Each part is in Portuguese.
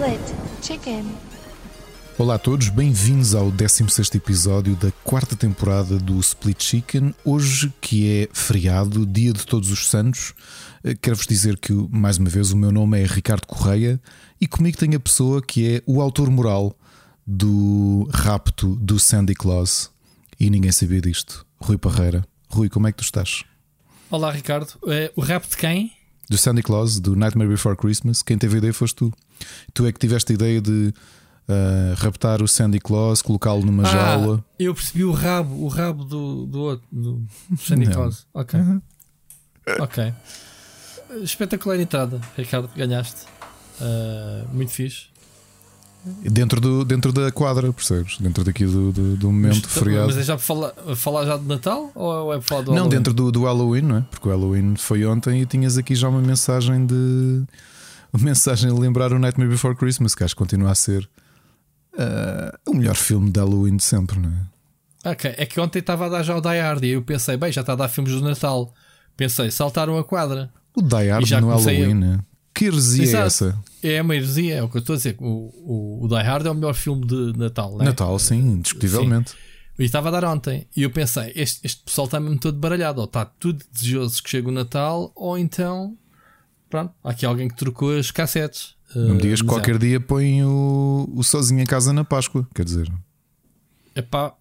Split Chicken. Olá a todos, bem-vindos ao 16 episódio da quarta temporada do Split Chicken. Hoje, que é feriado, dia de Todos os Santos, eh, quero-vos dizer que, mais uma vez, o meu nome é Ricardo Correia e comigo tem a pessoa que é o autor moral do rapto do Sandy Claus. E ninguém sabia disto. Rui Parreira. Rui, como é que tu estás? Olá, Ricardo. É, o rapto de quem? Do Sandy Claus, do Nightmare Before Christmas. Quem teve a ideia foste tu. Tu é que tiveste a ideia de uh, raptar o Sandy Claus, colocá-lo numa Ah, jaula. Eu percebi o rabo, o rabo do, do outro, do Sandy Não. Claus. Ok. ok. Espetacular entrada, Ricardo. Ganhaste. Ah, muito fixe. Dentro, do, dentro da quadra, percebes? Dentro daqui do, do, do momento mas, feriado. mas é já para falar, falar já de Natal ou é para falar do Não, Halloween? dentro do, do Halloween, não é? Porque o Halloween foi ontem e tinhas aqui já uma mensagem de. Uma mensagem a lembrar o Nightmare Before Christmas, que acho que continua a ser ah, o melhor filme de Halloween de sempre, não é? Ok, é que ontem estava a dar já o Die Hard e eu pensei, bem, já está a dar filmes do Natal. Pensei, saltaram a quadra. O Die Hard no comecei a- Halloween, né? que heresia é essa? É uma heresia, é o que eu estou a dizer. O, o, o Die Hard é o melhor filme de Natal, não é? Natal, sim, indiscutivelmente. E estava a dar ontem. E eu pensei, este, este pessoal está mesmo todo baralhado. Ou está tudo desejoso que chegue o Natal, ou então, pronto, há aqui alguém que trocou as cassetes. Não me digas que mas qualquer dia põe o, o sozinho em casa na Páscoa, quer dizer. É pá,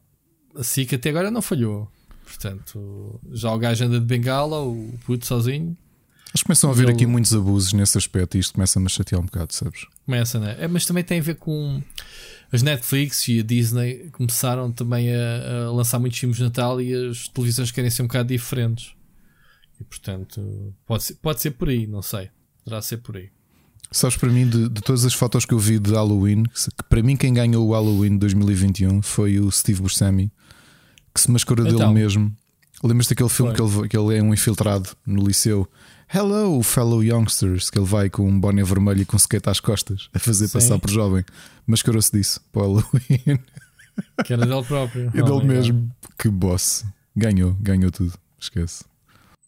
assim que até agora não falhou. Portanto, já o gajo anda de bengala, o puto sozinho. Acho que começam a haver Ele- aqui muitos abusos nesse aspecto e isto começa-me a chatear um bocado, sabes? Começa, né? É, mas também tem a ver com as Netflix e a Disney começaram também a, a lançar muitos filmes de Natal e as televisões querem ser um bocado diferentes. E portanto, pode ser, pode ser por aí, não sei. Poderá ser por aí. Sabes, para mim, de, de todas as fotos que eu vi de Halloween, que para mim quem ganhou o Halloween 2021 foi o Steve Buscemi, que se mascarou dele Então. mesmo. Lembras-te daquele filme que ele, que ele é um infiltrado no liceu? Hello, fellow youngsters, que ele vai com um boné vermelho e com um skate às costas a fazer Sim. passar por jovem. Mascarou-se disso para o Halloween. Que era dele próprio. É Oh dele mesmo. Que boss. Ganhou, ganhou tudo. Esquece.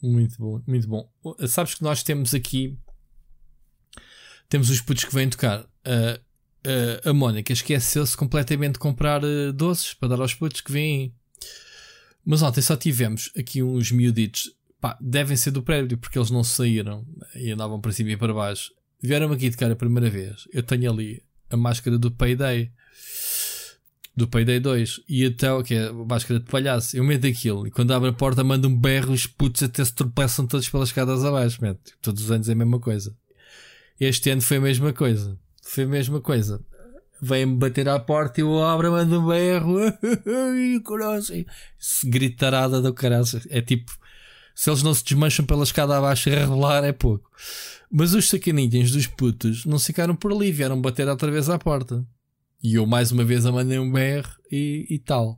Muito bom, muito bom. Sabes que nós temos aqui temos os putos que vêm tocar. Ah, ah, a Mónica esqueceu-se completamente de comprar ah, doces para dar aos putos que vêm. Mas ontem só tivemos aqui uns miuditos. Pá, devem ser do prédio porque eles não saíram e andavam para cima e para baixo. Vieram aqui tocar a primeira vez. Eu tenho ali a máscara do Payday. Do Payday 2 e até que é a máscara de palhaço. Eu meto aquilo e quando abre a porta manda um berro. Os putos até se tropeçam todos pelas escadas abaixo. man. Todos os anos é a mesma coisa. Este ano foi a mesma coisa. Foi a mesma coisa. Vem-me bater à porta e eu abro, mando um berro. Gritarada do caralho. É tipo, se eles não se desmancham pela escada abaixo a revelar, é pouco. Mas os sacaninhos dos putos não ficaram por ali, vieram bater outra vez à porta. E eu mais uma vez a mandei um berro e, e tal.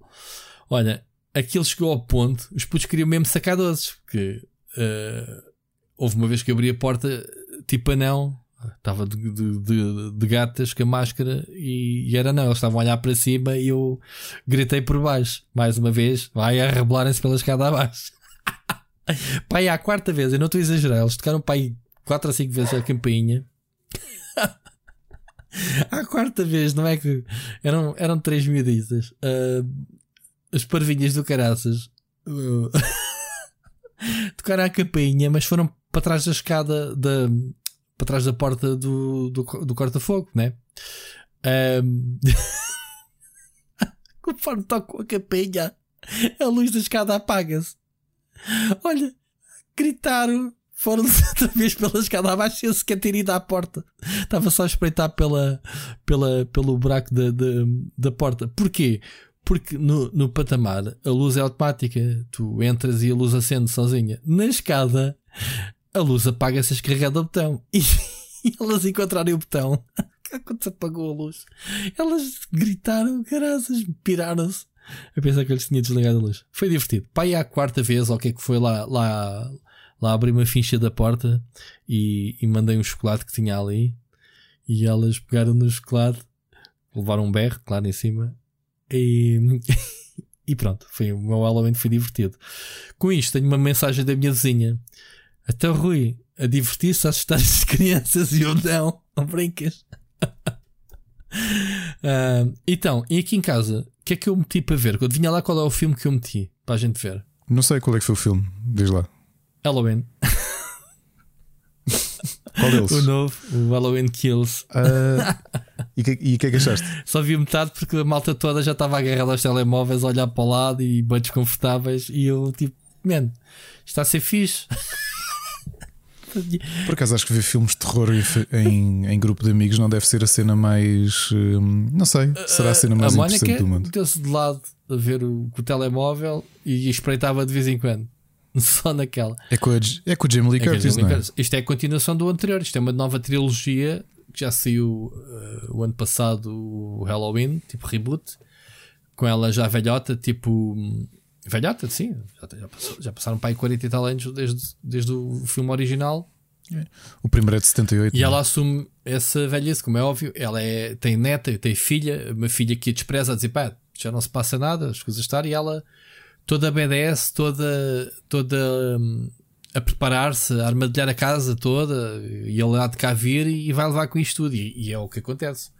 Olha, aquilo chegou ao ponto, os putos queriam mesmo sacar doces, porque eh, houve uma vez que abri a porta, tipo anão, estava de, de, de- de gatas com a máscara e, e era não, eles estavam a olhar para cima e eu gritei por baixo, mais uma vez, vai a rebelarem-se pela escada abaixo. pai, à quarta vez, eu não estou a exagerar, eles tocaram pai quatro ou cinco vezes a campainha. à quarta vez, não é que eram, eram três miuditas, ah, as parvinhas do caraças. ah, tocaram a campainha, mas foram para trás da escada da, para trás da porta do, do, do corta-fogo, né? Ahm, Conforme toco a campainha, a luz da escada apaga-se. Olha, gritaram, foram-se outra vez pela escada abaixo eu sequer ter ido à porta. Estava só a espreitar pela, pela, pelo buraco da, da, da porta. Porquê? Porque no, no patamar a luz é automática. Tu entras e a luz acende sozinha. Na escada, a luz apaga-se a escarregar do botão. E, e elas encontrarem o botão. Quando se apagou a luz, elas gritaram, caraças, piraram-se. Eu pensei que eles tinham desligado a luz. Foi divertido. Pai, à quarta vez, o que é que foi lá, lá, lá abri uma ficha da porta e, e mandei um chocolate que tinha ali. E elas pegaram no chocolate, levaram um berro, claro, em cima. E, e pronto, foi, o meu Halloween foi divertido. Com isto, tenho uma mensagem da minha vizinha. Até o Rui, a divertir-se, a assustar as crianças e eu não, não brincas. Uh, então, e aqui em casa, que é que eu meti para ver? Adivinha lá qual é o filme que eu meti para a gente ver. Não sei qual é que foi o filme, diz lá. Halloween. Qual deles? O novo, o Halloween Kills. Uh, e o que, que é que achaste? Só vi metade porque a malta toda já estava agarrada aos telemóveis, a olhar para o lado e bem desconfortáveis. E eu, tipo, man, está a ser fixe. Por acaso acho que ver filmes de terror em, em, grupo de amigos não deve ser a cena mais. Hum, não sei, será a cena mais a interessante do mundo. Deu-se de lado a ver o, o telemóvel e espreitava de vez em quando. Só naquela. É com, a, é com o Jamie Lee é Curtis, não é? Isto é a continuação do anterior. Isto é uma nova trilogia que já saiu uh, o ano passado, o Halloween, tipo reboot, com ela já velhota, tipo. Velhota, sim, já, passou, já passaram para aí 40 e tal anos desde, desde o filme original. É. O primeiro é de 78. E não? ela assume essa velhice, como é óbvio. Ela é, tem neta, tem filha, uma filha que a despreza a dizer pá, já não se passa nada, as coisas estar, e ela toda BDS, toda, toda um, a preparar-se, a armadilhar a casa toda, e ele há de cá vir e vai levar com isto tudo. E, e é o que acontece.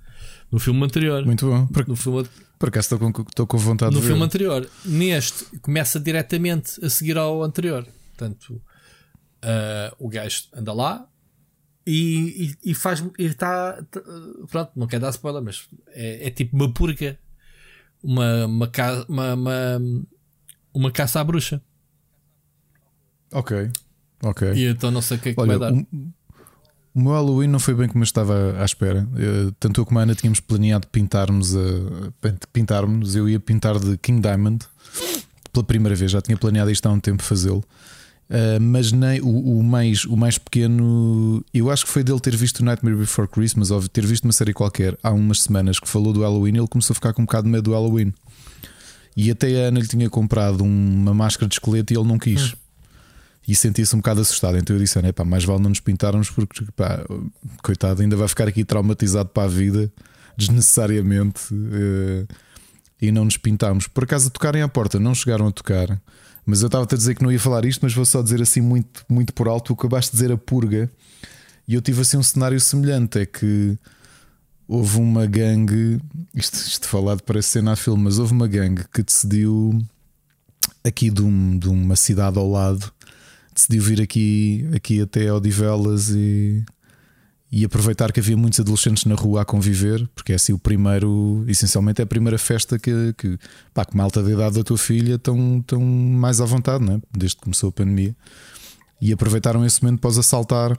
No filme anterior. Muito bom. No filme, por acaso estou com, estou com vontade no de ver. No filme anterior. Neste, começa diretamente a seguir ao anterior. Portanto, uh, o gajo anda lá e, e, e faz. E está. Tá, pronto, não quer dar spoiler, mas é, é tipo uma purga. Uma, uma, uma, uma, uma caça à bruxa. Ok, ok. E então não sei o que é que Olha, vai dar. O meu Halloween não foi bem como eu estava à espera. Eu, tanto eu como a Ana tínhamos planeado pintarmos a, pintarmos. Eu ia pintar de King Diamond pela primeira vez. Já tinha planeado isto há um tempo fazê-lo. Uh, mas nem o, o, mais, o mais pequeno, eu acho que foi dele ter visto Nightmare Before Christmas ou ter visto uma série qualquer há umas semanas que falou do Halloween. Ele começou a ficar com um bocado de medo do Halloween. E até a Ana lhe tinha comprado uma máscara de esqueleto e ele não quis. Hum. E sentia-se um bocado assustado. Então eu disse: é pá, mais vale não nos pintarmos porque, pá, coitado, ainda vai ficar aqui traumatizado para a vida, desnecessariamente. Uh, e não nos pintámos. Por acaso, tocarem à porta, não chegaram a tocar. Mas eu estava a dizer que não ia falar isto, mas vou só dizer assim muito, muito por alto. O que acabaste de dizer a purga. E eu tive assim um cenário semelhante: é que houve uma gangue, isto, isto falado parece cena a filme, mas houve uma gangue que decidiu aqui de, um, de uma cidade ao lado, decidiu vir aqui, aqui até Odivelas e, e aproveitar que havia muitos adolescentes na rua a conviver, porque é assim o primeiro, essencialmente é a primeira festa que, que, pá, que malta da idade da tua filha estão, estão mais à vontade, né? desde que começou a pandemia. E aproveitaram esse momento para os assaltar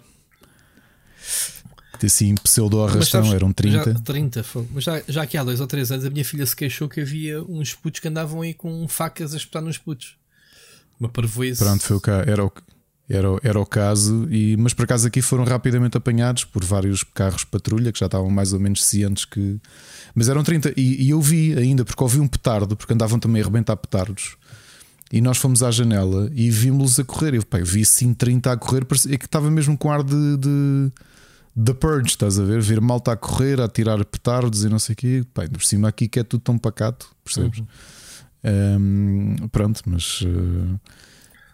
assim, pseudo-arrastão, eram 30. Já, 30 foi. Mas já, já aqui há dois ou três anos a minha filha se queixou que havia uns putos que andavam aí com facas a espetar nos putos. Uma parvoíce. Pronto, foi o que era o, era, era o caso, e, mas por acaso aqui foram rapidamente apanhados por vários carros patrulha que já estavam mais ou menos cientes que. Mas eram 30, e, e eu vi ainda, porque ouvi um petardo, porque andavam também a arrebentar petardos. E nós fomos à janela e vimos-los a correr. Eu, pá, eu vi sim 30 a correr, é que estava mesmo com ar de, de The Purge, estás a ver? Ver malta a correr, a tirar petardos e não sei o quê. Pai, por cima aqui que é tudo tão pacato, percebes? Uhum. Um, pronto, mas. Uh,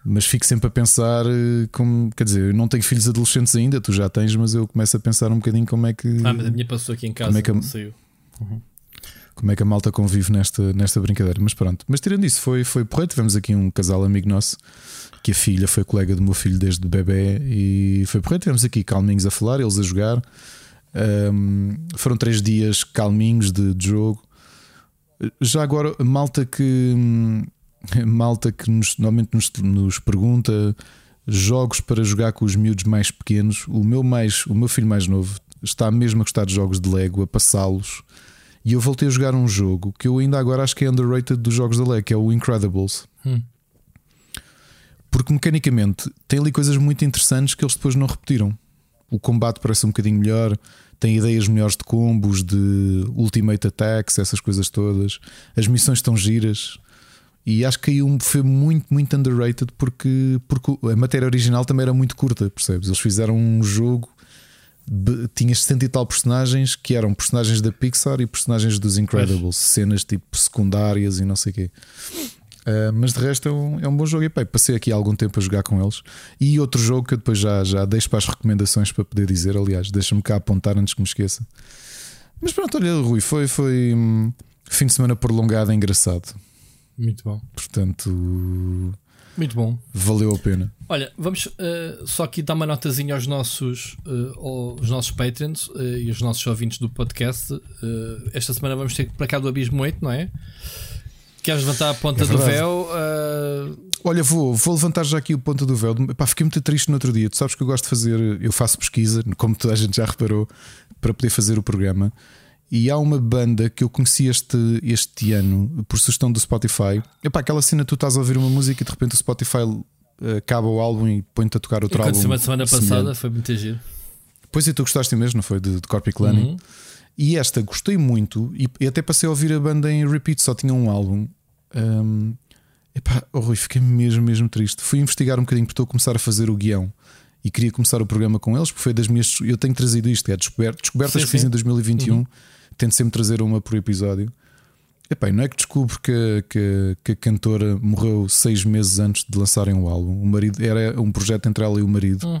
mas fico sempre a pensar eh, como, quer dizer, eu não tenho filhos adolescentes ainda, tu já tens, mas eu começo a pensar um bocadinho como é que. Ah, mas a minha passou aqui em casa, como é que a, saiu. Uhum. Como é que a malta convive nesta, nesta brincadeira? Mas pronto, mas tirando isso, foi, foi porreiro. Tivemos aqui um casal amigo nosso que a filha foi colega do meu filho desde bebê e foi porreiro. Tivemos aqui calminhos a falar, eles a jogar. Um, foram três dias calminhos de, de, jogo. Já agora, malta que malta que nos, normalmente nos, nos pergunta jogos para jogar com os miúdos mais pequenos. O meu mais, o meu filho mais novo está mesmo a gostar de jogos de Lego, a passá-los. E eu voltei a jogar um jogo que eu ainda agora acho que é underrated dos jogos da Lego, que é o Incredibles. Hum porque mecanicamente tem ali coisas muito interessantes que eles depois não repetiram. O combate parece um bocadinho melhor, tem ideias melhores de combos, de ultimate attacks, essas coisas todas. As missões estão giras. E acho que aí foi muito, muito underrated porque, porque a matéria original também era muito curta, percebes? Eles fizeram um jogo, tinha 60 e tal personagens que eram personagens da Pixar e personagens dos Incredibles, cenas tipo secundárias e não sei o quê. Uh, mas de resto é um, é um bom jogo. E pá, passei aqui algum tempo a jogar com eles. E outro jogo que eu depois já, já deixo para as recomendações para poder dizer. Aliás, deixa-me cá apontar antes que me esqueça. Mas pronto, olha, Rui, foi, foi hum, fim de semana prolongado, engraçado. Muito bom. Portanto, muito bom. Valeu a pena. Olha, vamos uh, só aqui dar uma notazinha aos nossos, uh, aos nossos patrons uh, e aos nossos ouvintes do podcast. esta semana vamos ter para cá do Abismo 8, não é? Queres levantar a ponta é do véu? Olha, vou, vou levantar já aqui o ponta do véu. Epá, fiquei muito triste no outro dia. Tu sabes que eu gosto de fazer, eu faço pesquisa, como toda a gente já reparou, para poder fazer o programa. E há uma banda que eu conheci este, este ano por sugestão do Spotify. Epá, aquela cena tu estás a ouvir uma música e de repente o Spotify eh, acaba o álbum e põe-te a tocar outro álbum. Aconteceu uma semana passada, foi muito giro. Pois e tu gostaste mesmo, não foi? De, de Corpi Clanny. Uhum. E esta gostei muito e, até passei a ouvir a banda em repeat, só tinha um álbum. Um, epá, oh Rui, fiquei mesmo, mesmo triste. Fui investigar um bocadinho porque estou a começar a fazer o guião e queria começar o programa com eles, porque foi das minhas. Eu tenho trazido isto, é descobertas sim, que fiz em 2021. Uhum tento sempre trazer uma por episódio. Epá, não é que descubro que, que, que, a cantora morreu seis meses antes de lançarem o álbum. O marido era um projeto entre ela e o marido. Hum.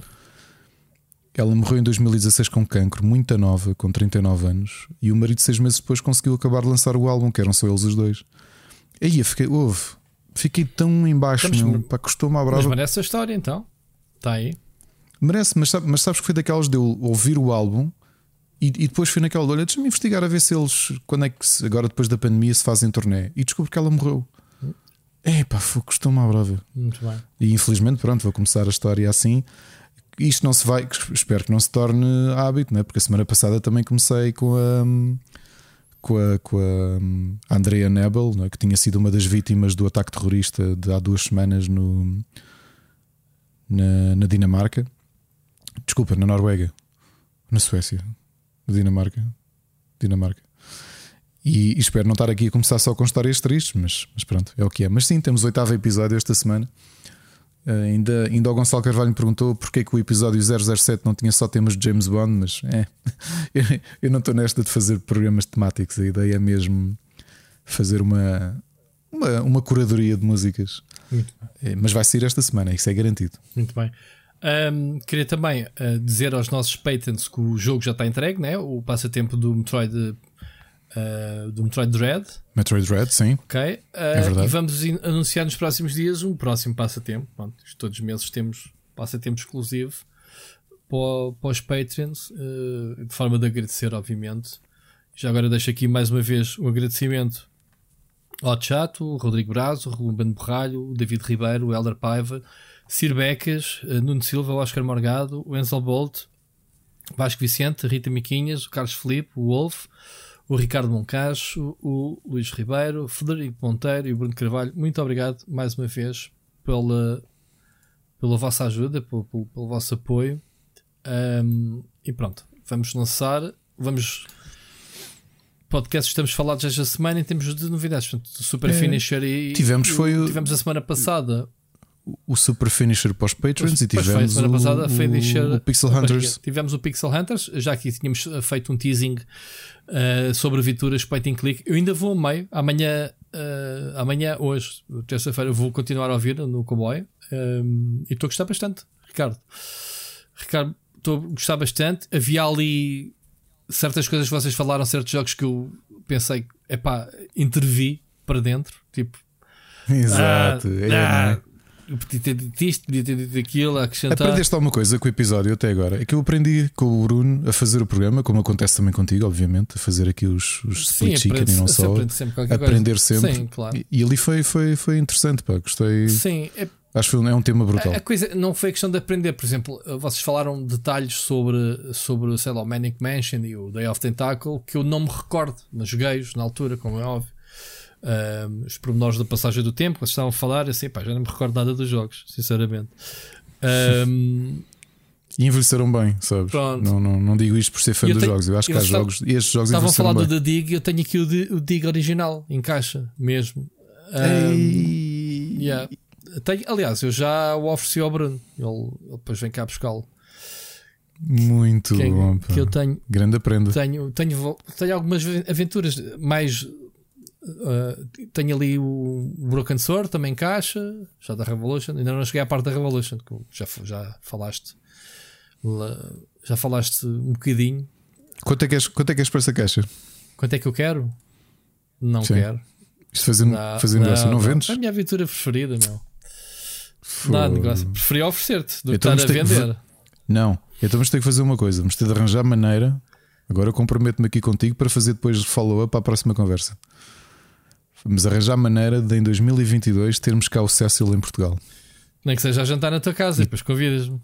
Ela morreu em 2016 com cancro, muito nova, com 39 anos. E o marido, seis meses depois, conseguiu acabar de lançar o álbum, que eram só eles os dois. Aí eu fiquei, ouve, fiquei tão embaixo, meu, pá, custou-me a brava. Mas merece a história então. Está aí. Merece, mas, mas sabes que foi daquelas de eu ouvir o álbum e, e depois fui naquela olha, deixa-me investigar a ver se eles, quando é que agora depois da pandemia se fazem turnê. E descubro que ela morreu. É pá, custou uma brava. Muito bem. E infelizmente, pronto, vou começar a história assim. Isto não se vai, espero que não se torne hábito, né? porque a semana passada também comecei com a com a, com a Andrea Nebel, né? que tinha sido uma das vítimas do ataque terrorista de há duas semanas no, na, na Dinamarca. Desculpa, na Noruega, na Suécia. Dinamarca. Dinamarca. E, e, espero não estar aqui a começar só com histórias tristes, mas, mas pronto, é o que é. Mas sim, temos o oitavo episódio esta semana. Uh, ainda, ainda o Gonçalo Carvalho me perguntou porque que o episódio 007 não tinha só temas de James Bond, mas é, eu, não estou nesta de fazer programas temáticos. A ideia é mesmo fazer uma, uma, uma curadoria de músicas. É, mas vai sair esta semana, isso é garantido. Muito bem. Um, queria também uh, dizer aos nossos patents que o jogo já está entregue, né? o passatempo do Metroid, uh, do Metroid Dread. Metroid Dread, sim. Ok. Uh, é verdade. E vamos anunciar nos próximos dias um próximo passatempo. Pronto, todos os meses temos passatempo exclusivo para, para os Patreons, de forma de agradecer, obviamente. Já agora deixo aqui mais uma vez um agradecimento ao Chato, Rodrigo Brazo, Ruben Borralho, David Ribeiro, o Elder Paiva. Sir Becas, Nuno Silva, o Oscar Morgado, o Enzel Bolt, Vasco Vicente, Rita Miquinhas, o Carlos Felipe, o Wolf, o Ricardo Moncacho, o Luís Ribeiro, o Frederico Monteiro e o Bruno Carvalho. Muito obrigado mais uma vez pela, pela vossa ajuda, pelo, pelo, pelo vosso apoio. Um, e pronto, vamos lançar. Vamos. Podcast estamos falados esta semana em termos de novidades. Portanto, Super é, Finisher e. Tivemos, foi o... tivemos a semana passada o Super Finisher para os Patrons e tivemos foi, o, passada, o, o, Pixel Hunters. Tivemos o Pixel Hunters, já que tínhamos feito um teasing uh, sobre aventuras point and click. Eu ainda vou a meio, amanhã, uh, amanhã hoje, terça-feira, vou continuar a ouvir no Cowboy um, e estou a gostar bastante, Ricardo. Ricardo, estou a gostar bastante. Havia ali certas coisas que vocês falaram, certos jogos que eu pensei, é pá, intervi para dentro, tipo. Exato, ah, é, ah, podia ter dito isto, podia ter dito aquilo, a acrescentar. Aprendeste alguma coisa com o episódio até agora? É que eu aprendi com o Bruno a fazer o programa, como acontece também contigo, obviamente, a fazer aqui os, os split chicken e não só. Sempre aprender coisa. sempre. Sim, claro. E, e, ali foi, foi, foi interessante, pá, gostei. Sim, é... Acho que é um tema brutal. A, a, coisa não foi questão de aprender, por exemplo, vocês falaram detalhes sobre, sobre sei lá, o Manic Mansion e o Day of Tentacle que eu não me recordo, mas joguei-os na altura, como é óbvio um, os pormenores da passagem do tempo, vocês estavam a falar, assim, pá, já não me recordo nada dos jogos, sinceramente. Um, e envelheceram bem, sabes? Não, não, não digo isto por ser fã dos tenho, jogos. Eu acho que há jogos. E estes jogos Estavam a falar bem. do The Dig, eu tenho aqui o, o Dig original em caixa mesmo. Um, yeah. tenho, aliás, eu já o ofereci ao Bruno. Ele, ele depois vem cá buscá-lo. Muito que, bom. Que eu tenho. Grande aprenda. Tenho, tenho, tenho algumas aventuras mais Uh, tenho ali o Broken Sword também caixa, já da Revolution. Ainda não cheguei à parte da Revolution, que já, já falaste. Já falaste um bocadinho. Quanto é que és, quanto é que és para essa caixa? Quanto é que eu quero? Não Sim. quero. Isto fazendo, não, fazendo não, não, não vendes? É a minha aventura preferida, meu. Não, negócio. Preferi oferecer-te do que então, estar a vender. Não, então vamos ter que fazer uma coisa. Vamos ter de arranjar maneira. Agora eu comprometo-me aqui contigo para fazer depois follow-up para a próxima conversa. Vamos arranjar maneira de em 2022 termos cá o Cecil em Portugal. Nem que seja a jantar na tua casa e depois convidas-me.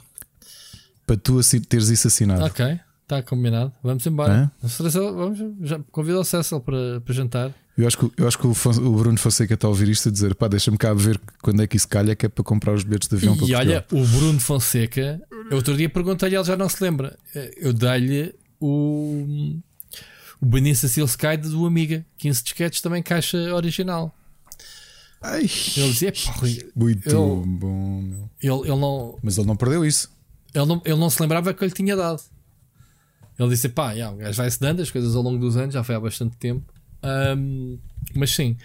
Para tu teres isso assinado. Ok, está combinado. Vamos embora. Vamos, convida o Cecil para, para jantar. Eu acho que, eu acho que o, o Bruno Fonseca está a ouvir isto a dizer: pá, deixa-me cá ver quando é que isso calha, que é para comprar os bilhetes de avião e para E olha, o Bruno Fonseca, outro dia perguntei-lhe, ele já não se lembra. Eu dei-lhe o, o Benício Seal Sky do Amiga, 15 disquetes, também caixa original. Ai, ele dizia: muito ele, bom, meu. Ele, ele não, Mas ele não perdeu isso. Ele não, ele não se lembrava que eu lhe tinha dado. Ele disse: pá, yeah, o gajo vai-se dando as coisas ao longo dos anos, já foi há bastante tempo. Um, mas sim,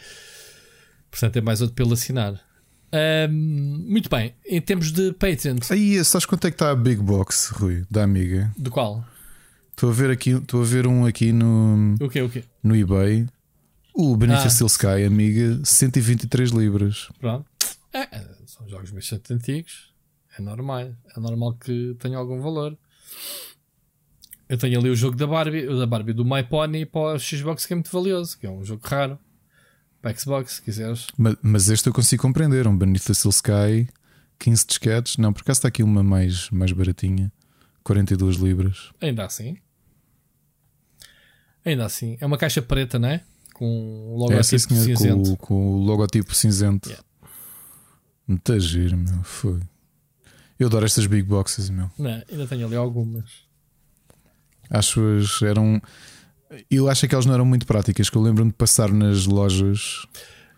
portanto é mais outro pelo assinar. Um, muito bem, em termos de Patreon. Aí, sabes quanto é que está a Big Box, Rui, da amiga? Do qual? Estou a ver aqui, estou a ver um aqui no, o quê, o quê? no eBay. O Benefit ah. Sky, amiga, 123 libras. Pronto. É, é, são jogos bastante antigos. É normal. É normal que tenha algum valor. Eu tenho ali o jogo da Barbie, o da Barbie do My Pony para o Xbox que é muito valioso, que é um jogo raro. Para Xbox, se quiseres. Mas, mas este eu consigo compreender, um the Steel Sky, 15 disquetes. Não, por acaso está aqui uma mais, mais baratinha, 42 libras. Ainda assim. Ainda assim. É uma caixa preta, não é? Com o logotipo é, sim, cinzento. Com, com, o logotipo cinzento. Yeah. Muito giro, meu. Foi. Eu adoro estas big boxes, meu. Não, ainda tenho ali algumas. Acho que eram. Eu acho que elas não eram muito práticas, que eu lembro-me de passar nas lojas.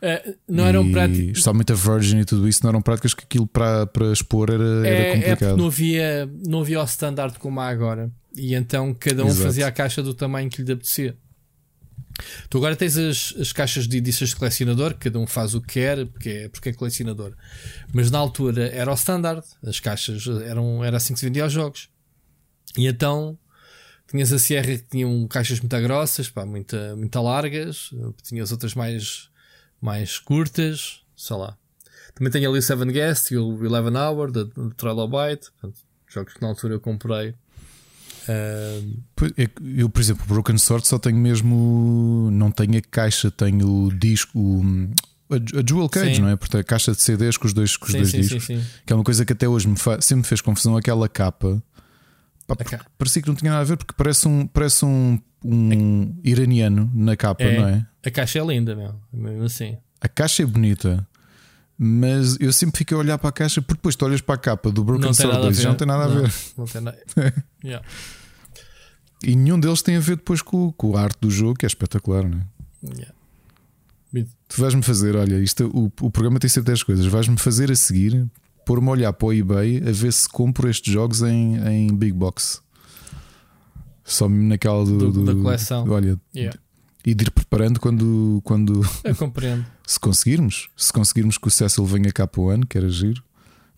Uh, não eram práticas. Especialmente a Virgin e tudo isso, não eram práticas que aquilo para, para expor era, é, era complicado. É não havia, não havia o standard como há agora. E então cada um Exato. fazia a caixa do tamanho que lhe apetecia. Tu agora tens as, as caixas de edições de colecionador, cada um faz o que quer, porque é, porque é colecionador. Mas na altura era o standard, as caixas eram, era assim que se vendia os jogos. E então Tinhas a Sierra que tinham caixas muito grossas, pá, muito, muito largas. Tinhas outras mais, mais curtas, sei lá. Também tenho ali o Seven Guest e o Eleven Hour da Trilobite. Jogos que na altura eu comprei. Uh... Eu, por exemplo, Broken Sword só tenho mesmo. Não tenho a caixa, tenho o disco. O, a, Jewel Cage, sim. não é? Porque a caixa de CDs com os dois, com os sim, dois sim, discos. Que é uma coisa que até hoje me fa... sempre me fez confusão. Aquela capa Pá, parecia que não tinha nada a ver porque parece um, parece um, um iraniano na capa, é, não é? A caixa é linda, meu. Mesmo assim. A caixa é bonita. Mas eu sempre fiquei a olhar para a caixa porque depois tu olhas para a capa do Broken Sword 2 já não tem nada a ver. Não, tem nada. yeah. E nenhum deles tem a ver depois com, com a arte do jogo, que é espetacular, não é? Yeah. Tu vais-me fazer, olha, isto, o, o programa tem sempre 10 coisas. Vais-me fazer a seguir pôr-me a olhar para o eBay a ver se compro estes jogos em, em Big Box. Só naquela do, do, da coleção. Olha, yeah. e de ir preparando quando. quando Eu compreendo. se conseguirmos, se conseguirmos que o Cecil venha cá para o ano, que era giro,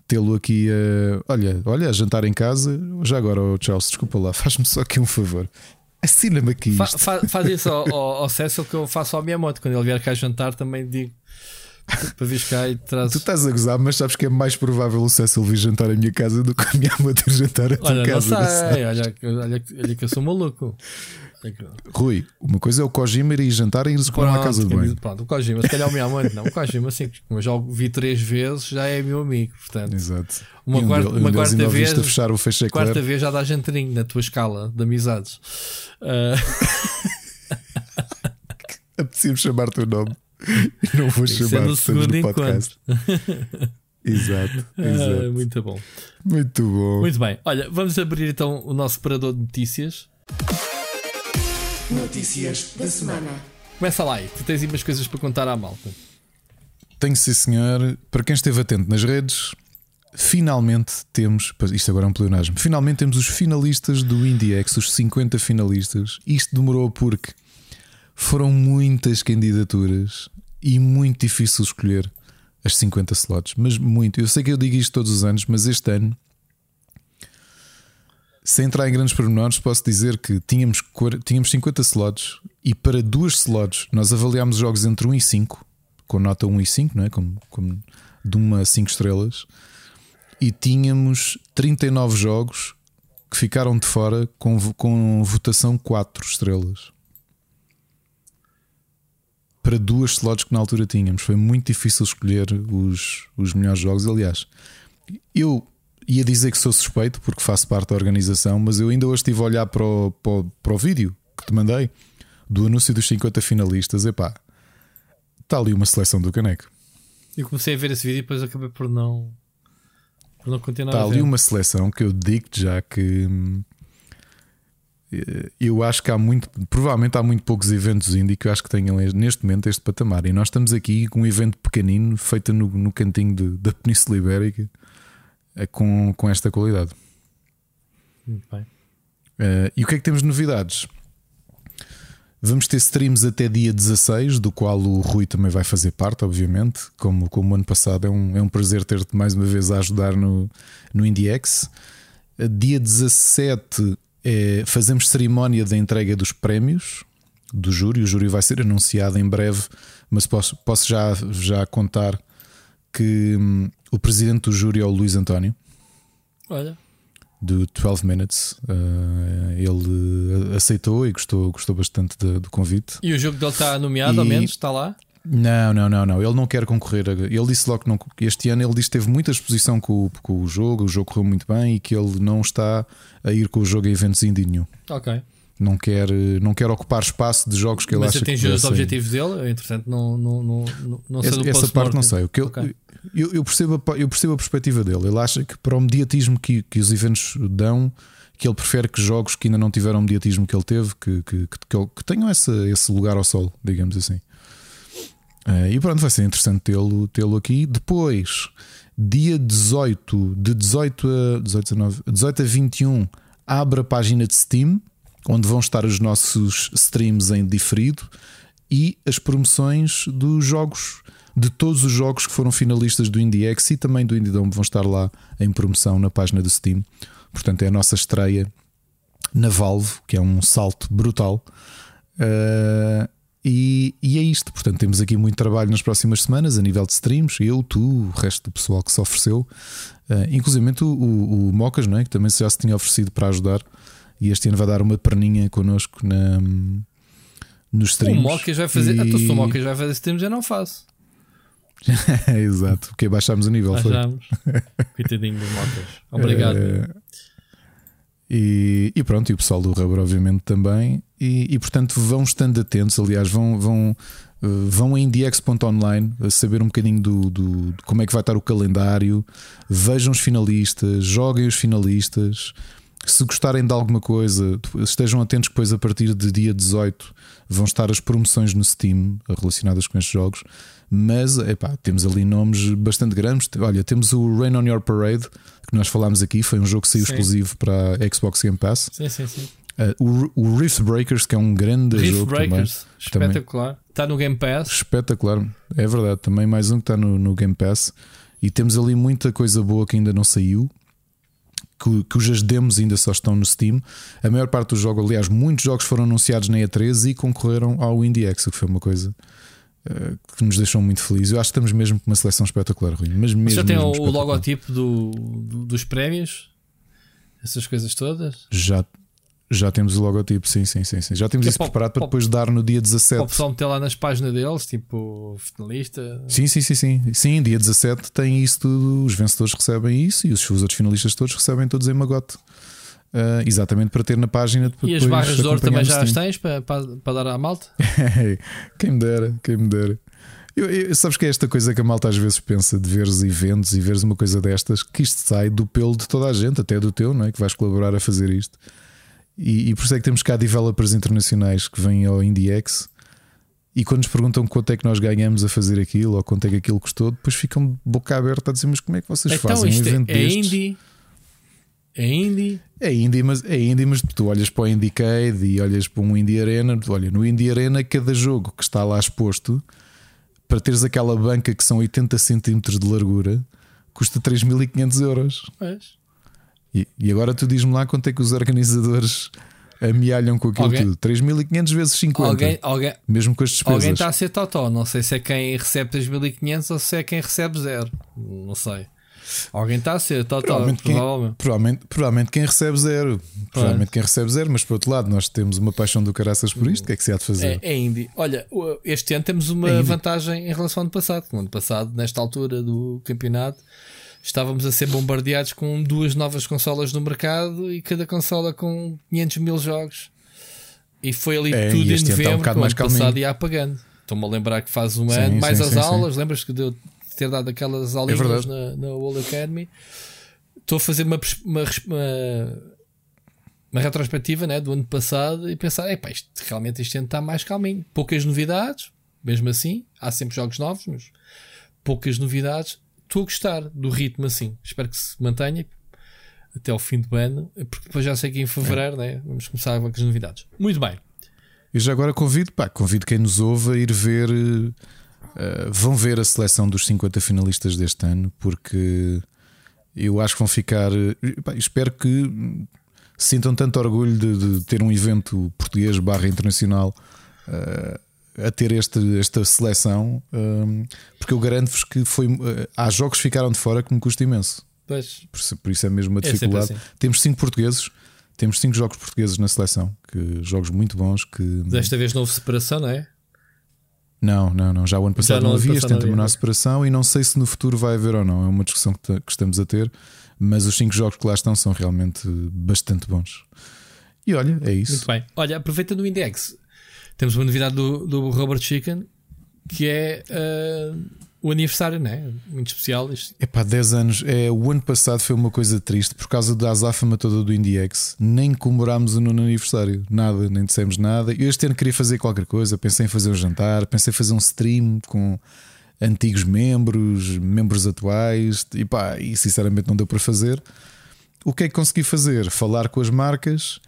tê-lo aqui a. Olha, olha, a jantar em casa. Já agora, oh, Charles, desculpa lá, faz-me só aqui um favor. Assina-me aqui. Fa, fa, faz isso ao, ao, ao Cecil que eu faço ao minha moto. Quando ele vier cá jantar, também digo para vir cá e. Tu estás a gozar, mas sabes que é mais provável o Cecil vir jantar à minha casa do que a minha mãe ter jantar à tua olha, casa. Não sei, olha, olha, olha que eu sou maluco. Rui, uma coisa é o Kojima ir jantar e ir com à casa de banho. Pronto, o Kojima, se calhar é o meu amante, não. O Kojima, assim, como eu já o vi três vezes, já é meu amigo. Portanto, Exato. Uma, um quarta, uma quarta vez. A fechar o quarta vez já dá jantrinho na tua escala de amizades. Uh... Apetecia-me chamar-te o nome. Não vou chamar no segundo no podcast. exato, ah, exato. Ah, muito bom. Muito bom. Muito bem. Olha, vamos abrir então o nosso separador de notícias. Notícias da semana. Começa lá aí, tu tens aí umas coisas para contar à malta. Tenho sim, senhor. Para quem esteve atento nas redes, finalmente temos. Isto agora é um pleonasmo. Finalmente temos os finalistas do IndieX, os 50 finalistas. Isto demorou porque foram muitas candidaturas e muito difícil escolher as 50 slots, mas muito. Eu sei que eu digo isto todos os anos, mas este ano sem entrar em grandes pormenores, posso dizer que tínhamos, tínhamos 50 slots e para duas slots nós avaliámos jogos entre 1 e 5, com nota 1 e 5, não é? Como, como de uma a 5 estrelas, e tínhamos 39 jogos que ficaram de fora com, com votação 4 estrelas. Para duas slots que na altura tínhamos, foi muito difícil escolher os, os melhores jogos. Aliás, eu ia dizer que sou suspeito porque faço parte da organização, mas eu ainda hoje estive a olhar para o, para o, para o vídeo que te mandei do anúncio dos 50 finalistas. Epá, está ali uma seleção do caneco. Eu comecei a ver esse vídeo e depois acabei por não, por não continuar. Está ali uma seleção que eu digo-te já que eh, eu acho que há muito, provavelmente há muito poucos eventos indie que eu acho que tenham neste momento este patamar. E nós estamos aqui com um evento pequenino feito no, no cantinho de, da Península Ibérica é com, com esta qualidade. Muito bem. Uh, e o que é que temos de novidades? Vamos ter streams até dia 16, do qual o Rui também vai fazer parte, obviamente. Como, como ano passado, é um, é um prazer ter-te mais uma vez a ajudar no, no IndieX. Dia 17 é, fazemos cerimónia da entrega dos prémios do júri. O júri vai ser anunciado em breve, mas posso, posso já, já contar que hum, o presidente do júri é o Luís António. Olha. Do 12 Minutes. Uh, ele aceitou e gostou, gostou bastante de, do convite. E o jogo dele está nomeado, e... ao menos? Está lá? Não, não, não, não. Ele não quer concorrer. Ele disse logo que não, este ano ele disse que teve muita exposição com, com o jogo, o jogo correu muito bem e que ele não está a ir com o jogo a eventos indie nenhum. Ok não quer, não quer ocupar espaço de jogos que ele Mas acha que Mas atingiu os objetivos dele, entretanto, não, não, não, não sei essa, do essa parte não sei. O que okay. eu, eu, percebo a, eu percebo a perspectiva dele. Ele acha que para o mediatismo que, que os eventos dão, que ele prefere que jogos que ainda não tiveram o mediatismo que ele teve, que, que, que, que tenham essa, esse lugar ao sol, digamos assim. Uh, e pronto, vai ser interessante tê-lo tê aqui. Depois, dia 18, de 18 a 18 a, 9, 18 a 21, abre a página de Steam onde vão estar os nossos streams em diferido e as promoções dos jogos, de todos os jogos que foram finalistas do IndieX e também do IndieDome vão estar lá em promoção na página do Steam. Portanto, é a nossa estreia na Valve, que é um salto brutal. Uh, e, e, é isto. Portanto, temos aqui muito trabalho nas próximas semanas a nível de streams. Eu, tu, o resto do pessoal que se ofereceu, uh, inclusive o, o, o Mocas, não é? que também já se tinha oferecido para ajudar e este ano vai dar uma perninha connosco na, nos streams. O Mocas vai fazer. E... Então, se o Mocas vai fazer streams, eu não faço. Exato, porque baixámos o nível. Baixámos. Coitadinho do Mocas. Obrigado. É... E, e, pronto, e o pessoal do Rubber, obviamente, também. E, e portanto, vão estando atentos. Aliás, vão, vão, eh, vão em dx.online a saber um bocadinho do, do, de como é que vai estar o calendário. Vejam os finalistas, joguem os finalistas. Se gostarem de alguma coisa, estejam atentos que depois a partir de dia 18 vão estar as promoções no Steam relacionadas com estes jogos. Mas epá, temos ali nomes bastante grandes. Olha, temos o Rain on Your Parade, que nós falámos aqui, foi um jogo que saiu sim. exclusivo para a Xbox Game Pass. Sim, sim, sim. Uh, o, o Rift Breakers, que é um grande Rift jogo Breakers, também. espetacular. Está no Game Pass. Espetacular, é verdade. Também mais um que está no, no Game Pass. E temos ali muita coisa boa que ainda não saiu cujas demos ainda só estão no Steam. A maior parte dos jogos, aliás, muitos jogos foram anunciados na E3 e concorreram ao IndieX, o que foi uma coisa uh, que nos deixou muito felizes. Eu acho que estamos mesmo com uma seleção espetacular, Rui. Mas mesmo, já tem mesmo o logotipo do, do, dos prémios? Essas coisas todas? Já, já temos o logotipo, sim, sim, sim. sim. Já temos que isso é preparado para, para depois dar no dia 17. Para o pessoal meter lá nas páginas deles, tipo finalista. Sim, sim, sim, sim. Sim, dia 17 tem isso tudo. Os vencedores recebem isso e os, os outros finalistas todos recebem todos em magote. Uh, exatamente para ter na página E as barras de ouro também já as tens para, para, para dar à malta? quem me dera, quem me dera. Eu, eu, sabes que é esta coisa que a malta às vezes pensa de veres eventos e veres uma coisa destas, que isto sai do pelo de toda a gente, até do teu, não é? Que vais colaborar a fazer isto. E, e, por isso é que temos cá developers internacionais que vêm ao IndieX e quando nos perguntam quanto é que nós ganhamos a fazer aquilo ou quanto é que aquilo custou, depois ficam boca aberta a dizer: Mas como é que vocês então, fazem um evento é, é destes? Indie. É indie. É indie, mas, é indie, mas tu olhas para o Indiecade e olhas para um Indie Arena. Olha, no Indie Arena, cada jogo que está lá exposto, para teres aquela banca que são 80 cm de largura, custa 3.500 euros. E, e agora tu diz-me lá quanto é que os organizadores amealham com aquilo alguém, tudo. 3.500 vezes 50. Alguém, alguém, mesmo com as despesas. Alguém está a ser totó. Não sei se é quem recebe 3.500 ou se é quem recebe zero. Não sei. Alguém está a ser totó, provavelmente, provavelmente. Quem, provavelmente, provavelmente quem recebe zero. Provavelmente quem recebe zero, mas por outro lado, nós temos uma paixão do caraças por isto. O que é que se há de fazer? É, é indie. Olha, este ano temos uma é vantagem em relação ao ano passado. No ano passado, nesta altura do campeonato, estávamos a ser bombardeados com duas novas consolas no mercado e cada consola com 500 mil jogos. E foi ali é, tudo em novembro, um mais passado ia apagando. Estou-me a lembrar que faz um sim, ano, mais sim, as sim, aulas, lembras que deu ter dado aquelas é aulinhas é na, na World Academy. Estou a fazer uma, uma, uma, uma retrospectiva né, do ano passado e pensar: epá, isto, realmente este ano está mais calminho. Poucas novidades, mesmo assim, há sempre jogos novos, mas poucas novidades estou a gostar do ritmo assim. Espero que se mantenha até ao fim do ano, porque depois já sei que em fevereiro é. né, vamos começar com as novidades. Muito bem. E já agora convido, pá, convido quem nos ouve a ir ver. Uh, vão ver a seleção dos 50 finalistas deste ano, porque eu acho que vão ficar. Uh, pá, espero que sintam tanto orgulho de, de ter um evento português barra internacional. Uh, a ter este, esta seleção, um, porque eu garanto-vos que foi, uh, há jogos que ficaram de fora que me custa imenso. Pois. Por, por isso é mesmo uma é dificuldade. É assim. Temos cinco portugueses, temos cinco jogos portugueses na seleção, que jogos muito bons. Que desta vez não houve separação, não é? Não, não, não. Já o ano passado não, não havia, este ano terminou a separação e não sei se no futuro vai haver ou não. É uma discussão que, que estamos a ter, mas os cinco jogos que lá estão são realmente bastante bons. E olha, é isso. Muito bem. Olha, aproveitando o Index, temos uma novidade do, do Robert Chicken que é uh, o aniversário, né? Muito especial. Isto. Epá, 10 anos. É, o ano passado foi uma coisa triste por causa da azáfama toda do IndieX. Nem comemorámos o nono aniversário, nada, nem dissemos nada. Eu este ano queria fazer qualquer coisa. Pensei em fazer um jantar, pensei em fazer um stream com antigos membros, membros atuais. E pá, e sinceramente não deu para fazer. O que é que consegui fazer? Falar com as marcas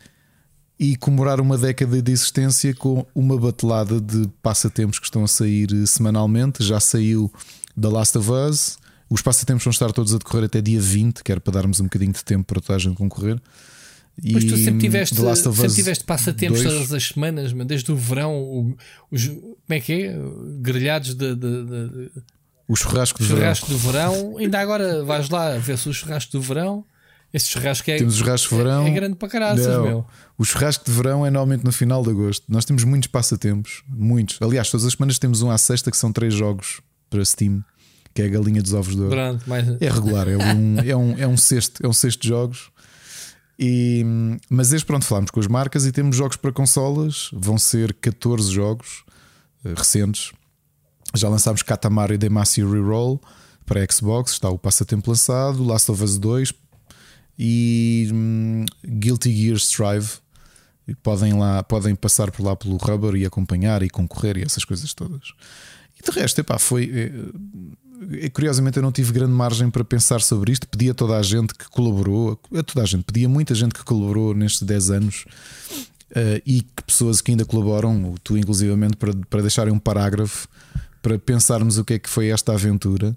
e comemorar uma década de existência com uma batelada de passatempos que estão a sair semanalmente. Já saiu The Last of Us. Os passatempos vão estar todos a decorrer até dia 20, que era para darmos um bocadinho de tempo para toda a gente concorrer. E Mas tu sempre tiveste, sempre tiveste passatempos dois. todas as semanas, desde o verão, os, como é que é? Grelhados de, de, de, o churrasco, churrasco do verão. Ainda agora vais lá ver se o churrasco do verão esse churrasco é, temos o churrasco de verão. É, é grande para caralho, meu. O churrasco de verão é normalmente no final de agosto. Nós temos muitos passatempos, muitos. Aliás, todas as semanas temos um à sexta que são três jogos para Steam, que é a galinha dos ovos de ouro. Pronto, mas... É regular, é um, é um, é um cesto, é um cesto de jogos. E, mas este pronto, falámos com as marcas e temos jogos para consolas. Vão ser 14 jogos uh, recentes. Já lançámos Katamari Demacy Reroll para Xbox, está o passatempo lançado, Last of Us 2 e hum, Guilty Gear Strive. Podem, lá, podem passar por lá pelo Rubber e acompanhar e concorrer e essas coisas todas. E de resto, epá, foi. É, é, curiosamente, eu não tive grande margem para pensar sobre isto. Pedi a toda a gente que colaborou, a toda a gente, pedi a muita gente que colaborou nestes 10 anos uh, e que pessoas que ainda colaboram, tu inclusivamente, para, para deixarem um parágrafo para pensarmos o que é que foi esta aventura.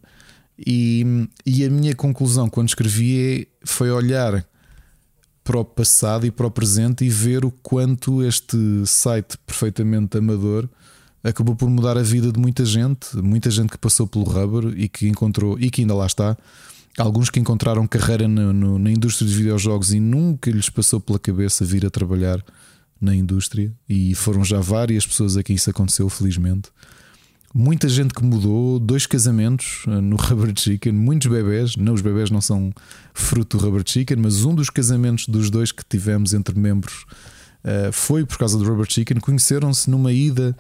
E, e a minha conclusão quando escrevi é, foi olhar para o passado e para o presente e ver o quanto este site perfeitamente amador acabou por mudar a vida de muita gente, muita gente que passou pelo rubber e que encontrou e que ainda lá está. Alguns que encontraram carreira no, no, na indústria dos videojogos e nunca lhes passou pela cabeça vir a trabalhar na indústria, e foram já várias pessoas a quem isso aconteceu, felizmente muita gente que mudou, dois casamentos eh, no Rubber Chicken, muitos bebés, não os bebés não são fruto do Rubber Chicken, mas um dos casamentos dos dois que tivemos entre membros uh, foi por causa do Rubber Chicken, conheceram-se numa ida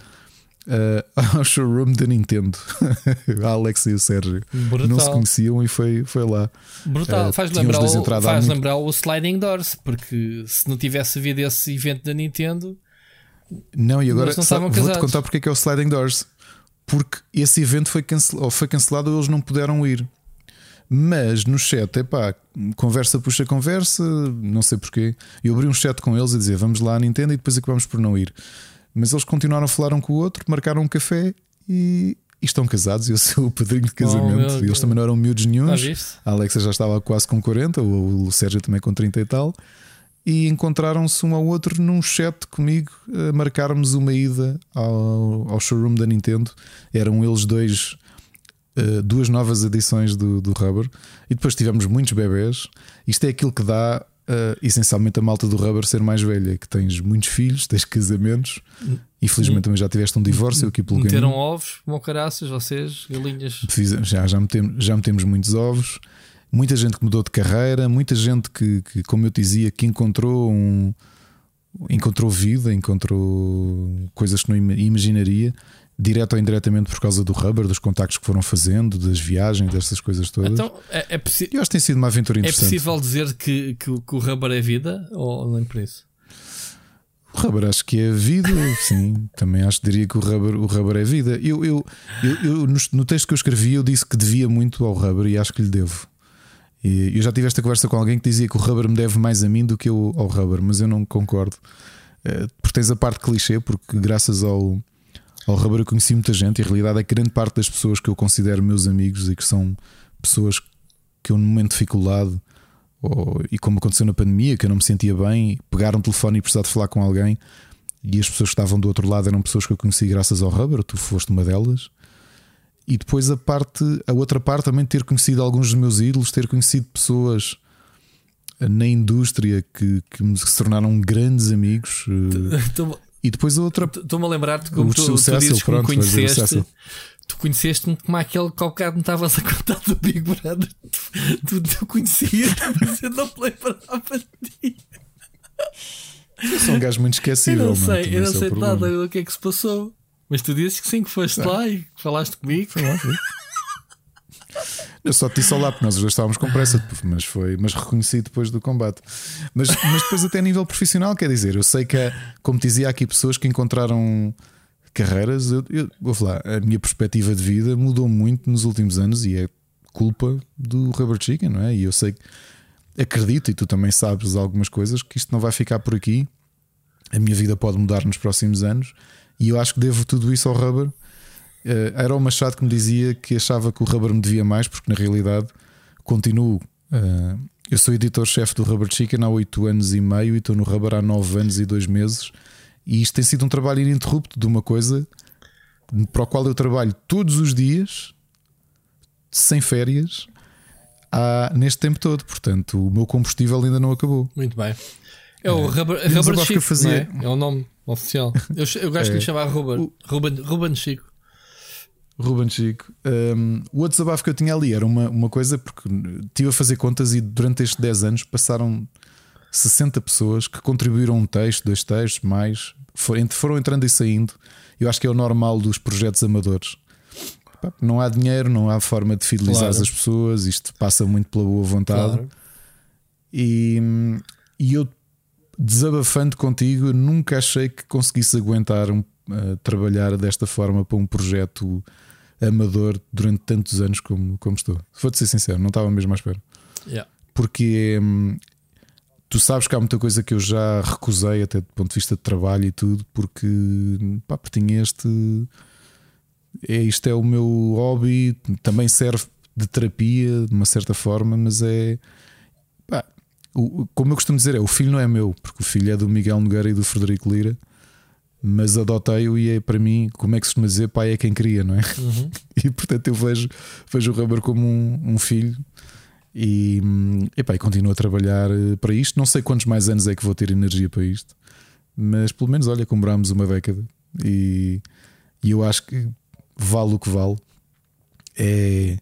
uh, ao showroom da Nintendo. a Alex e o Sérgio Brutal. não se conheciam e foi, foi lá. Brutal, uh, faz, lembrar, o, faz muito... lembrar o Sliding Doors, porque se não tivesse havido esse evento da Nintendo. Não, e agora vou-te contar porque é que é o Sliding Doors porque esse evento foi cancelado, ou foi cancelado ou eles não puderam ir. Mas no chat, epá, conversa puxa conversa, não sei porquê. Eu abri um chat com eles a dizer vamos lá à Nintendo e depois acabamos por não ir. Mas eles continuaram a falar um com o outro, marcaram um café e e estão casados. Eu sou o padrinho de casamento. Oh, eles também não eram miúdos nenhums. A Alexa já estava quase com 40, o, o Sérgio também com 30 e tal. E encontraram-se um ao outro num chat comigo a marcarmos uma ida ao, ao showroom da Nintendo. Eram eles dois, uh, duas novas edições do, do Rubber. E depois tivemos muitos bebés. Isto é aquilo que dá uh, essencialmente a malta do rubber ser mais velha, que tens muitos filhos, tens casamentos. Infelizmente também já tiveste um divórcio aqui pelo Meteram caminho. ovos, como caraças, vocês, galinhas. Já, já, metemos, já metemos muitos ovos. Muita gente que mudou de carreira, muita gente que, que como eu dizia, que encontrou um, encontrou vida, encontrou coisas que não imaginaria direto ou indiretamente por causa do rubber, dos contactos que foram fazendo, das viagens, dessas coisas todas. Então, é, é Eu acho que tem sido uma aventura é interessante. É possível dizer que, que, que o rubber é vida ou nem por isso? O rubber acho que é vida, sim. Também acho que diria que o rubber, o rubber é vida. Eu, eu, eu, eu no, no, texto que eu escrevi, eu disse que devia muito ao rubber e acho que lhe devo. E eu já tive esta conversa com alguém que dizia que o rubber me deve mais a mim do que eu ao rubber, mas eu não concordo. Eh, porque tens a parte clichê, porque graças ao, ao Rubber eu conheci muita gente e a realidade é que grande parte das pessoas que eu considero meus amigos e que são pessoas que eu, no momento de dificuldade, ou, e como aconteceu na pandemia, que eu não me sentia bem, pegaram um telefone e precisava de falar com alguém, e as pessoas que estavam do outro lado eram pessoas que eu conheci graças ao Rubber, tu foste uma delas. E depois a parte, a outra parte também ter conhecido alguns dos meus ídolos, ter conhecido pessoas na indústria que, que se tornaram grandes amigos. Então, e depois a outra. Estou-me a lembrar-te como tu, tu dizes que me conheceste. Tu conheceste-me como aquele que me estavas a contar do Big Brother. Tu, tu, tu conhecias, mas eu não me lembrava de ti. Eu sou um gajo muito esquecível. Eu não sei, eu não sei nada do que é que se passou. Mas tu dizes que sim, que foste é. lá e falaste comigo. Foi lá, foi. Eu só te disse olá porque nós os dois estávamos com pressa, mas foi, mas reconheci depois do combate. Mas, mas depois, até a nível profissional, quer dizer, eu sei que, como dizia aqui, pessoas que encontraram carreiras, eu, eu vou falar, a minha perspectiva de vida mudou muito nos últimos anos e é culpa do Rubber Chicken, não é? E eu sei, acredito, e tu também sabes algumas coisas, que isto não vai ficar por aqui. A minha vida pode mudar nos próximos anos e eu acho que devo tudo isso ao Rubber Uh, era o Machado que me dizia que achava que o Rubber me devia mais, porque na realidade continuo. Uh, eu sou editor-chefe do Rubber Chicken há 8 anos e meio e estou no Rubber há 9 anos e 2 meses. E isto tem sido um trabalho ininterrupto de uma coisa para o qual eu trabalho todos os dias, sem férias, há, neste tempo todo. Portanto, o meu combustível ainda não acabou. Muito bem. É o Rubber, é, Rubber Chico, fazia... é? é? o nome oficial. Eu, eu gosto é. de lhe chamar Ruben, Ruben, Ruben Chico. Ruben Chico. Um, o outro desabafo que eu tinha ali era uma, uma coisa, porque estive a fazer contas e durante estes 10 anos passaram 60 pessoas que contribuíram um texto, dois textos, mais, foram entrando e saindo. Eu acho que é o normal dos projetos amadores. Não há dinheiro, não há forma de fidelizar claro. as pessoas, isto passa muito pela boa vontade. Claro. E, e eu, desabafando contigo, nunca achei que conseguisse aguentar um, uh, trabalhar desta forma para um projeto amador durante tantos anos como, como estou. Vou-te ser sincero, não estava mesmo à espera. Yeah. Porque hum, tu sabes que há muita coisa que eu já recusei, até do ponto de vista de trabalho e tudo, porque, pá, porque tinha este. É, isto é o meu hobby, também serve de terapia de uma certa forma, mas é. O, como eu costumo dizer, é o filho não é meu, porque o filho é do Miguel Nogueira e do Frederico Lira mas adotei-o e é para mim, como é que se costuma dizer, pai é quem cria, não é? Uhum. E portanto eu vejo, vejo o Rubber como um, um filho e, epá, e continuo a trabalhar eh, para isto. Não sei quantos mais anos é que vou ter energia para isto, mas pelo menos, olha, comprámos uma década e, e eu acho que vale o que vale. É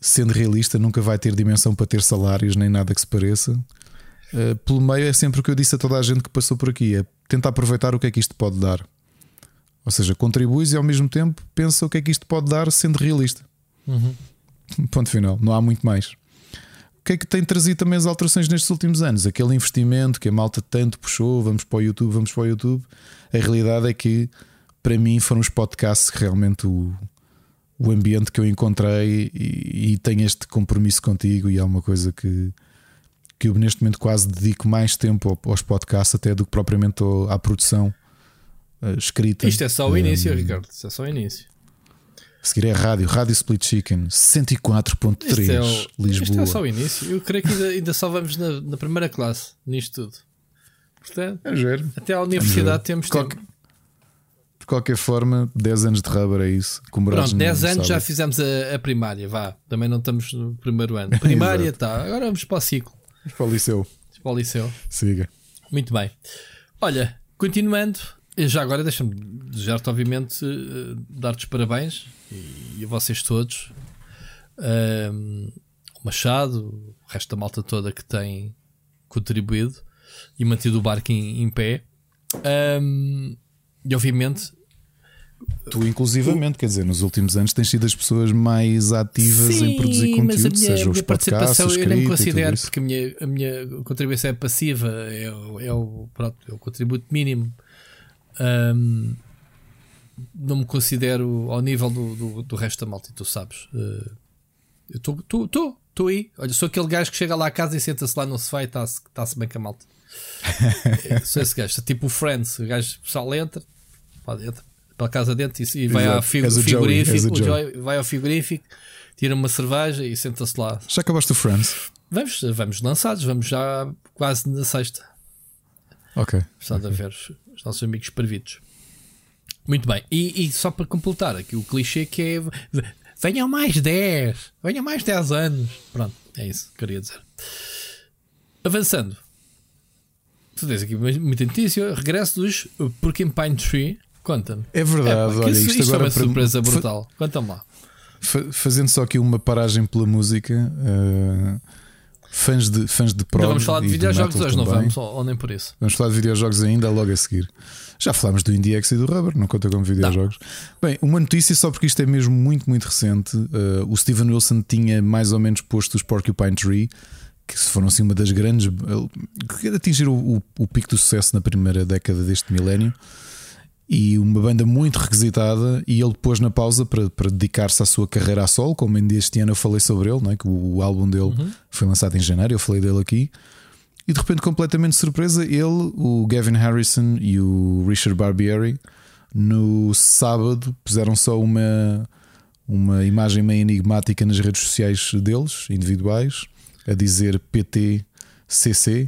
sendo realista, nunca vai ter dimensão para ter salários nem nada que se pareça. Uh, pelo meio é sempre o que eu disse a toda a gente que passou por aqui: é tenta aproveitar o que é que isto pode dar. Ou seja, contribuis e ao mesmo tempo pensa o que é que isto pode dar sendo realista. Uhum. Ponto final, não há muito mais. O que é que tem trazido também as alterações nestes últimos anos? Aquele investimento que a malta tanto puxou, vamos para o YouTube, vamos para o YouTube. A realidade é que para mim foram os podcasts realmente o, o ambiente que eu encontrei e, e tenho este compromisso contigo e é uma coisa que, que eu neste momento quase dedico mais tempo aos podcasts até do que propriamente à produção uh, escrita. Isto é só o início, um, Ricardo. Isto é só o início. A seguir é rádio, Rádio Split Chicken, 104.3 é o, Lisboa. Isto é só o início. Eu creio que ainda, ainda só vamos na, na primeira classe nisto tudo. Portanto, até à universidade temos Qualque, De qualquer forma, 10 anos de rubber é isso. Pronto, 10 anos já fizemos a, a, primária, vá. Também não estamos no primeiro ano. Primária está. Agora vamos para o ciclo. Vamos para o liceu. Vamos para o liceu. Siga. Muito bem. Olha, continuando, já agora deixa-me desejar-te, obviamente, uh, dar-te os parabéns e, a vocês todos. O Machado, o resto da malta toda que tem contribuído e mantido o barco em, em pé. Um, e obviamente. Tu, inclusivamente, quer dizer, nos últimos anos tens sido as pessoas mais ativas sim, em produzir conteúdo, seja os podcasts, eu não me considero, porque a minha, a minha contribuição é passiva, é, é, o, pronto, é o contributo mínimo. Um, não me considero ao nível do, do, do resto da malta, tu sabes. Uh, eu estou aí. Olha, sou aquele gajo que chega lá à casa e senta-se lá no sofá e está-se tá bem com a malta. sou esse gajo, tipo o Friends, o gajo pessoal entra para dentro, pela casa dentro e, e vai ao frigorífico, vai ao frigorífico, tira uma cerveja e senta-se lá. Já acabaste o Friends? Vamos, vamos lançados, vamos já quase na sexta. Ok. Estamos okay. a ver os, os nossos amigos pervidos. Muito bem, e, e, só para completar aqui o clichê que é venham mais 10, venham mais 10 anos. Pronto, é isso que queria dizer. Avançando, tu tens aqui muita notícia. Regresso dos Porcupine Tree. Conta-me. É verdade, é, olha, isto, isto agora é uma surpresa brutal. Conta-me lá. Fazendo só aqui uma paragem pela música, uh, fãs de, fãs de prog. vamos falar de videojogos hoje, não vamos? Ou, nem por isso? Vamos falar de videojogos ainda logo a seguir. Já falámos do IndieX e do Rubber, não conta como videojogos. Não. Bem, uma notícia só porque isto é mesmo muito, muito recente. Uh, o Steven Wilson tinha mais ou menos posto os Porcupine Tree que foram assim uma das grandes. que atingiram o, o, o, pico do sucesso na primeira década deste milénio. E uma banda muito requisitada, e ele pôs na pausa para, para dedicar-se à sua carreira a solo. Como ainda este ano eu falei sobre ele, não é? que o, o álbum dele uhum. foi lançado em janeiro, eu falei dele aqui. E de repente, completamente surpresa, ele, o Gavin Harrison e o Richard Barbieri, no sábado, puseram só uma, uma imagem meio enigmática nas redes sociais deles, individuais, a dizer PTCC.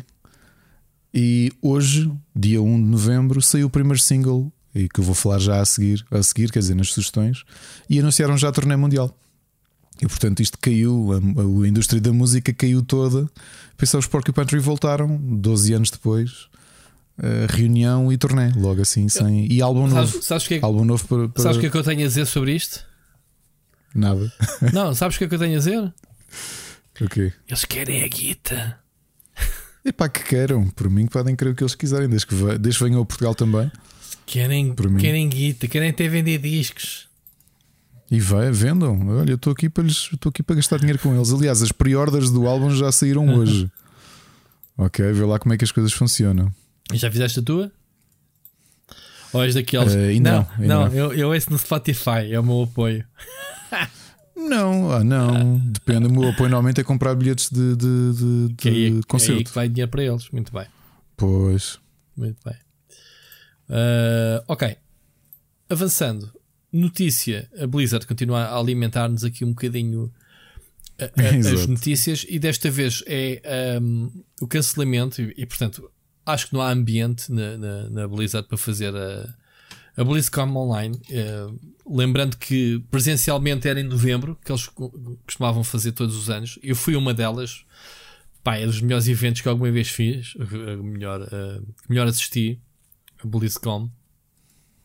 E hoje, dia 1 de novembro, saiu o primeiro single, e que eu vou falar já a seguir, a seguir, quer dizer, nas sugestões, e anunciaram já a turnê mundial. E portanto isto caiu, a, a, indústria da música caiu toda. Pensar os Porcupine Tree voltaram 12 anos depois. reunião e turnê, logo assim, sem. E álbum sabes, novo. Sabes que é, álbum novo para, para... Sabes o que é que eu tenho a dizer sobre isto? Nada. Não, sabes o que é que eu tenho a dizer? Okay. Eles querem a guita. E pá, que queiram. Por mim, podem querer o que eles quiserem, desde que, desde que venham ao Portugal também. Querem, querem guita, querem até vender discos. E vai, vendam. Olha, eu estou aqui para estou aqui para gastar dinheiro com eles. Aliás, as pre-orders do álbum já saíram hoje. Ok, vê lá como é que as coisas funcionam. E já fizeste a tua? Ou és daqueles? Uh, não, não, não, não. Eu, eu esse no Spotify, é o meu apoio. Não, ah, não, depende. O meu apoio normalmente é comprar bilhetes de, de, de, que aí, de concerto. É aí que vai dinheiro para eles. Muito bem. Pois. Muito bem. Uh, ok. Avançando. Notícia: a Blizzard continua a alimentar-nos aqui um bocadinho a, a, as notícias e desta vez é um, o cancelamento. E, e, portanto, acho que não há ambiente na, na, na Blizzard para fazer a, a BlizzCon Online. Uh, lembrando que presencialmente era em novembro, que eles costumavam fazer todos os anos. Eu fui uma delas. Pá, é dos melhores eventos que alguma vez fiz. melhor, uh, melhor assisti. BlizzCon.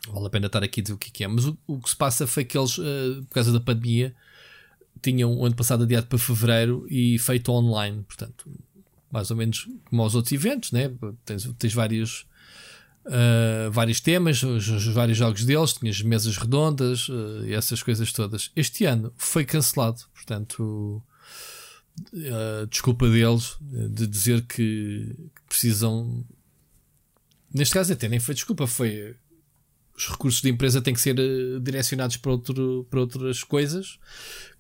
Vale a pena estar aqui a dizer o que é. Mas o, o que se passa foi que eles, uh, por causa da pandemia, tinham o ano passado adiado para fevereiro e feito online. Portanto, mais ou menos como aos outros eventos, né? tens, tens vários uh, vários temas, os, os, vários jogos deles, tinhas mesas redondas uh, e essas coisas todas. Este ano foi cancelado, portanto, uh, desculpa deles de dizer que precisam. Neste caso, até nem foi desculpa, foi os recursos da empresa têm que ser direcionados para, outro, para outras coisas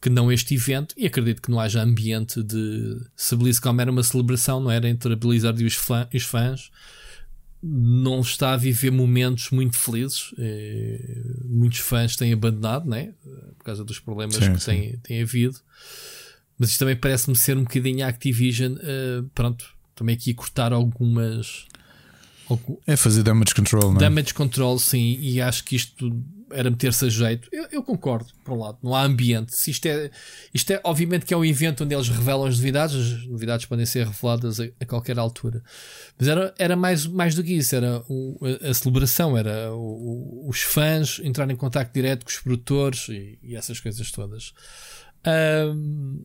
que não este evento. E acredito que não haja ambiente de. Se a BlizzCon era uma celebração, não era entre a Blizzard e os, os fãs, não está a viver momentos muito felizes. É, muitos fãs têm abandonado, né? por causa dos problemas sim, que tem, tem havido. Mas isto também parece-me ser um bocadinho a Activision, uh, pronto, também aqui cortar algumas. É fazer damage control, não é? Damage control, sim, e acho que isto era meter-se a jeito. Eu, eu, concordo, por um lado, não há ambiente. Se isto, é, isto é, obviamente, que é um evento onde eles revelam as novidades, as novidades podem ser reveladas a, a qualquer altura. Mas era, era mais, mais do que isso, era o, a, a, celebração, era o, o, os fãs entrarem em contato direto com os produtores e, e essas coisas todas. Um,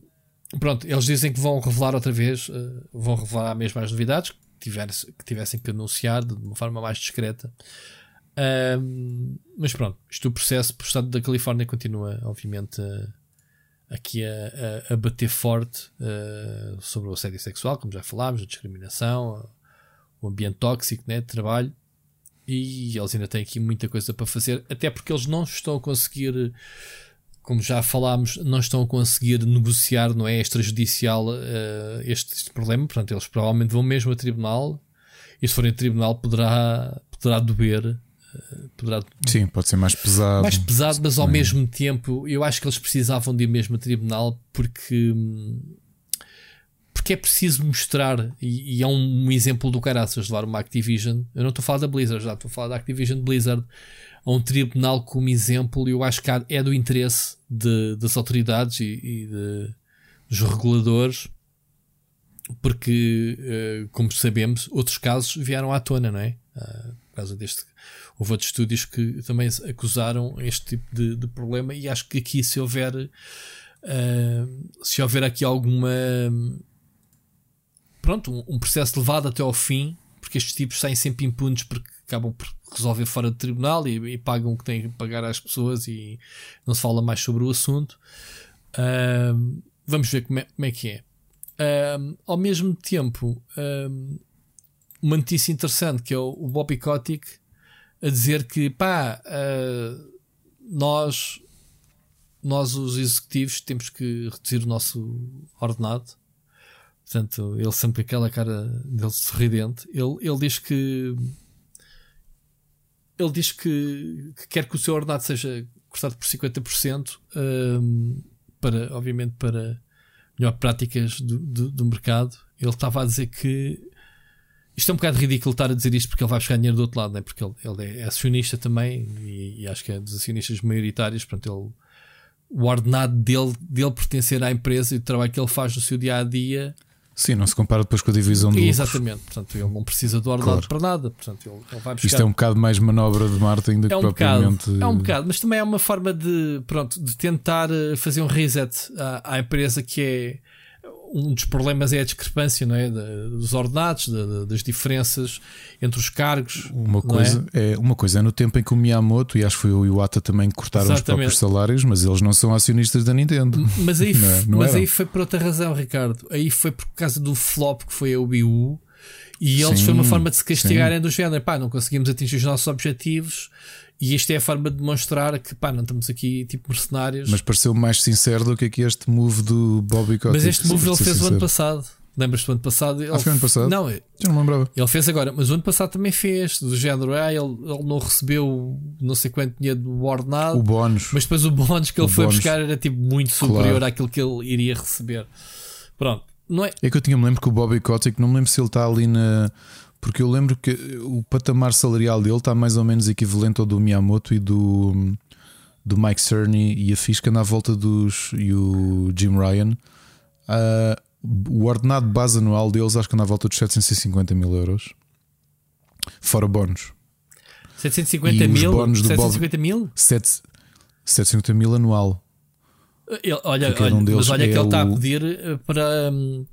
pronto, eles dizem que vão revelar outra vez, uh, vão revelar mesmo as novidades tivesse, que tivessem que anunciar de uma forma mais discreta. Um, mas pronto, isto o processo por Estado da Califórnia continua, obviamente, aqui a, a, a bater forte uh, sobre o assédio sexual, como já falámos, a discriminação, o ambiente tóxico né, de trabalho. E eles ainda têm aqui muita coisa para fazer, até porque eles não estão a conseguir, como já falámos, não estão a conseguir negociar, não é? Extrajudicial uh, este, este problema. Portanto, eles provavelmente vão mesmo a tribunal. E se forem a tribunal, poderá, poderá doer poderá. Sim, pode ser mais pesado. Mais pesado, mas ao mesmo tempo eu acho que eles precisavam de ir mesmo a tribunal porque. Porque é preciso mostrar, e, e é um, um exemplo do caraças levar uma Activision. Eu não estou a falar da Blizzard, já estou a falar da Activision Blizzard a um tribunal como exemplo. Eu acho que é do interesse de, das autoridades e, e de, dos reguladores, porque, uh, como sabemos, outros casos vieram à tona, não é? Uh, por causa deste houve outros estúdios que também acusaram este tipo de, de problema e acho que aqui se houver uh, se houver aqui alguma pronto, um, um, processo levado até ao fim, porque estes tipos saem sempre impunes porque acabam por resolver fora do tribunal e, e pagam o que têm que pagar às pessoas e não se fala mais sobre o assunto. Uh, vamos ver como é, como é que é. Uh, ao mesmo tempo, uma notícia interessante que é o, o Bobby Kotick a dizer que pá, uh, nós, nós os executivos temos que reduzir o nosso ordenado. Portanto, ele sempre aquela cara dele sorridente. Ele, ele diz que ele diz que, que quer que o seu ordenado seja cortado por 50% um, para, obviamente, para melhor práticas do, do, do mercado. Ele estava a dizer que isto é um bocado ridículo estar a dizer isto porque ele vai buscar dinheiro do outro lado, né? porque ele, ele é acionista também e, e, acho que é dos acionistas maioritários. Portanto, ele, o ordenado dele, dele pertencer à empresa e o trabalho que ele faz no seu dia a dia. Sim, não se compara depois com a divisão do Exatamente, portanto, ele não precisa do ordenado claro. para nada. Portanto, ele, ele vai buscar... Isto é um bocado mais manobra de marketing do é que um propriamente. Bocado, é um bocado, mas também é uma forma de, pronto, de tentar eh, fazer um reset à, à empresa que é um dos problemas é a discrepância não é? dos ordenados, das diferenças entre os cargos. Uma coisa é? é? uma coisa é no tempo em que o Miyamoto e acho que foi o Iwata também cortaram Exatamente. os próprios salários, mas eles não são acionistas da Nintendo. Mas aí, não, é? não mas aí foi por outra razão, Ricardo. Aí foi por causa do flop que foi a Wii U. E eles sim, foi uma forma de se castigarem do género. Pá, não conseguimos atingir os nossos objetivos e isto é a forma de demonstrar que pá, não estamos aqui tipo mercenários. Mas pareceu mais sincero do que aqui este move do Bobby Kotick. Mas este move ele fez sincero. o ano passado. Lembras-te do ano passado? Ele... Ah, foi ano passado? Não, eu não lembrava. Ele fez agora, mas o ano passado também fez. Do género, ah, ele, ele não recebeu não sei quanto dinheiro do ordenado. O bónus. Mas depois o bónus que ele foi buscar era tipo muito superior claro. àquilo que ele iria receber. Pronto. Não é... é que eu tinha-me lembro que o Bobby Kotick, não me lembro se ele está ali na porque eu lembro que o patamar salarial dele está mais ou menos equivalente ao do Miyamoto e do, do Mike Cerny e a Fisk na volta dos e o Jim Ryan. Uh, o ordenado base anual deles acho que anda à volta dos 750 mil euros, fora bónus. 750 mil? 750 mil? 750 mil anual. Ele, olha, olha um mas olha é que ele está a pedir eh, para. Um,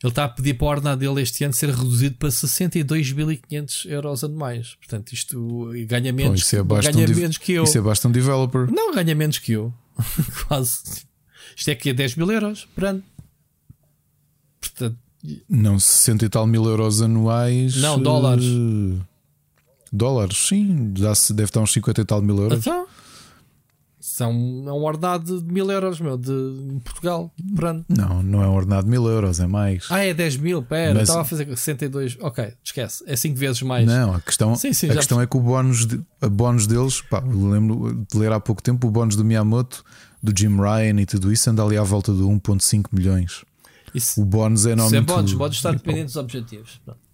ele está a pedir para a ordenada dele este ano ser reduzido para 62.500 euros anuais. Portanto, isto ganha menos, Pô, é ganha menos que eu. Isso é bastante developer. Não, ganha menos que eu. Quase. Isto é que é 10 mil euros por ano. Portanto, não, 60 e tal mil euros anuais. Não, dólares. Uh, dólares, sim. Se deve estar uns 50 e tal mil euros. Então, são, é um ordenado de mil euros, meu, de Portugal, por ano. Não, não é um ordenado de mil euros, é mais. Ah, é 10 mil? Pera, Mas... estava a fazer 62. Ok, esquece, é 5 vezes mais. Não, a questão, sim, sim, a questão é que o bónus, de, a bónus deles, pá, lembro de ler há pouco tempo, o bónus do Miyamoto do Jim Ryan e tudo isso, anda ali à volta de 1,5 milhões. Isso, O bónus é isso é bónus, pode estar dependente dos objetivos. Pronto.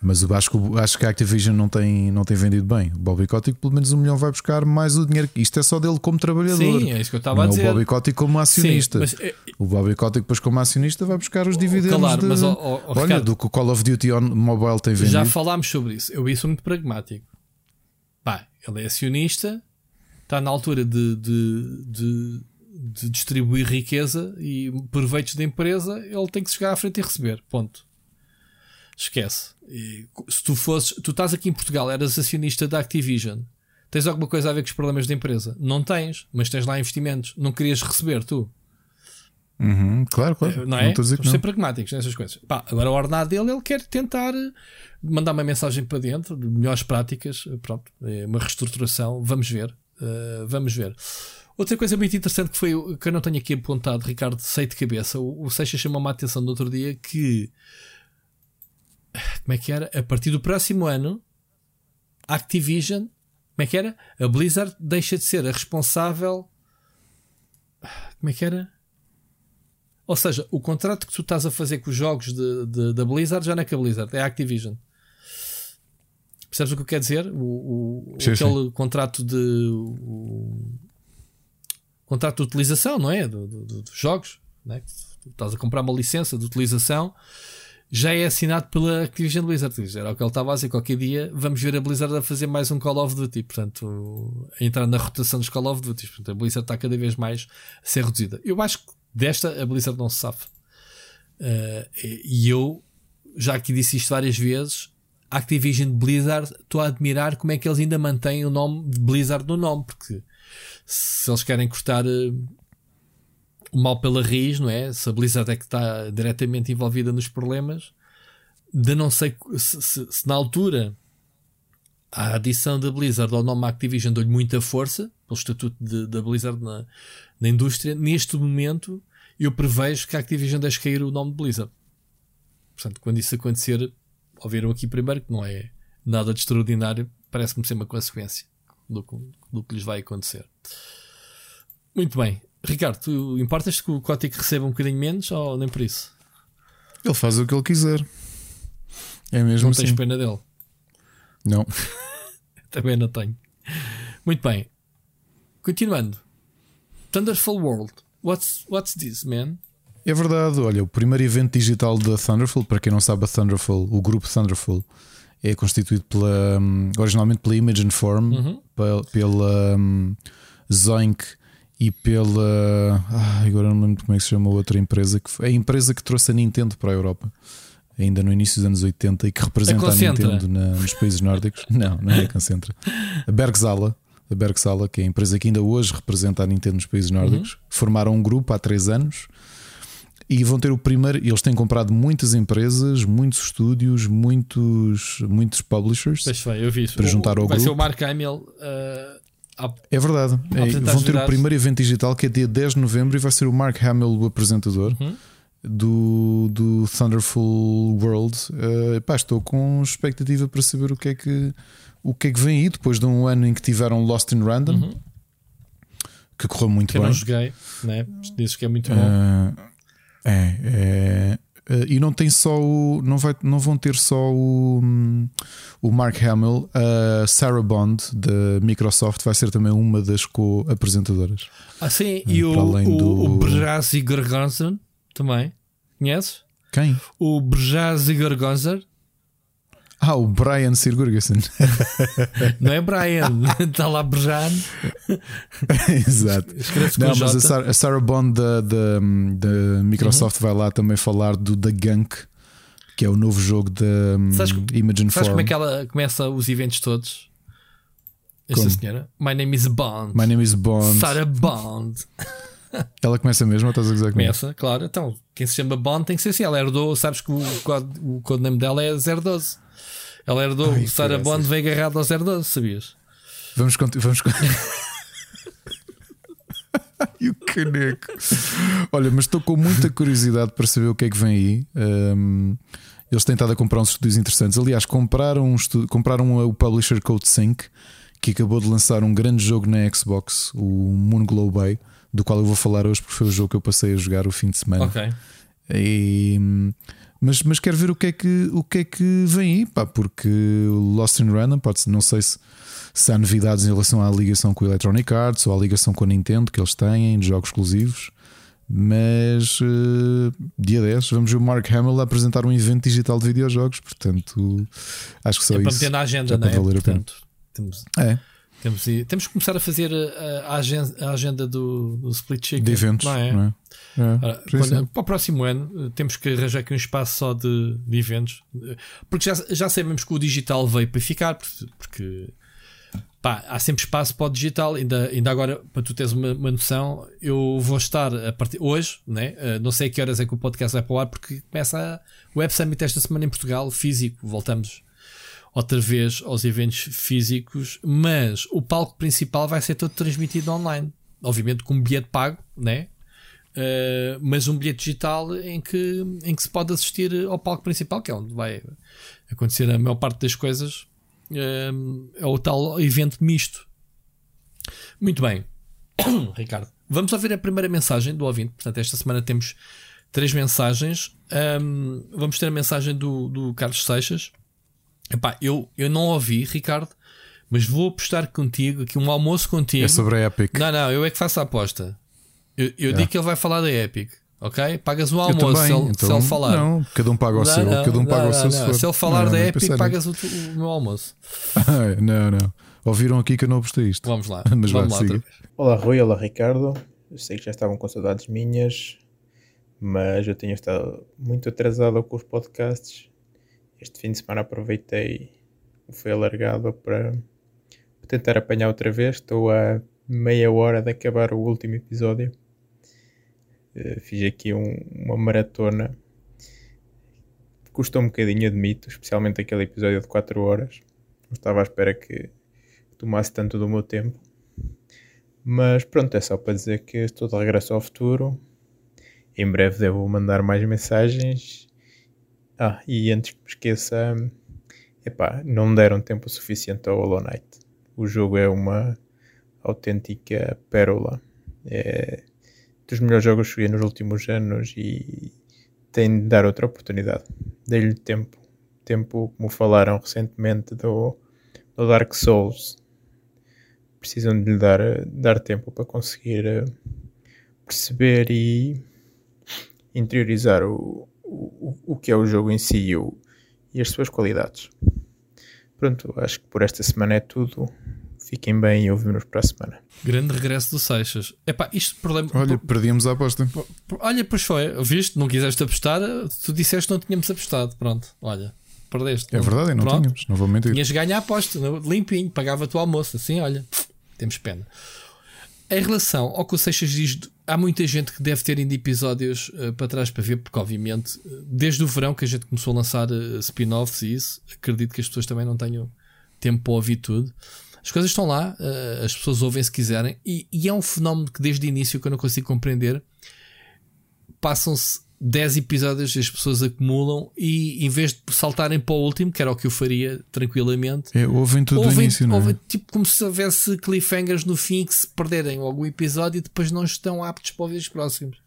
Mas eu acho que, o- acho que a Activision não tem, não tem vendido bem. O Bobby Kotick, pelo menos um milhão, vai buscar mais o dinheiro. Isto é só dele como trabalhador. Sim, é isso que eu estava não a é o dizer. Bobby Kotick como acionista. Sim, mas, é, O Bobby Kotick, depois, como acionista, vai buscar os dividendos. claro, de- mas Olha, Ricardo, do que o Call of Duty on Mobile tem vendido. já falámos sobre isso. Eu isso muito pragmático. Pá, ele é acionista, está na altura de, de, de, de distribuir riqueza e proveitos da empresa, ele tem que chegar à frente e receber. Ponto. Esquece. E se tu fosses, tu estás aqui em Portugal, eras acionista da Activision, tens alguma coisa a ver com os problemas da empresa? Não tens, mas tens lá investimentos. Não querias receber, tu. Uhum, claro, claro. Não é? não. ser pragmáticos nessas coisas. Pá, agora o ordenado dele, ele quer tentar eh, mandar uma mensagem para dentro, de melhores práticas, eh, pronto, é uma reestruturação, vamos ver, eh, vamos ver. Outra coisa muito interessante que foi, que eu não tenho aqui apontado, Ricardo, sei de cabeça, o, o Seixas chamou-me a atenção no outro dia que, como é que era? A partir do próximo ano, Activision, como é que era? A Blizzard deixa de ser a responsável, como é que era? Ou seja, o contrato que tu estás a fazer com os jogos de, de- da Blizzard já não é com a Blizzard, é a Activision. Percebes o que eu quero dizer? O, o- Sim, aquele contrato de. O, contrato de utilização, não é? Do- do- dos jogos, não é? Tu estás a comprar uma licença de utilização, já é assinado pela Activision Blizzard. Era o que ele estava a dizer. Qualquer dia vamos ver a Blizzard a fazer mais um Call of Duty, portanto, a entrar na rotação dos Call of Duty. Portanto, a Blizzard está cada vez mais a ser reduzida. Eu acho que desta a Blizzard não se safa. Uh, e eu já aqui disse isto várias vezes. Activision Blizzard, estou a admirar como é que eles ainda mantêm o nome de Blizzard no nome, porque se eles querem cortar uh, o mal pela raiz, não é? Se a Blizzard é que está diretamente envolvida nos problemas, de não sei se, se- se na altura a adição da Blizzard ao nome Activision deu-lhe muita força, pelo estatuto da Blizzard na, na indústria, neste momento eu prevejo que a Activision deixe cair o nome de Blizzard. Portanto, quando isso acontecer, ouviram aqui primeiro que não é nada de extraordinário, parece-me ser uma consequência do, do que lhes vai acontecer. Muito bem. Ricardo, tu importas que o Kotick receba um bocadinho menos ou nem por isso? Ele faz o que ele quiser. É mesmo Não assim. tens pena dele? Não. Também não tenho. Muito bem. Continuando. Thunderful World. What's, what's this, man? É verdade, olha, o primeiro evento digital da Thunderful, para quem não sabe, a Thunderful, o grupo Thunderful, é constituído pela, hum, originalmente pela Image Form, Uhum. pela, pela hum, Zoink e pela. Ah, agora não me lembro como é que se chama a outra empresa, que foi, a empresa que trouxe a Nintendo para a Europa, ainda no início dos anos 80 e que representa a, Concentra. Nintendo na- nos países nórdicos. Não, não é a Concentra. A Bergzala. A Bergzala, que é a empresa que ainda hoje representa a Nintendo nos países nórdicos, Uhum. formaram um grupo há três anos e vão ter o primeiro. Eles têm comprado muitas empresas, muitos estúdios, muitos, muitos publishers. Pois foi, eu vi isso. Para O- juntar ao vai ser grupo. o Mark Hamill uh, a- É verdade. É, vão ter o primeiro evento digital que é dia 10 de novembro e vai ser o Mark Hamill o apresentador Uhum. do, do Thunderful World. Eh, pá, estou com expectativa para saber o que é que o que é que vem aí depois de um ano em que tiveram Lost in Random, Uhum. que correu muito que eu bem. não joguei, né? Dizes que é muito bom. Ah, é, é, ah, e não tem só o. Não, vai, não vão ter só o, hum, o Mark Hamill, a Sarah Bond da Microsoft vai ser também uma das co-apresentadoras. Ah, sim, e para o, o, do- o Gorgonzer também. Conheces? Quem? O Brasi Gorgonzer Ah, o Brian Sirgurgesson. não é Brian, está lá Brejan. Exato. Não, mas a Sarah, a Sarah Bond da, da, da Microsoft vai lá também falar do The Gunk, que é o novo jogo da hum, Sabes- Imogen Sabes Form. como é que ela começa os eventos todos? Esta Como? senhora. My name is Bond. My name is Bond. Sarah Bond. Ela começa mesmo ou estás a gozar comigo? Começa, claro. Então, quem se chama Bond tem que ser assim. Ela herdou, sabes que o, o codename dela é 012. Ela herdou, Ai, Sarah. Bond veio agarrado ao 012, sabias? Vamos continuar. Vamos... e o caneco. Olha, mas estou com muita curiosidade para saber o que é que vem aí. Ahm, eles têm estado a comprar uns estúdios interessantes. Aliás, compraram, um estu- compraram o publisher Code Sync, que acabou de lançar um grande jogo na Xbox, o Moon Glow Bay, do qual eu vou falar hoje, porque foi o jogo que eu passei a jogar o fim de semana. Ok. E, mas, mas quero ver o que é que, o que, é que vem aí, pá, porque o Lost in Random, pode não sei se, se há novidades em relação à ligação com o Electronic Arts ou à ligação com a Nintendo que eles têm de jogos exclusivos. Mas uh, dia 10 vamos ver o Mark Hamill a apresentar um evento digital de videojogos, portanto acho que só é isso. para meter na agenda, não é? Valer portanto, temos, é. Temos, temos que começar a fazer a, a, agenda, a agenda do, do, Split Chicken. De eventos, não é? Não é? É, quando, para o próximo ano temos que arranjar aqui um espaço só de, de eventos, porque já, já sabemos que o digital veio para ficar, porque pá, há sempre espaço para o digital. Ainda, ainda agora, para tu teres uma, uma noção, eu vou estar a partir hoje, né? Uh, não sei a que horas é que o podcast vai para o ar, porque começa a Web Summit esta semana em Portugal, físico. Voltamos outra vez aos eventos físicos, mas o palco principal vai ser todo transmitido online. Obviamente com um bilhete pago, né? Uh, mas um bilhete digital em que, em que se pode assistir ao palco principal, que é onde vai acontecer a maior parte das coisas. Uh, é o tal evento misto. Muito bem, Ricardo. Vamos ouvir a primeira mensagem do ouvinte. Portanto, esta semana temos três mensagens. Um, vamos ter a mensagem do, do Carlos Seixas. Epá, eu, eu não ouvi, Ricardo, mas vou apostar contigo aqui um almoço contigo. É sobre a Epic. Não, não, eu é que faço a aposta. Eu, eu digo que ele vai falar da Epic. Ok? Pagas o almoço também, se, ele, então, se, ele, falar. Não, cada um paga o não, seu. Não, cada um paga não, o seu. Se, se, ele falar da Epic, pagas o, o, meu almoço. não, não. Ouviram aqui que eu não apostei isto. Vamos lá. Mas Vamos vai, lá Olá, Rui. Olá, Ricardo. Eu sei que já estavam com saudades minhas, mas eu tenho estado muito atrasado com os podcasts este fim de semana aproveitei, foi alargado para, tentar apanhar outra vez. Estou a meia hora de acabar o último episódio. Uh, fiz aqui um, uma maratona. Custou um bocadinho, admito, especialmente aquele episódio de 4 horas. Não estava à espera que tomasse tanto do meu tempo. Mas pronto, é só para dizer que estou de regresso ao futuro. Em breve devo mandar mais mensagens ah, e antes que me esqueça, epá, não deram tempo suficiente ao Hollow Knight. O jogo é uma autêntica pérola. É dos melhores jogos que joguei nos últimos anos e tem de dar outra oportunidade. Dei-lhe tempo. Tempo, como falaram recentemente do, do Dark Souls. Precisam de lhe dar, dar tempo para conseguir eh, perceber e interiorizar o, o, o que é o jogo em si e, o, e as suas qualidades. Pronto, acho que por esta semana é tudo. Fiquem bem e ouvimos para a semana. Grande regresso do Seixas. Epá, isto problema. Olha, perdíamos a aposta. Olha, pois foi. Viste? Não quiseste apostar, tu disseste que não tínhamos apostado. Pronto, olha, perdeste. É verdade, não Pronto. tínhamos, não vou mentir. Tinhas ganho a aposta, limpinho, pagava-te o almoço. Assim, olha, temos pena. Em relação ao que o Seixas diz há muita gente que deve ter indo episódios uh, para trás para ver, porque obviamente, desde o verão que a gente começou a lançar uh, spin-offs e isso, acredito que as pessoas também não tenham tempo para ouvir tudo. As coisas estão lá, uh, as pessoas ouvem se quiserem, e, e, é um fenómeno que desde o início que eu não consigo compreender. Passam-se 10 episódios as pessoas acumulam e em vez de saltarem para o último, que era o que eu faria tranquilamente, é, ouvem tudo ouvem, início, não é? tipo como se houvesse cliffhangers no fim que se perderem algum episódio e depois não estão aptos para ouvir os próximos.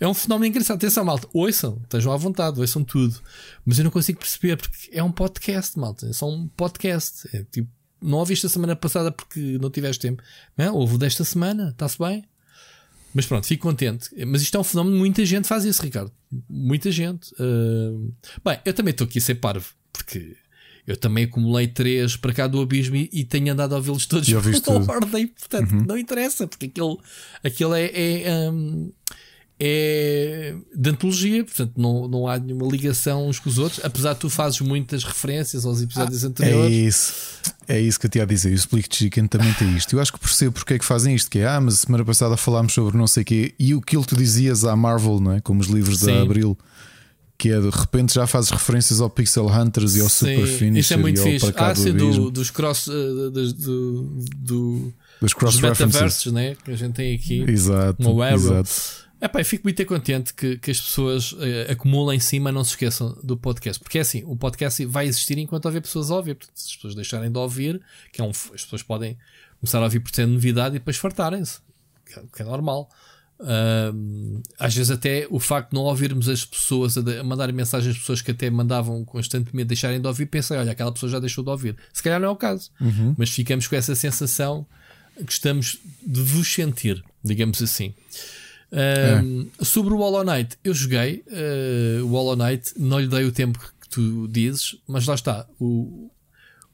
É um fenómeno engraçado. Atenção, malta, ouçam, estejam à vontade, ouçam tudo. Mas eu não consigo perceber porque é um podcast, malta. É só um podcast. É tipo, não ouviste a semana passada porque não tiveste tempo. Não, houve desta semana, está-se bem. Mas pronto, fico contente. Mas isto é um fenómeno, muita gente faz isso, Ricardo. Muita gente. Uh... Bem, eu também estou aqui a ser parvo, porque eu também acumulei três para cá do abismo e, e tenho andado a ouvi-los todos por ordem. Portanto, uhum. não interessa, porque aquilo, aquilo é, é um, é de antologia, portanto não, não há nenhuma ligação uns com os outros, apesar de tu fazes muitas referências aos episódios ah, anteriores. É isso, é isso que eu te ia dizer. O Split Chicken também tem isto. Eu acho que percebo porque é que fazem isto, que é, ah, mas semana passada falámos sobre não sei o quê, e o que tu dizias à Marvel, não é? Como os livros Sim. da Abril. Que é de repente já fazes referências ao Pixel Hunters e ao Sim, Super Finisher. Isso é muito fixe. Ah, sim, do, dos cross. Uh, do, do, dos cross references né? que a gente tem aqui. Exato. Exato. É pá, fico muito contente que, que as pessoas uh, acumulem em cima, não se esqueçam do podcast. Porque é assim, o podcast vai existir enquanto houver pessoas a ouvir. Portanto, se as pessoas deixarem de ouvir, que é um, as pessoas podem começar a ouvir por ser novidade e depois fartarem-se. Que, é, que é normal. Uh, às vezes até o facto de não ouvirmos as pessoas a, a mandar mensagens às pessoas que até mandavam constantemente deixarem de ouvir, pensei, olha, aquela pessoa já deixou de ouvir. Se calhar não é o caso, uhum. mas ficamos com essa sensação que estamos de vos sentir, digamos assim. É. Sobre o Hollow Knight, eu joguei uh, o Hollow Knight, não lhe dei o tempo que tu dizes, mas lá está. O,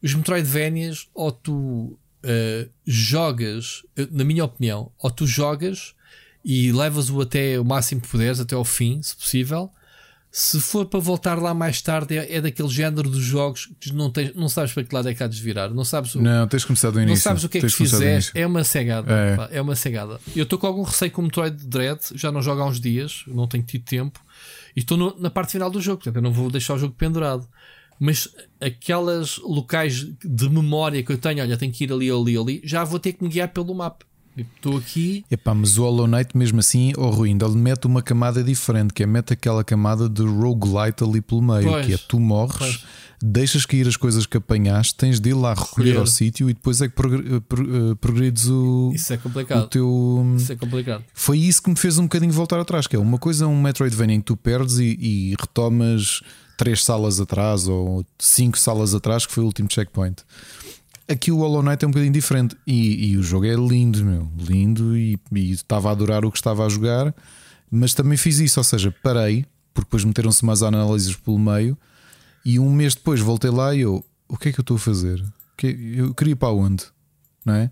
os Metroidvanias, ou tu uh, jogas, na minha opinião, ou tu jogas e levas-o até o máximo que puderes, até ao fim, se possível. Se for para voltar lá mais tarde, é, é daquele género dos jogos que não, tens, não sabes para que lado é que há de desvirar. Não sabes o, Não, tens começado do início. Não sabes o que é que fizeste. É uma cegada. É. Pá, é uma cegada. Eu estou com algum receio com o Metroid Dread. Já não jogo há uns dias. Não tenho tido tempo. E estou na parte final do jogo. Portanto, eu não vou deixar o jogo pendurado. Mas aquelas locais de memória que eu tenho, olha, tenho que ir ali, ali, ali, já vou ter que me guiar pelo mapa. Estou aqui. Epá, mas o Hollow Knight, mesmo assim, oh, ruim, ele mete uma camada diferente, que é mete aquela camada de roguelite ali pelo meio, pois, que é tu morres, pois. deixas cair as coisas que apanhaste, tens de ir lá recolher ao sítio e depois é que eh, eh, progredes o. Isso é complicado. O teu... Isso é complicado. Foi isso que me fez um bocadinho voltar atrás, que é uma coisa, um Metroidvania em que tu perdes e, e retomas três salas atrás ou cinco salas atrás, que foi o último checkpoint. Aqui o Hollow Knight é um bocadinho diferente e, e o jogo é lindo, meu, lindo e, e, estava a adorar o que estava a jogar, mas também fiz isso, ou seja, parei, porque depois meteram-se umas análises pelo meio e um mês depois voltei lá e eu, o que é que eu estou a fazer? Eu queria ir para onde? Não é?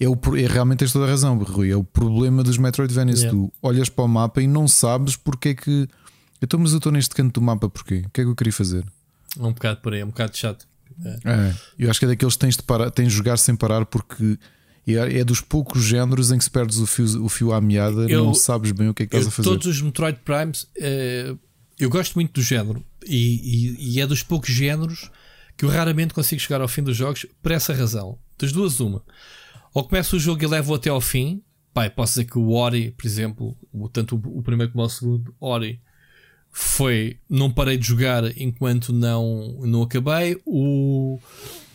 É, o, é realmente tens toda a razão, Rui. É o problema dos Metroidvanias. Yeah. Tu olhas para o mapa e não sabes porque é que. Então, mas eu estou neste canto do mapa porquê? O que é que eu queria fazer? É um bocado por aí, é um bocado chato. É. é. Eu acho que é daqueles que tens de, parar, tens de jogar sem parar porque é, é dos poucos géneros em que se perdes o fio, o fio à meada, eu, não sabes bem o que é que estás eu, a fazer. Todos os Metroid Primes, eh, eu gosto muito do género e, e, e, é dos poucos géneros que eu raramente consigo chegar ao fim dos jogos por essa razão. Das duas, uma. Ou começo o jogo e levo até ao fim. Pai, posso dizer que o Ori, por exemplo, tanto o primeiro como o segundo, Ori, foi não parei de jogar enquanto não, não acabei. O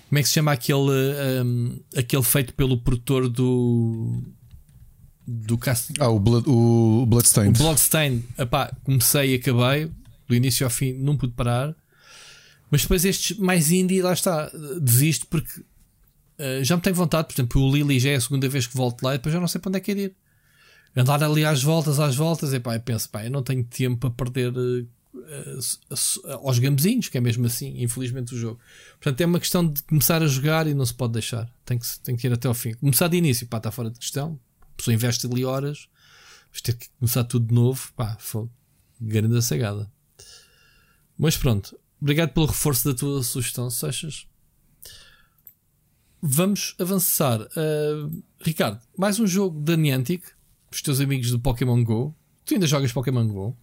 como é que se chama aquele um, aquele feito pelo produtor do do cast... Ah, o, Blood, o Bloodstained. O Bloodstained, epá, comecei e acabei do início ao fim, não pude parar. Mas depois estes mais indie, lá está, desisto porque uh, já me tenho vontade. Por exemplo, o Lily já é a segunda vez que volto lá e depois já não sei para onde é que é ir andar ali às voltas, às voltas, e pá, eu penso, pá, eu não tenho tempo para perder uh, aos gambezinhos, que é mesmo assim, infelizmente, o jogo. Portanto, é uma questão de começar a jogar e não se pode deixar. Tem que, tem que ir até ao fim. Começar de início, pá, está fora de questão. A pessoa investe ali horas, mas ter que começar tudo de novo, pá, foi grande cegada. Mas pronto, obrigado pelo reforço da tua sugestão, Seixas. Vamos avançar. Uh, Ricardo, mais um jogo da Niantic os teus amigos do Pokémon Go. Tu ainda jogas Pokémon Go?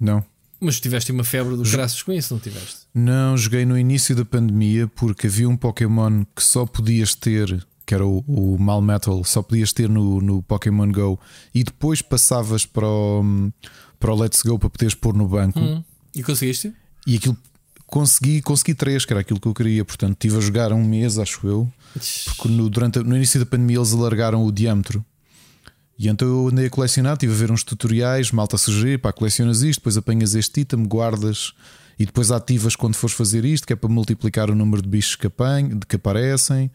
Não. Mas tiveste uma febre dos graças com isso, não tiveste? Não, joguei no início da pandemia porque havia um Pokémon que só podias ter, que era o, o Malmetal, só podias ter no, no Pokémon Go e depois passavas para o, para o Let's Go para poderes pôr no banco. Hum. E conseguiste? E aquilo consegui, consegui três, que era aquilo que eu queria. Portanto, estive a jogar um mês, acho eu, porque no, durante, no início da pandemia eles alargaram o diâmetro. E então eu andei a colecionar, estive a ver uns tutoriais, malta sugerir, pá, colecionas isto, depois apanhas este item, guardas e depois ativas quando fores fazer isto, que é para multiplicar o número de bichos que, apanho, que aparecem.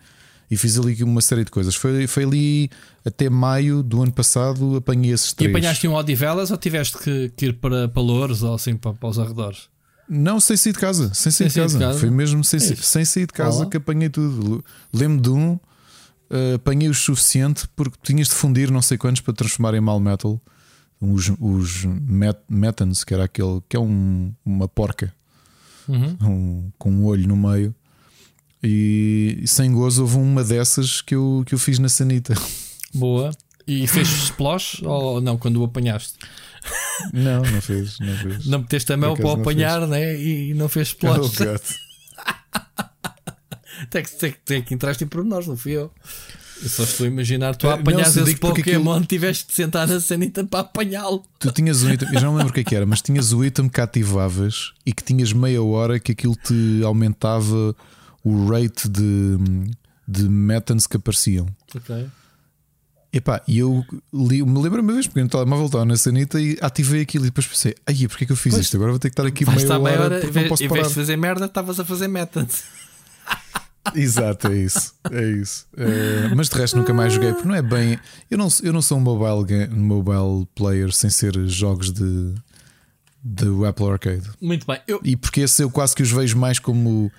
E fiz ali uma série de coisas. Foi, foi ali até maio do ano passado, apanhei esses três. E apanhaste um Odivelas ou tiveste que, que, ir para, para Louros ou assim para, para os arredores? Não, sem sair de casa. Sem sair, sem de, casa. de, casa. Foi mesmo sem, é sem sair de casa Olá. que apanhei tudo. Lembro de um uh, apanhei o suficiente porque tinhas de fundir não sei quantos para transformar em mal metal. Os, os met, metans, que era aquele que é um, uma porca uhum. um, com um olho no meio. E, e sem gozo houve uma dessas que eu, que eu fiz na sanita. Boa. E fez splash ou não quando o apanhaste? Não, não fez. Não, fez. não meteste a mão para o apanhar né? e não fez splash. Oh, Tem que, tem, tem que entraste em pormenores, não fui eu. Eu só estou a imaginar tu a apanhar esse Pokémon, aquilo... tiveste de sentar na sanita para apanhá-lo. Tu tinhas um item, eu já não lembro o que, é que era, mas tinhas o item que ativavas e que tinhas meia hora que aquilo te aumentava o rate de, de metans que apareciam. Ok. Epá, e eu li, me lembro uma vez porque no telemóvel estava na sanita e ativei aquilo e depois pensei, ai, porquê que eu fiz Pois. isto? Agora vou ter que estar aqui meia hora, meia hora, porque em não vez, posso em parar. vez de fazer merda, estavas a fazer meta. Exato, é isso. É isso. Eh, mas de resto nunca mais joguei, porque não é bem. Eu não, eu não sou um mobile, ga- mobile player sem ser jogos de do Apple Arcade. Muito bem. Eu, E porque esse eu quase que os vejo mais como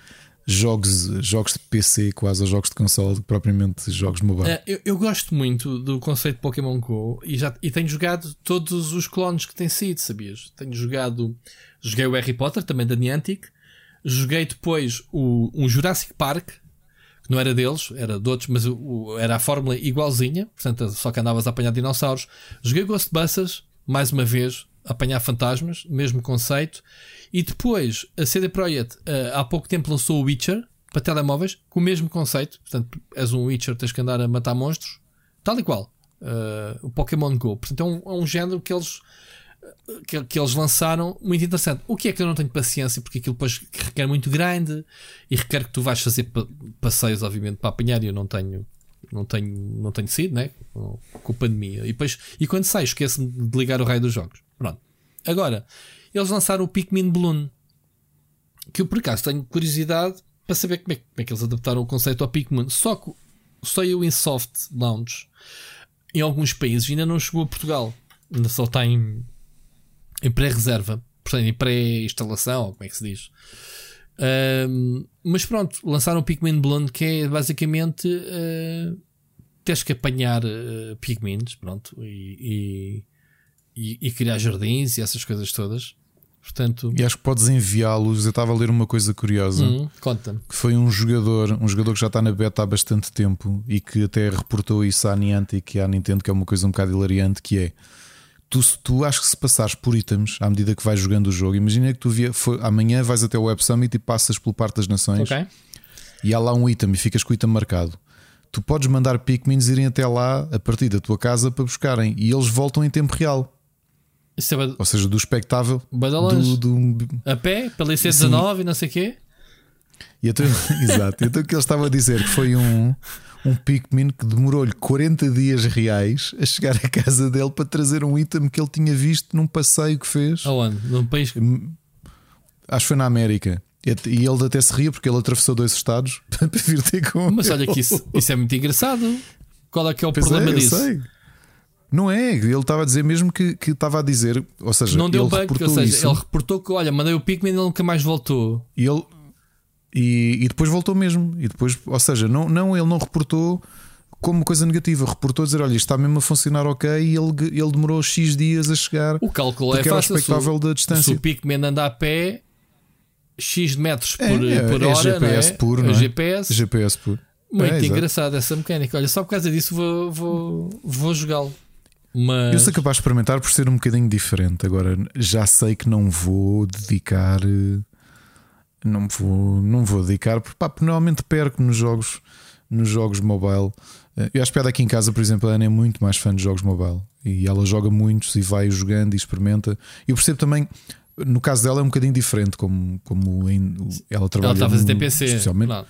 jogos, jogos de PC, quase, ou jogos de console, do que propriamente jogos de mobile. eh, eu, eu gosto muito do conceito de Pokémon Go e, já, e tenho jogado todos os clones que têm sido, sabias? Tenho jogado. Joguei o Harry Potter, também da Niantic. Joguei depois o, um Jurassic Park, que não era deles, era de outros, mas o, era a fórmula igualzinha, portanto, só que andavas a apanhar dinossauros. Joguei Ghostbusters, mais uma vez, apanhar fantasmas, mesmo conceito. E depois a CD Projekt eh, há pouco tempo lançou o Witcher para telemóveis, com o mesmo conceito. Portanto, és um Witcher, tens que andar a matar monstros, tal e qual. eh, o Pokémon Go. Portanto, é um, é um género que eles que, que eles lançaram muito interessante. O que é que eu não tenho paciência, porque aquilo depois requer muito grande e requer que tu vais fazer pa- passeios, obviamente, para apanhar e eu não tenho. Não tenho, não tenho sido, né? Com a pandemia. E, depois, e quando sai, esqueço-me de ligar o raio dos jogos. Pronto. Agora, eles lançaram o Pikmin Bloom. Que eu, por acaso, tenho curiosidade para saber como é, como é que eles adaptaram o conceito ao Pikmin. Só que saiu em soft launch em alguns países ainda não chegou a Portugal. Ainda só está em, em pré-reserva, portanto, em pré-instalação, ou como é que se diz. Ahm, mas pronto, lançaram o Pikmin Blonde, que é basicamente ah, tens que apanhar uh, Pikmins, pronto, e, e, e- e criar jardins e essas coisas todas. Portanto, E acho que podes enviá-los. Eu estava a ler uma coisa curiosa. hum, conta-me. que foi um jogador, um jogador que já está na beta há bastante tempo e que até reportou isso à Niantic e à Nintendo, que é uma coisa um bocado hilariante, que é tu, tu acho que se passares por itens à medida que vais jogando o jogo, imagina que tu via, foi- amanhã vais até o Web Summit e passas pelo Parque das Nações Ok? e há lá um item e ficas com o item marcado. Tu podes mandar Pikmins irem até lá a partir da tua casa para buscarem e eles voltam em tempo real, é ba- ou seja, do espectável do, do, A pé, pela IC19 e não sei o quê. E então, exato, então o que ele estava a dizer que foi um, um Pikmin que demorou-lhe 40 dias reais a chegar à casa dele para trazer um item que ele tinha visto num passeio que fez. Aonde? Num país. Acho que foi na América. E ele até se ria porque ele atravessou dois estados para vir ter com Mas olha que isso, isso é muito engraçado. Qual é que é o Pois problema é, eu disso? sei. Não é, ele estava a dizer mesmo que, que estava a dizer, ou seja, Não deu ele bug, reportou ou seja, isso ele reportou que, olha, mandei o Pikmin e ele nunca mais voltou. e ele e, e depois voltou mesmo. E depois, ou seja, não, não ele não reportou como coisa negativa, reportou a dizer: olha, isto está mesmo a funcionar ok, e ele, ele demorou X dias a chegar O cálculo é fácil. Se, expectável da o- se distância. o Pikmin anda a pé, X metros É, por, é, por é hora, GPS não é? puro, É não é? GPS. GPS puro. Muito É, engraçado essa mecânica. Olha, só por causa disso vou, vou, vou jogá-lo. Mas Eu sou capaz de experimentar por ser um bocadinho diferente. Agora já sei que não vou dedicar. eh, Não vou, não vou dedicar, porque pá, porque normalmente perco nos jogos, nos jogos mobile. Eh, Eu acho que aqui em casa, por exemplo, a Ana é muito mais fã de jogos mobile e ela joga muitos e vai jogando e experimenta. Eu percebo também, no caso dela, é um bocadinho diferente, como, como em- ela ela trabalha está a fazer TPC. especialmente.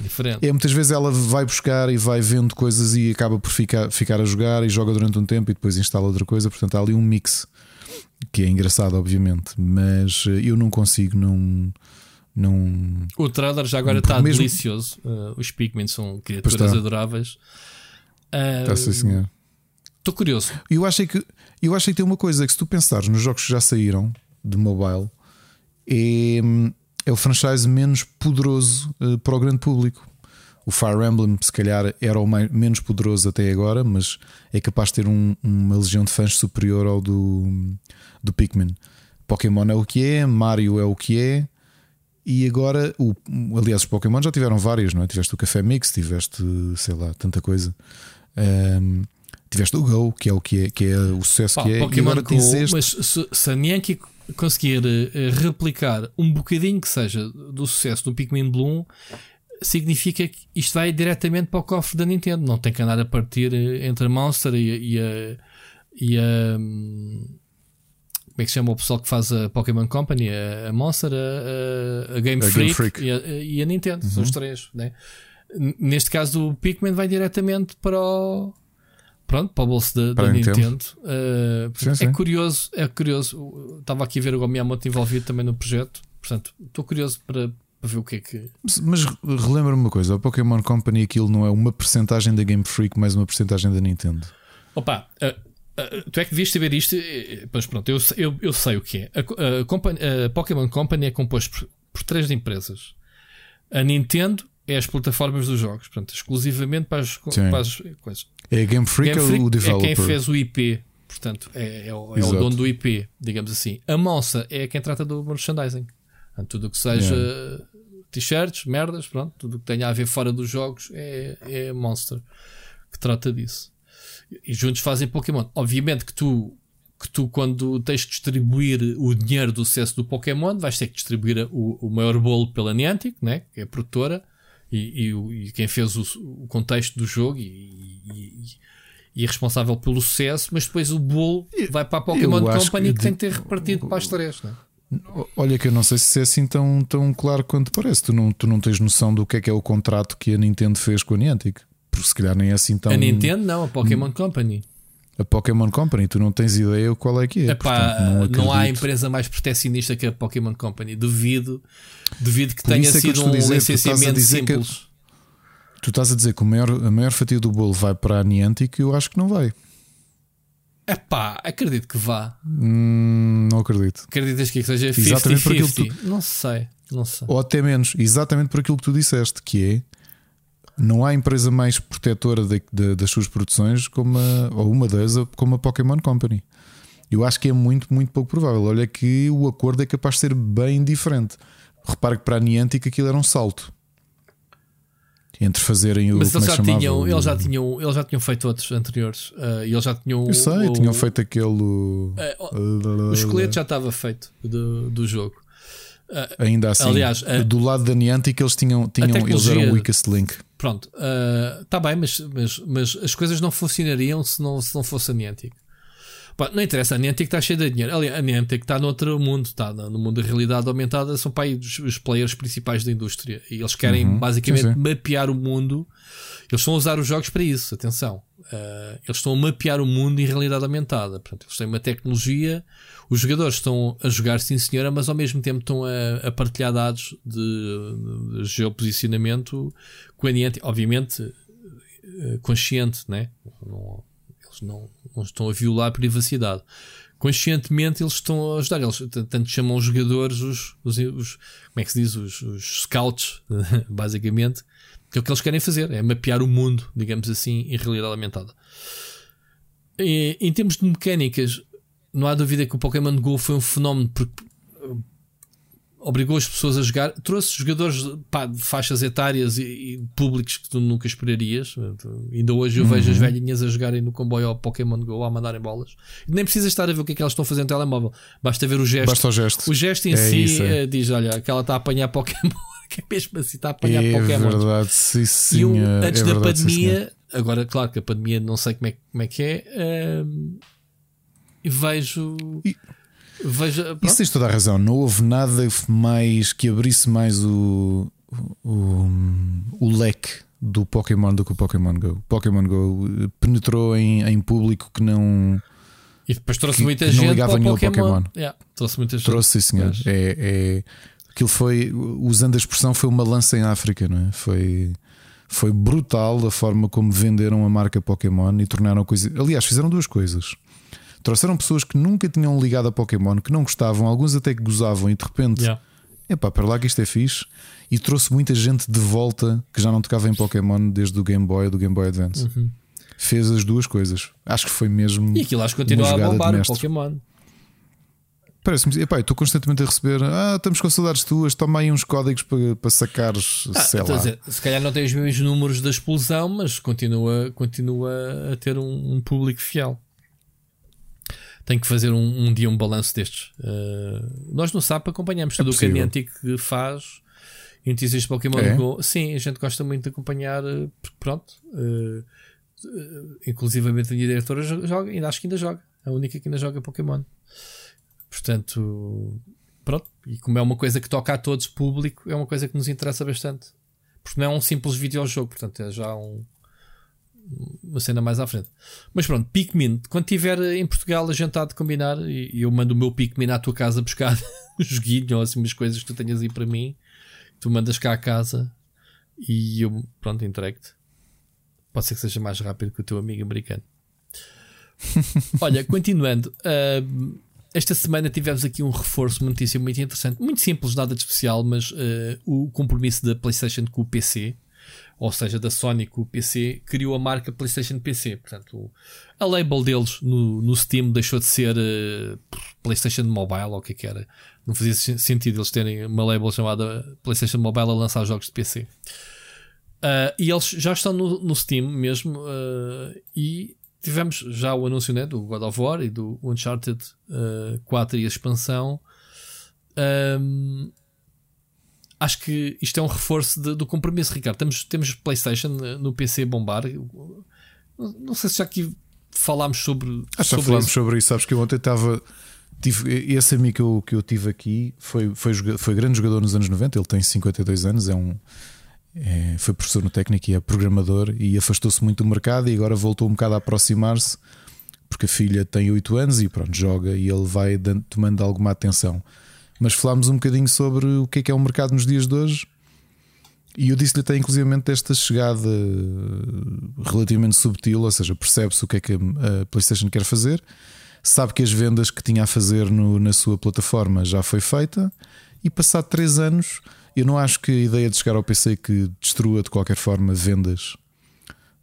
Diferente. É, muitas vezes ela vai buscar e vai vendo coisas e acaba por ficar, ficar a jogar e joga durante um tempo e depois instala outra coisa. Portanto, há ali um mix que é engraçado, obviamente, mas eh, eu não consigo não. Não O trailer já agora está mesmo- delicioso. Uh, os Pikmin são criaturas está. adoráveis. tá, sim, senhor. Estou curioso. Eu achei que eu achei que tem uma coisa que se tu pensares nos jogos que já saíram de mobile é, é o franchise menos poderoso eh, para o grande público. O Fire Emblem, se calhar, era o mais, menos poderoso até agora, mas é capaz de ter um- uma legião de fãs superior ao do, do Pikmin. Pokémon é o que é, Mario é o que é, e agora, o, aliás, os Pokémon já tiveram vários, não é? Tiveste o Café Mix, tiveste, sei lá, tanta coisa. Ahm, tiveste o Go, que é o que é, que é o sucesso Pá, que é, e Pokémon agora Go, tens este. mas se, se a Niantic conseguir eh, replicar um bocadinho que seja do sucesso do Pikmin Bloom, significa que isto vai diretamente para o cofre da Nintendo. Não tem que andar a partir eh, entre a Monster e, e a. E a hum, como é que se chama o pessoal que faz a Pokémon Company? A, a Monster, a, a- Game, A Freak, Game Freak. E, a, e Nintendo. São os três. Né? Neste caso, o Pikmin vai diretamente para o, pronto, para o bolso da, da Nintendo. Uh, sim, é sim. curioso, é curioso. Estava aqui a ver o Miyamoto envolvido também no projeto. Portanto, estou curioso para, para ver o que é que. Mas relembra-me uma coisa: a Pokémon Company aquilo não é uma porcentagem da Game Freak mais uma porcentagem da Nintendo. Opa, uh, uh, tu é que devias saber isto. Pois pronto, eu, eu, eu sei o que é. A, a, company, a Pokémon Company é composto por, por três empresas: a Nintendo é as plataformas dos jogos, portanto, exclusivamente para as, para as coisas. É a Game Freak, Game Freak ou o developer? É quem fez o IP, portanto, é, é, o, é o, dono do IP, digamos assim. A Monça é quem trata do merchandising. Portanto, tudo o que seja yeah. t-shirts, merdas, pronto, tudo o que tenha a ver fora dos jogos é, é Monster que trata disso. E juntos fazem Pokémon. Obviamente que tu que tu, quando tens de distribuir o dinheiro do sucesso do Pokémon, vais ter que distribuir o, o maior bolo pela Niantic, né? que é a produtora, e, e, e quem fez o, o, contexto do jogo e, e, é responsável pelo sucesso, mas depois o bolo vai para a Pokémon Company que, que tem que ter repartido para as três. Né? Olha, que eu não sei se é assim tão, tão claro quanto parece. Tu não, tu não tens noção do que é que é o contrato que a Nintendo fez com a Niantic. Porque se calhar nem é assim tão. A Nintendo não, a Pokémon Company a Pokémon Company, tu não tens ideia qual é que é. Epá, Portanto, não, não, há empresa mais proteccionista que a Pokémon Company. Duvido, duvido que Por tenha é que sido um dizer, licenciamento simples. Que, tu estás a dizer que maior, a maior fatia do bolo vai para a Niantic e eu acho que não vai. Epá, acredito que vá. Hum, não acredito. Acreditas que seja 50-50? Tu... Não sei, não sei. Ou até menos, exatamente por aquilo que tu disseste, que é não há empresa mais protetora de, de, das suas produções como a, ou uma das como a Pokémon Company. Eu acho que é muito, muito pouco provável. Olha que o acordo é capaz de ser bem diferente. Repare que para a Niantic aquilo era um salto entre fazerem o. Mas eles é já, tinham, eles, já tinham, eles já tinham feito outros anteriores. Uh, e eles já tinham. Eu sei, o, tinham feito aquele. Uh, o esqueleto já estava feito do, do jogo. Uh, Ainda assim, aliás, do lado da Niantic eles tinham, tinham eles eram o weakest link. Pronto, está uh, bem, mas, mas, mas as coisas não funcionariam se não, se não fosse a Niantic. Pá, não interessa, a Niantic está cheia de dinheiro. Aliás, a Niantic está no outro mundo, está no mundo da realidade aumentada, são aí os, os players principais da indústria e eles querem uhum, basicamente sim, sim. mapear o mundo. Eles estão a usar os jogos para isso, atenção. Uh, eles estão a mapear o mundo em realidade aumentada. Portanto, eles têm uma tecnologia os jogadores estão a jogar, sim senhora, mas ao mesmo tempo estão a, a partilhar dados de, de, geoposicionamento Niantic, obviamente eh, consciente, né? Não, eles não, não estão a violar a privacidade. Conscientemente eles estão a ajudar, eles tanto chamam os jogadores os, os, os como é que se diz, os, os scouts, basicamente, que é o que eles querem fazer, é mapear o mundo, digamos assim, em realidade aumentada. E, em termos de mecânicas, não há dúvida que o Pokémon Go foi um fenómeno porque uh, obrigou as pessoas a jogar, trouxe jogadores pá, de faixas etárias e, e, públicos que tu nunca esperarias. Ainda hoje eu uhum. vejo as velhinhas a jogarem no comboio ao Pokémon Go a mandarem bolas. Nem precisa estar a ver o que é que elas estão fazer no telemóvel, basta ver o gesto. Basta o gesto. O gesto em é si isso, é. Eh, diz: olha, aquela está a apanhar Pokémon. que é mesmo assim, está a apanhar é Pokémon. É verdade, sim, sim. E eu, antes é da verdade, pandemia, sim, agora, claro que a pandemia não sei como é, como é que é. Uh, e vejo. E... Vejo, Isso tens toda a razão. Não houve nada mais que abrisse mais o, o, o leque do Pokémon do que o Pokémon Go. Pokémon Go penetrou em, em público que não. E depois trouxe que, muita que gente não ligava nenhum Pokémon. Pokémon. Yeah, trouxe muita gente. Trouxe, sim, senhor. É, é, aquilo foi, usando a expressão, foi uma lança em África, não é? Foi, foi brutal a forma como venderam a marca Pokémon e tornaram a coisa. Aliás, fizeram duas coisas. Trouxeram pessoas que nunca tinham ligado a Pokémon, que não gostavam, alguns até que gozavam, e de repente, yeah. epá, para lá que isto é fixe. E trouxe muita gente de volta que já não tocava em Pokémon desde o Game Boy do Game Boy Advance. Uhum. Fez as duas coisas. Acho que foi mesmo. E aquilo acho que continua a bombar o Pokémon. Parece-me, epá, estou constantemente a receber. Ah, estamos com saudades tuas, toma aí uns códigos para, para sacares. Ah, sei lá. Dizer, se calhar não tem os mesmos números da explosão, mas continua, continua a ter um, um público fiel tenho que fazer um, um dia um balanço destes. Uh, nós no SAP acompanhamos é tudo o que a Niantic faz. E não existe Pokémon é? Go. Sim, a gente gosta muito de acompanhar, eh, porque pronto. Uh, inclusivamente a minha diretora joga, ainda acho que ainda joga. A única que ainda joga Pokémon. Portanto, pronto. E como é uma coisa que toca a todos público, é uma coisa que nos interessa bastante. Porque não é um simples videojogo, portanto, é já um, uma cena mais à frente. Mas pronto, Pikmin, quando estiver em Portugal a jantar de combinar, e eu mando o meu Pikmin à tua casa buscar o joguinho ou assim umas coisas que tu tenhas aí para mim, tu mandas cá à casa e eu, pronto, entregue-te. Pode ser que seja mais rápido que o teu amigo americano. Olha, continuando. Uh, esta semana tivemos aqui um reforço, uma notícia muito interessante, muito simples, nada de especial, mas uh, o compromisso da PlayStation com o PC, ou seja, da Sony com o PC, criou a marca PlayStation PC. Portanto, a label deles no, no Steam deixou de ser uh, PlayStation Mobile, ou o que é que era. Não fazia sentido eles terem uma label chamada PlayStation Mobile a lançar jogos de PC. Uh, eh, e eles já estão no, no Steam mesmo, e tivemos já o anúncio né, do God of War e do Uncharted uh, 4 e a expansão. Um, acho que isto é um reforço de, do compromisso, Ricardo. Temos, temos PlayStation no PC bombar. Não, não sei se já aqui falámos sobre. Acho que já falámos isso. sobre isso. Sabes que eu ontem estava. Tive, esse amigo que eu, que eu tive aqui foi, foi, foi grande jogador nos anos 90. Ele tem 52 anos, é um é, foi professor no técnico e é programador e afastou-se muito do mercado e agora voltou um bocado a aproximar-se porque a filha tem 8 anos e pronto, joga e ele vai dando, tomando alguma atenção. Mas falámos um bocadinho sobre o que é que é o mercado nos dias de hoje. E eu disse-lhe até inclusive esta chegada relativamente subtil, ou seja, percebe-se o que é que a PlayStation quer fazer, sabe que as vendas que tinha a fazer no, na sua plataforma já foi feita, e passado 3 anos eu não acho que a ideia de chegar ao PC que destrua de qualquer forma vendas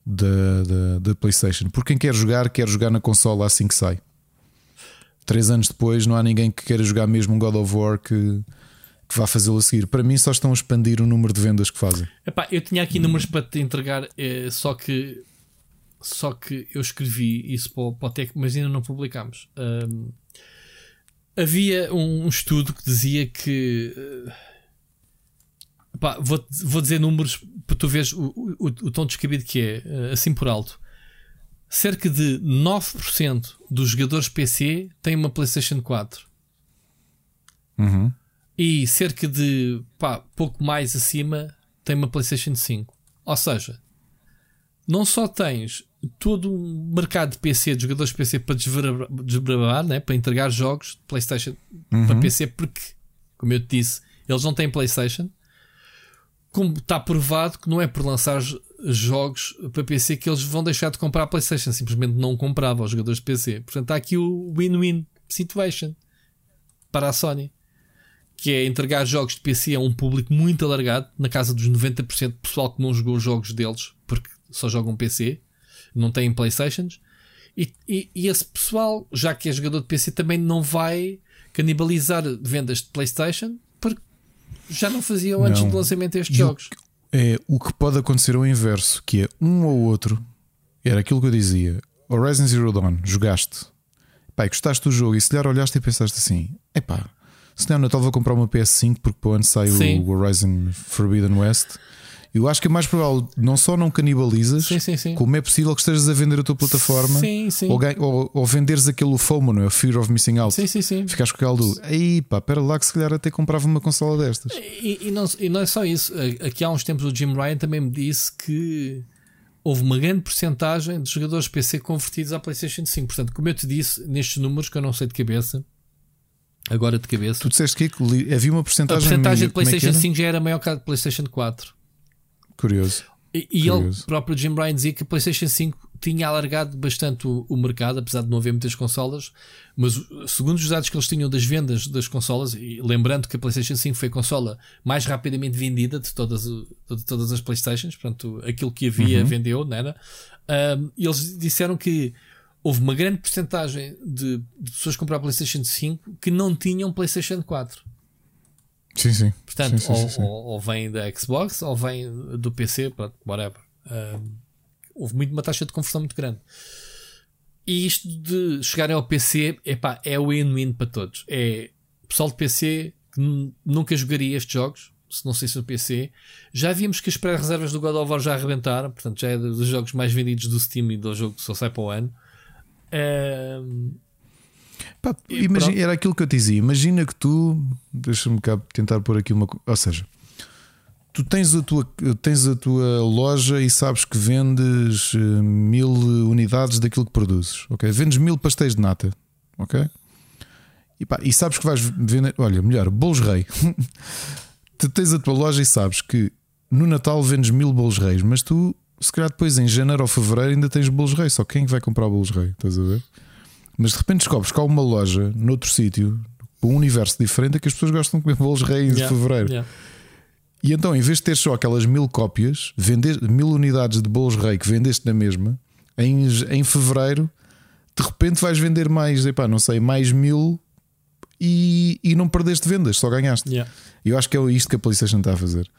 da, da, da PlayStation. Porque quem quer jogar, quer jogar na consola assim que sai. Três anos depois, não há ninguém que queira jogar mesmo um God of War que, que vá fazê-lo a seguir. Para mim, só estão a expandir o número de vendas que fazem. Epá, eu tinha aqui números para te entregar, é, só que só que eu escrevi isso para o, Tech, mas ainda não publicámos. Havia um, estudo que dizia que. Uh, Pá, vou, vou dizer números para tu veres o, o, o tom descabido que é, eh, assim por alto. Cerca de 9% dos jogadores PC têm uma PlayStation 4. Uhum. E cerca de pá, pouco mais acima tem uma PlayStation 5. Ou seja, não só tens todo um mercado de PC, de jogadores de PC para desbravar, né? para entregar jogos de PlayStation uhum. para PC, porque, como eu te disse, eles não têm PlayStation como está provado que não é por lançar jogos para PC que eles vão deixar de comprar a PlayStation, simplesmente não compravam os jogadores de PC. Portanto, está aqui o win-win situation para a Sony, que é entregar jogos de PC a um público muito alargado, na casa dos 90% de pessoal que não jogou os jogos deles porque só jogam PC, não têm PlayStations. E, e, e esse pessoal, já que é jogador de PC, também não vai canibalizar vendas de PlayStation já não faziam antes não. do lançamento destes jogos. É, o que pode acontecer é o inverso, que é um ou outro. Era aquilo que eu dizia. Horizon Zero Dawn, jogaste. Pai, gostaste do jogo e se lhe olhaste e pensaste assim: epá, se não é Natal vou comprar uma PS5 porque para o ano sai Sim. o Horizon Forbidden West eu acho que é mais provável, não só não canibalizas, sim, sim, sim. como é possível que estejas a vender a tua plataforma ou, ou, ou, venderes aquele FOMO, não é? Fear of Missing Out. Sim, sim, sim. Ficas com aquele do aí pá, pera lá que se calhar até comprava uma consola destas. E, e, não, e não é só isso. Aqui há uns tempos o Jim Ryan também me disse que houve uma grande porcentagem de jogadores PC convertidos à PlayStation 5. Portanto, como eu te disse, nestes números que eu não sei de cabeça, agora de cabeça. Tu disseste que havia uma porcentagem. A porcentagem de é PlayStation é 5 já era maior que a de PlayStation 4. Curioso. E, e ele próprio, Jim Bryan, dizia que a PlayStation 5 tinha alargado bastante o, o, mercado, apesar de não haver muitas consolas. Mas segundo os dados que eles tinham das vendas das consolas, e lembrando que a PlayStation 5 foi a consola mais rapidamente vendida de todas, de todas as PlayStations, portanto, aquilo que havia uhum. vendeu, não era? Um, eles disseram que houve uma grande porcentagem de, de pessoas que compraram a PlayStation 5 que não tinham PlayStation 4. Sim, sim. Portanto, sim, sim, sim, ou, ou, vem da Xbox ou vem do PC, pronto, whatever. Um, houve muito, uma taxa de conversão muito grande. E isto de chegarem ao PC epá, é o win-win para todos. É pessoal de PC que nunca jogaria estes jogos, se não sei se no PC. Já vimos que as pré-reservas do God of War já arrebentaram, portanto já é dos jogos mais vendidos do Steam e do jogo que só sai para o ano. Um, Pá, imagina, era aquilo que eu te dizia. Imagina que tu, deixa-me cá tentar pôr aqui uma. Ou seja, tu tens a, tua, tens a tua loja e sabes que vendes eh, mil unidades daquilo que produzes, ok? Vendes mil pastéis de nata, ok? E, pá, e sabes que vais vender, olha, melhor, bolos rei. tu tens a tua loja e sabes que no Natal vendes mil bolos reis, mas tu, se calhar depois em janeiro ou fevereiro ainda tens bolos rei. Só quem é vai comprar bolos rei? Estás a ver? Mas de repente descobres que há uma loja noutro sítio, um universo diferente, é que as pessoas gostam de comer bolos rei em yeah, fevereiro. Yeah. E então, em vez de ter só aquelas mil cópias, vender mil unidades de bolos rei que vendeste na mesma, em, em fevereiro, de repente vais vender mais, epá, não sei, mais mil e, e não perdeste vendas, só ganhaste. Yeah. Eu acho que é isto que a PlayStation está a fazer.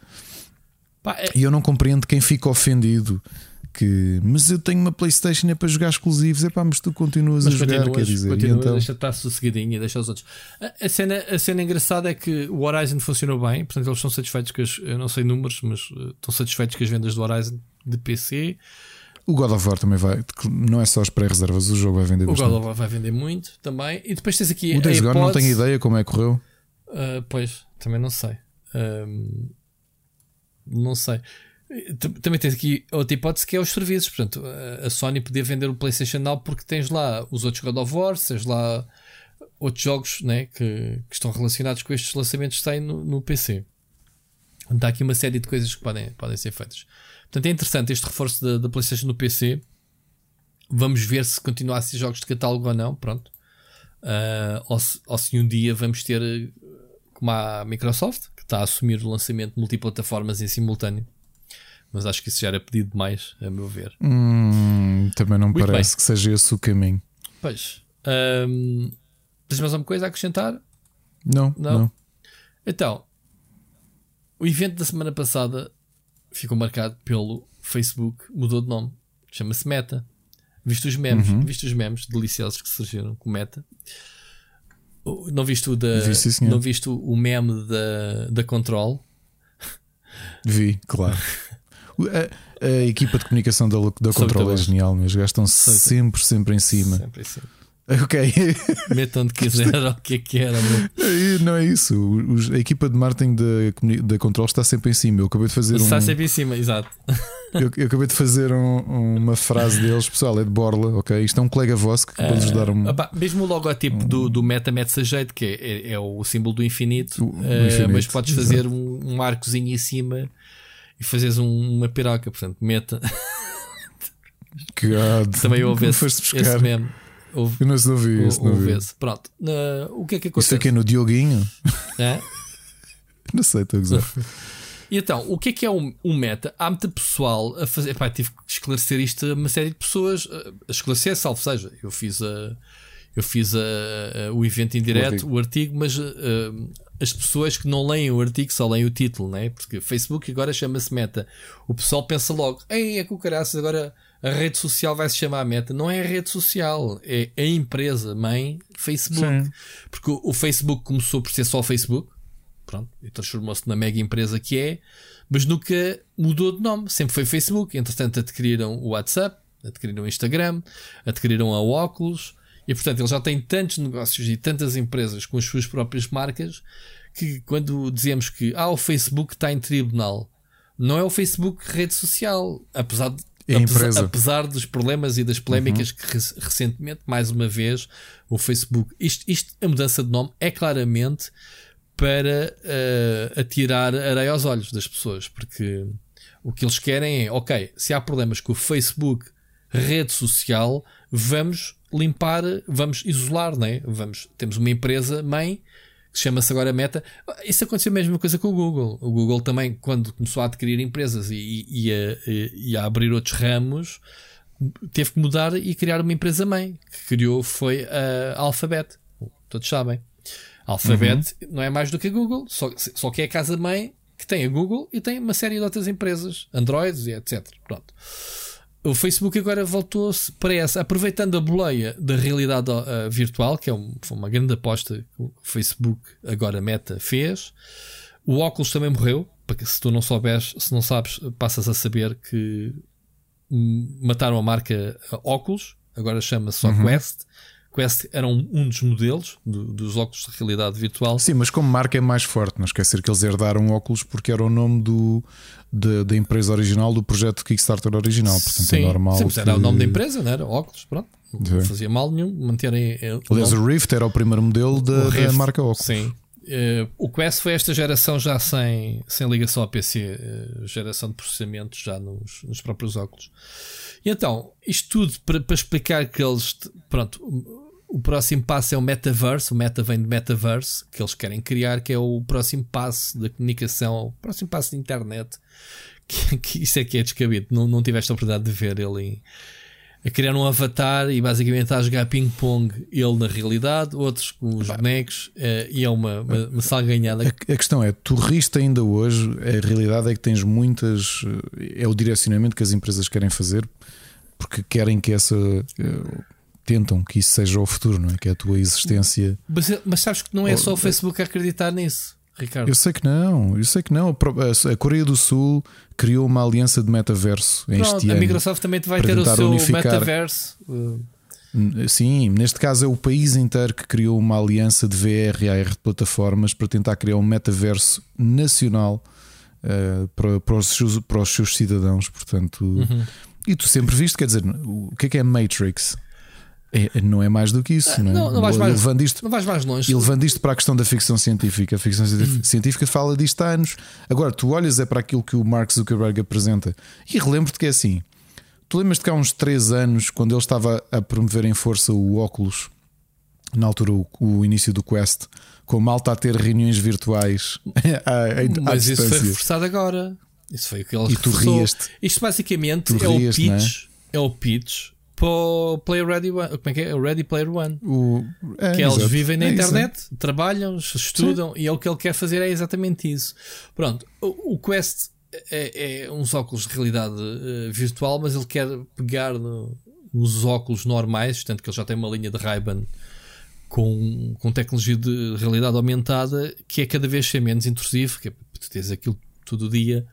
Pá, é... E eu não compreendo quem fica ofendido. Que, mas eu tenho uma PlayStation é para jogar exclusivos, é pá, mas tu continuas mas a jogar, quer dizer, então... deixa estar sossegadinho, deixa os outros. A, a, cena, a cena engraçada é que o Horizon funcionou bem, portanto, eles estão satisfeitos com as, eu não sei números, mas uh, estão satisfeitos com as vendas do Horizon de PC. O God of War também vai, não é só as pré-reservas, o jogo vai vender o bastante. O God of War vai vender muito também. E depois tens aqui o Days Gone não tenho ideia como é que correu. Uh, pois, também não sei. Um, não sei. Também tens aqui outra hipótese que é os serviços. Portanto, a Sony podia vender o PlayStation Now porque tens lá os outros God of War, tens lá outros jogos né, que, que estão relacionados com estes lançamentos que têm no, no PC. Então, há aqui uma série de coisas que podem, podem ser feitas. Portanto, é interessante este reforço da, da PlayStation no PC. Vamos ver se continua a ser jogos de catálogo ou não. Pronto. Uh, ou, se, ou se um dia vamos ter como a Microsoft, que está a assumir o lançamento de multiplataformas em simultâneo. Mas acho que isso já era pedido demais, a meu ver. Hum, também não Muito parece bem. que seja esse o caminho. Pois. Um, tens mais alguma coisa a acrescentar? Não, não. não. Então, o evento da semana passada ficou marcado pelo Facebook, mudou de nome, chama-se Meta. Viste os memes, uhum. viste os memes deliciosos que surgiram com Meta. Não viste o da, Vi, não viste o meme da, da Control? Vi, claro. A, a, equipa de comunicação da, da Control é genial, mas gastam sempre, sempre em cima. Sempre em cima. Ok. Metam onde quiser o que é que era. Não é isso. O, a equipa de marketing da, da Control está sempre em cima. Eu acabei de fazer está um. Sempre em cima, exato. Eu, eu acabei de fazer um, uma frase deles, pessoal, é de Borla, ok? Isto é um colega vosso que uh, pode ajudar um. Opa, mesmo o logotipo um, do, do Meta mete jeito, que é, é, é, o símbolo do infinito, do, do infinito mas podes fazer um, um arcozinho em cima e fazes um, uma piroca, portanto, Meta. God. Também houve esse, esse meme. Houve, eu não, não vi isso. Não vi. Pronto. Uh, o que é que acontece? Isso aqui é no Dioguinho? É? não sei, estou a dizer. E então, o que é que é um, um meta? Há muito pessoal a fazer. Epá, tive que esclarecer isto a uma série de pessoas. A esclarecer, salvo seja. Eu fiz, a, eu fiz a, a, o evento em direto, o artigo, o artigo mas uh, as pessoas que não leem o artigo só leem o título, né? porque Facebook agora chama-se meta. O pessoal pensa logo: Ei, é que o caraças agora a rede social vai se chamar Meta. Não é a rede social, é a empresa mãe Facebook. Sim. Porque o, o, Facebook começou por ser só o Facebook, pronto, e transformou-se na mega empresa que é, mas nunca mudou de nome, sempre foi Facebook. Entretanto, adquiriram o WhatsApp, adquiriram o Instagram, adquiriram a Oculus, e portanto, ele já tem tantos negócios e tantas empresas com as suas próprias marcas que quando dizemos que ah, o Facebook está em tribunal, não é o Facebook rede social, apesar de é apesar, apesar, dos problemas e das polémicas uhum. que recentemente, mais uma vez, o Facebook. Isto, isto, a mudança de nome é claramente para uh, atirar areia aos olhos das pessoas, porque o que eles querem é, ok, se há problemas com o Facebook, rede social, vamos limpar, vamos isolar, né? Vamos, temos uma empresa mãe chama-se agora Meta. Isso aconteceu a mesma coisa com o Google. O Google também, quando começou a adquirir empresas e, e, a, e a, abrir outros ramos, teve que mudar e criar uma empresa mãe. Que criou foi a Alphabet. Todos sabem. A Alphabet uhum. não é mais do que a Google, só, só que é a casa mãe que tem a Google e tem uma série de outras empresas, Androids e etc. Pronto o Facebook agora voltou-se para essa, aproveitando a boleia da realidade uh, virtual, que é um, foi uma grande aposta que o Facebook, agora Meta, fez. O óculos também morreu, porque se tu não souberes, se não sabes, passas a saber que mataram a marca óculos, agora chama-se só uhum. Quest. Quest era um, um dos modelos do, dos óculos de realidade virtual. Sim, mas como marca é mais forte, não esquecer que eles herdaram óculos porque era o nome do, de, da empresa original, do projeto Kickstarter original. Portanto, é Sim, é normal. Sim, que... era o nome da empresa, não era? Óculos, pronto. Não fazia mal nenhum manterem. Eh, Aliás, o Rift era o primeiro modelo da, da marca óculos. Sim. Uh, o Quest foi esta geração já sem, sem ligação ao PC, uh, geração de processamento já nos, nos próprios óculos. E então, isto tudo para, para explicar que eles, pronto, o próximo passo é o metaverse, o meta vem de metaverse, que eles querem criar, que é o próximo passo da comunicação, o próximo passo da internet, que, que isso é que é descabido. Não, não tiveste a oportunidade de ver ele a criar um avatar e basicamente a jogar ping-pong ele na realidade, outros com os bonecos, uh, e é uma, uma, uma salganhada. A, a, questão é, tu riste ainda hoje, a realidade é que tens muitas. Eh, é o direcionamento que as empresas querem fazer porque querem que essa. Uh, tentam que isso seja o futuro, não é? Que é a tua existência. Mas, mas sabes que não é só o Facebook a acreditar nisso. Ricardo. Eu sei que não, eu sei que não. A Coreia do Sul criou uma aliança de metaverso Pronto, este ano. A Microsoft também vai ter o seu unificar. metaverso. Sim, neste caso é o país inteiro que criou uma aliança de VR e AR de plataformas para tentar criar um metaverso nacional uh, para, para, os seus, para os seus cidadãos. Portanto, uhum. e tu sempre viste, quer dizer, o que é que é Matrix? É, não é mais do que isso, não é? Não, não, vais, mais, levando isto, não vais mais longe. E levando isto para a questão da ficção científica. A ficção uhum. científica fala disto há anos. Agora, tu olhas é para aquilo que o Mark Zuckerberg apresenta e relembro-te que é assim. Tu lembras-te que há uns 3 anos, quando ele estava a promover em força o óculos, na altura o, o início do Quest, com a malta a ter reuniões virtuais à, Mas isso foi reforçado agora. Isso foi o que ele E tu rieste. Isto basicamente tu é, rieste, o pitch, é? é o pitch para o Player Ready One. Como é que é? O Ready Player One. O, é, que eles vivem na é internet, isso, é. trabalham, estudam Sim. e é o que ele quer fazer é exatamente isso. Pronto, o, o Quest é, é, uns óculos de realidade uh, virtual, mas ele quer pegar no, nos óculos normais, portanto que ele já tem uma linha de Ray-Ban com, com tecnologia de realidade aumentada que é cada vez ser menos intrusivo, que é tu tens aquilo todo o dia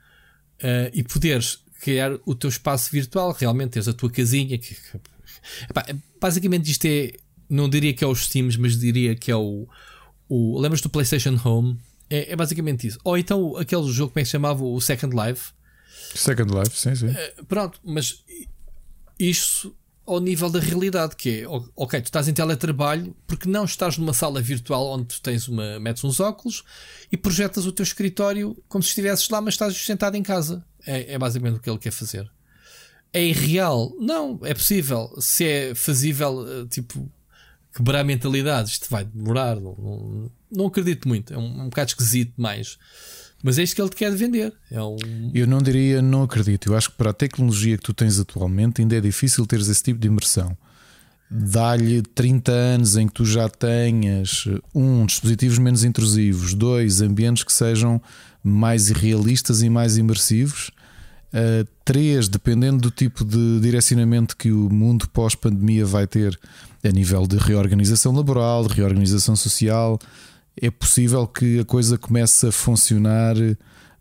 uh, e poderes criar o teu espaço virtual, realmente tens a tua casinha. Que, epá, basicamente, isto é, não diria que é os Steams, mas diria que é o. o lembras do PlayStation Home? É, é, basicamente isso. Ou então aquele jogo, como é que se chamava? O Second Life. Second Life, sim, sim. Uh, pronto, mas isso ao nível da realidade, que é, ok, tu estás em teletrabalho porque não estás numa sala virtual onde tu tens uma, metes uns óculos e projetas o teu escritório como se estivesses lá, mas estás sentado em casa. É, é basicamente o que ele quer fazer. É irreal? Não, é possível. Se é fazível, eh, tipo, quebrar mentalidades, isto vai demorar. Não, não, não acredito muito. É um, um bocado esquisito mais. Mas é isto que ele te quer vender. É um... Eu não diria, não acredito. Eu acho que para a tecnologia que tu tens atualmente ainda é difícil teres esse tipo de imersão. Dá-lhe 30 anos em que tu já tenhas um, dispositivos menos intrusivos, dois, ambientes que sejam mais realistas e mais imersivos. Uh, três, dependendo do tipo de direcionamento que o mundo pós-pandemia vai ter a nível de reorganização laboral, de reorganização social, é possível que a coisa comece a funcionar.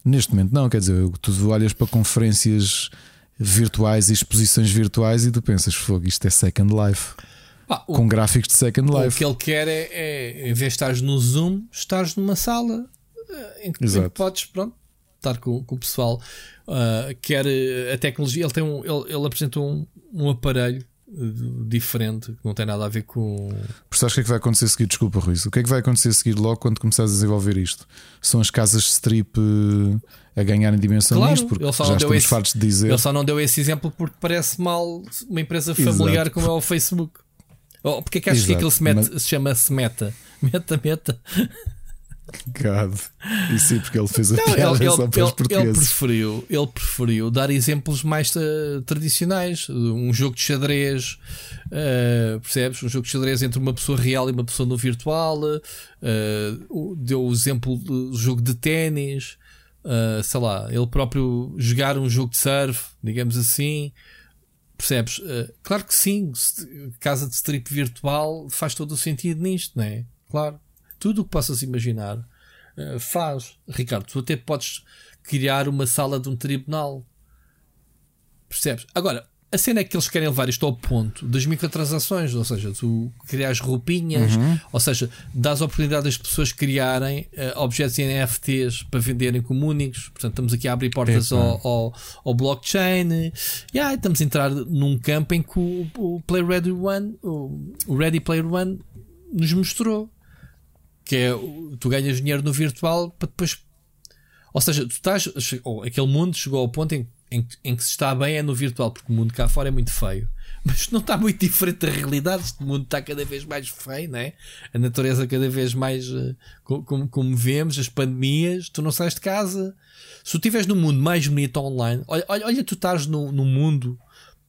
Neste momento, não, quer dizer, tu olhas para conferências virtuais e exposições virtuais e tu pensas, fogo, isto é Second Life. Ah, o, com gráficos de Second Life. O que ele quer é, é, em vez de estares no Zoom, estás numa sala em que, em que podes pronto, estar com, com o pessoal. Uh, quer a tecnologia, ele, tem um, ele, ele apresentou um, um aparelho diferente, que não tem nada a ver com. Isso, acho que é que vai acontecer a seguir? Desculpa, Ruiz. O que é que vai acontecer a seguir logo quando começares a desenvolver isto? São as casas strip eh, a ganharem dimensão claro, nisto, porque já estamos esse, fartos de dizer. Ele só não deu esse exemplo porque parece mal uma empresa familiar Exato. como é o Facebook. Oh, porque é que achas que aquilo se, mete, Mas... se chama-se meta? Meta, meta. God. E sim, porque ele fez a não, piada ele, só para os portugueses. Ele preferiu, ele preferiu dar exemplos mais uh, tradicionais. Um jogo de xadrez, uh, percebes? Um jogo de xadrez entre uma pessoa real e uma pessoa no virtual. Uh, deu o exemplo do jogo de ténis. sei lá, ele próprio jogar um jogo de surf, digamos assim. Percebes? claro que sim, casa de strip virtual faz todo o sentido nisto, não é? Claro tudo o que possas imaginar, uh, faz. Ricardo, tu até podes criar uma sala de um tribunal. Percebes? Agora, a cena é que eles querem levar isto ao ponto das microtransações, ou seja, tu crias roupinhas, uhum. ou seja, dás oportunidade das pessoas criarem uh, objetos em NFTs para venderem como únicos. Portanto, estamos aqui a abrir portas ao, ao, ao, blockchain. E aí estamos a entrar num campo em que o, o Play Ready One, o Ready Player One, nos mostrou que é tu ganhas dinheiro no virtual para depois. Ou seja, tu estás. Aquele mundo chegou ao ponto em em, em que se está bem é no virtual, porque o mundo cá fora é muito feio. Mas não está muito diferente da realidade. Este mundo está cada vez mais feio, né? A natureza cada vez mais uh, como, como vemos, as pandemias, tu não sais de casa. Se tu estiveres num mundo mais bonito online, olha, olha, tu estás no, no mundo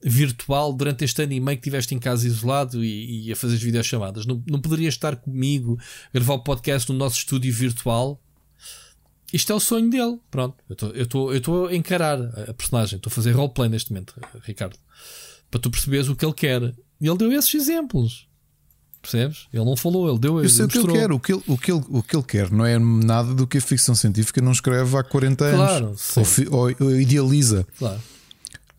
virtual durante este ano e meio que estiveste em casa isolado e, e a fazer as videochamadas. Não, não poderias estar comigo, gravar o podcast no nosso estúdio virtual isto é o sonho dele. Pronto, eu estou a encarar a personagem, estou a fazer roleplay neste momento, Ricardo, para tu perceberes o que ele quer. E ele deu esses exemplos. Percebes? Ele não falou, ele deu esses exemplos. o que ele quer. O que ele, o, que ele, o que ele quer não é nada do que a ficção científica não escreve há 40 anos. Claro, ou, ou, idealiza. Claro,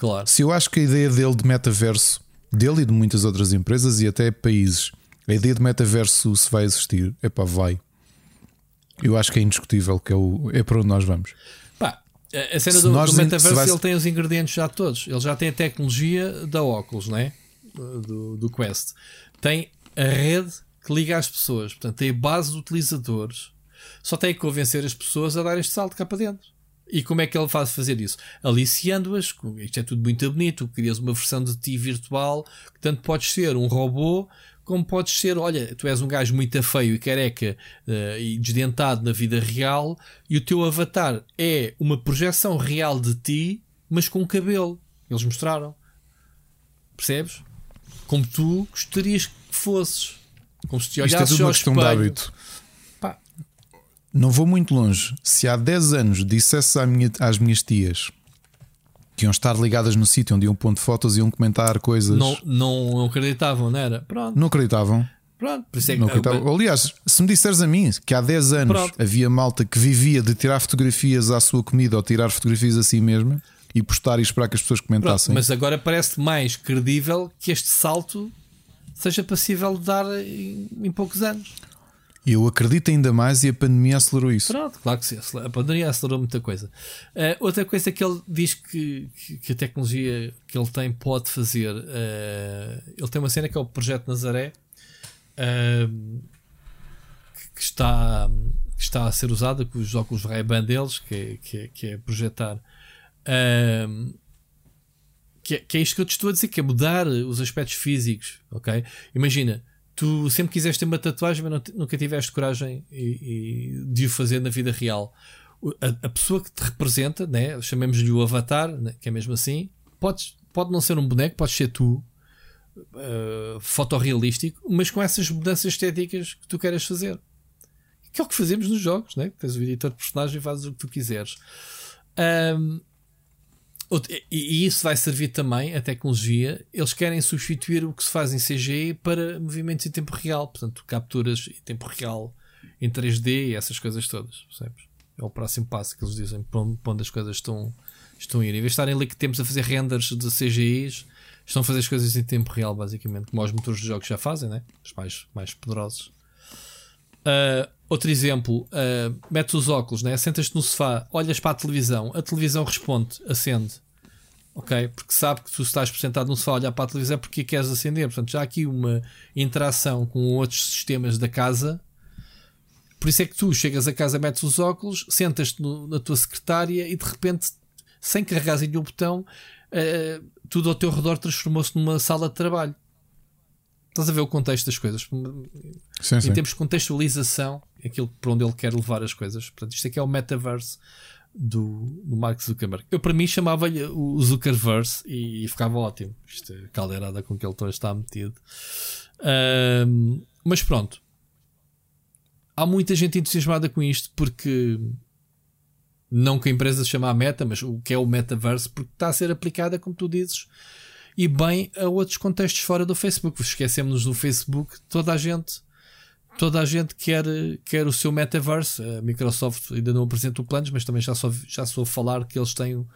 claro. Se eu acho que a ideia dele de metaverso, dele e de muitas outras empresas e até países, a ideia de metaverso se vai existir, é pá, vai. Eu acho que é indiscutível que é, o, é para onde nós vamos. Pá, a cena do, do metaverso vai... ele tem os ingredientes já todos. Ele já tem a tecnologia da óculos, né? do, do Quest. Tem a rede que liga às pessoas. Portanto, tem a base de utilizadores. Só tem que convencer as pessoas a dar este salto cá para dentro. E como é que ele faz fazer isso? Aliciando-as, isto é tudo muito bonito, crias uma versão de ti virtual, que tanto podes ser um robô como podes ser, olha, tu és um gajo muito feio e careca uh, e desdentado na vida real e o teu avatar é uma projeção real de ti, mas com cabelo. Eles mostraram. Percebes? Como tu gostarias que fosses. Como se te olhasses Isto é tudo uma questão espelho. de hábito. Não vou muito longe. Se há 10 anos dissesse minha, às minhas tias que iam estar ligadas no sítio onde iam pondo fotos e iam comentar coisas. Não, não, não acreditavam, não era? Pronto. Não acreditavam. Pronto, por isso é que, não acreditavam. Aliás, se me disseres a mim que há 10 anos Pronto. havia malta que vivia de tirar fotografias à sua comida ou tirar fotografias a si mesma e postar e esperar que as pessoas comentassem. Pronto, mas agora parece mais credível que este salto seja passível de dar em, em poucos anos. Eu acredito ainda mais e a pandemia acelerou isso. Pronto, claro que sim. A pandemia acelerou muita coisa. Uh, outra coisa que ele diz que, que, a tecnologia que ele tem pode fazer. Uh, ele tem uma cena que é o Projeto Nazaré uh, que, está, que está a ser usada com os óculos Ray-Ban deles, que, é, que, que é projetar. que, é, que é isto que eu te estou a dizer, que é mudar os aspectos físicos. ok Imagina tu sempre quiseste ter uma tatuagem, mas nunca tiveste coragem e, e de o fazer na vida real. A, a pessoa que te representa, né, chamemos-lhe o avatar, né, que é mesmo assim, podes, pode não ser um boneco, pode ser tu, uh, fotorrealístico, mas com essas mudanças estéticas que tu queres fazer. Que é o que fazemos nos jogos, né? tens o editor de personagem e fazes o que tu quiseres. Um, e isso vai servir também, a tecnologia. Eles querem substituir o que se faz em CGI para movimentos em tempo real. Portanto, capturas em tempo real em 3D e essas coisas todas. Percebes? É o próximo passo que eles dizem para onde as coisas estão, estão a ir. Em vez de estarem ali que temos a fazer renders de CGIs, estão a fazer as coisas em tempo real, basicamente, como os motores de jogos já fazem, né? os mais, mais poderosos. Uh, outro exemplo, uh, metes os óculos, né? sentas-te no sofá, olhas para a televisão, a televisão responde, acende ok? Porque sabe que tu estás sentado no sofá a olhar para a televisão porque queres acender. Portanto, já há aqui uma interação com outros sistemas da casa. Por isso é que tu chegas a casa, metes os óculos, sentas-te na tua secretária e de repente, sem carregar em nenhum botão, uh, tudo ao teu redor transformou-se numa sala de trabalho. Estás a ver o contexto das coisas? Sim, em sim. termos de contextualização, aquilo para onde ele quer levar as coisas. Portanto, isto aqui é o metaverse do, do Mark Zuckerberg. Eu, para mim, chamava-lhe o Zuckerverse e, e, ficava ótimo. Isto é caldeirada com que ele está metido. Um, mas pronto. Há muita gente entusiasmada com isto porque. Não que a empresa se chama a meta, mas o que é o metaverse, porque está a ser aplicada, como tu dizes, e bem a outros contextos fora do Facebook. Esquecemos-nos do Facebook, toda a gente toda a gente quer, quer o seu metaverse. A Microsoft ainda não apresenta o planos, mas também já só, já sou falar que eles têm o,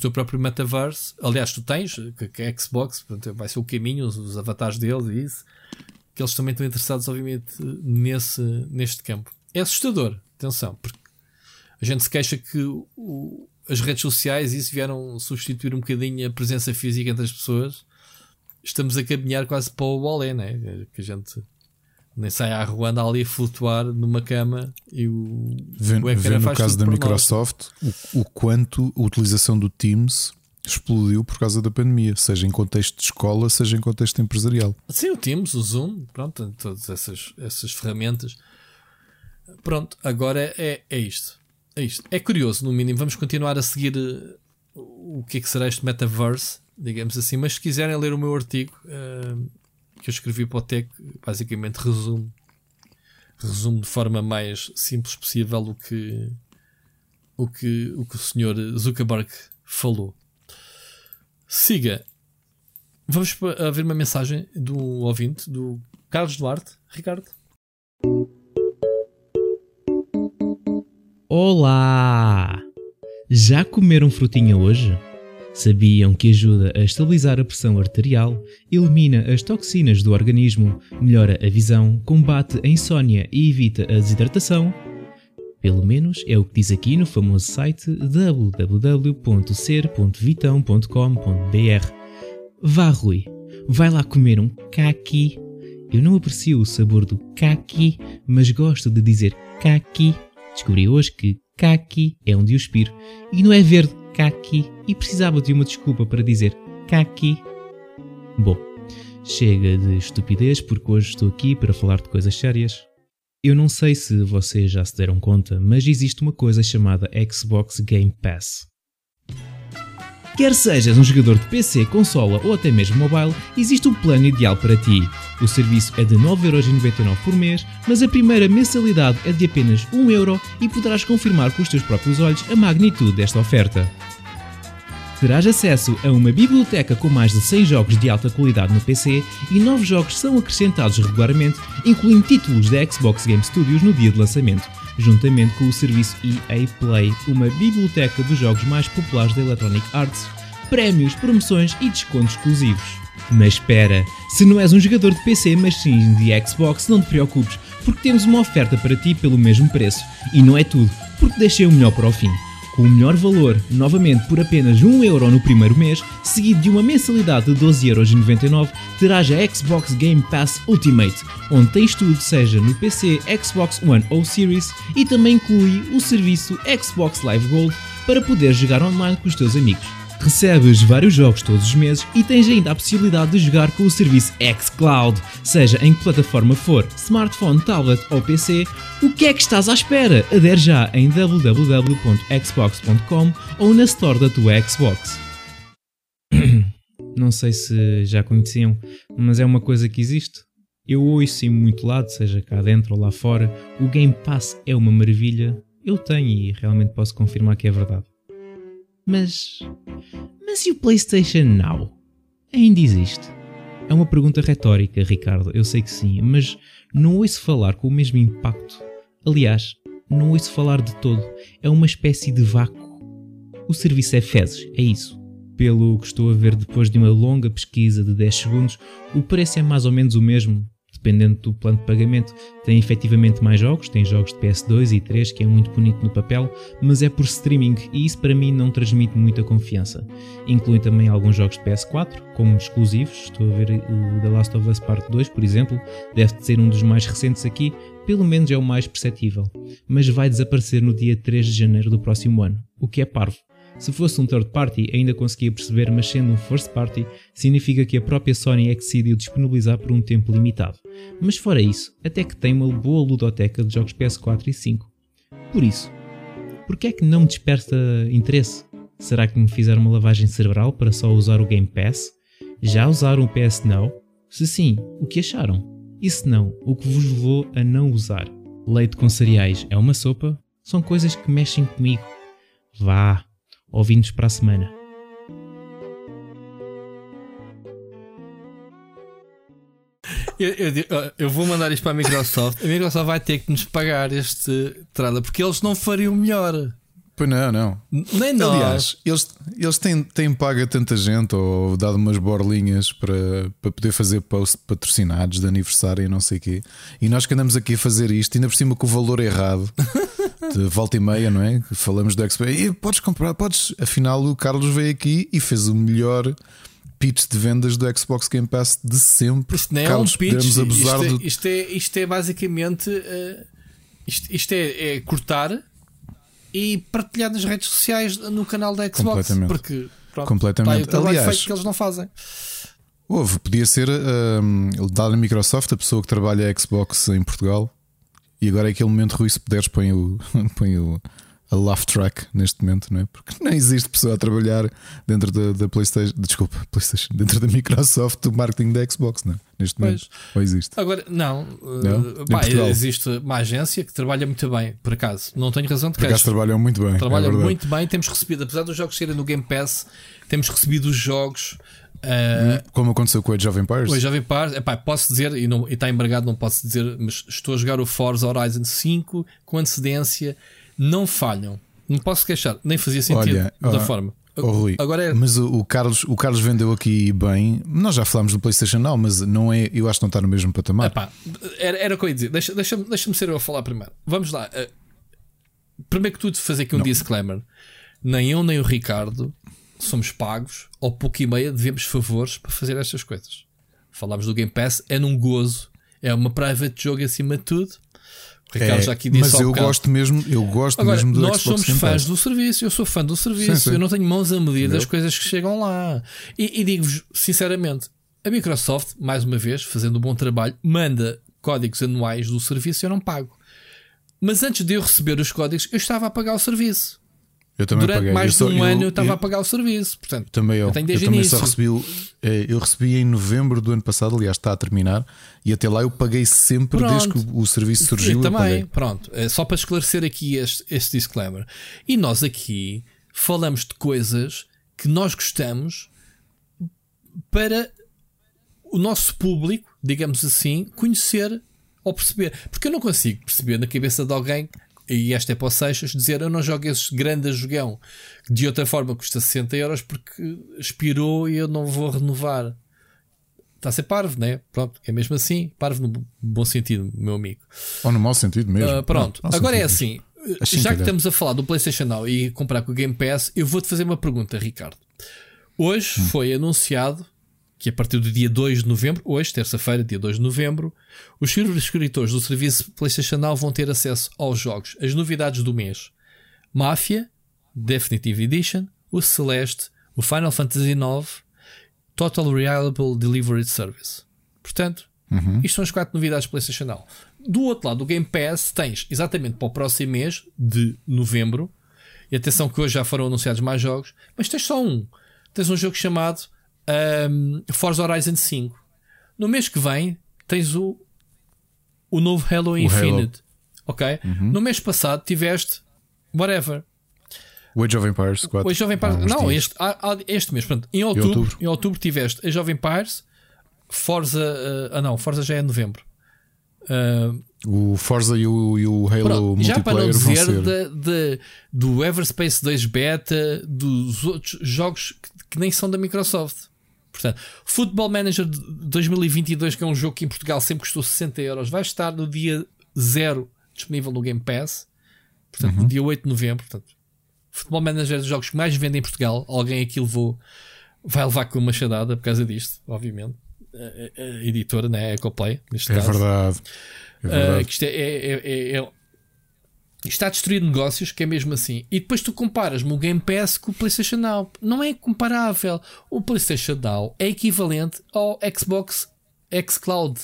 teu próprio metaverse. Aliás, tu tens, que, que é Xbox, portanto, vai ser o caminho, os, os avatares deles e isso. Que eles também estão interessados, obviamente, nesse, neste campo. É assustador, atenção, porque a gente se queixa que o, as redes sociais isso vieram substituir um bocadinho a presença física entre as pessoas. Estamos a caminhar quase para o Olé, né? Que a gente nem sai à rua, anda ali a flutuar numa cama e o, vê, o vê no caso da Microsoft o, o, quanto a utilização do Teams explodiu por causa da pandemia, seja em contexto de escola, seja em contexto empresarial. Sim, o Teams, o Zoom, pronto, todas essas, essas ferramentas. Pronto, agora é, é isto. É isto. É curioso, no mínimo. Vamos continuar a seguir uh, o que é que será este metaverse, digamos assim. Mas se quiserem ler o meu artigo, uh, que eu escrevi para o Tech, basicamente resumo, resumo de forma mais simples possível o que o que o, que o senhor Zuckerberg falou. Siga. Vamos ver uma mensagem do ouvinte, do Carlos Duarte. Ricardo. Olá! Já comeram frutinha hoje? Sabiam que ajuda a estabilizar a pressão arterial, elimina as toxinas do organismo, melhora a visão, combate a insônia e evita a desidratação? Pelo menos é o que diz aqui no famoso site www.ser.vitão.com.br. Vá, Rui, vai lá comer um caqui. Eu não aprecio o sabor do caqui, mas gosto de dizer caqui. Descobri hoje que caqui é um diospiro e não é verde Kaki e precisava de uma desculpa para dizer Kaki. Bom, chega de estupidez porque hoje estou aqui para falar de coisas sérias. Eu não sei se vocês já se deram conta, mas existe uma coisa chamada Xbox Game Pass. Quer sejas um jogador de PC, consola ou até mesmo mobile, existe um plano ideal para ti. O serviço é de 9,99€ por mês, mas a primeira mensalidade é de apenas 1€ e poderás confirmar com os teus próprios olhos a magnitude desta oferta. Terás acesso a uma biblioteca com mais de 100 jogos de alta qualidade no PC e novos jogos são acrescentados regularmente, incluindo títulos da Xbox Game Studios no dia de lançamento juntamente com o serviço EA Play, uma biblioteca dos jogos mais populares da Electronic Arts, prémios, promoções e descontos exclusivos. Mas espera, se não és um jogador de PC, mas sim de Xbox, não te preocupes, porque temos uma oferta para ti pelo mesmo preço. E não é tudo, porque deixei o melhor para o fim com o melhor valor, novamente por apenas 1€ no primeiro mês, seguido de uma mensalidade de 12,99€, terás a Xbox Game Pass Ultimate, onde tens tudo, seja no PC, Xbox One ou Series, e também inclui o serviço Xbox Live Gold para poder jogar online com os teus amigos. Recebes vários jogos todos os meses e tens ainda a possibilidade de jogar com o serviço xCloud, seja em que plataforma for, smartphone, tablet ou PC. O que é que estás à espera? Adere já em www.xbox.com ou na store da tua Xbox. Não sei se já conheciam, mas é uma coisa que existe. Eu ouço em muito lado, seja cá dentro ou lá fora, o Game Pass é uma maravilha. Eu tenho e realmente posso confirmar que é verdade. Mas. Mas e o PlayStation Now? Ainda existe? É uma pergunta retórica, Ricardo, eu sei que sim, mas não ouço falar com o mesmo impacto. Aliás, não ouço falar de todo. É uma espécie de vácuo. O serviço é fezes, é isso. Pelo que estou a ver depois de uma longa pesquisa de 10 segundos, o preço é mais ou menos o mesmo, dependendo do plano de pagamento. Tem efetivamente mais jogos, tem jogos de PS2 e 3 que é muito bonito no papel, mas é por streaming e isso para mim não transmite muita confiança. Inclui também alguns jogos de PS4, como exclusivos, estou a ver o The Last of Us Part 2, por exemplo, deve ser um dos mais recentes aqui, pelo menos é o mais perceptível, mas vai desaparecer no dia 3 de janeiro do próximo ano, o que é parvo. Se fosse um third party, ainda conseguia perceber, mas sendo um first party, significa que a própria Sony é que decidiu disponibilizar por um tempo limitado. Mas fora isso, até que tem uma boa ludoteca de jogos PS4 e 5. Por isso, por que é que não desperta interesse? Será que me fizeram uma lavagem cerebral para só usar o Game Pass? Já usaram o PS Now? Se sim, o que acharam? E se não, o que vos levou a não usar? Leite com cereais é uma sopa? São coisas que mexem comigo. Vá, Ouvintes para a semana. Eu, eu, eu, vou mandar isto para a Microsoft. A Microsoft vai ter que nos pagar este trailer porque eles não fariam melhor. Pois não, não. Nem nós. Aliás, eles, eles têm, têm pago a tanta gente ou dado umas borlinhas para, para poder fazer post patrocinados de aniversário e não sei o quê. E nós que andamos aqui a fazer isto, ainda por cima com o valor errado, de volta e meia, não é? Falamos do Xbox. E podes comprar, podes. Afinal, o Carlos veio aqui e fez o melhor pitch de vendas do Xbox Game Pass de sempre. Isto não é Carlos, um pitch. abusar Isto é, do... isto, é, isto é basicamente. uh, isto isto é, é cortar e partilhar nas redes sociais no canal da Xbox. Completamente. Porque pronto, Completamente. Tá Aliás, feito que eles não fazem. Houve, podia ser um, dar na Microsoft a pessoa que trabalha a Xbox em Portugal. E agora é aquele momento, Rui, se puderes, põe o, põe o, a laugh track neste momento, não é? Porque não existe pessoa a trabalhar dentro da, da PlayStation, desculpa, PlayStation, dentro da Microsoft, do marketing da Xbox, não é? Neste momento. Ou existe? Agora, não, Não? Em pá, existe uma agência que trabalha muito bem, por acaso. Não tenho razão de Por acaso trabalham muito bem. É verdade. muito bem, temos recebido, apesar dos jogos serem no Game Pass, temos recebido os jogos. Uh, Como aconteceu com o Age of Empires. Hoje Jovem Par, epá, posso dizer, e, não, e está embargado, não posso dizer, mas estou a jogar o Forza Horizon 5 com antecedência, não falham. Não posso queixar, nem fazia sentido Olha, da ah, forma. Oh, Rui, Agora é. mas o, o Carlos, o Carlos vendeu aqui bem. Nós já falámos do PlayStation Now, mas não é, eu acho que não está no mesmo patamar. Epá, era, era o que eu ia dizer. Deixa- Deixa-me deixa ser eu a falar primeiro. Vamos lá. eh, primeiro que tudo, fazer aqui um disclaimer: nem eu nem o Ricardo somos pagos, ou pouco e meia devemos favores para fazer estas coisas. Falámos do Game Pass, é num gozo, é uma private jogo acima de tudo. O Ricardo É, já aqui disse mas eu bocado. gosto mesmo, eu gosto Agora, mesmo do nós Xbox somos fãs do serviço, eu sou fã do serviço, Sim, sim. eu não tenho mãos a medir das Eu. coisas que chegam lá. E, e digo-vos sinceramente: a Microsoft, mais uma vez, fazendo um bom trabalho, manda códigos anuais do serviço e eu não pago. Mas antes de eu receber os códigos, eu estava a pagar o serviço. Eu também Durante paguei. mais Eu de um ano eu eu estava a pagar o serviço. Portanto, Também eu. Eu tenho Eu, desde também só recebi. eh, Eu recebi em novembro do ano passado, aliás, está a terminar. E até lá eu paguei sempre Pronto. desde que o- serviço surgiu. Eu Eu também, paguei. pronto. É Só para esclarecer aqui este, este disclaimer. E nós aqui falamos de coisas que nós gostamos para o nosso público, digamos assim, conhecer ou perceber. Porque eu não consigo perceber na cabeça de alguém, e esta é para o Seixas, dizer eu não jogo esse grande jogão que de outra forma custa 60 euros porque expirou e eu não vou renovar. Está a ser parvo, né? Pronto, é mesmo assim, parvo no bom sentido, meu amigo. Ou no mau sentido mesmo. Ah, pronto, Não, agora é assim. Assim, já que calhar. estamos a falar do PlayStation Now e comprar com o Game Pass, eu vou-te fazer uma pergunta, Ricardo. Hoje Hum. foi anunciado que a partir do dia 2 de novembro, hoje, terça-feira, dia 2 de novembro, os subscritores do serviço PlayStation Now vão ter acesso aos jogos, as novidades do mês: Mafia, Definitive Edition, o Celeste, o Final Fantasy IX, Total Reliable Delivery Service. Portanto, isto são as quatro novidades PlayStation Now. Do outro lado, do Game Pass, tens exatamente para o próximo mês de novembro. E atenção que hoje já foram anunciados mais jogos, mas tens só um. Tens um jogo chamado ahm, Forza Horizon 5. No mês que vem, tens o, o novo Halo Halo. Infinite. Ok? No mês passado tiveste whatever. O Age of Empires 4. O Jovem Empires. Há uns Não, dias. este, há- há- este mês. Portanto, em outubro, outubro. em outubro tiveste a Jovem Empires, Forza. ah, ah, não, Forza já é novembro. Ah, O Forza e o, e o Halo pronto, já para não dizer da- da- do Everspace 2 Beta, dos outros jogos que, que nem são da Microsoft. Portanto, Football Manager de 2022, que é um jogo que em Portugal sempre custou 60 euros, vai estar no dia 0 disponível no Game Pass. Portanto, Uhum. no dia 8 de novembro. Portanto, Football Manager é dos jogos que mais vendem em Portugal. Alguém aqui levou, vai levar com uma machadada por causa disto, obviamente. A, a- a editora, né? A Ecoplay, neste É caso. verdade. É Uh, verdade. que isto é- é- é- é- está a destruir negócios, que é mesmo assim. E depois tu comparas-me o Game Pass com o PlayStation Now. Não é comparável. O PlayStation Now é equivalente ao Xbox Xcloud.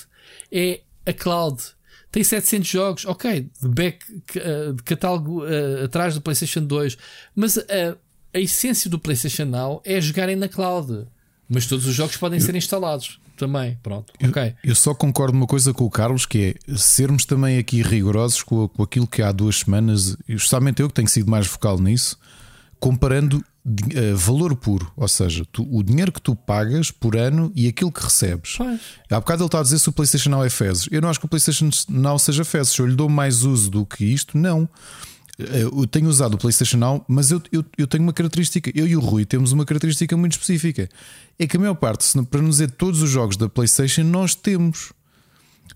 É a cloud. Tem 700 jogos, ok, de, back, uh, de catálogo uh, atrás do PlayStation 2. Mas a, a essência do PlayStation Now é jogarem na cloud. Mas todos os jogos podem ser instalados também. Pronto, ok. Eu só concordo uma coisa com o Carlos, que é sermos também aqui rigorosos com, com aquilo que há duas semanas, e justamente eu que tenho sido mais vocal nisso, comparando eh, valor puro, ou seja, tu- o dinheiro que tu pagas por ano e aquilo que recebes. Pois. Há bocado ele está a dizer se o PlayStation Now é fezes. Eu não acho que o PlayStation Now seja fezes. Se eu lhe dou mais uso do que isto, não. Eu tenho usado o PlayStation Now, mas eu, eu, eu, tenho uma característica. Eu e o Rui temos uma característica muito específica. É que a maior parte, para nos dizer todos os jogos da PlayStation, nós temos.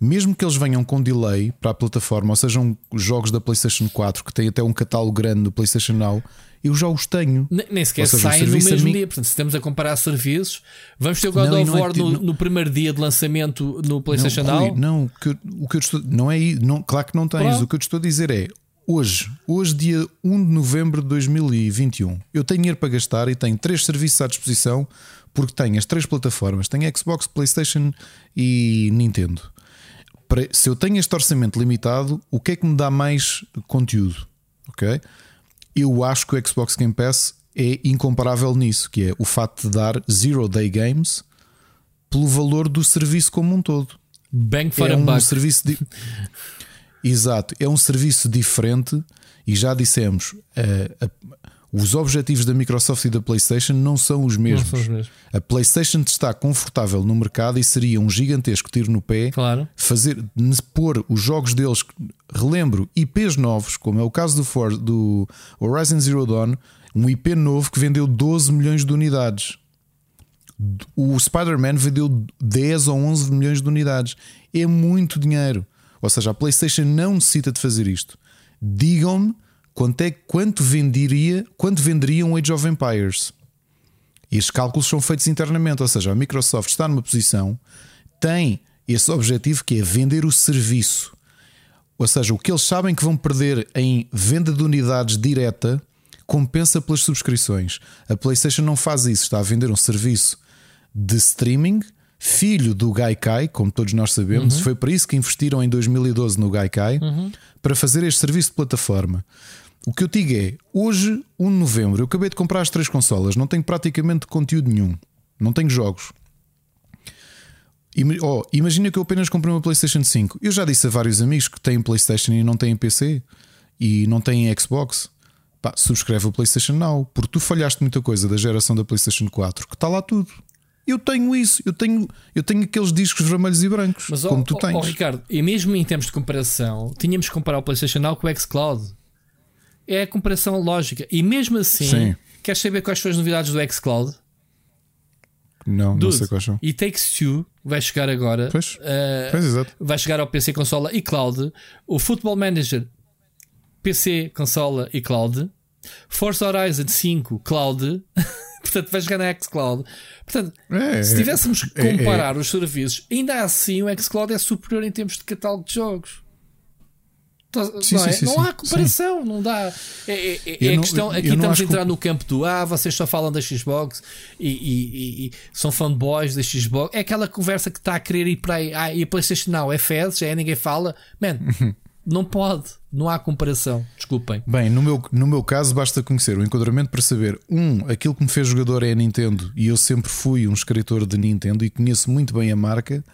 Mesmo que eles venham com delay para a plataforma, ou sejam jogos da PlayStation 4 que têm até um catálogo grande no PlayStation Now, eu já os tenho. Nem sequer seja, saem no mesmo mim... dia. Portanto, se estamos a comparar serviços, vamos ter o God não, of é War é, no, não... no, primeiro dia de lançamento no PlayStation não, Now? Não, que, o que eu estou. Não é não, claro que não tens. Claro. O que eu te estou a dizer é hoje, hoje, dia 1 de novembro de 2021, eu tenho dinheiro para gastar e tenho três serviços à disposição porque tenho as três plataformas: tenho Xbox, PlayStation e Nintendo. Se eu tenho este orçamento limitado, o que é que me dá mais conteúdo? Ok? eu acho que o Xbox Game Pass é incomparável nisso, que é o facto de dar zero day games pelo valor do serviço como um todo. Bang for é um buck. serviço de... Exato, é um serviço diferente e já dissemos, a, a, os objetivos da Microsoft e da PlayStation não são os mesmos. São os mesmos. A PlayStation está confortável no mercado e seria um gigantesco tiro no pé claro. fazer pôr os jogos deles, relembro, IPs novos, como é o caso do, do Horizon Zero Dawn, um IP novo que vendeu 12 milhões de unidades. O Spider-Man vendeu 10 ou 11 milhões de unidades. É muito dinheiro. Ou seja, a PlayStation não necessita de fazer isto. Digam-me quanto é quanto venderia, quanto venderia um Age of Empires. E estes cálculos são feitos internamente, ou seja, a Microsoft está numa posição, tem esse objetivo que é vender o serviço. Ou seja, o que eles sabem que vão perder em venda de unidades direta compensa pelas subscrições. A PlayStation não faz isso, está a vender um serviço de streaming, filho do Gaikai, como todos nós sabemos. Uhum. Foi para isso que investiram em 2012 no Gaikai, uhum. para fazer este serviço de plataforma. O que eu digo é, hoje, 1 de novembro, eu acabei de comprar as três consolas, não tenho praticamente conteúdo nenhum, não tenho jogos. Oh, imagina que eu apenas comprei uma PlayStation 5. Eu já disse a vários amigos que têm PlayStation e não têm PC e não têm Xbox. Pá, subscreve o PlayStation Now, porque tu falhaste muita coisa da geração da PlayStation 4, que está lá tudo. Eu tenho isso, eu tenho, eu tenho aqueles discos vermelhos e brancos, Mas, como oh, tu tens. Oh, Ricardo, e mesmo em termos de comparação, tínhamos que comparar o PlayStation Now com o Xcloud é a comparação lógica. E mesmo assim, Sim. queres saber quais são as novidades do xCloud? Não, Dude, não sei quais são. E Takes Two vai chegar agora. Pois, uh, pois exato. Vai chegar ao PC, consola e cloud. O Football Manager, PC, consola e cloud. Forza Horizon 5, cloud. Portanto, vai chegar na xCloud. Portanto, é, se tivéssemos que comparar é, é. os serviços, ainda assim o xCloud é superior em termos de catálogo de jogos. Sim, não, é? sim, não há comparação, não dá. É, é, é a não, questão. Aqui estamos a entrar que... no campo do Ah, vocês só falam da Xbox e, e, e, e, são fanboys da Xbox. É aquela conversa que está a querer ir para aí. Ah, e a PlayStation não, é fezes, é ninguém fala. Man, não pode, não há comparação. Desculpem. Bem, no meu, no meu caso, basta conhecer o enquadramento para saber: um, aquilo que me fez jogador é a Nintendo e eu sempre fui um escritor de Nintendo e conheço muito bem a marca.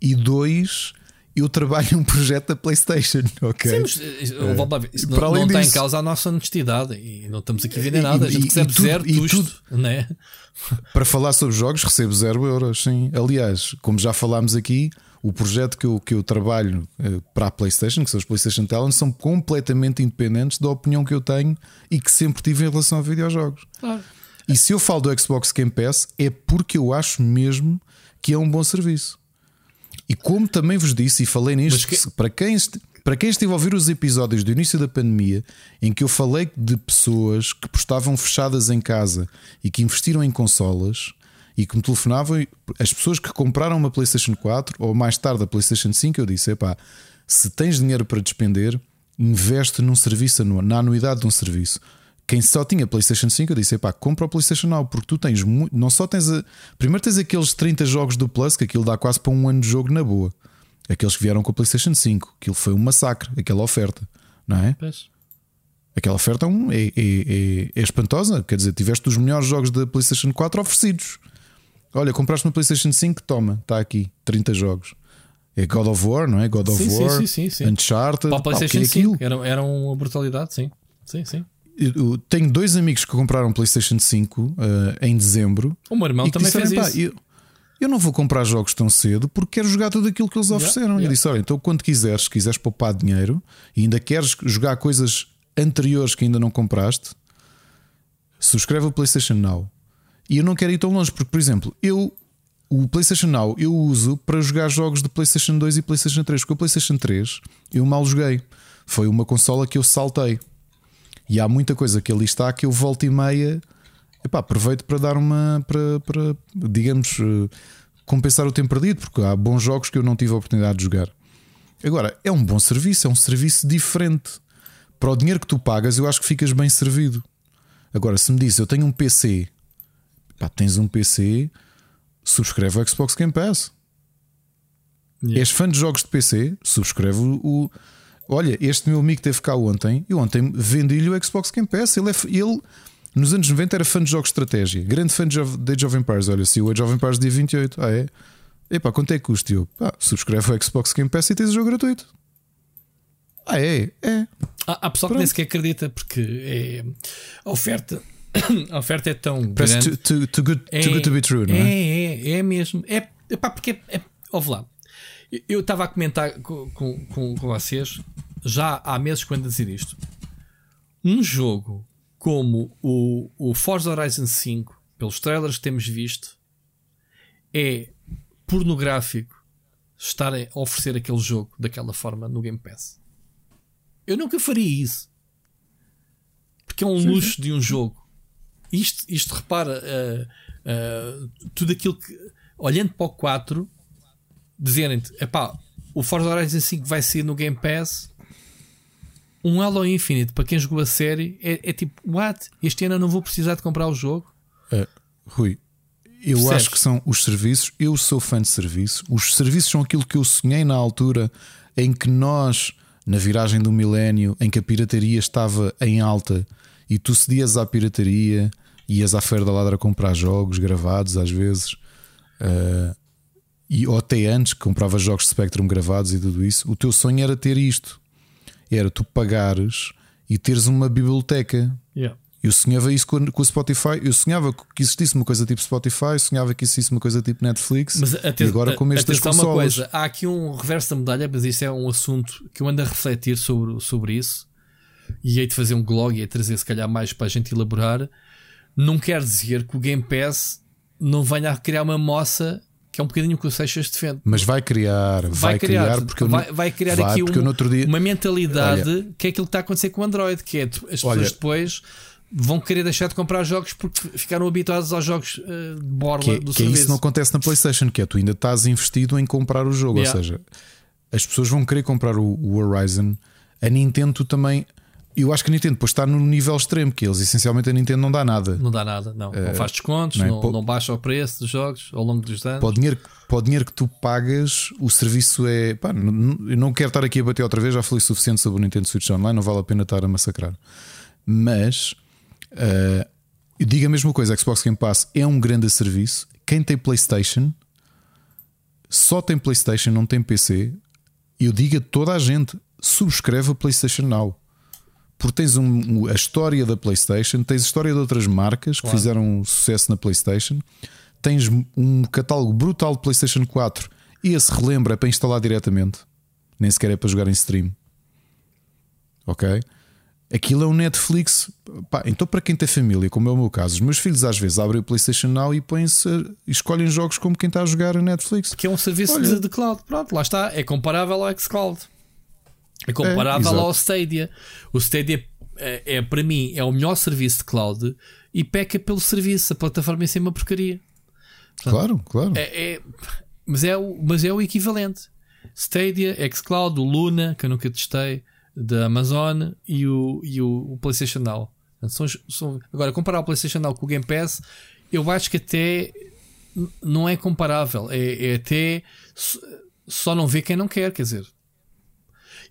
E dois eu trabalho um projeto da PlayStation, ok? Sim, mas, isso, uh, isso não, não está em causa a nossa honestidade e não estamos aqui a vender nada. E, a gente recebe tudo, zero tudo, tudo, né? Para falar sobre jogos, recebo zero euros, sim. Aliás, como já falámos aqui, o projeto que eu, que eu trabalho uh, para a PlayStation, que são os PlayStation Talents, são completamente independentes da opinião que eu tenho e que sempre tive em relação a videojogos. Claro. E se eu falo do Xbox Game Pass, é porque eu acho mesmo que é um bom serviço. E como também vos disse e falei nisto, que... para, quem para quem esteve a ouvir os episódios do início da pandemia, em que eu falei de pessoas que estavam fechadas em casa e que investiram em consolas e que me telefonavam, as pessoas que compraram uma PlayStation 4 ou mais tarde a PlayStation 5, eu disse: epá, se tens dinheiro para despender, investe num serviço, na anuidade de um serviço. Quem só tinha PlayStation 5, eu disse: pá, compra o PlayStation Now, porque tu tens muito. Não só tens. A, primeiro tens aqueles 30 jogos do Plus, que aquilo dá quase para um ano de jogo na boa. Aqueles que vieram com o PlayStation 5, aquilo foi um massacre, aquela oferta, não é? Pois. Aquela oferta é, é, é, é, espantosa. Quer dizer, tiveste os melhores jogos da PlayStation 4 oferecidos. Olha, compraste uma PlayStation 5, toma, está aqui, 30 jogos. É God of War, não é? God of sim, War, sim, sim, sim, Uncharted. Para a PlayStation pá, é 5 era, era uma brutalidade, sim. Sim, sim eu tenho dois amigos que compraram PlayStation 5 uh, em dezembro. O meu irmão também disseram, fez isso. Eu, eu, não vou comprar jogos tão cedo porque quero jogar tudo aquilo que eles ofereceram. Yeah, yeah. Eu disse: Olha, então quando quiseres, se quiseres poupar dinheiro e ainda queres jogar coisas anteriores que ainda não compraste, subscreve o PlayStation Now. E eu não quero ir tão longe, porque, por exemplo, eu o PlayStation Now eu uso para jogar jogos de PlayStation 2 e PlayStation 3, porque o PlayStation 3 eu mal joguei. Foi uma consola que eu saltei. E há muita coisa que ali está que eu volto e meia. Epá, aproveito para dar uma. Para, para, digamos, eh, compensar o tempo perdido, porque há bons jogos que eu não tive a oportunidade de jogar. Agora, é um bom serviço, é um serviço diferente. Para o dinheiro que tu pagas, eu acho que ficas bem servido. Agora, se me diz eu tenho um PC, pá, tens um PC, subscreve o Xbox Game Pass. Yeah. És fã de jogos de PC, subscreve o. Olha, este meu amigo teve cá ontem, e ontem vendi-lhe o Xbox Game Pass. Ele, é, ele, nos anos 90, era fã de jogos de estratégia, grande fã de Age of Empires. Olha, se o Age of Empires dia 28, ah é? Epá, quanto é que custa? Eu, pá, subscreve o Xbox Game Pass e tens o jogo gratuito. Ah, é? É. Há, há pessoal Pronto. que nem sequer acredita porque é, a oferta. A oferta é tão Parece grande. Too, too, good, é, too good to be true, não é? É, é, é mesmo. É, epá, porque é, é, ouve lá. Eu estava a comentar com, com, com, vocês já há meses quando dizer isto. Um jogo como o, o Forza Horizon 5, pelos trailers que temos visto, é pornográfico estar a oferecer aquele jogo daquela forma no Game Pass. Eu nunca faria isso. Porque é um luxo de um jogo. Isto, isto repara, uh, uh, tudo aquilo que. Olhando para o 4, dizerem-te: epá, o Forza Horizon 5 vai sair no Game Pass. Um Halo Infinite, para quem jogou a série, é, é tipo: what? Este ano eu não vou precisar de comprar o jogo? Uh, Rui, eu Percebes? acho que são os serviços. Eu sou fã de serviço. Os serviços são aquilo que eu sonhei na altura em que nós, na viragem do milénio, em que a pirataria estava em alta e tu cedias à pirataria, ias à Feira da Ladra comprar jogos gravados às vezes, uh, e, ou até antes que compravas jogos de Spectrum gravados e tudo isso. O teu sonho era ter isto: era tu pagares e teres uma biblioteca. Yeah. Eu sonhava isso com, com o Spotify. Eu sonhava que existisse uma coisa tipo Spotify, sonhava que existisse uma coisa tipo Netflix. Mas e agora com estas consolas. uma coisa, há aqui um reverso da medalha, mas isso é um assunto que eu ando a refletir sobre, sobre isso. E hei de fazer um blog e a trazer se calhar mais para a gente elaborar. Não quer dizer que o Game Pass não venha a criar uma moça que é um bocadinho o que o Seixas defende. Mas vai criar, vai, vai criar, criar, porque vai, vai criar vai, aqui um, dia... uma mentalidade olha, que é aquilo que está a acontecer com o Android, que é as pessoas olha, depois vão querer deixar de comprar jogos porque ficaram habituados aos jogos uh, de borla que, do que serviço. isso não acontece na PlayStation, que é tu ainda estás investido em comprar o jogo, yeah. ou seja, as pessoas vão querer comprar o, o Horizon. A Nintendo também. Eu acho que a Nintendo depois está no nível extremo, que eles essencialmente a Nintendo não dá nada. Não dá nada, não. Não faz descontos, não, é? não, não, baixa o preço dos jogos ao longo dos anos. Para o dinheiro, para o dinheiro que tu pagas, o serviço é. Pá, não, eu não quero estar aqui a bater outra vez, já falei o suficiente sobre o Nintendo Switch Online, não vale a pena estar a massacrar. Mas Uh, eu digo a mesma coisa: Xbox Game Pass é um grande serviço. Quem tem PlayStation só tem PlayStation, não tem PC. Eu digo a toda a gente: subscreve a PlayStation Now. Porque tens um, a história da PlayStation, tens a história de outras marcas que claro. fizeram sucesso na PlayStation, tens um catálogo brutal de PlayStation 4 e esse relembra é para instalar diretamente, nem sequer é para jogar em stream. Ok? Aquilo é um Netflix. Pá, então, para quem tem família, como é o meu caso, os meus filhos às vezes abrem o PlayStation Now e põem-se escolhem jogos como quem está a jogar a Netflix. Que é um serviço de, de, cloud. Pronto, lá está. É comparável ao xCloud. É comparável é, ao Stadia. O Stadia é, é, para mim é o melhor serviço de cloud e peca pelo serviço. A plataforma em si é uma porcaria. Portanto, claro, claro. É, é, mas, é o, mas é o equivalente. Stadia, xCloud, o Luna, que eu nunca testei da Amazon e o, e o, o PlayStation Now. São, são, agora, comparar o PlayStation Now com o Game Pass, eu acho que até não é comparável. É, é até só não vê quem não quer, quer dizer.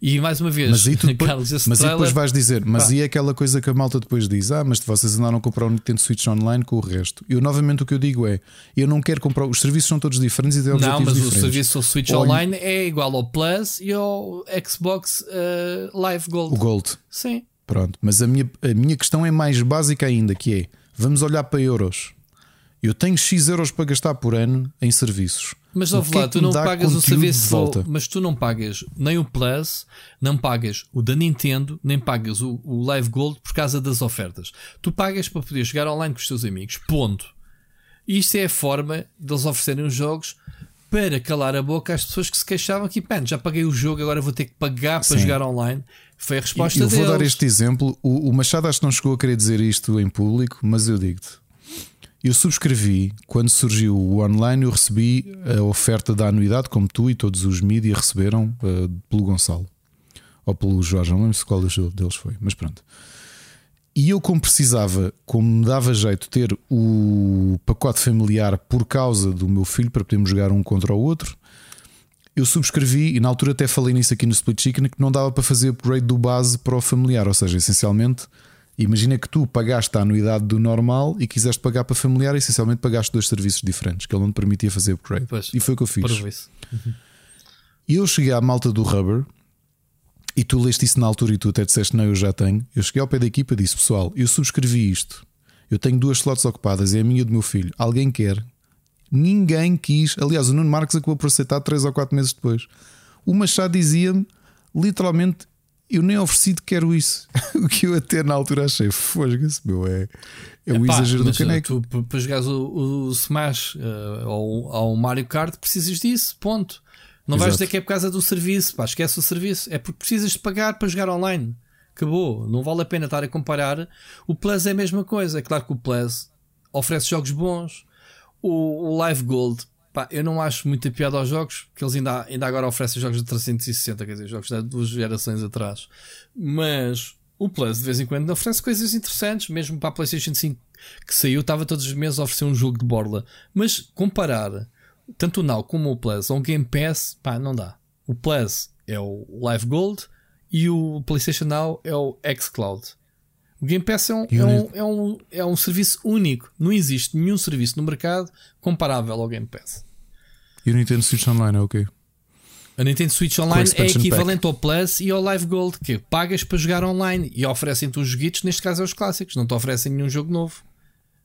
E mais uma vez, mas, depois, Carlos, mas trailer, depois vais dizer, mas pá. e aquela coisa que a malta depois diz: Ah, mas vocês andaram a comprar um Nintendo Switch online com o resto. Eu novamente o que eu digo é: eu não quero comprar, os serviços são todos diferentes e têm Não, mas diferentes. o serviço do Switch Olhe... online é igual ao Plus e ao Xbox uh, Live Gold. O Gold. Sim. Pronto, mas a minha, a minha questão é mais básica ainda: que é vamos olhar para euros. Eu tenho X euros para gastar por ano em serviços. Mas ouve lá, é tu não pagas o serviço volta. Mas tu não pagas nem o Plus, não pagas o da Nintendo, nem pagas o, o Live Gold por causa das ofertas. Tu pagas para poder jogar online com os teus amigos. Ponto. Isto é a forma deles oferecerem os jogos para calar a boca às pessoas que se queixavam que, pá, já paguei o jogo, agora vou ter que pagar para Sim. jogar online. Foi a resposta eu deles. vou dar este exemplo. O, o Machado acho que não chegou a querer dizer isto em público, mas eu digo-te. Eu subscrevi, quando surgiu o online, eu recebi a oferta da anuidade, como tu e todos os mídias receberam uh, pelo Gonçalo ou pelo Jorge, não lembro se qual deles foi, mas pronto. E eu, como precisava, como me dava jeito ter o pacote familiar por causa do meu filho para podermos jogar um contra o outro, eu subscrevi e na altura até falei nisso aqui no Split Chicken que não dava para fazer upgrade do base para o familiar, ou seja, essencialmente Imagina que tu pagaste a anuidade do normal e quiseste pagar para familiar, essencialmente pagaste dois serviços diferentes, que ele não te permitia fazer upgrade. Pois, e foi o que eu fiz. Uhum. E eu cheguei à malta do Rubber e tu leste isso na altura e tu até disseste: Não, eu já tenho. Eu cheguei ao pé da equipa e disse: Pessoal, eu subscrevi isto. Eu tenho duas slots ocupadas, é a minha e do meu filho. Alguém quer? Ninguém quis. Aliás, o Nuno Marques acabou por aceitar três ou quatro meses depois. O Machado dizia-me literalmente: eu nem oferecido quero isso. o que eu até na altura achei, fosga-se, meu, é, é o exagero do caneco. Tu, para jogares o, o Smash uh, ou, ou o Mario Kart, precisas disso, ponto. Não Exato. vais dizer que é por causa do serviço, pá, esquece o serviço, é porque precisas de pagar para jogar online. Acabou, não vale a pena estar a comparar. O Plus é a mesma coisa. É claro que o Plus oferece jogos bons. O, o Live Gold Pá, eu não acho muita piada aos jogos, que eles ainda, ainda agora oferecem jogos de 360, quer dizer, jogos de duas gerações atrás. Mas o Plus de vez em quando oferece coisas interessantes, mesmo para a PlayStation 5 que saiu, estava todos os meses a oferecer um jogo de borla. Mas comparar tanto o Now como o Plus a um Game Pass, pá, não dá. O Plus é o Live Gold e o PlayStation Now é o xCloud. O Game Pass é um, é um, é, um, é um serviço único. Não existe nenhum serviço no mercado comparável ao Game Pass. E o Nintendo Switch Online é o quê? A Nintendo Switch Online é equivalente pack. ao Plus e ao Live Gold, que pagas para jogar online e oferecem-te os joguitos, neste caso é os clássicos, não te oferecem nenhum jogo novo.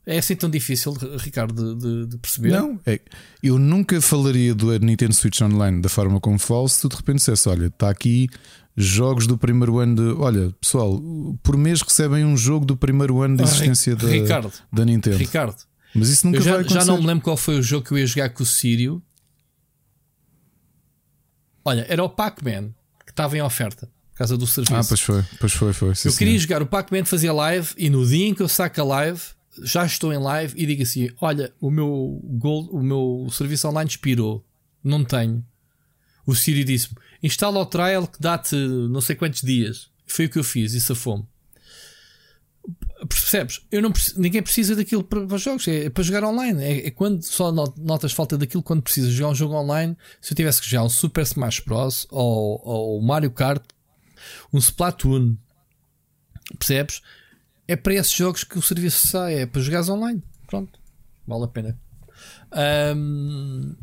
É assim tão difícil, Ricardo, de, de, de perceber? Não, é, eu nunca falaria do Nintendo Switch Online da forma como falo se tu de repente dissesse: olha, está aqui jogos do primeiro ano de. Olha, pessoal, por mês recebem um jogo do primeiro ano de ah, existência ah, da, Ricardo, da Nintendo. Ricardo, mas isso nunca já, vai acontecer. Já não me lembro qual foi o jogo que eu ia jogar com o Sírio. Olha, era o Pac-Man que estava em oferta por causa do serviço. Ah, pois foi, pois foi, foi. Sim, eu sim. queria jogar o Pac-Man, fazia live e no dia em que eu saco a live, já estou em live e digo assim: Olha, o meu, gold, o meu serviço online expirou, não tenho. O Sírio disse-me: instala o trial que dá-te não sei quantos dias. Foi o que eu fiz e safou-me. Percebes? Eu não, ninguém precisa daquilo para, para jogos, é, é, para jogar online. É, é, quando só notas falta daquilo quando precisas jogar um jogo online. Se eu tivesse que jogar um Super Smash Bros. ou, ou Mario Kart, um Splatoon, percebes? É para esses jogos que o serviço sai, é para jogares online. Pronto, vale a pena. Um,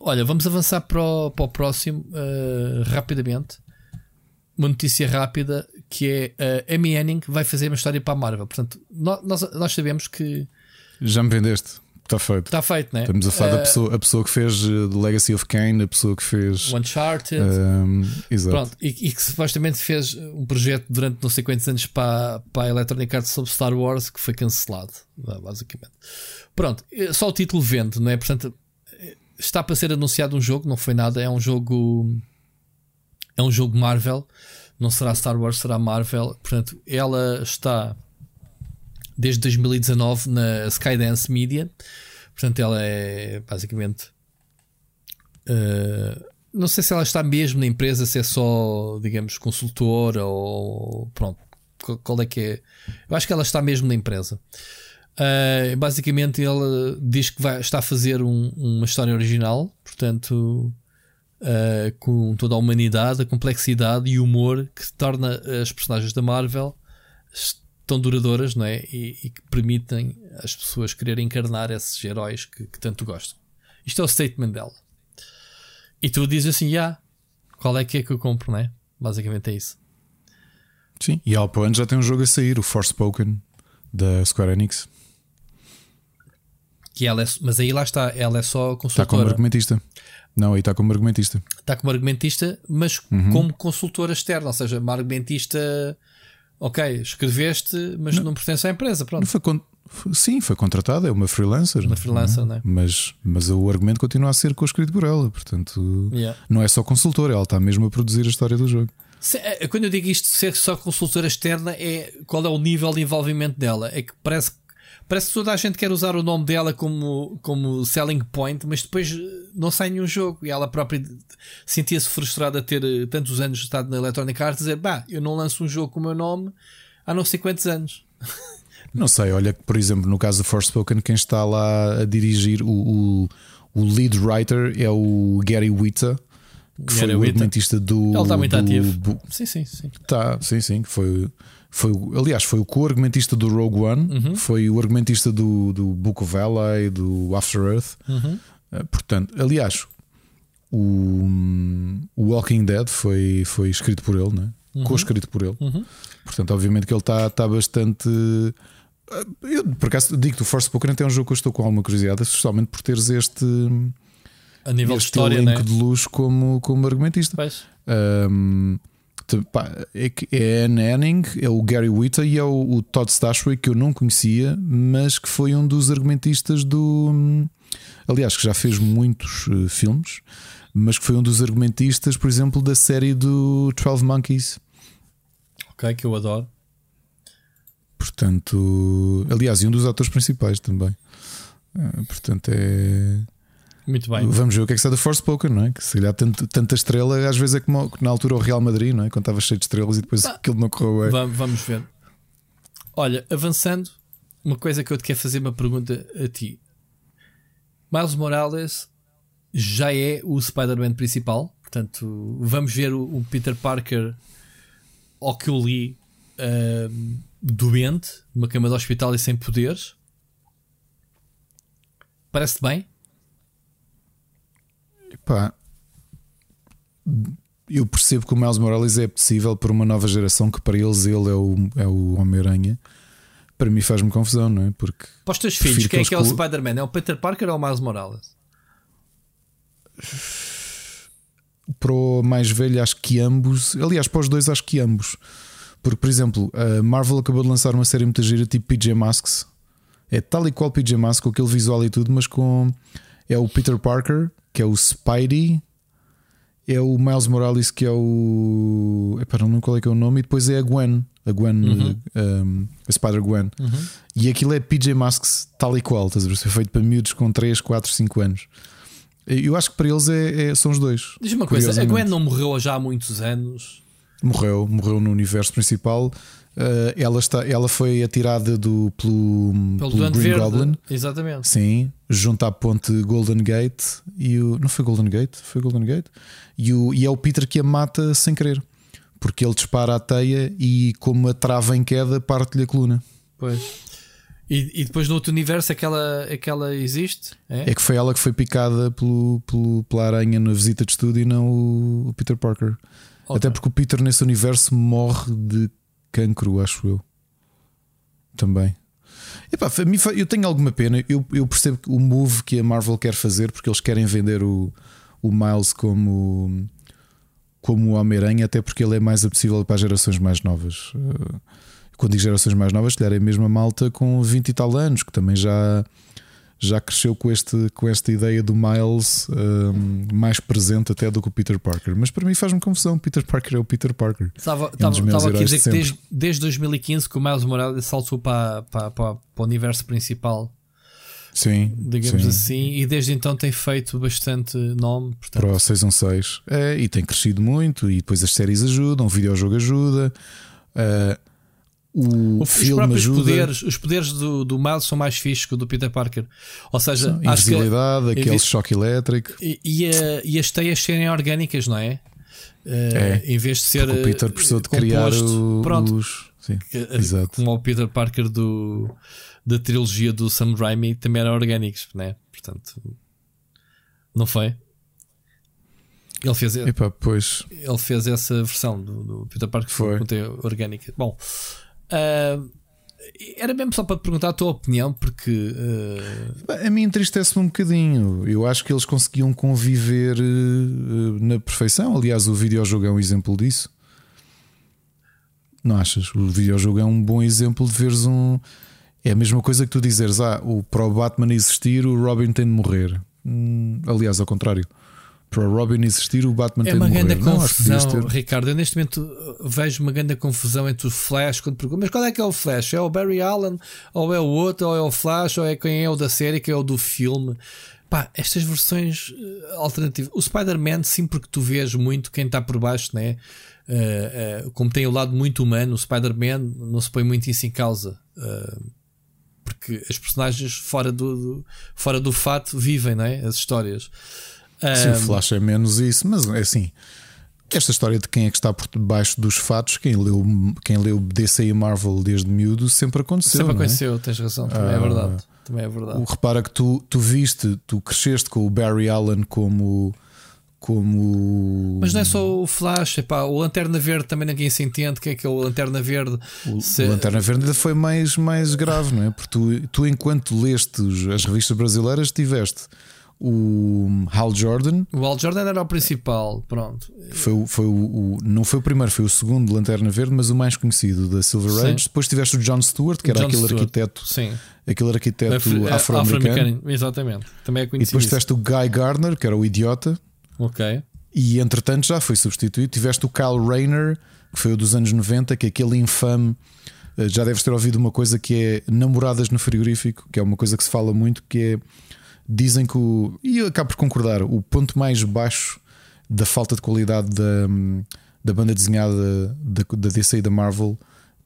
Olha, vamos avançar para o, para o próximo uh, rapidamente. Uma notícia rápida que é a Amy Henning vai fazer uma história para a Marvel. Portanto, nós, nós sabemos que. Já me vendeste. Está feito. Está feito, né? Estamos a falar uh, da pessoa, a pessoa que fez eh, The Legacy of Kane, a pessoa que fez. Uncharted. Um, exato. Pronto, e, e, que supostamente fez um projeto durante não sei quantos anos para, para a Electronic Arts sobre Star Wars que foi cancelado, basicamente. Pronto, só o título vende, não é? Portanto, está para ser anunciado um jogo, não foi nada, é um jogo. É um jogo Marvel, não será Star Wars, será Marvel. Portanto, ela está desde 2019 na Skydance Media. Portanto, ela é basicamente. Uh, não sei se ela está mesmo na empresa, se é só, digamos, consultora ou. Pronto, qual é que é. Eu acho que ela está mesmo na empresa. Uh, basicamente, ele diz que vai, está a fazer um, uma história original, portanto, uh, com toda a humanidade, a complexidade e o humor que torna as personagens da Marvel tão duradouras não é? e, e que permitem as pessoas querer encarnar esses heróis que, que, tanto gostam. Isto é o statement dela. E tu dizes assim: já, qual é que é que eu compro, não é? Basicamente é isso. Sim, e ao já tem um jogo a sair, o Forspoken da Square Enix. Que ela é, mas aí lá está, ela é só consultora. Está como argumentista. Não, aí está como argumentista. Está como argumentista, mas Uhum. como consultora externa, ou seja, uma argumentista. Ok, escreveste, mas não, pertence à empresa. Pronto. Foi con- sim, foi contratada, é uma freelancer. Uma freelancer, não não é? Mas, mas o argumento continua a ser co-escrito por ela, portanto, Yeah. não é só consultora, ela está mesmo a produzir a história do jogo. Se- é, Quando eu digo isto ser só consultora externa, é qual é o nível de envolvimento dela? É que parece, parece que toda a gente quer usar o nome dela como, como selling point, mas depois eh, não sai nenhum jogo. E ela própria sentia-se frustrada a ter eh, tantos anos estado na Electronic Arts dizer: Bah, eu não lanço um jogo com o meu nome há não sei quantos anos. Não sei, olha, que, por exemplo, no caso do Forspoken, quem está lá a dirigir o, o, o lead writer é o Gary Witta, que Gary foi o argumentista do. Ele está muito do- ativo. Sim, sim, sim. Tá, sim, sim, que foi. Foi, aliás, foi o co-argumentista do Rogue One, foi o argumentista do, do Book of Ally, do After Earth. Uhum. Uh, portanto, aliás, o, o Walking Dead foi, foi escrito por ele, né? co-escrito por ele. Uhum. Portanto, obviamente que ele está tá bastante. uh, Eu, por acaso, digo que o Force Poker é um jogo que eu estou com alguma curiosidade, especialmente por teres este, A nível de este história, elenco né? de luz como, como argumentista. Pois. Um, te- pá, é, que é a Anne Anning, é o Gary Witta e é o, o Todd Stashwick que eu não conhecia, mas que foi um dos argumentistas do. Aliás, que já fez muitos eh, filmes, mas que foi um dos argumentistas, por exemplo, da série do 12 Monkeys. Ok, que eu adoro. Portanto, aliás, e um dos atores principais também. Ah, portanto, é. Muito bem. Vamos ver o que é que está do Force Poker, não é? Que se calhar tanto- tanta estrela, às vezes é como na altura o Real Madrid, não é? Quando estava cheio de estrelas e depois aquilo não correu bem. Va- Vamos ver. Olha, avançando, uma coisa que eu te quero fazer uma pergunta a ti. Miles Morales já é o Spider-Man principal, portanto, vamos ver o, o Peter Parker ao que eu li ahm, doente, numa cama de hospital e sem poderes. Parece-te bem? Pá, eu percebo que o Miles Morales é possível para uma nova geração que para eles ele é o, é o Homem-Aranha. Para mim faz-me confusão, não é? Porque Para os teus filhos, que quem é que é o Spider-Man? É o Peter Parker ou o Miles Morales? para o mais velho acho que ambos, aliás, para os dois acho que ambos. Porque, por exemplo, a Marvel acabou de lançar uma série muito gira tipo PJ Masks. É tal e qual PJ Masks, com aquele visual e tudo, mas com. É o Peter Parker, que é o Spidey, é o Miles Morales, que é o. Epá, não lembro qual é que é o nome, e depois é a Gwen, a Gwen, um, a Spider-Gwen. E aquilo é PJ Masks tal e qual, estás a ver? Foi feito para miúdos com 3, 4, 5 anos. Eu acho que para eles é, é- são os dois. Diz-me uma coisa, a Gwen não morreu já há muitos anos. Morreu, morreu no universo principal. Uh, ela, está, ela foi atirada do, pelo, Pelo pelo Green Verde. Goblin. Exatamente. Sim, junto à ponte Golden Gate e o. Não foi Golden Gate? Foi Golden Gate? E, o, e é o Peter que a mata sem querer. Porque ele dispara a teia e, como a trava em queda, parte-lhe a coluna. Pois. E, e depois no outro universo aquela, aquela existe? É? É que foi ela que foi picada pelo, pelo- pela aranha na visita de estudo e não o, o Peter Parker. Ok. Até porque o Peter nesse universo morre de cancro, acho eu. Também. Epá, eu tenho alguma pena. Eu, eu percebo o move que a Marvel quer fazer, porque eles querem vender o, o Miles como, como o Homem-Aranha, até porque ele é mais apetecível para as gerações mais novas. Eh, Quando digo gerações mais novas, se calhar é mesmo a malta com 20 e tal anos, que também já, já cresceu com, este, com esta ideia do Miles hum, mais presente até do que o Peter Parker. Mas para mim faz-me confusão. Peter Parker é o Peter Parker. Estava, É um estava, meus estava aqui a dizer de que desde, desde 2015 que o Miles Morales saltou para, para, para, para o universo principal, Sim, digamos sim. assim, e desde então tem feito bastante nome. Portanto, Para o 616. É, e tem crescido muito. E depois as séries ajudam, o videojogo ajuda. ah, o os filme próprios ajuda. poderes, os poderes do, do Miles são mais fixes que o do Peter Parker. Ou seja, acho que Invisibilidade, aquele invi- choque elétrico. e, e, a- e as teias serem orgânicas, não é? Eh, Em vez de ser o Peter eh, precisou de criar o- Pronto, os. Sim, Que, eh, exato. Como o Peter Parker do, da trilogia do Sam Raimi também eram orgânicos, né? Portanto, não foi? Ele fez, Epá, pois. ele fez essa versão do, do Peter Parker Foi. orgânica. Bom, ah, era mesmo só para perguntar a tua opinião, porque. Uh... A mim entristece-me um bocadinho. Eu acho que eles conseguiam conviver uh, na perfeição. Aliás, o videojogo é um exemplo disso. Não achas? O videojogo é um bom exemplo de veres um. É a mesma coisa que tu dizeres: ah, o, para o Batman existir, o Robin tem de morrer. Hum, aliás, ao contrário para o Robin existir, o Batman é tem uma de grande morrer. confusão, não, Ricardo. Eu neste momento vejo uma grande confusão entre o Flash. Quando pergunto, mas qual é que é o Flash? É o Barry Allen? Ou é o outro? Ou é o Flash? Ou é quem é o da série? Quem é o do filme? Pá, estas versões uh, alternativas. O Spider-Man, sim, porque tu vês muito quem está por baixo, né? Uh, uh, como tem o lado muito humano, o Spider-Man não se põe muito isso em causa. Uh, porque as personagens fora do, do, fora do fato vivem, não é? As histórias. Sim, o Flash é menos isso, mas é assim. Esta história de quem é que está por debaixo dos fatos, quem leu, quem leu DC e Marvel desde miúdo, sempre aconteceu. Sempre é? aconteceu, é? tens razão, também é ah, é verdade. Também é verdade. O, repara que tu, tu viste, tu cresceste com o Barry Allen como. Como... Mas não é só o Flash, epá, o Lanterna Verde também ninguém se entende que é que é o Lanterna Verde. O, se... o Lanterna Verde ainda foi mais, mais grave, não é? Porque tu, tu enquanto leste as revistas brasileiras, tiveste o Hal Jordan. O Hal Jordan era o principal, pronto. Foi, foi o, o, não foi o primeiro, foi o segundo Lanterna Verde, mas o mais conhecido da Silver Sim. Age. Depois tiveste o John Stewart, que era John aquele Stewart. arquiteto. Sim. Aquele arquiteto afro-americano. Afro exatamente. Também é conhecido. E depois tiveste o Guy Gardner, que era o idiota. Ok. E entretanto já foi substituído. Tiveste o Kyle Rayner, que foi o dos anos 90, que é aquele infame. Eh, já deves ter ouvido uma coisa que é namoradas no frigorífico, que é uma coisa que se fala muito, que é dizem que o. E eu acabo por concordar, o ponto mais baixo da falta de qualidade da, da banda desenhada da, da DC e da Marvel,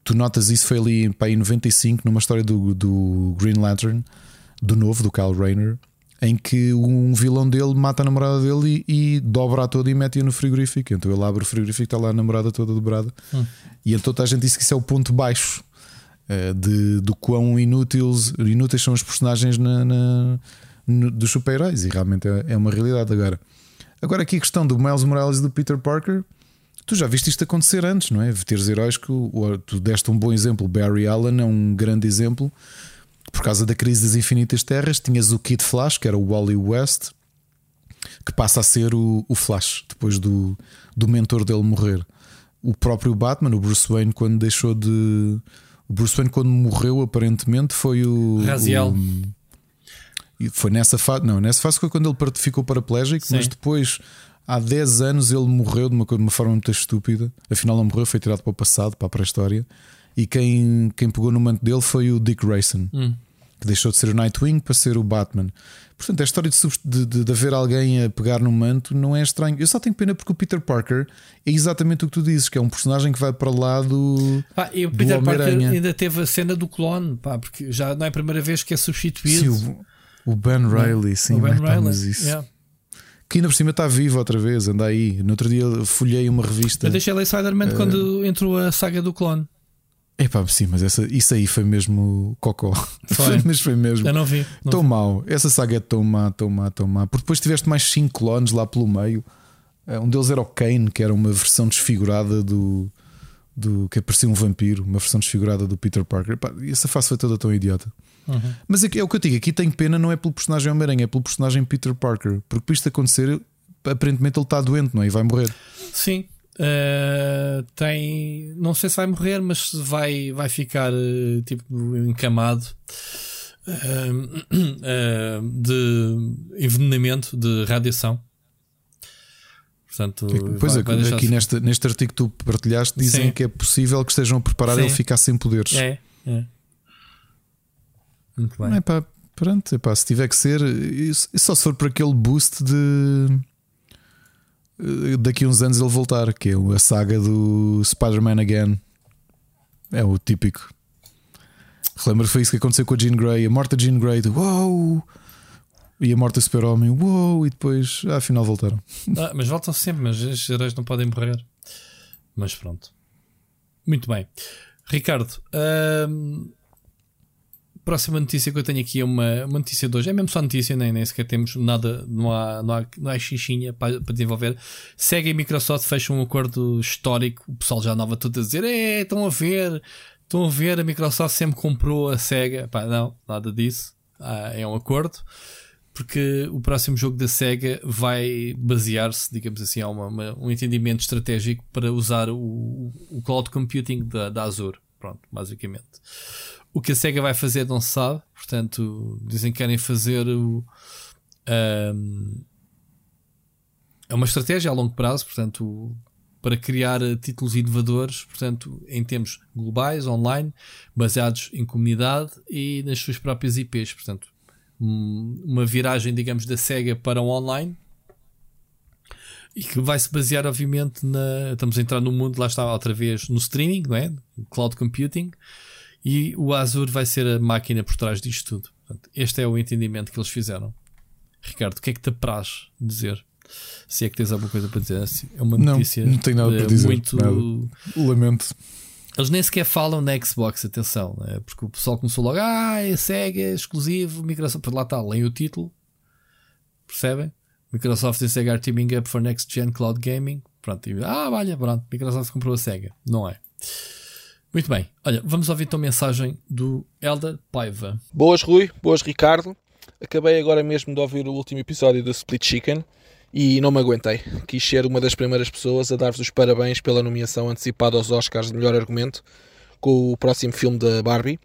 tu notas isso foi ali para em 95, numa história do, do Green Lantern, do novo, do Kyle Rayner, em que um vilão dele mata a namorada dele e, e dobra a toda e mete-a no frigorífico. Então ele abre o frigorífico e está lá a namorada toda dobrada. Hum. E então toda a gente disse que isso é o ponto baixo. Uh, de, do quão inúteis, inúteis são os personagens na, na dos super-heróis e realmente é, é, uma realidade agora. Agora, aqui a questão do Miles Morales e do Peter Parker, tu já viste isto acontecer antes, não é? Teres heróis que tu deste um bom exemplo. Barry Allen é um grande exemplo. Por causa da crise das infinitas terras, tinhas o Kid Flash, que era o Wally West, que passa a ser o, o Flash depois do, do mentor dele morrer. O próprio Batman, o Bruce Wayne, quando deixou de. O Bruce Wayne, quando morreu, aparentemente foi o. Raziel. O, e foi nessa fase, não, nessa fase foi quando ele ficou paraplégico, Sim. mas depois, há 10 anos, ele morreu de uma, de uma forma muito estúpida. Afinal, não morreu, foi tirado para o passado, para a pré-história. E quem, quem pegou no manto dele foi o Dick Grayson, hum. que deixou de ser o Nightwing para ser o Batman. Portanto, a história de, de, de, haver alguém a pegar no manto não é estranho. Eu só tenho pena porque o Peter Parker é exatamente o que tu dizes, que é um personagem que vai para lá do. Pá, e o Peter Parker ainda teve a cena do clone, pá, porque já não é a primeira vez que é substituído. Sim, o, o Ben Riley, sim, o Ben Riley. Mas isso. Yeah. Que ainda por cima está vivo outra vez, anda aí. No outro dia folhei uma revista. Eu deixei ler Spider-Man uh... quando entrou a saga do clone. Epá, sim, mas essa, isso aí foi mesmo cocó. Foi. mas foi mesmo. Eu não vi. Não tão vi. mau. Essa saga é tão má, tão má, tão má. Porque depois tiveste mais 5 clones lá pelo meio. Eh, um deles era o Kane, que era uma versão desfigurada do. do que parecia um vampiro, uma versão desfigurada do Peter Parker. Epá, essa face foi toda tão idiota. Uhum. Mas é, é, o que eu digo, aqui tenho pena, não é pelo personagem Homem-Aranha, é pelo personagem Peter Parker. Porque para isto acontecer, aparentemente ele está doente, não é? E vai morrer. Sim. Uh, tem. Não sei se vai morrer, mas vai, vai ficar uh, tipo encamado uh, de envenenamento de radiação. Portanto, pois vai, é, vai aqui neste, neste artigo que tu partilhaste dizem Sim. que é possível que estejam a preparar Sim. ele ficar sem poderes. É, é. Muito bem. É pá, pronto, epá, se tiver que ser, só se for para aquele boost de eh, daqui a uns anos ele voltar, que é a saga do Spider-Man Again. É o típico. Relembro que foi isso que aconteceu com a Jean Grey, a morte da Jean Grey, de, uou! E a morte do Super-Homem, uou! E depois, ah, afinal, voltaram. Ah, mas voltam sempre, mas os heróis não podem morrer. Mas pronto. Muito bem. Ricardo, hum, próxima notícia que eu tenho aqui é uma, uma notícia de hoje. É mesmo só notícia, nem, nem sequer temos nada, não há, não há, não há xixinha para, para desenvolver. Segue a Microsoft, fecha um acordo histórico. O pessoal já andava tudo a dizer: é, estão a ver, estão a ver, a Microsoft sempre comprou a SEGA. Pá, não, nada disso. Ah, é um acordo. Porque o próximo jogo da SEGA vai basear-se, digamos assim, a uma, uma, um entendimento estratégico para usar o, o cloud computing da, da Azure. Pronto, basicamente. O que a SEGA vai fazer não se sabe. Portanto, dizem que querem fazer o. Um, é uma estratégia a longo prazo, portanto, para criar títulos inovadores, portanto, em termos globais, online, baseados em comunidade e nas suas próprias IPs. Portanto, uma viragem, digamos, da SEGA para o online e que vai se basear, obviamente, na. Estamos a entrar no mundo, lá está outra vez, no streaming, não é? Cloud computing. E o Azure vai ser a máquina por trás disto tudo. Portanto, este é o entendimento que eles fizeram. Ricardo, o que é que te apraz dizer? Se é que tens alguma coisa para dizer, é uma notícia. Não, não tenho nada para dizer. Muito. Nada. Lamento. Eles nem sequer falam na Xbox, atenção, né? porque o pessoal começou logo, ah, é Sega, é exclusivo, Microsoft, por lá está, leem o título, percebem? Microsoft e Sega are teaming up for next gen cloud gaming. Pronto, e, ah, olha, pronto, Microsoft comprou a Sega, não é? Muito bem, olha, vamos ouvir então a mensagem do Elder Paiva. Boas, Rui, boas, Ricardo. Acabei agora mesmo de ouvir o último episódio do Split Chicken e não me aguentei. Quis ser uma das primeiras pessoas a dar-vos os parabéns pela nomeação antecipada aos Oscars de melhor argumento com o próximo filme da Barbie.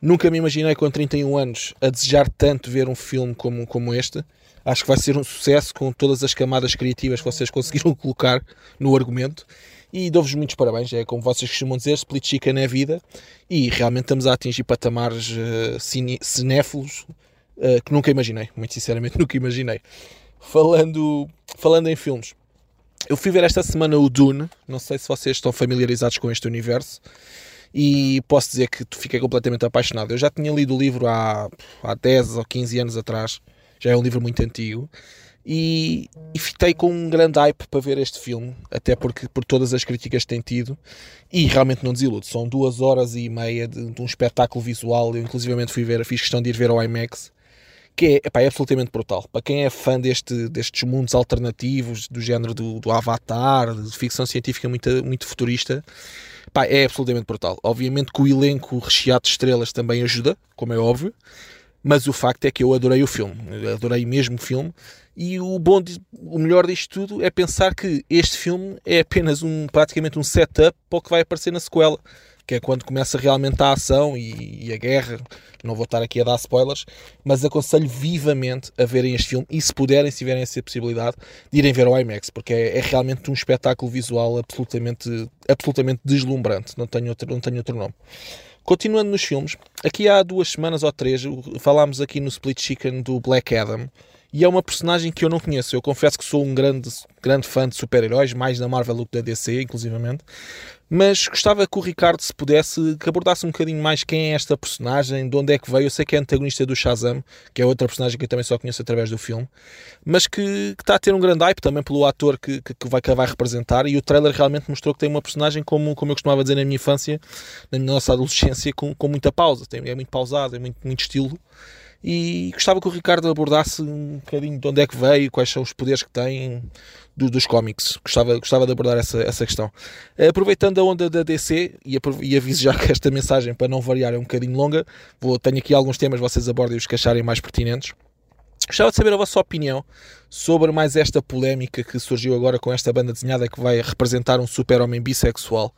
Nunca me imaginei com 31 anos a desejar tanto ver um filme como, como este. Acho que vai ser um sucesso com todas as camadas criativas que vocês conseguiram colocar no argumento. E dou-vos muitos parabéns. É como vocês costumam dizer, Split Chicken é vida. E realmente estamos a atingir patamares uh, cinéfilos uh, que nunca imaginei. Muito sinceramente, nunca imaginei. Falando, falando em filmes, eu fui ver esta semana o Dune. Não sei se vocês estão familiarizados com este universo. E posso dizer que fiquei completamente apaixonado. Eu já tinha lido o livro há, há 10 ou 15 anos atrás. Já é um livro muito antigo. E, e fiquei com um grande hype para ver este filme, até porque por todas as críticas que tem tido, e realmente não desilude. São duas horas e meia de, de um espetáculo visual. Eu, inclusivamente, fui ver, fiz questão de ir ver ao IMAX que é, epá, é absolutamente brutal. Para quem é fã deste, destes mundos alternativos, do género do, do Avatar, de ficção científica muito, muito futurista, epá, é absolutamente brutal. Obviamente que o elenco recheado de estrelas também ajuda, como é óbvio, mas o facto é que eu adorei o filme, adorei mesmo o filme. E o bom, o melhor disto tudo é pensar que este filme é apenas um praticamente um setup para o que vai aparecer na sequela que é quando começa realmente a ação e, e, a guerra. Não vou estar aqui a dar spoilers, mas aconselho vivamente a verem este filme e, se puderem, se tiverem essa possibilidade, de irem ver o IMAX, porque é, é realmente um espetáculo visual absolutamente, absolutamente deslumbrante. Não tenho, outro, não tenho outro nome. Continuando nos filmes, aqui há duas semanas ou três falámos aqui no Split Chicken do Black Adam e é uma personagem que eu não conheço. Eu confesso que sou um grande, grande fã de super-heróis, mais da Marvel do que da DC, inclusivamente. Mas gostava que o Ricardo, se pudesse, que abordasse um bocadinho mais quem é esta personagem, de onde é que veio. Eu sei que é antagonista do Shazam, que é outra personagem que eu também só conheço através do filme, mas que, que está a ter um grande hype também pelo ator que, que, que, vai, que vai representar. E o trailer realmente mostrou que tem uma personagem, como, como eu costumava dizer na minha infância, na nossa adolescência, com, com muita pausa. Tem, é muito pausado, é muito, muito estilo e gostava que o Ricardo abordasse um bocadinho de onde é que veio, quais são os poderes que tem do, dos cómics. Gostava, gostava de abordar essa, essa questão. Aproveitando a onda da DC, e, e aviso já que esta mensagem, para não variar, é um bocadinho longa, vou, tenho aqui alguns temas, vocês abordem os que acharem mais pertinentes. Gostava de saber a vossa opinião sobre mais esta polémica que surgiu agora com esta banda desenhada que vai representar um super-homem bissexual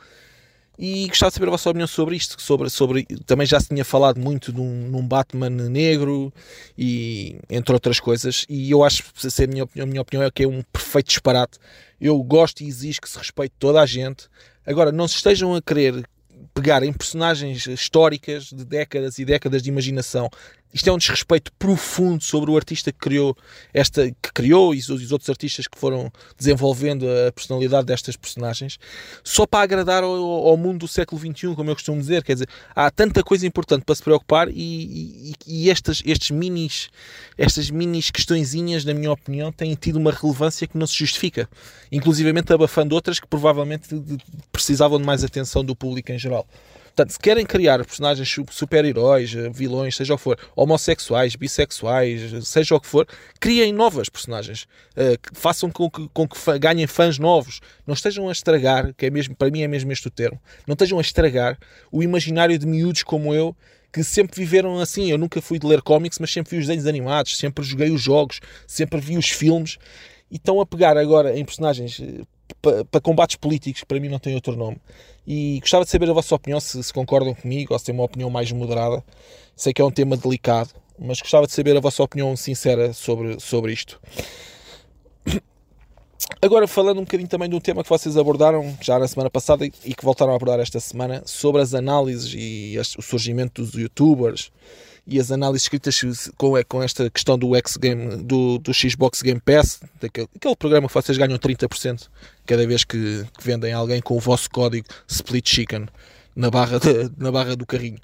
e gostava de saber a vossa opinião sobre isto. Sobre, sobre, também já se tinha falado muito num, num Batman negro e entre outras coisas. E eu acho, se a minha, a minha opinião é que é um perfeito disparate. Eu gosto e exijo que se respeite toda a gente. Agora, não se estejam a querer pegar em personagens históricas de décadas e décadas de imaginação isto é um desrespeito profundo sobre o artista que criou esta que criou e os, os outros artistas que foram desenvolvendo a personalidade destas personagens, só para agradar ao, ao, mundo do século XXI, como eu costumo dizer. Quer dizer, há tanta coisa importante para se preocupar e, e, e estas, estes minis, estas minis questõezinhas, na minha opinião, têm tido uma relevância que não se justifica, inclusivamente abafando outras que provavelmente precisavam de mais atenção do público em geral. Portanto, se querem criar personagens super-heróis, eh, vilões, seja o que for, homossexuais, bissexuais, seja o que for, criem novas personagens. Uh, façam com que, com que ganhem fãs novos. Não estejam a estragar, que é mesmo, para mim é mesmo este o termo, não estejam a estragar o imaginário de miúdos como eu, que sempre viveram assim. Eu nunca fui de ler cómics, mas sempre vi os desenhos animados, sempre joguei os jogos, sempre vi os filmes. E estão a pegar agora em personagens eh, para combates políticos, para mim não tem outro nome. E gostava de saber a vossa opinião, se, se, concordam comigo ou se têm uma opinião mais moderada. Sei que é um tema delicado, mas gostava de saber a vossa opinião sincera sobre, sobre isto. Agora, falando um bocadinho também de um tema que vocês abordaram já na semana passada e que voltaram a abordar esta semana, sobre as análises e o surgimento dos youtubers e as análises escritas com, com esta questão do X Game, do, do Xbox Game Pass, daquele, aquele programa que vocês ganham 30% cada vez que, que vendem alguém com o vosso código Split Chicken na barra, de, na barra do carrinho.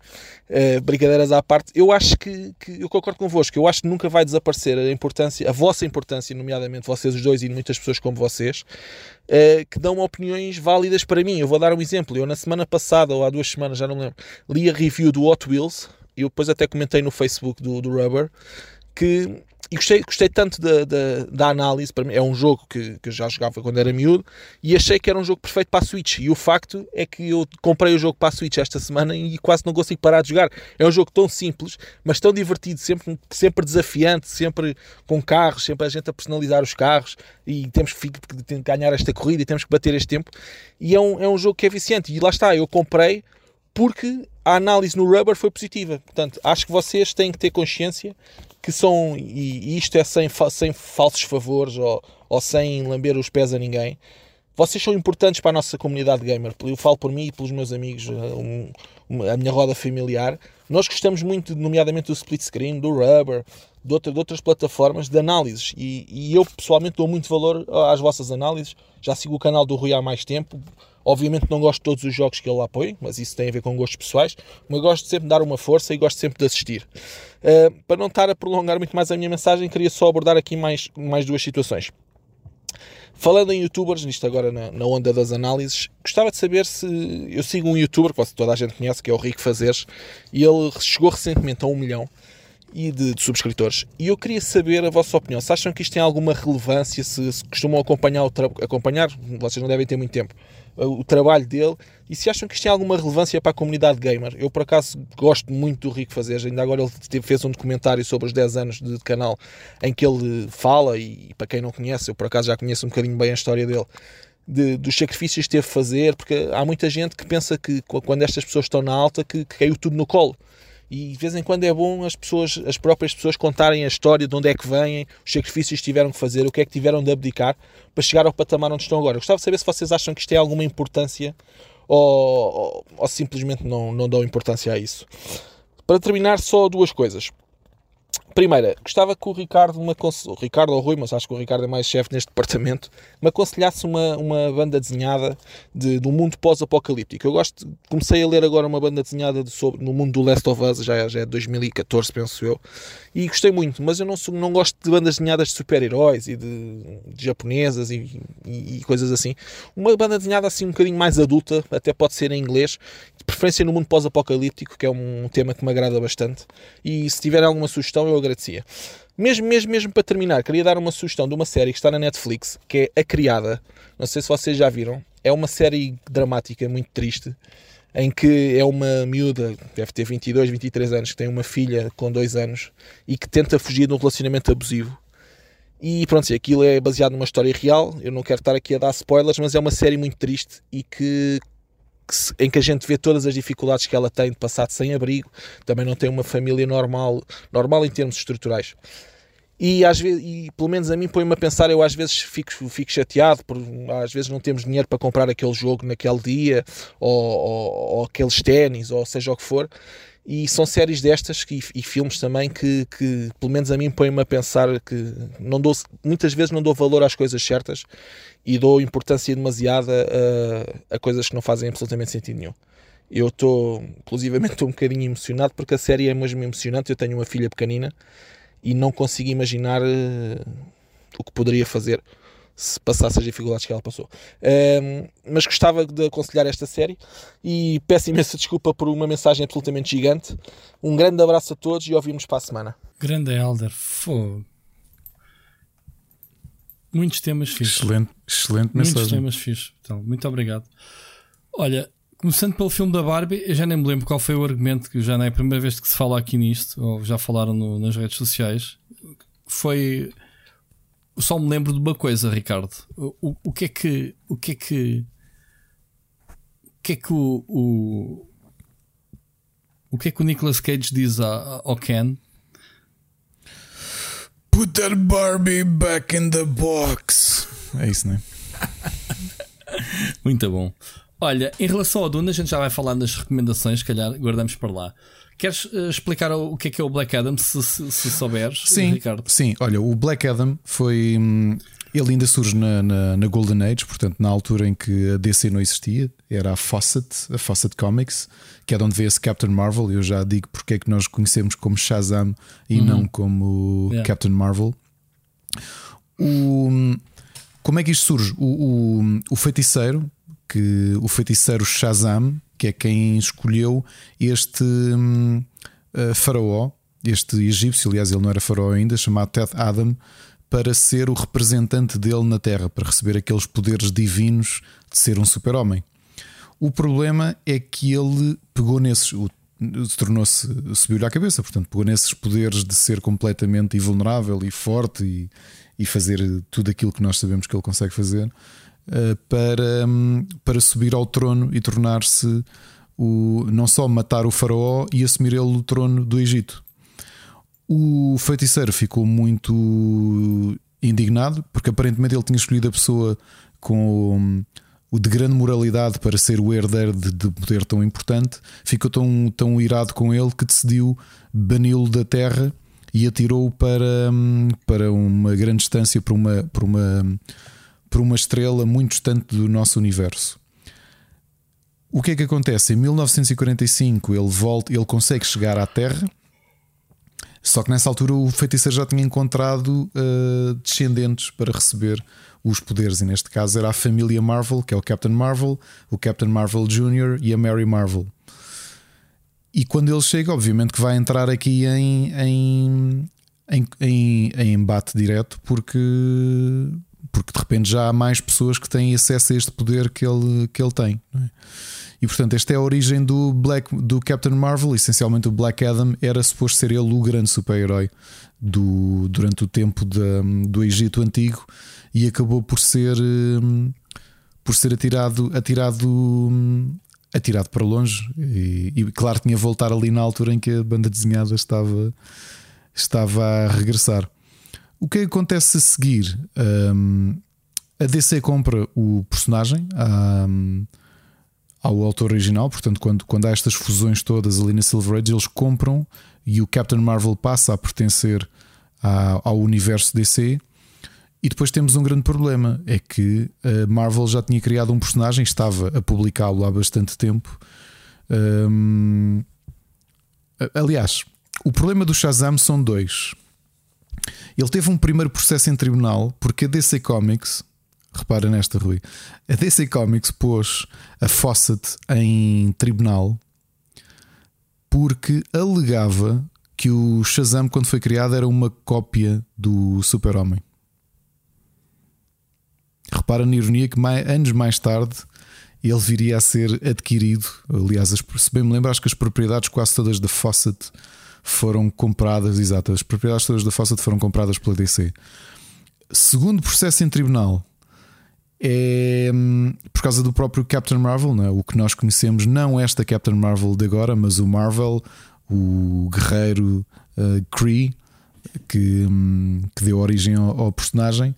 Uh, brincadeiras à parte, eu acho que, que, eu concordo convosco, eu acho que nunca vai desaparecer a importância, a vossa importância, nomeadamente vocês os dois e muitas pessoas como vocês, uh, que dão opiniões válidas para mim. Eu vou dar um exemplo. Eu na semana passada, ou há duas semanas, já não lembro, li a review do Hot Wheels eu depois até comentei no Facebook do, do Rubber que e gostei, gostei tanto da, da, da, análise, para mim é um jogo que, que eu já jogava quando era miúdo e achei que era um jogo perfeito para a Switch. E o facto é que eu comprei o jogo para a Switch esta semana e quase não consigo parar de jogar. É um jogo tão simples, mas tão divertido, sempre, sempre desafiante, sempre com carros, sempre a gente a personalizar os carros e temos que, que ganhar esta corrida e temos que bater este tempo. E é um, é um jogo que é viciante. E lá está, eu comprei porque a análise no rubber foi positiva. Portanto, acho que vocês têm que ter consciência que são, e isto é sem, sem falsos favores ou, ou sem lamber os pés a ninguém, vocês são importantes para a nossa comunidade gamer. Eu falo por mim e pelos meus amigos, eh, um, a minha roda familiar. Nós gostamos muito, nomeadamente, do split screen, do rubber, de, outra, de outras plataformas de análises. E, e, eu pessoalmente dou muito valor às vossas análises. Já sigo o canal do Rui há mais tempo. Obviamente não gosto de todos os jogos que ele apoia, mas isso tem a ver com gostos pessoais. Mas gosto sempre de dar uma força e gosto sempre de assistir. Uh, para não estar a prolongar muito mais a minha mensagem, queria só abordar aqui mais, mais duas situações. Falando em youtubers, isto agora na, na, onda das análises, gostava de saber se eu sigo um youtuber que toda a gente conhece, que é o Rico Fazeres, e ele chegou recentemente a um milhão e de, de, subscritores. E eu queria saber a vossa opinião. Se acham que isto tem alguma relevância, se, se costumam acompanhar acompanhar, vocês não devem ter muito tempo, o trabalho dele e se acham que isto tem alguma relevância para a comunidade gamer. Eu, por acaso, gosto muito do Rico Fazer. Ainda agora ele fez um documentário sobre os 10 anos de canal em que ele fala, e para quem não conhece, eu por acaso já conheço um bocadinho bem a história dele. De, dos sacrifícios que teve a fazer, porque há muita gente que pensa que quando estas pessoas estão na alta que, que caiu tudo no colo e de vez em quando é bom as pessoas, as próprias pessoas contarem a história de onde é que vêm, os sacrifícios que tiveram que fazer, o que é que tiveram de abdicar para chegar ao patamar onde estão agora. Eu gostava de saber se vocês acham que isto tem alguma importância ou, ou, ou simplesmente não, não dão importância a isso. Para terminar, só duas coisas. Primeira, gostava que o Ricardo, me o Ricardo ou Rui, mas acho que o Ricardo é mais chefe neste departamento, me aconselhasse uma, uma banda desenhada de, do mundo pós-apocalíptico. Eu gosto, comecei a ler agora uma banda desenhada de, sobre, no mundo do Last of Us, já, já é 2014, penso eu, e gostei muito, mas eu não, sou, não gosto de bandas desenhadas de super-heróis e de, de japonesas e, e, e, coisas assim. Uma banda desenhada assim um bocadinho mais adulta, até pode ser em inglês, de preferência no mundo pós-apocalíptico, que é um tema que me agrada bastante. E se tiver alguma sugestão, eu agradecia. Mesmo, mesmo, mesmo para terminar, queria dar uma sugestão de uma série que está na Netflix, que é A Criada. Não sei se vocês já viram. É uma série dramática, muito triste, em que é uma miúda, deve ter 22, 23 anos, que tem uma filha com 2 anos e que tenta fugir de um relacionamento abusivo. E pronto, aquilo é baseado numa história real. Eu não quero estar aqui a dar spoilers, mas é uma série muito triste e que em que a gente vê todas as dificuldades que ela tem de passar de sem abrigo, também não tem uma família normal, normal em termos estruturais. E, às vezes, e pelo menos a mim põe-me a pensar, eu às vezes fico, fico chateado, por às vezes não temos dinheiro para comprar aquele jogo naquele dia, ou, ou, ou aqueles ténis, ou seja o que for, e são séries destas que, e filmes também que, que pelo menos a mim põem-me a pensar que não dou, muitas vezes não dou valor às coisas certas e dou importância demasiada a, a coisas que não fazem absolutamente sentido nenhum. Eu estou, inclusivamente, um bocadinho emocionado porque a série é mesmo emocionante. Eu tenho uma filha pequenina e não consigo imaginar uh, o que poderia fazer se passasse as dificuldades que ela passou. Um, mas gostava de aconselhar esta série e peço imensa desculpa por uma mensagem absolutamente gigante. Um grande abraço a todos e ouvimos para a semana. Grande Elder, fogo. Muitos temas fixos. Excelente, excelente Muitos mensagem. temas fixos. Então, muito obrigado. Olha, começando pelo filme da Barbie, eu já nem me lembro qual foi o argumento, que já não é a primeira vez que se fala aqui nisto, ou já falaram no- nas redes sociais. Foi. Só me lembro de uma coisa, Ricardo. O, o, que é que. O que é que. O que é que o. o o que é que o Nicolas Cage diz a- ao Ken? Put that Barbie back in the box. É isso, não é? Muito bom. Olha, em relação ao Duna, a gente já vai falar nas recomendações, se calhar guardamos para lá. Queres eh, explicar o o que é que é o Black Adam, se, se, se souberes, Sim, Ricardo? sim. Olha, o Black Adam foi. hum, Ele ainda surge na, na, na Golden Age, portanto, na altura em que a DC não existia, era a Fawcett, a Fawcett Comics, que é de onde veio esse Captain Marvel. Eu já digo porque é que nós conhecemos como Shazam e não como Yeah. Captain Marvel. O, como é que isto surge? O, o, o feiticeiro, que o feiticeiro Shazam, que é quem escolheu este hum, eh, faraó, este egípcio, aliás, ele não era faraó ainda, chamado Ted Adam, para ser o representante dele na Terra, para receber aqueles poderes divinos de ser um super-homem. O problema é que ele pegou nesses, tornou-se, subiu-lhe à cabeça, portanto, pegou nesses poderes de ser completamente invulnerável e forte e, e fazer tudo aquilo que nós sabemos que ele consegue fazer eh, para, hum, para subir ao trono e tornar-se o, não só matar o faraó e assumir ele o trono do Egito. O feiticeiro ficou muito indignado porque aparentemente ele tinha escolhido a pessoa com hum, o de grande moralidade para ser o herdeiro de, de poder tão importante. Ficou tão, tão irado com ele que decidiu bani-lo da terra e atirou-o para, hum, para uma grande distância, para uma, para, uma, para uma estrela muito distante do nosso universo. O que é que acontece? Em 1945 ele volta, ele consegue chegar à Terra. Só que nessa altura o feiticeiro já tinha encontrado uh, descendentes para receber os poderes, e neste caso era a família Marvel, que é o Captain Marvel, o Captain Marvel Jr. e a Mary Marvel. E quando ele chega, obviamente que vai entrar aqui em, em, em, em, em embate direto, porque, porque de repente já há mais pessoas que têm acesso a este poder que ele, que ele tem. não é? E portanto, esta é a origem do, Black, do Captain Marvel. Essencialmente, o Black Adam era suposto ser ele o grande super-herói do, durante o tempo da- do Egito Antigo e acabou por ser, hum, por ser atirado, atirado, hum, atirado para longe. E, e claro, tinha de voltar ali na altura em que a banda desenhada estava, estava a regressar. O que acontece a seguir? Hum, a DC compra o personagem. hum, ao autor original, portanto, quando, quando há estas fusões todas ali na Silver Age, eles compram e o Captain Marvel passa a pertencer à- ao universo DC. E depois temos um grande problema: é que a Marvel já tinha criado um personagem, estava a publicá-lo há bastante tempo. Aliás, o problema do Shazam são dois. Ele teve um primeiro processo em tribunal porque a DC Comics, repara nesta, Rui, a DC Comics pôs a Fawcett em tribunal porque alegava que o Shazam, quando foi criado, era uma cópia do Super-Homem. Repara na ironia que mai- anos mais tarde ele viria a ser adquirido. Aliás, as- se bem me lembro, acho que as propriedades quase todas da Fawcett foram compradas, exato, as propriedades todas da Fawcett foram compradas pela DC. Segundo processo em tribunal é por causa do próprio Captain Marvel, não é? o que nós conhecemos, não esta Captain Marvel de agora, mas o Marvel, o guerreiro uh, Kree, que, hum, que deu origem ao, ao personagem.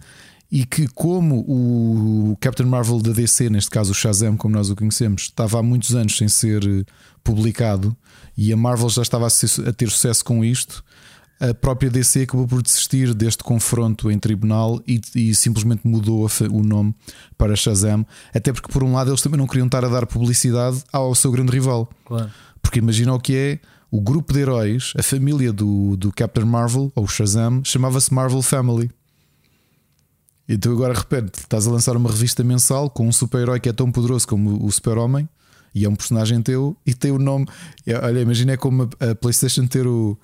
E que, como o Captain Marvel da DC, neste caso o Shazam, como nós o conhecemos, estava há muitos anos sem ser eh, publicado e a Marvel já estava a ter sucesso com isto, a própria DC acabou por desistir deste confronto em tribunal e, e simplesmente mudou o nome para Shazam. Até porque, por um lado, eles também não queriam estar a dar publicidade ao seu grande rival. Claro. Porque imagina o que é o grupo de heróis, a família do, do Captain Marvel, ou Shazam, chamava-se Marvel Family. E tu agora repete, estás a lançar uma revista mensal com um super-herói que é tão poderoso como o Super-Homem e é um personagem teu e tem o nome. Olha, imagina é como a PlayStation ter o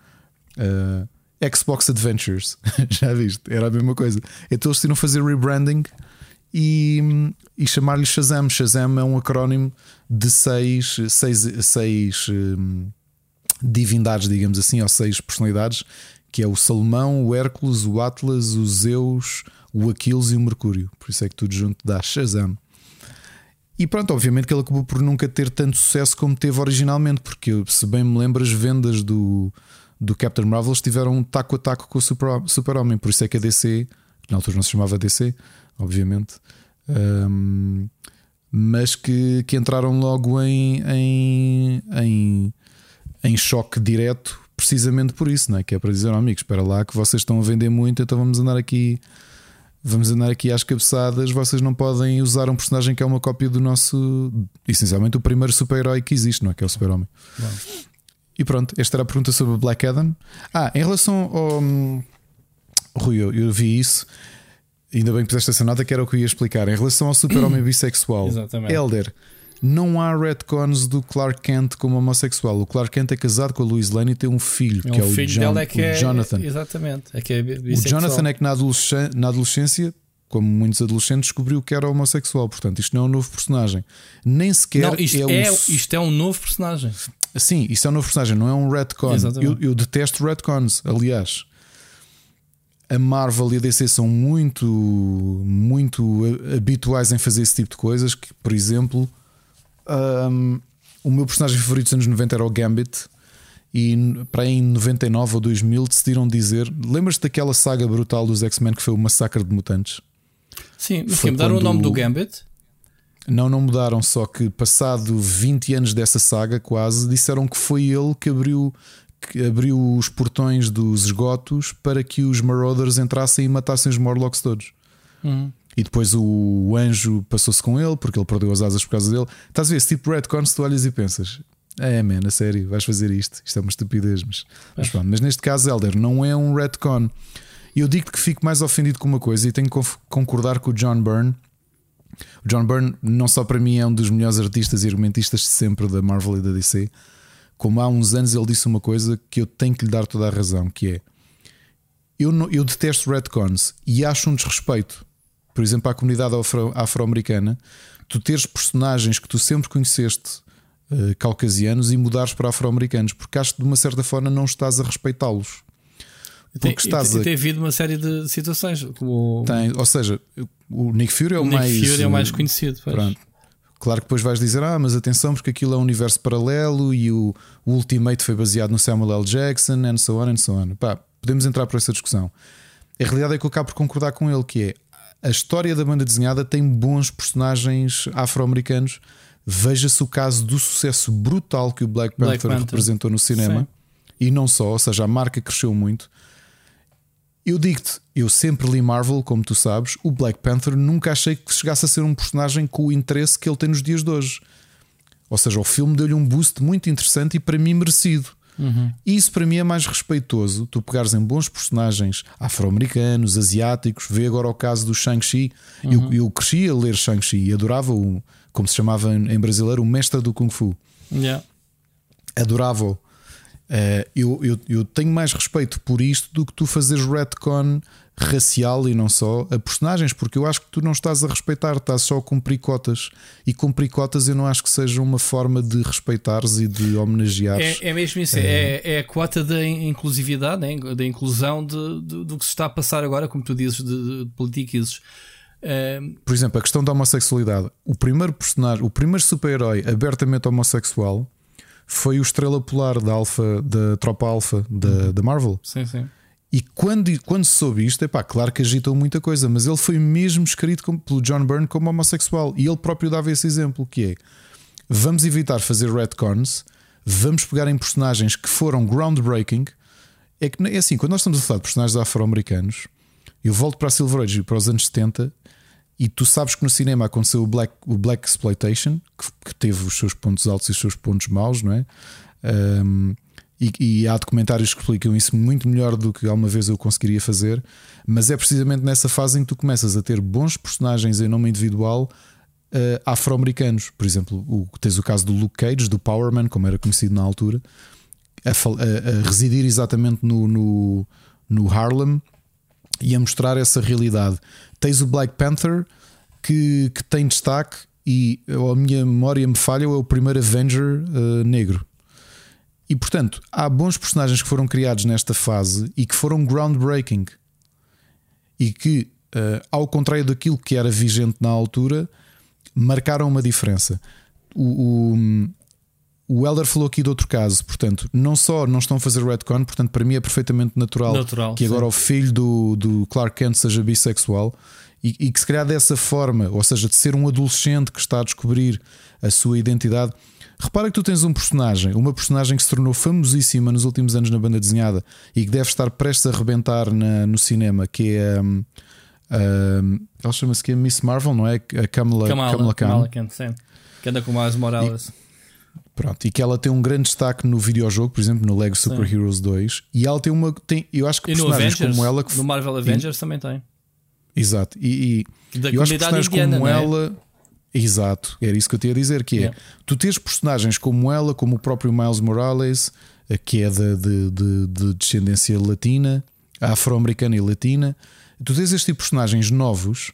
uh, Xbox Adventures. Já viste? Era a mesma coisa. Então eles decidiram fazer rebranding e, e chamar-lhe Shazam. Shazam é um acrónimo de seis, seis, seis um, divindades, digamos assim, ou seis personalidades, que é o Salomão, o Hércules, o Atlas, o Zeus o Aquiles e o Mercúrio. Por isso é que tudo junto dá Shazam. E pronto, obviamente que ele acabou por nunca ter tanto sucesso como teve originalmente, porque se bem me lembro, as vendas do, do Captain Marvel estiveram taco a taco com o Super-Homem. Super por isso é que a DC, que na altura não se chamava DC, obviamente, um, mas que, que entraram logo em, em, em, em choque direto, precisamente por isso, não é? Que é para dizer, oh, amigos, espera lá que vocês estão a vender muito, então vamos andar aqui vamos andar aqui às cabeçadas, vocês não podem usar um personagem que é uma cópia do nosso, essencialmente o primeiro super-herói que existe, não é? Que é o super-homem. E pronto, esta era a pergunta sobre Black Adam. Ah, em relação ao. Hum, Rui, eu, eu vi isso. Ainda bem que puseste essa nota que era o que eu ia explicar. Em relação ao super-homem bissexual, Exatamente. Elder, não há retcons do Clark Kent como homossexual. O Clark Kent é casado com a Louise Lane e tem um filho, é que é o, filho John, é que é, Jonathan. Exatamente, é que é o Jonathan é que na adolescência, na adolescência, como muitos adolescentes, descobriu que era homossexual. Portanto, isto não é um novo personagem. Nem sequer não, isto é, é, um... isto é um novo personagem. Sim, isto é um novo personagem, não é um retcon. Eu, eu detesto retcons, aliás a Marvel e a DC são muito, muito habituais em fazer esse tipo de coisas. Que, por exemplo, um, o meu personagem favorito dos anos 90 era o Gambit. E para aí em 99 ou 2000 decidiram dizer: Lembras-te daquela saga brutal dos X-Men que foi o Massacre de Mutantes? Sim, mas que mudaram o nome do Gambit? Não, não mudaram, só que passado 20 anos dessa saga, quase, disseram que foi ele que abriu, que abriu os portões dos esgotos para que os Marauders entrassem e matassem os Morlocks todos. Uhum. E depois o anjo passou-se com ele porque ele perdeu as asas por causa dele. Estás a ver esse tipo retcon se tu olhas e pensas. É, man, a sério, vais fazer isto. Isto é uma estupidez, mas, mas pronto. Mas neste caso, Elder, não é um retcon. E eu digo-te que fico mais ofendido com uma coisa e tenho que concordar com o John Byrne. O John Byrne, não só para mim, é um dos melhores artistas e argumentistas sempre da Marvel e da DC, como há uns anos ele disse uma coisa que eu tenho que lhe dar toda a razão: que é eu, não, eu detesto retcons e acho um desrespeito por exemplo, à comunidade afro-americana, tu teres personagens que tu sempre conheceste uh, caucasianos e mudares para afro-americanos, porque acho que de uma certa forma não estás a respeitá-los. Porque tem, estás tem, a... tem havido uma série de situações. Como... Tem, ou seja, o Nick Fury é o, o mais. Nick Fury é o mais conhecido. Pronto. Claro que depois vais dizer, ah, mas atenção, porque aquilo é um universo paralelo e o, o Ultimate foi baseado no Samuel L. Jackson, and so on, and so on. Pá, podemos entrar por essa discussão. A realidade é que eu acabo por concordar com ele, que é a história da banda desenhada tem bons personagens afro-americanos. Veja-se o caso do sucesso brutal que o Black Panther, Black Panther. representou no cinema Sim. e não só, ou seja, a marca cresceu muito. Eu digo-te, eu sempre li Marvel, como tu sabes, o Black Panther nunca achei que chegasse a ser um personagem com o interesse que ele tem nos dias de hoje. Ou seja, o filme deu-lhe um boost muito interessante e para mim merecido. Uhum. E isso para mim é mais respeitoso. Tu pegares em bons personagens afro-americanos, asiáticos. Vê agora o caso do Shang-Chi. Uhum. Eu, eu cresci a ler Shang-Chi e adorava o, como se chamava em brasileiro, o mestre do Kung Fu. Yeah. Adorava-o. Uh, eu, eu, eu, tenho mais respeito por isto do que tu fazeres retcon racial e não só a personagens, porque eu acho que tu não estás a respeitar, estás só a cumprir cotas. E cumprir cotas eu não acho que seja uma forma de respeitares e de homenageares. É, é mesmo isso, é, é, é a cota da inclusividade, né? da inclusão de, de, do que se está a passar agora, como tu dizes, de, de políticos. Por exemplo, a questão da homossexualidade. O primeiro personagem, o primeiro super-herói abertamente homossexual foi o Estrela Polar da Alpha, da Tropa Alpha da, uhum. da Marvel. Sim, sim. E quando, quando se soube isto, é pá, claro que agitou muita coisa, mas ele foi mesmo escrito como, pelo John Byrne como homossexual. E ele próprio dava esse exemplo: que é vamos evitar fazer retcons, vamos pegar em personagens que foram groundbreaking. É que é assim, quando nós estamos a falar de personagens afro-americanos, eu volto para a Silver Age para os anos 70 e tu sabes que no cinema aconteceu o Black, o Black Exploitation, que, que teve os seus pontos altos e os seus pontos maus, não é? Um, e, e, há documentários que explicam isso muito melhor do que alguma vez eu conseguiria fazer. Mas é precisamente nessa fase em que tu começas a ter bons personagens em nome individual uh, afro-americanos. Por exemplo, o, tens o caso do Luke Cage, do Powerman, como era conhecido na altura, a, a, a residir exatamente no, no, no Harlem e a mostrar essa realidade. Tens o Black Panther que, que tem destaque e a minha memória me falha, é o primeiro Avenger uh, negro. E portanto, há bons personagens que foram criados nesta fase e que foram groundbreaking e que, uh, ao contrário daquilo que era vigente na altura, marcaram uma diferença. O, o, o Elder falou aqui de outro caso, portanto, não só não estão a fazer retcon, portanto, para mim é perfeitamente natural, natural que agora sim. o filho do, do Clark Kent seja bissexual e, e, que se calhar dessa forma, ou seja, de ser um adolescente que está a descobrir a sua identidade. Repara que tu tens um personagem, uma personagem que se tornou famosíssima nos últimos anos na banda desenhada e que deve estar prestes a arrebentar na, no cinema, que é. Um, um, ela chama-se que é Miss Marvel, não é? A Kamala, Kamala, Kamala Khan. Kamala Khan, sim. Que anda com mais Morales. E, Pronto, e que ela tem um grande destaque no videojogo, por exemplo, no Lego Super Sim. Heroes 2. E ela tem uma. Tem, eu acho que e personagens Avengers, como ela. Que, no Marvel Avengers e, também tem. Exato. E, e da eu acho que personagens indiana, como é? ela. Exato, era isso que eu tinha a dizer: que é tu tens personagens como ela, como o próprio Miles Morales, eh, que é de, de, de, de descendência latina, afro-americana e latina. Tu tens este tipo de personagens novos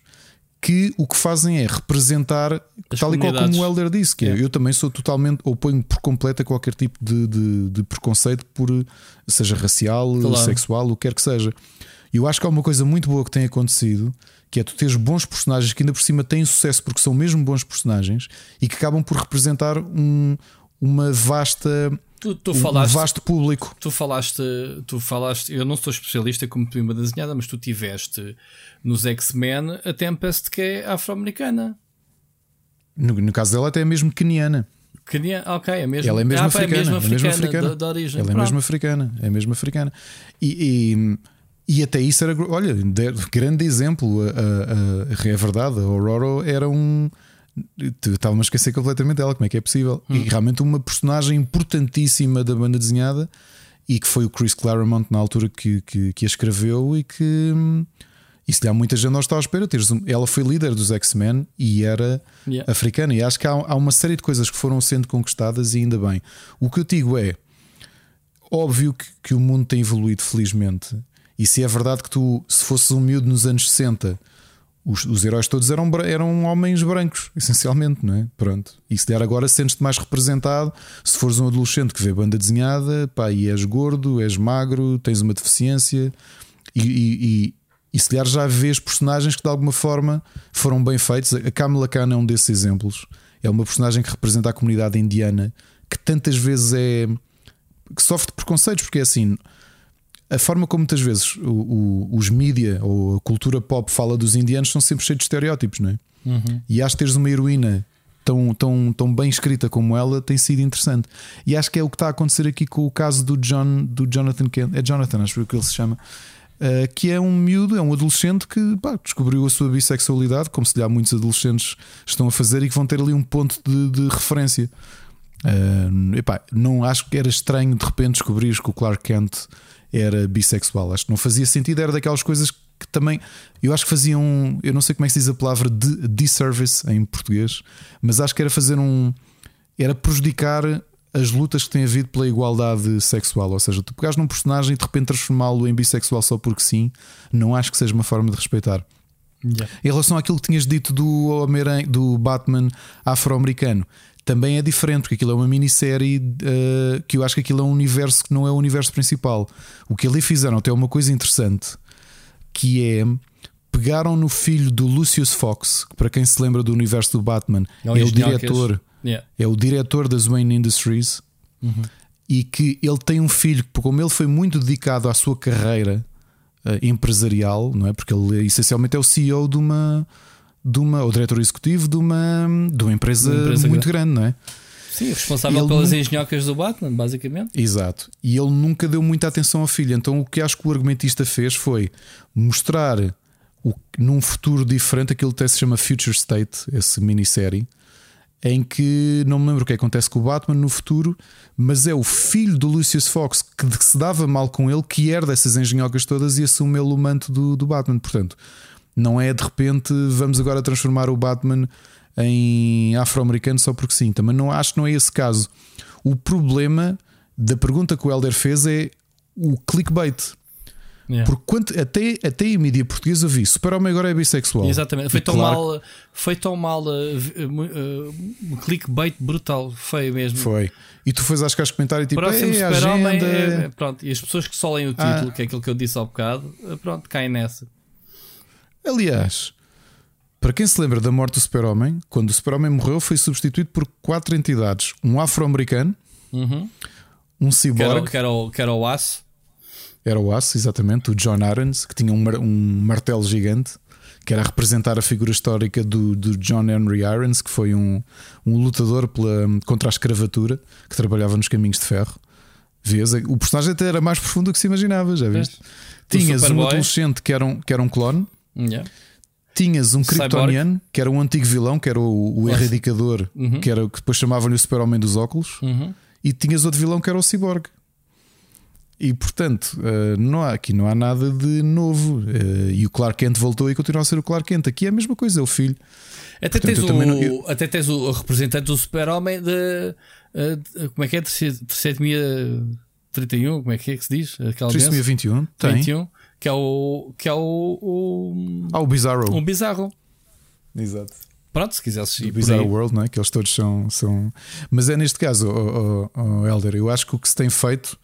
que o que fazem é representar, As tal e qual como o Elder disse, que é. eu também sou totalmente, oponho por completo a qualquer tipo de, de, de preconceito, por seja racial, claro. sexual, o que quer que seja. E eu acho que há uma coisa muito boa que tem acontecido, que é tu teres bons personagens que ainda por cima têm sucesso porque são mesmo bons personagens e que acabam por representar um, uma vasta Tu, tu falaste, um vasto público. Tu falaste, tu falaste, eu não sou especialista como prima desenhada, mas tu tiveste nos X-Men a Tempest que é afro-americana. No, no, caso dela, até é mesmo keniana. Kenia, ok, é mesmo, ela é mesmo ah, africana, é mesmo africana, é mesmo africana. Da, da origem. Ela é mesmo africana, é mesmo africana. E, e, e, até isso era, olha, grande exemplo. A, a, a, é verdade, a Aurora era um Estava-me a esquecer completamente dela, como é que é possível? Hum. E realmente uma personagem importantíssima da banda desenhada e que foi o Chris Claremont na altura que, que, que a escreveu e que. E se há muita gente não está à espera. Ela foi líder dos X-Men e era yeah. africana. E acho que há, há uma série de coisas que foram sendo conquistadas e ainda bem. O que eu digo é óbvio que, que o mundo tem evoluído, felizmente. E se é verdade que tu, se fosses um miúdo nos anos 60 os, os heróis todos eram, eram homens brancos, essencialmente, não é? Pronto. E se der agora sentes-te mais representado. Se fores um adolescente que vê banda desenhada, pá, e és gordo, és magro, tens uma deficiência, e, e, e, e se der já vês personagens que de alguma forma foram bem feitos. A Kamala Khan é um desses exemplos. É uma personagem que representa a comunidade indiana que tantas vezes é. que sofre de preconceitos, porque é assim a forma como muitas vezes o, o, os mídia ou a cultura pop fala dos indianos são sempre cheios de estereótipos, não é? Uhum. E acho que teres uma heroína tão, tão, tão bem escrita como ela tem sido interessante. E acho que é o que está a acontecer aqui com o caso do John, do Jonathan Kent, é Jonathan, acho que ele se chama. Uh, que é um miúdo, é um adolescente que pá, descobriu a sua bissexualidade, como se lhe há muitos adolescentes estão a fazer e que vão ter ali um ponto de, de referência. Uh, epá, não acho que era estranho de repente descobrir que o Clark Kent era bissexual. Acho que não fazia sentido, era daquelas coisas que também eu acho que faziam, eu não sei como é que se diz a palavra de disservice em português, mas acho que era fazer um era prejudicar as lutas que tem havido pela igualdade sexual, ou seja, tu pegares num personagem e de repente transformá-lo em bissexual só porque sim, não acho que seja uma forma de respeitar. Yeah. Em relação àquilo que tinhas dito do Homem do Batman afro-americano, também é diferente, porque aquilo é uma minissérie uh, que eu acho que aquilo é um universo que não é o universo principal. O que ali fizeram até é uma coisa interessante que é pegaram no filho do Lucius Fox, que para quem se lembra do universo do Batman, não, é o diretor, yeah. é o diretor das Wayne Industries uhum. e que ele tem um filho, como ele foi muito dedicado à sua carreira uh, empresarial, não é? Porque ele essencialmente é o CEO de uma de uma, o diretor executivo de uma, de uma empresa, uma empresa muito grande. grande, não é? Sim, responsável ele pelas nunca... engenhocas do Batman, basicamente. Exato. E ele nunca deu muita atenção ao filho. Então o que acho que o argumentista fez foi mostrar o, num futuro diferente aquilo que até se chama Future State, esse minissérie, em que não me lembro o que acontece com o Batman no futuro, mas é o filho do Lucius Fox que, que se dava mal com ele, que herda essas engenhocas todas e assume ele o manto do, do Batman. Portanto, não é de repente vamos agora transformar o Batman em afro-americano só porque sim. Também não acho que não é esse caso. O problema da pergunta que o Helder fez é o clickbait. Yeah. Porque quanto, até, até em mídia portuguesa vi Super-Homem agora é bissexual. Exatamente, foi tão, claro, mal, foi tão mal uh, uh, uh, clickbait brutal, foi mesmo. Foi. E tu fez acho que comentário tipo Próximo Super-Homem é, pronto, e as pessoas que só leem o ah. título, ah. que é aquilo que eu disse há bocado, uh, pronto, caem nessa. Aliás, para quem se lembra da morte do Super-Homem, quando o Super-Homem morreu, foi substituído por quatro entidades: um afro-americano, uhum. um cyborg, que era, o, que era o aço era o aço, exatamente, o John Arons, que tinha um, um martelo gigante, que era a representar a figura histórica do, do John Henry Irons, que foi um, um lutador pela, contra a escravatura, que trabalhava nos caminhos de ferro. Vês? O personagem até era mais profundo do que se imaginava, já viste? Tinhas um adolescente que era um, que era um clone. Yeah. Tinhas um Kryptoniano, que era um antigo vilão, que era o, o Erradicador, uhum. que, era, que depois chamavam-lhe o Super-Homem dos Óculos. Uhum. E tinhas outro vilão que era o Cyborg. E portanto, eh, não há, aqui não há nada de novo. Eh, e o Clark Kent voltou e continua a ser o Clark Kent. Aqui é a mesma coisa, é o filho. Até, portanto, tens, o, não, eu... até tens o representante do Super-Homem de, eh, de, Como é que é? 31, como é que é que se diz? 321, tem. 21, que é o. Que é o, o ah, o Bizarro. O Bizarro. Exato. Pronto, se quisesse ir. O Bizarro World, não é? Que eles todos são, são. Mas é neste caso, oh, oh, oh, Helder, eu acho que o que se tem feito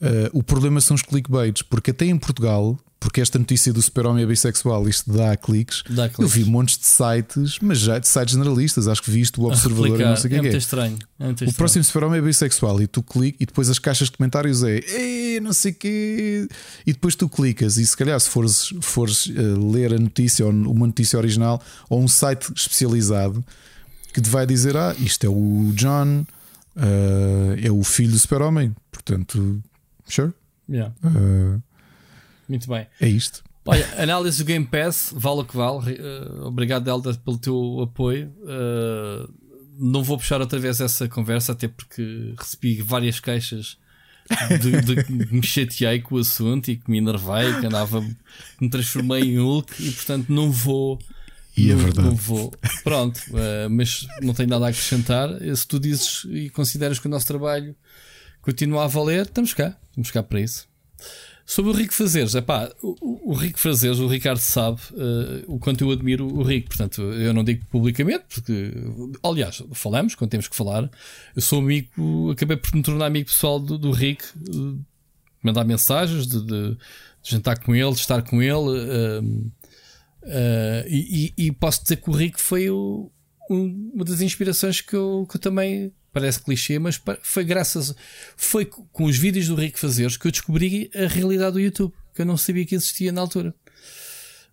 Uh, o problema são os clickbaits, porque até em Portugal, porque esta notícia do super-homem é bissexual, isto dá cliques, dá cliques, eu vi montes de sites, mas já de sites generalistas, acho que viste o Observador e não sei o que é. Muito estranho, é muito o estranho. próximo super-homem é bissexual e tu cliques e depois as caixas de comentários é não sei o quê, e depois tu clicas e se calhar se fores, fores uh, ler a notícia ou uma notícia original ou um site especializado que te vai dizer: Ah, isto é o John, uh, é o filho do super-homem, portanto Sure. Yeah. Uh, Muito bem. É isto. Olha, análise do Game Pass, vale o que vale. Uh, obrigado, Elda, pelo teu apoio. Uh, não vou puxar outra vez essa conversa, até porque recebi várias queixas de, de, que me chateei com o assunto e que me enervei, que andava, me transformei em Hulk e portanto não vou. E é não, é verdade. Não vou. Pronto, uh, mas não tenho nada a acrescentar. Se tu dizes e consideras que o nosso trabalho continua a valer, estamos cá, estamos cá para isso. Sobre o Rico Fazeres, epá, o, o Rico Fazeres, o Ricardo sabe uh, o quanto eu admiro o Rico, portanto, eu não digo publicamente, porque, aliás, falamos quando temos que falar. Eu sou amigo, acabei por me tornar amigo pessoal do, do Rico, uh, mandar mensagens, de, de, de, jantar com ele, de estar com ele, uh, e, e, posso dizer que o Rico foi o, um, uma das inspirações que eu, que eu também parece clichê, mas foi graças. Foi com os vídeos do Rico Fazeres que eu descobri a realidade do YouTube, que eu não sabia que existia na altura.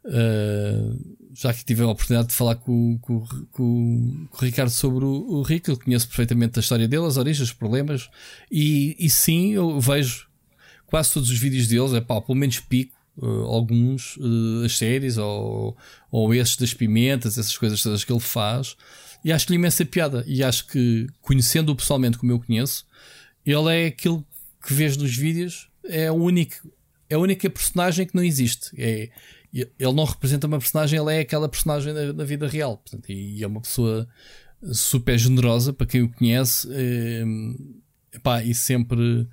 Uh, já que tive a oportunidade de falar com, com, com, com o Ricardo sobre o, o, Rico, eu conheço perfeitamente a história dele, as origens, os problemas, e, e sim, eu vejo quase todos os vídeos deles, é pá, pelo menos pico. Uh, alguns, uh, as séries ou, ou esses das pimentas, essas coisas todas que ele faz, e acho-lhe imensa piada. E acho que, conhecendo-o pessoalmente como eu conheço, ele é aquilo que vês nos vídeos, é o único, é a única personagem que não existe. É, ele não representa uma personagem, ele é aquela personagem na, na vida real. Portanto, e é uma pessoa super generosa para quem o conhece é, e sempre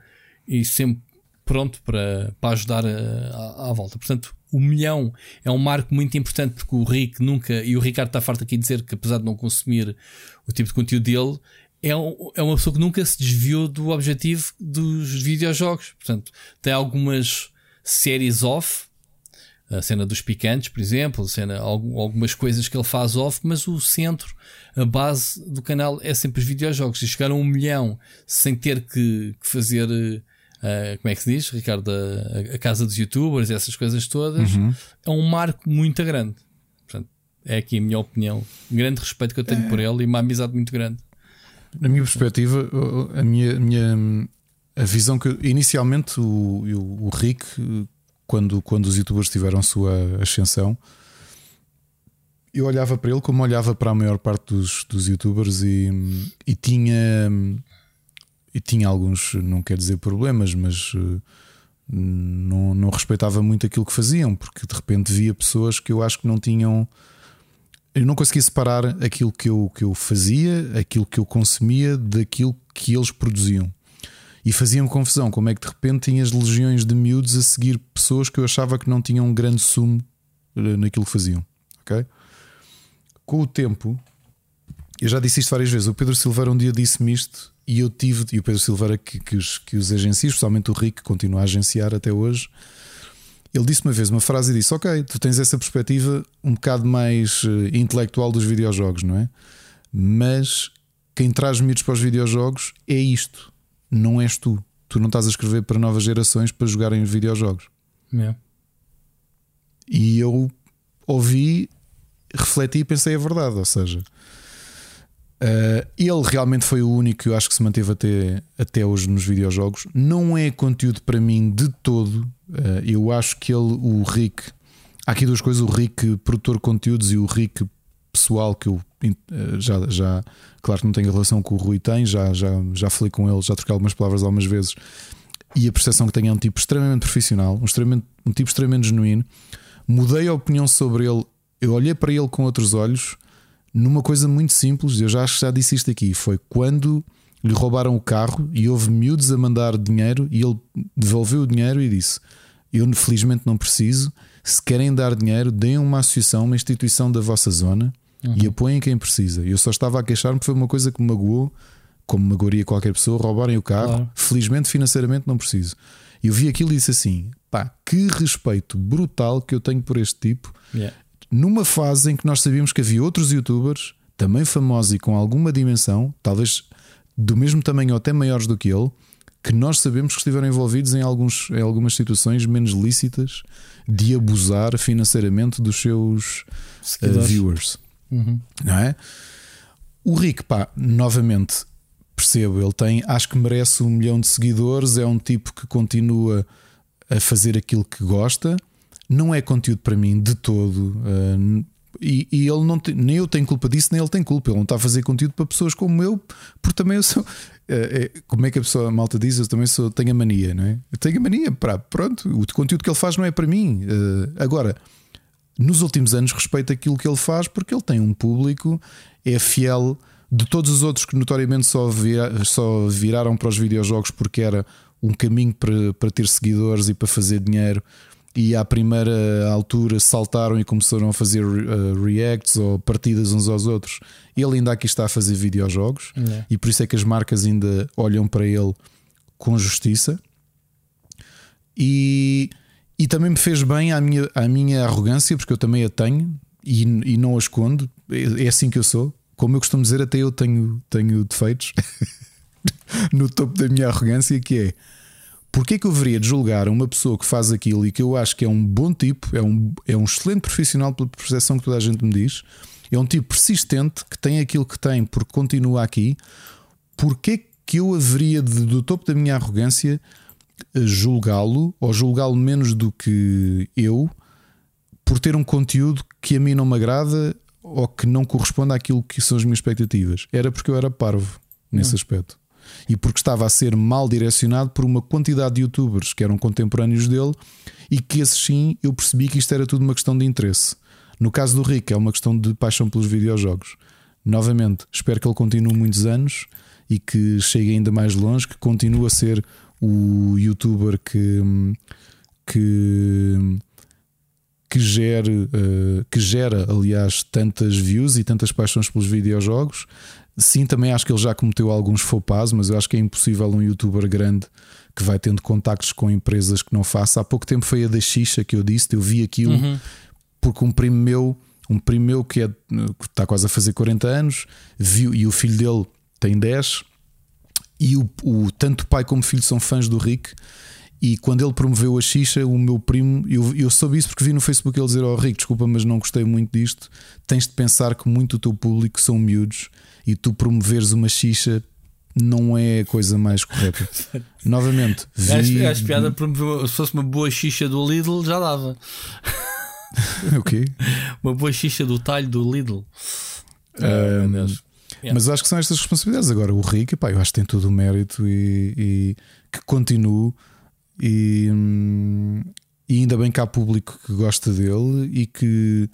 e sempre pronto para, para ajudar à volta. Portanto, o milhão é um marco muito importante porque o Rick nunca, e o Ricardo está farto aqui de dizer que apesar de não consumir o tipo de conteúdo dele, é, um, é uma pessoa que nunca se desviou do objetivo dos videojogos. Portanto, tem algumas séries off, a cena dos picantes, por exemplo, a cena, algumas coisas que ele faz off, mas o centro, a base do canal é sempre os videojogos. E chegar a um milhão sem ter que, que fazer Uh, como é que se diz, Ricardo? A, a, casa dos youtubers, essas coisas todas, uhum. é um marco muito grande. Portanto, é aqui a minha opinião. Um grande respeito que eu tenho é. por ele e uma amizade muito grande. Na minha perspectiva, a minha, a minha a visão que inicialmente o, o, o Rick, quando, quando os youtubers tiveram sua ascensão, eu olhava para ele como olhava para a maior parte dos, dos youtubers e, e tinha e tinha alguns, não quer dizer problemas, mas uh, não, não respeitava muito aquilo que faziam, porque de repente via pessoas que eu acho que não tinham. Eu não conseguia separar aquilo que eu, que eu fazia, aquilo que eu consumia, daquilo que eles produziam. E fazia-me confusão como é que de repente tinhas legiões de miúdos a seguir pessoas que eu achava que não tinham um grande sumo eh, naquilo que faziam. Ok? Com o tempo, eu já disse isto várias vezes. O Pedro Silveira um dia disse-me isto e eu tive, e o Pedro Silveira que, que, os, que os agencia, especialmente o Rick, que continua a agenciar até hoje. Ele disse uma vez uma frase e disse: Ok, tu tens essa perspectiva um bocado mais uh, intelectual dos videojogos, não é? Mas quem traz miúdos para os videojogos é isto, não és tu. Tu não estás a escrever para novas gerações para jogarem os videojogos. É. E eu ouvi, refleti e pensei a verdade, ou seja, Uh, ele realmente foi o único que eu acho que se manteve até, até hoje nos videojogos. Não é conteúdo para mim de todo. Uh, eu acho que ele, o Rick, há aqui duas coisas: o Rick, produtor de conteúdos, e o Rick pessoal, que eu uh, já, já, claro que não tenho relação com o Rui tem, já, já, já falei com ele, já troquei algumas palavras algumas vezes. E a percepção que tenho é um tipo extremamente profissional, um, extremamente, um tipo extremamente genuíno. Mudei a opinião sobre ele, eu olhei para ele com outros olhos numa coisa muito simples, eu já acho que já disse isto aqui: foi quando lhe roubaram o carro e houve miúdos a mandar dinheiro e ele devolveu o dinheiro e disse: Eu felizmente não preciso. Se querem dar dinheiro, deem uma associação, uma instituição da vossa zona uhum. e apoiem quem precisa. Eu só estava a queixar-me, foi uma coisa que me magoou, como magoaria qualquer pessoa, roubarem o carro. Claro. Felizmente, financeiramente, não preciso. Eu vi aquilo e disse assim: pá, que respeito brutal que eu tenho por este tipo. Yeah numa fase em que nós sabíamos que havia outros youtubers também famosos e com alguma dimensão, talvez do mesmo tamanho ou até maiores do que ele, que nós sabemos que estiveram envolvidos em, alguns, em algumas situações menos lícitas de abusar financeiramente dos seus uh, viewers. Uhum. Não é? O Rick, pá, novamente percebo, ele tem, acho que merece um milhão de seguidores, é um tipo que continua a fazer aquilo que gosta não é conteúdo para mim de todo. Uh, e, e, ele não tem, nem eu tenho culpa disso, nem ele tem culpa. Ele não está a fazer conteúdo para pessoas como eu, porque também eu sou. É, é, como é que a pessoa a malta diz? Eu também sou, tenho a mania, não é? Eu tenho a mania, para, pronto, o conteúdo que ele faz não é para mim. Uh, agora, nos últimos anos, respeito aquilo que ele faz porque ele tem um público, é fiel de todos os outros que notoriamente só, vira, só viraram para os videojogos porque era um caminho para, para ter seguidores e para fazer dinheiro e à primeira altura saltaram e começaram a fazer uh, reacts ou partidas uns aos outros. Ele ainda aqui está a fazer videojogos é. e por isso é que as marcas ainda olham para ele com justiça. E, e também me fez bem à minha, à minha arrogância, porque eu também a tenho e, e não a escondo. É, é assim que eu sou. Como eu costumo dizer, até eu tenho, tenho defeitos no topo da minha arrogância, que é Porquê é que eu deveria de julgar uma pessoa que faz aquilo e que eu acho que é um bom tipo, é um, é um excelente profissional pela percepção que toda a gente me diz, é um tipo persistente que tem aquilo que tem porque continua aqui. Porquê que eu haveria de, do topo da minha arrogância eh, julgá-lo ou julgá-lo menos do que eu por ter um conteúdo que a mim não me agrada ou que não corresponde àquilo que são as minhas expectativas? Era porque eu era parvo nesse não. aspecto e porque estava a ser mal direcionado por uma quantidade de youtubers que eram contemporâneos dele e que esses sim eu percebi que isto era tudo uma questão de interesse. No caso do Rick, é uma questão de paixão pelos videojogos. Novamente, espero que ele continue muitos anos e que chegue ainda mais longe, que continue a ser o youtuber que, que, que, gere, uh, que gera, aliás, tantas views e tantas paixões pelos videojogos. Sim, também acho que ele já cometeu alguns faux pas, mas eu acho que é impossível um youtuber grande que vai tendo contactos com empresas que não faça. Há pouco tempo foi a da Xixa que eu disse, eu vi aquilo uhum. porque um primo meu, um primo meu que, é, que está quase a fazer 40 anos, viu e o filho dele tem 10, e o, o tanto o pai como o filho são fãs do Rick. E quando ele promoveu a xixa, o meu primo, eu, eu soube isso porque vi no Facebook ele dizer: Oh Rick, desculpa, mas não gostei muito disto. Tens de pensar que muito do teu público são miúdos e tu promoveres uma xixa não é a coisa mais correta. Novamente, vi... acho, acho piada promover, se fosse uma boa xixa do Lidl já dava. o quê? Uma boa xixa do talho do Lidl. Ah, meu Deus. Yeah. Mas acho que são estas responsabilidades. Agora, o Rick, pá, eu acho que tem todo o mérito e, e que continue. E, hum, e ainda bem que há público que gosta dele e que,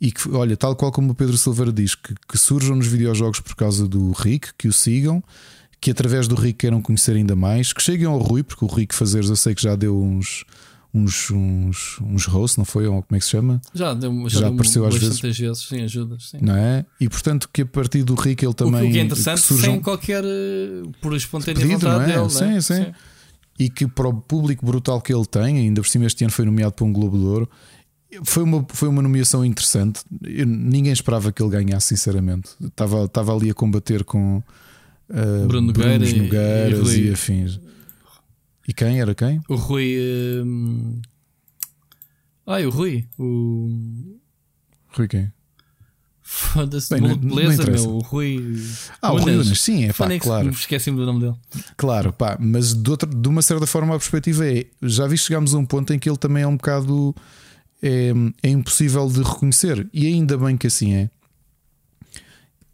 e que olha, tal qual como o Pedro Silveira diz, que, que surjam nos videojogos por causa do Rick, que o sigam, que através do Rick queiram conhecer ainda mais, que cheguem ao Rui, porque o Rick Fazeres eu sei que já deu uns. Uns, uns, uns hosts, não foi? Ou como é que se chama? Já, deu, já, Já deu apareceu às bastantes vezes. sim, ajudas. Sim. Não é? E portanto, que a partir do Rick ele também. o que é interessante, que surjam- sem qualquer. eh, por espontânea Pedido, vontade não é? dele. Sim, né? sim. e que para o público brutal que ele tem, ainda por cima este ano foi nomeado para um Globo de Ouro, foi uma, foi uma nomeação interessante. Eu- ninguém esperava que ele ganhasse, sinceramente. Estava, estava ali a combater com uh, Bruno Nogueira e- e e, Rui- afins. E quem? Era quem? O Rui. hum, Ai, o Rui. O. Rui quem? Foda-se, de beleza, meu. O Rui. Ah, o Rui Unas, sim, é pá, claro. Esqueci-me do nome dele. Claro, pá, mas de, outra, de uma certa forma a perspectiva é: já vi chegámos a um ponto em que ele também é um bocado é, é impossível de reconhecer, e ainda bem que assim é.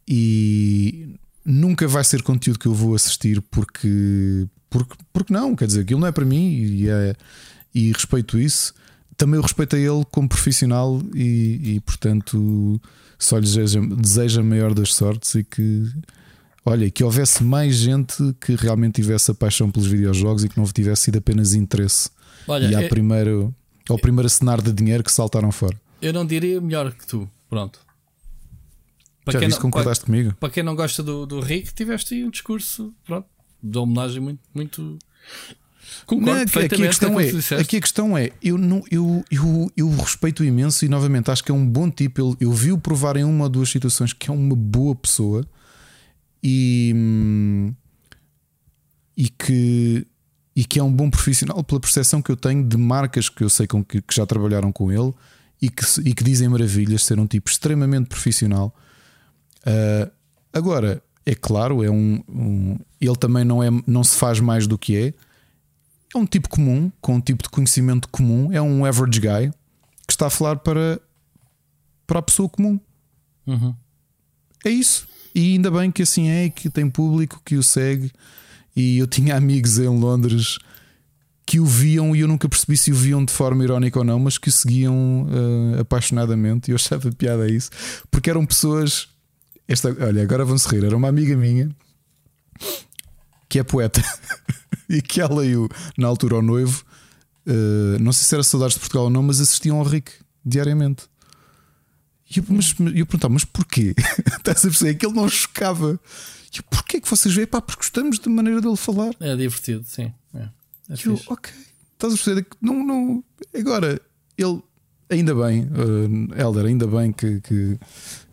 E nunca vai ser conteúdo que eu vou assistir porque, porque, porque não, quer dizer, aquilo não é para mim e, é- e respeito isso. Também eu respeito a ele como profissional e, e, portanto só lhe desejo, desejo a maior das sortes e que Olha, que houvesse mais gente que realmente tivesse a paixão pelos videojogos e que não tivesse sido apenas interesse. Olha, e há eu- primeiro, ao primeiro acenar de dinheiro que saltaram fora. eu não diria melhor que tu. Pronto. Para Já quem, não, para, concordaste comigo? para quem não gosta do, do Rick, tiveste aí um discurso pronto, de homenagem muito. muito... Concordo Não, aqui, aqui a questão o é, aqui a questão é, eu, não, eu, eu, eu respeito imenso e novamente acho que é um bom tipo. Eu, eu vi-o provar em uma ou duas situações que é uma boa pessoa e, hum, e que e que é um bom profissional pela percepção que eu tenho de marcas que eu sei com que, que já trabalharam com ele e que, e que dizem maravilhas, ser um tipo extremamente profissional. Ah, agora, é claro, é um, um- ele também não, é, não se faz mais do que é. É um tipo comum, com um tipo de conhecimento comum, é um average guy que está a falar para, para a pessoa comum. Uhum. É isso. E ainda bem que assim é, que tem público que o segue. E eu tinha amigos em Londres que o viam e eu nunca percebi se o viam de forma irónica ou não, mas que o seguiam eh, apaixonadamente. E eu achava piada isso, porque eram pessoas. Esta, olha, agora vão-se rir. Era uma amiga minha que é poeta e que ela e o, na altura o noivo, eh, não sei se era Saudades de Portugal ou não, mas assistiam ao Rick diariamente. E eu, mas, eu perguntava, mas porquê? Estás a perceber? Que ele não chocava. E eu, porquê que vocês veem? Pá, porque gostamos da maneira dele falar. É divertido, sim. É, é E eu, ok, estás a perceber? Que Não, não. Agora, ele, ainda bem, eh, Helder, ainda bem que, que,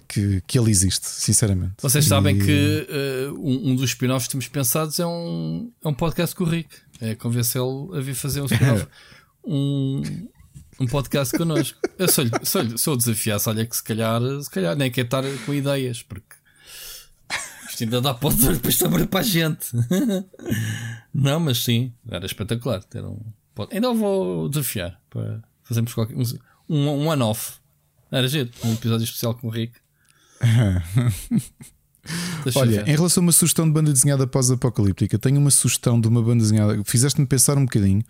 que, que ele existe, sinceramente. Vocês sabem E- que eh, um, um dos spin-offs que temos pensados é um, é um podcast com o Rick. É convencê-lo a vir fazer um spin-off. um, um podcast connosco. Eu sou, sou, sou desafiasse, olha que se calhar, se calhar nem quer estar com ideias, porque isto ainda dá para depois também para a gente. Não, mas sim, era espetacular ter um pod- Ainda vou desafiar para fazermos qualquer um, um one-off. Era giro, um episódio especial com o Rick. Deixa Olha, em relação a uma sugestão de banda desenhada pós-apocalíptica, tenho uma sugestão de uma banda desenhada. Fizeste-me pensar um bocadinho.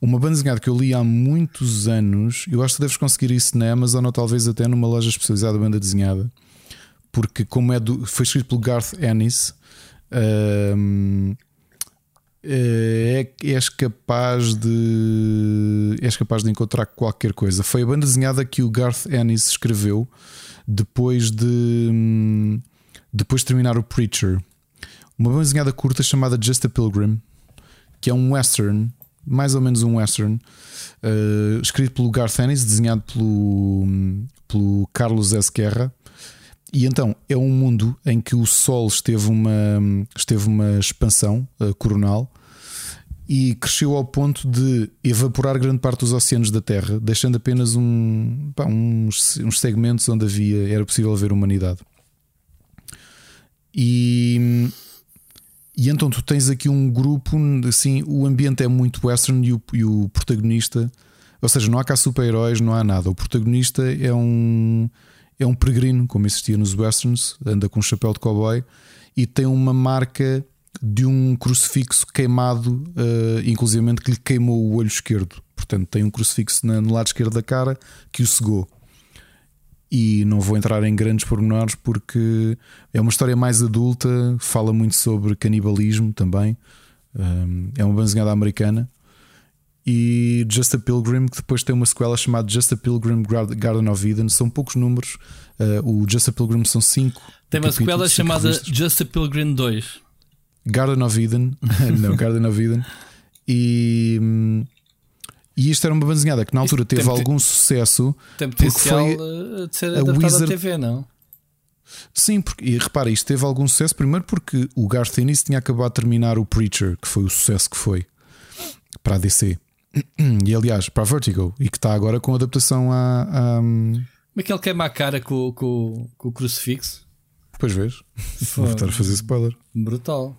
Uma banda desenhada que eu li há muitos anos. Eu acho que deves conseguir isso na Amazon ou talvez até numa loja especializada de banda desenhada. Porque, como é do, foi escrito pelo Garth Ennis, hum, é, és capaz de és capaz de encontrar qualquer coisa. Foi a banda desenhada que o Garth Ennis escreveu depois de hum, depois de terminar o Preacher. Uma banda desenhada curta chamada Just a Pilgrim, que é um western, mais ou menos um western, eh, escrito pelo Garth Ennis, desenhado pelo, pelo Carlos Esquerra. E então é um mundo em que o Sol esteve uma, esteve uma expansão eh, coronal e cresceu ao ponto de evaporar grande parte dos oceanos da Terra, deixando apenas um, pá, uns, uns segmentos onde havia era possível ver humanidade. E, e então tu tens aqui um grupo, assim, o ambiente é muito western e o, e o protagonista Ou seja, não há cá super-heróis, não há nada. O protagonista é um, é um peregrino, como existia nos westerns, anda com um chapéu de cowboy e tem uma marca de um crucifixo queimado, uh, inclusive que lhe queimou o olho esquerdo. Portanto, tem um crucifixo no lado esquerdo da cara que o cegou. E não vou entrar em grandes pormenores porque é uma história mais adulta, fala muito sobre canibalismo também. Um, é uma banzinhada americana. E Just a Pilgrim, que depois tem uma sequela chamada Just a Pilgrim Garden of Eden. São poucos números. Uh, o Just a Pilgrim são cinco. Tem uma sequela chamada Just a Pilgrim 2. Garden of Eden. não, Garden of Eden. E. Hum, e isto era uma bandezinhada que na altura teve algum sucesso. Tem potencial foi de ser adaptada Wizard... à TV, não? Sim, porque, e repara, isto teve algum sucesso. Primeiro porque o Garth Ennis tinha acabado de terminar o Preacher, que foi o sucesso que foi para a DC. E aliás, para a Vertigo, e que está agora com adaptação a. a... Como é que ele queima a cara com, com, com o crucifixo? Depois vês. Vou estar a fazer spoiler. Brutal.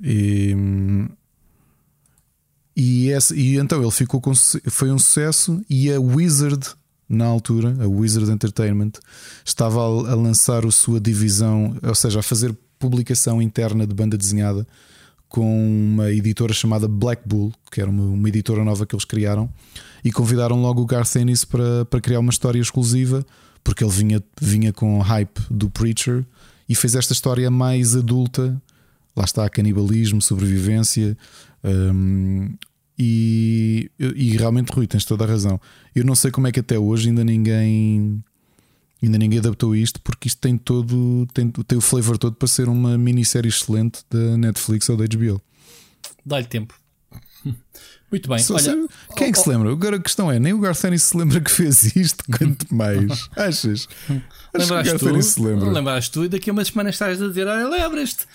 E, e, e então ele ficou com, foi um sucesso e a Wizard na altura, a Wizard Entertainment, estava a, lançar a sua divisão, ou seja, a fazer publicação interna de banda desenhada com uma editora chamada Black Bull, que era uma, uma editora nova que eles criaram, e convidaram logo o Garth Ennis para, para criar uma história exclusiva, porque ele vinha, vinha com hype do Preacher e fez esta história mais adulta. Lá está canibalismo, sobrevivência, um, e, e realmente, Rui, tens toda a razão. Eu não sei como é que até hoje ainda ninguém ainda ninguém adaptou isto, porque isto tem todo tem, tem o flavor todo para ser uma minissérie excelente da Netflix ou da HBO. Dá-lhe tempo. Muito bem. Só Olha, quem é que oh, se lembra? Agora a questão é: nem o Garthani se lembra que fez isto, quanto mais. Achas? Lembraste tu? Se lembra. Lembraste tu e daqui a umas semanas estás a dizer: Olha, lembras-te?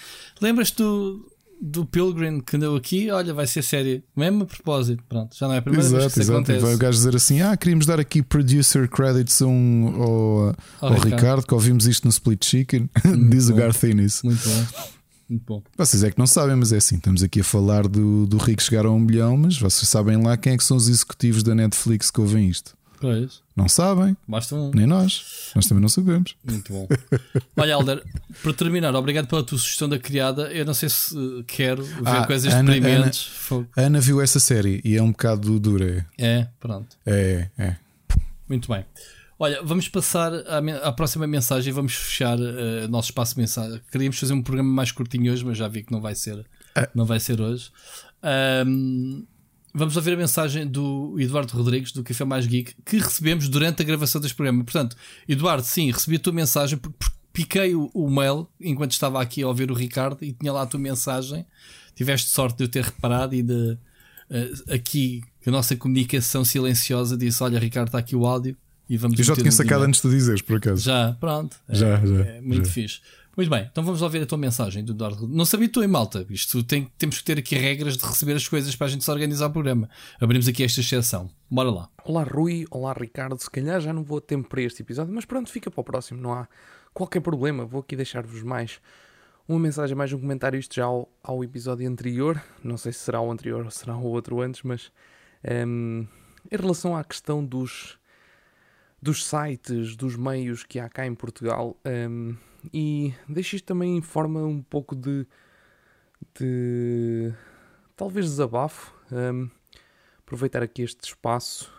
Lembras-te do, do Pilgrim que andou aqui, olha, vai ser série. Mesmo a propósito, pronto, já não é a primeira exato, vez que isso exato. acontece. E vai o gajo dizer assim: ah, queríamos dar aqui producer credits um, ao, ao, ao Ricardo. que ouvimos isto no Split Chicken. Diz bom. o Garth Innes. Muito bom. Muito bom. Vocês é que não sabem, mas é assim: estamos aqui a falar do, do Rico chegar a um milhão, mas vocês sabem lá quem é que são os executivos da Netflix que ouvem isto. Pois. Não sabem. Basta um. Nem nós. Nós também não sabemos. Muito bom. Olha, Alder, para terminar, obrigado pela tua sugestão da criada. Eu não sei se quero ver ah, coisas Ana, deprimentes. Ana, Ana, viu essa série e é um bocado dura. É, pronto. É, é. Muito bem. Olha, vamos passar à, à próxima mensagem e vamos fechar uh, nosso espaço de mensagem. Queríamos fazer um programa mais curtinho hoje, mas já vi que não vai ser, ah. não vai ser hoje. Um, vamos ouvir a mensagem do Eduardo Rodrigues, do Café Mais Geek, que recebemos durante a gravação deste programa. Portanto, Eduardo, sim, recebi a tua mensagem, porque piquei o, o, mail enquanto estava aqui a ouvir o Ricardo e tinha lá a tua mensagem. Tiveste sorte de eu ter reparado e de uh, aqui a nossa comunicação silenciosa disse: Olha, Ricardo, está aqui o áudio. E vamos eu já tinha sacado antes de dizeres, por acaso. Já, pronto. Já, é, já. É muito já. fixe. Muito bem, então vamos ouvir a tua mensagem do Eduardo. Não se habituem, malta. Isto tem, temos que ter aqui regras de receber as coisas para a gente se organizar o programa. Abrimos aqui esta exceção. Bora lá. Olá, Rui. Olá, Ricardo. Se calhar já não vou a tempo para este episódio, mas pronto, fica para o próximo. Não há qualquer problema. Vou aqui deixar-vos mais uma mensagem, mais um comentário. Isto já ao, ao, episódio anterior. Não sei se será o anterior ou será o outro antes, mas um, em relação à questão dos, dos sites, dos meios que há cá em Portugal. Um, e deixo isto também em forma um pouco de, de talvez desabafo. Um, aproveitar aqui este espaço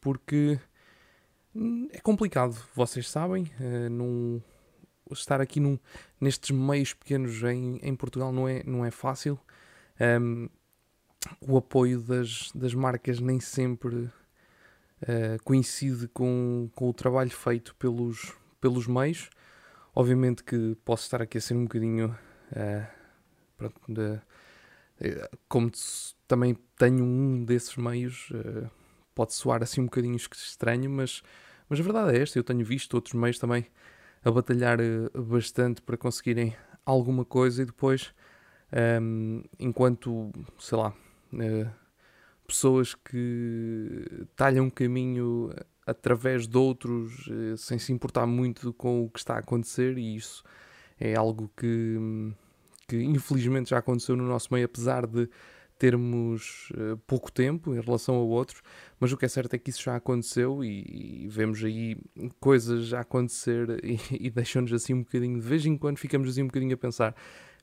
porque hum, é complicado, vocês sabem, uh, num, estar aqui num, nestes meios pequenos em, em Portugal não é, não é fácil. Um, o apoio das, das marcas nem sempre uh, coincide com, com o trabalho feito pelos, pelos meios. Obviamente que posso estar aqui a ser um bocadinho. Uh, pronto, de, uh, como também tenho um desses meios, uh, pode soar assim um bocadinho estranho, mas, mas a verdade é esta: eu tenho visto outros meios também a batalhar bastante para conseguirem alguma coisa e depois, um, ehm, enquanto, sei lá, pessoas que talham um caminho através de outros, eh, sem se importar muito com o que está a acontecer, e isso é algo que, que infelizmente já aconteceu no nosso meio, apesar de termos uh, pouco tempo em relação a outros, mas o que é certo é que isso já aconteceu e, e vemos aí coisas a acontecer e, e deixam-nos assim um bocadinho, de vez em quando ficamos assim um bocadinho a pensar,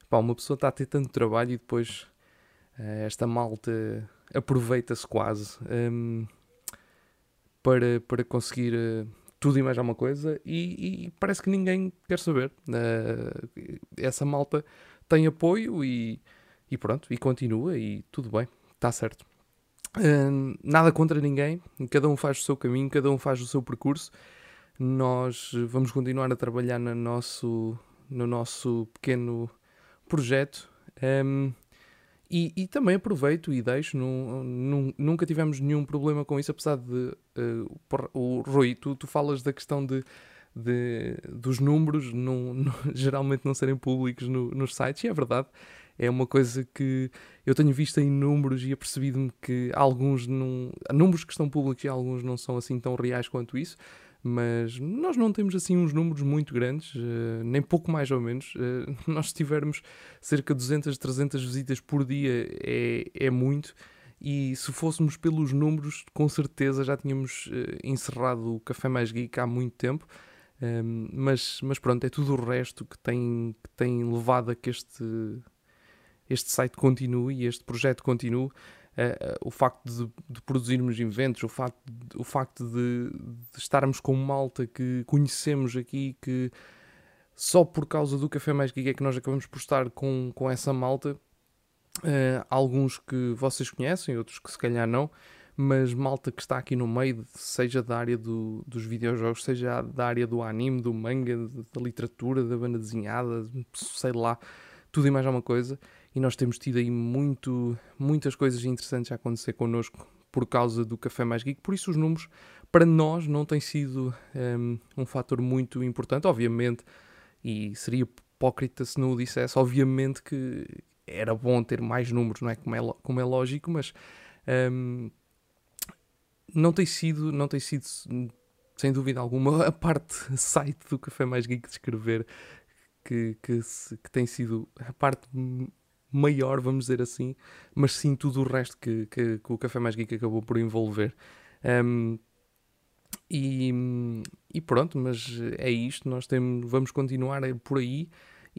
pá, uma pessoa está a ter tanto trabalho e depois uh, esta malta aproveita-se quase. Um, para, para conseguir uh, tudo e mais alguma coisa e, e, parece que ninguém quer saber. essa malta tem apoio e e pronto, e continua e tudo bem, está certo. Uh, nada contra ninguém, cada um faz o seu caminho, cada um faz o seu percurso. Nós vamos continuar a trabalhar no nosso, no nosso pequeno projeto. Um, e, e, também aproveito e deixo, num, num, nunca tivemos nenhum problema com isso, apesar de uh, o Rui, tu, tu falas da questão de, de dos números geralmente não serem públicos no, nos sites, e é verdade é uma coisa que eu tenho visto em números e apercebido-me que alguns não. Números que estão públicos e alguns não são assim tão reais quanto isso, mas nós não temos assim uns números muito grandes, uh, nem pouco mais ou menos. Uh, nós, se tivermos cerca de 200, 300 visitas por dia, é, é muito. E se fôssemos pelos números, com certeza já tínhamos uh, encerrado o Café Mais Geek há muito tempo. Um, mas, mas pronto, é tudo o resto que tem, que tem levado a que este, este site continue e este projeto continue. Uh, o facto de, de, produzirmos eventos, o facto, de, o facto de, de, estarmos com malta que conhecemos aqui, que só por causa do Café Mais Geek é que nós acabamos por estar com, com essa malta. Uh, alguns que vocês conhecem, outros que se calhar não, mas malta que está aqui no meio, seja da área do, dos videojogos, seja da área do anime, do manga, da literatura, da banda desenhada, sei lá, tudo e mais alguma coisa e nós temos tido aí muito, muitas coisas interessantes a acontecer connosco por causa do Café Mais Geek, por isso os números para nós não têm sido um, um fator muito importante, obviamente, e seria hipócrita se não o dissesse, obviamente que era bom ter mais números, não é? Como é, como é lógico, mas um, não tem sido, não tem sido sem dúvida alguma, a parte site do Café Mais Geek de escrever que, que, que tem sido a parte maior, vamos dizer assim, mas sim tudo o resto que, que, que o Café Mais Geek acabou por envolver. Um, e, e, pronto, mas é isto, nós temos, vamos continuar por aí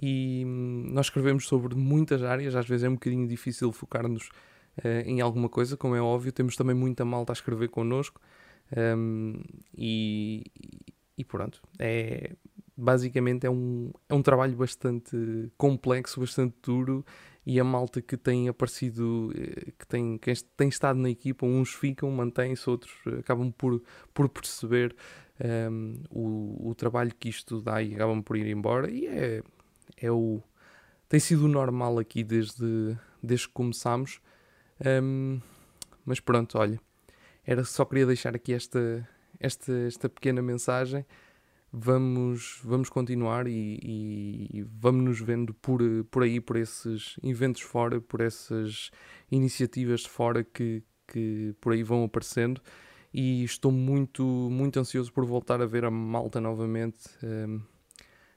e nós escrevemos sobre muitas áreas, às vezes é um bocadinho difícil focar-nos uh, em alguma coisa, como é óbvio, temos também muita malta a escrever connosco um, e, e pronto, é, basicamente é um, é um trabalho bastante complexo, bastante duro e a malta que tem aparecido, eh, que tem, que tem estado na equipa, uns ficam, mantêm-se, outros acabam por, por perceber um, ehm, o, o trabalho que isto dá e acabam por ir embora. E é, é o. tem sido normal aqui desde, desde que começámos. Um, ehm, mas pronto, olha, era só queria deixar aqui esta, esta, esta pequena mensagem vamos, vamos continuar e, e, vamos nos vendo por, por aí, por esses eventos fora, por essas iniciativas de fora que, que por aí vão aparecendo. E estou muito, muito ansioso por voltar a ver a malta novamente um, ehm,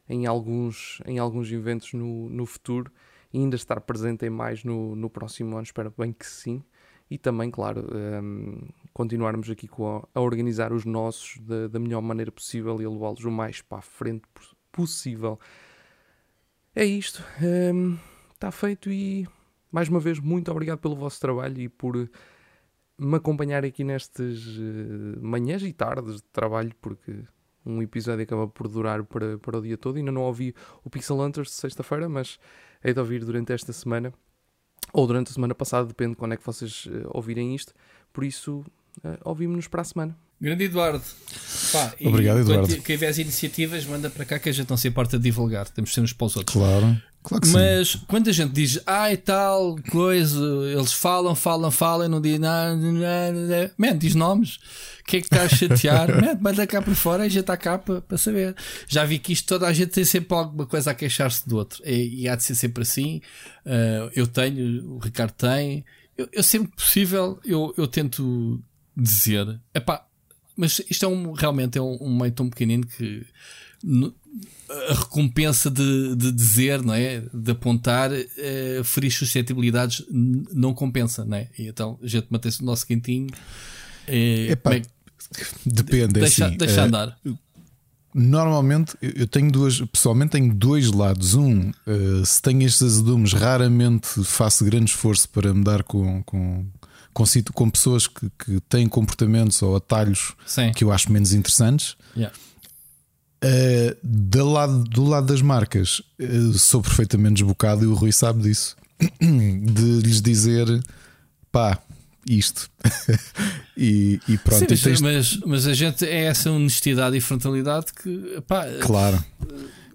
em, alguns, em alguns eventos no, no futuro e ainda estar presente em mais no, no próximo ano. Espero bem que sim e também, claro, um, continuarmos aqui a, a, organizar os nossos da, melhor maneira possível e levá-los o mais para a frente possível. É isto. Um, está feito e mais uma vez muito obrigado pelo vosso trabalho e por me acompanhar aqui nestas uh, manhãs e tardes de trabalho, porque um episódio acaba por durar para, para o dia todo. Ainda não ouvi o Pixel Hunters de sexta-feira, mas hei de ouvir durante esta semana ou durante a semana passada, depende de quando é que vocês uh, ouvirem isto. Por isso, uh, ouvimos-nos para a semana. Grande Eduardo. Pá, Obrigado, Eduardo. Quem tiver as iniciativas, manda para cá que a gente não se importa de divulgar. Temos de ser uns para os outros. Claro. Claro que Mas sim. quando a gente diz, ai tal coisa, eles falam, falam, falam, não dizem nada, man, diz nomes. O que é que está a chatear? man, manda cá para fora e a gente está cá para, para saber. Já vi que isto toda a gente tem sempre alguma coisa a queixar-se do outro. E, e, há de ser sempre assim. Uh, eu tenho, o Ricardo tem. Eu, eu sempre possível, eu, eu tento dizer, epá, mas isto é um, realmente é um, um meio tão pequenino que a recompensa de, de dizer, não é? De apontar, uh, ferir suscetibilidades não compensa, não é? E então a gente mantém-se no nosso quentinho. Uh, Epá, é, depende, é deixa, assim, deixa uh, andar. Normalmente eu tenho duas, pessoalmente tenho dois lados. Um, se tenho estes azedumes, raramente faço grande esforço para me dar com, com, com, com pessoas que, que têm comportamentos ou atalhos Sim. que eu acho menos interessantes. Yeah. Uh, do, lado, do lado das marcas, uh, sou perfeitamente desbocado e o Rui sabe disso. De lhes dizer pá, isto. e, e, pronto. Sim, mas, tens... mas, mas, a gente é essa honestidade e frontalidade que. Pá, claro.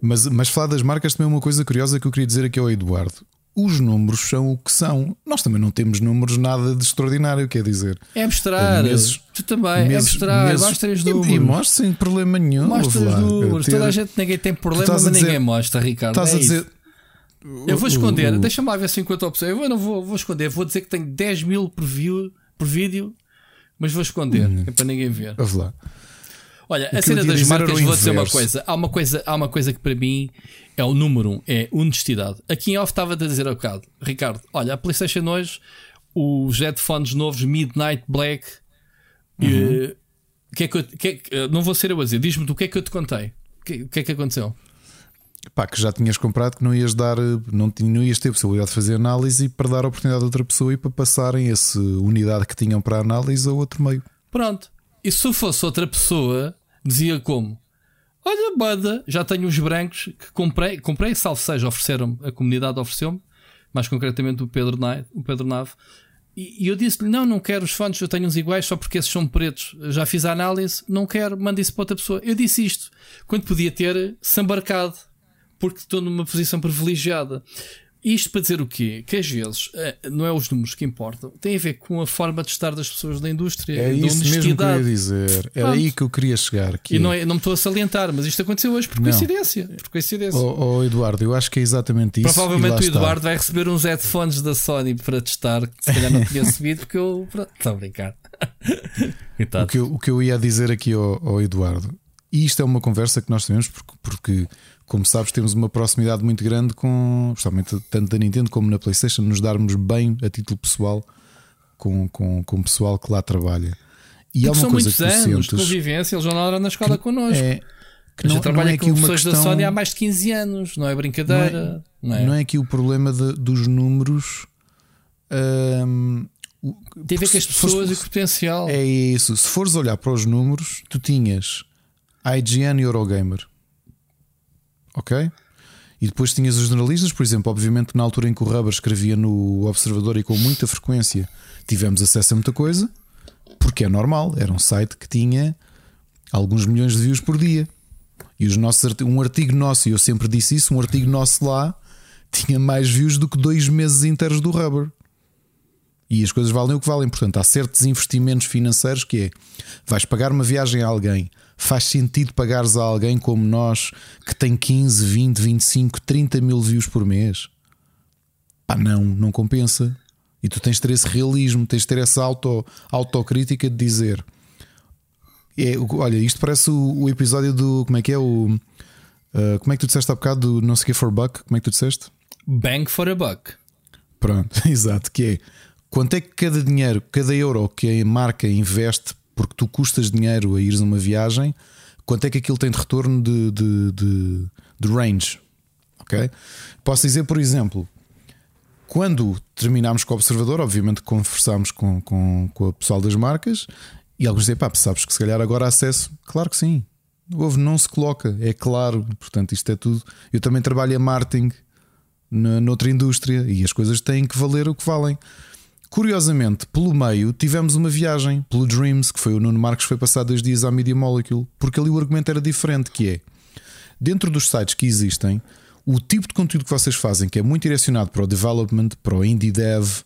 Mas, mas falar das marcas também é uma coisa curiosa que eu queria dizer aqui ao Eduardo os números são o que são. Nós também não temos números nada de extraordinário, quer dizer. É mostrar. Meses, tu também, meses, é mostrar. Mostra os números. E, e mostra sem problema nenhum. Mostra os números. Toda a gente, ninguém tem problema, mas ninguém mostra, Ricardo. Estás é a dizer. Eu vou esconder, deixa-me lá ver se enquanto opção. Eu não vou, vou esconder, vou dizer que tenho 10 mil por, view, por vídeo, mas vou esconder, hum. é para ninguém ver. Vamos lá. Olha, a cena das marcas, vou dizer uma coisa. Há uma coisa, há uma coisa que para mim é o número um, é honestidade. Aqui em off estava a dizer há bocado, Ricardo, olha, a PlayStation hoje, os headphones novos Midnight Black, uhum. e, que é que, eu, que é que não vou ser eu a dizer, diz-me do que é que eu te contei. O que, que, é que aconteceu? Pá, que já tinhas comprado que não ias dar, não, não ias ter possibilidade de fazer análise para dar a oportunidade a outra pessoa e para passarem essa unidade que tinham para análise a outro meio. Pronto. E se fosse outra pessoa, dizia como: Olha, bada, já tenho os brancos que comprei, comprei, salvo seja, ofereceram a comunidade ofereceu-me, mais concretamente o Pedro, Nave, o Pedro Nave. E, e eu disse-lhe: Não, não quero os fones, eu tenho uns iguais só porque esses são pretos. já fiz a análise, não quero, manda isso para outra pessoa. Eu disse isto quando podia ter se embarcado, porque estou numa posição privilegiada. Isto para dizer o quê? Que às vezes eh, não é os números que importam, tem a ver com a forma de estar das pessoas da indústria. É isso mesmo que eu ia dizer. Era Pronto. aí que eu queria chegar. Que... E não, é, não me estou a salientar, mas isto aconteceu hoje por não. coincidência. Por coincidência. Oh, oh, Eduardo, eu acho que é exatamente isso. Provavelmente o Eduardo está. vai receber uns headphones da Sony para testar, que se calhar não tinha recebido, porque eu. Estou a brincar. o, que eu, o que eu ia dizer aqui ao, ao Eduardo, e isto é uma conversa que nós temos, porque, porque como sabes, temos uma proximidade muito grande com, justamente tanto da Nintendo como na PlayStation, nos darmos bem a título pessoal com, com, com o pessoal que lá trabalha. E há uma são coisa que anos sentes, de convivência, eles já não eram na escola que, connosco. É, que não, trabalha não é com pessoas questão, da Sony há mais de 15 anos, não é brincadeira. Não é, não é, não é aqui o problema de, dos números. Hum, Tem a ver com as pessoas fores, e com o potencial. É isso. Se fores olhar para os números, tu tinhas IGN e Eurogamer ok? E depois tinhas os jornalistas, por exemplo, obviamente na altura em que o Rubber escrevia no Observador e com muita frequência tivemos acesso a muita coisa, porque é normal, era um site que tinha alguns milhões de views por dia. E os nossos, um artigo nosso, e eu sempre disse isso, um artigo nosso lá tinha mais views do que dois meses inteiros do Rubber. E as coisas valem o que valem. Portanto, há certos investimentos financeiros que é: vais pagar uma viagem a alguém, faz sentido pagares a alguém como nós que tem 15, 20, 25, 30 mil views por mês? Pá, não, não compensa. E tu tens de ter esse realismo, tens de ter essa auto, autocrítica de dizer: é, olha, isto parece o, o, episódio do. Como é que é? O, uh, como é que tu disseste há bocado do não sei que for buck? Como é que tu disseste? Bang for a buck. Pronto, exato, que é quanto é que cada dinheiro, cada euro que a marca investe porque tu custas dinheiro a ires numa viagem, quanto é que aquilo tem de retorno de, de, de, de range? Ok? Posso dizer, por exemplo, quando terminámos com o observador, obviamente conversámos com, com, com o pessoal das marcas e alguns dizem, pá, sabes que se calhar agora acesso? Claro que sim. Houve, não se coloca, é claro. Portanto, isto é tudo. Eu também trabalho em marketing noutra indústria e as coisas têm que valer o que valem. Curiosamente, pelo meio, tivemos uma viagem pelo Dreams, que foi o Nuno Marcos foi passar dois dias à Media Molecule, porque ali o argumento era diferente, que é dentro dos sites que existem, o tipo de conteúdo que vocês fazem, que é muito direcionado para o development, para o indie dev,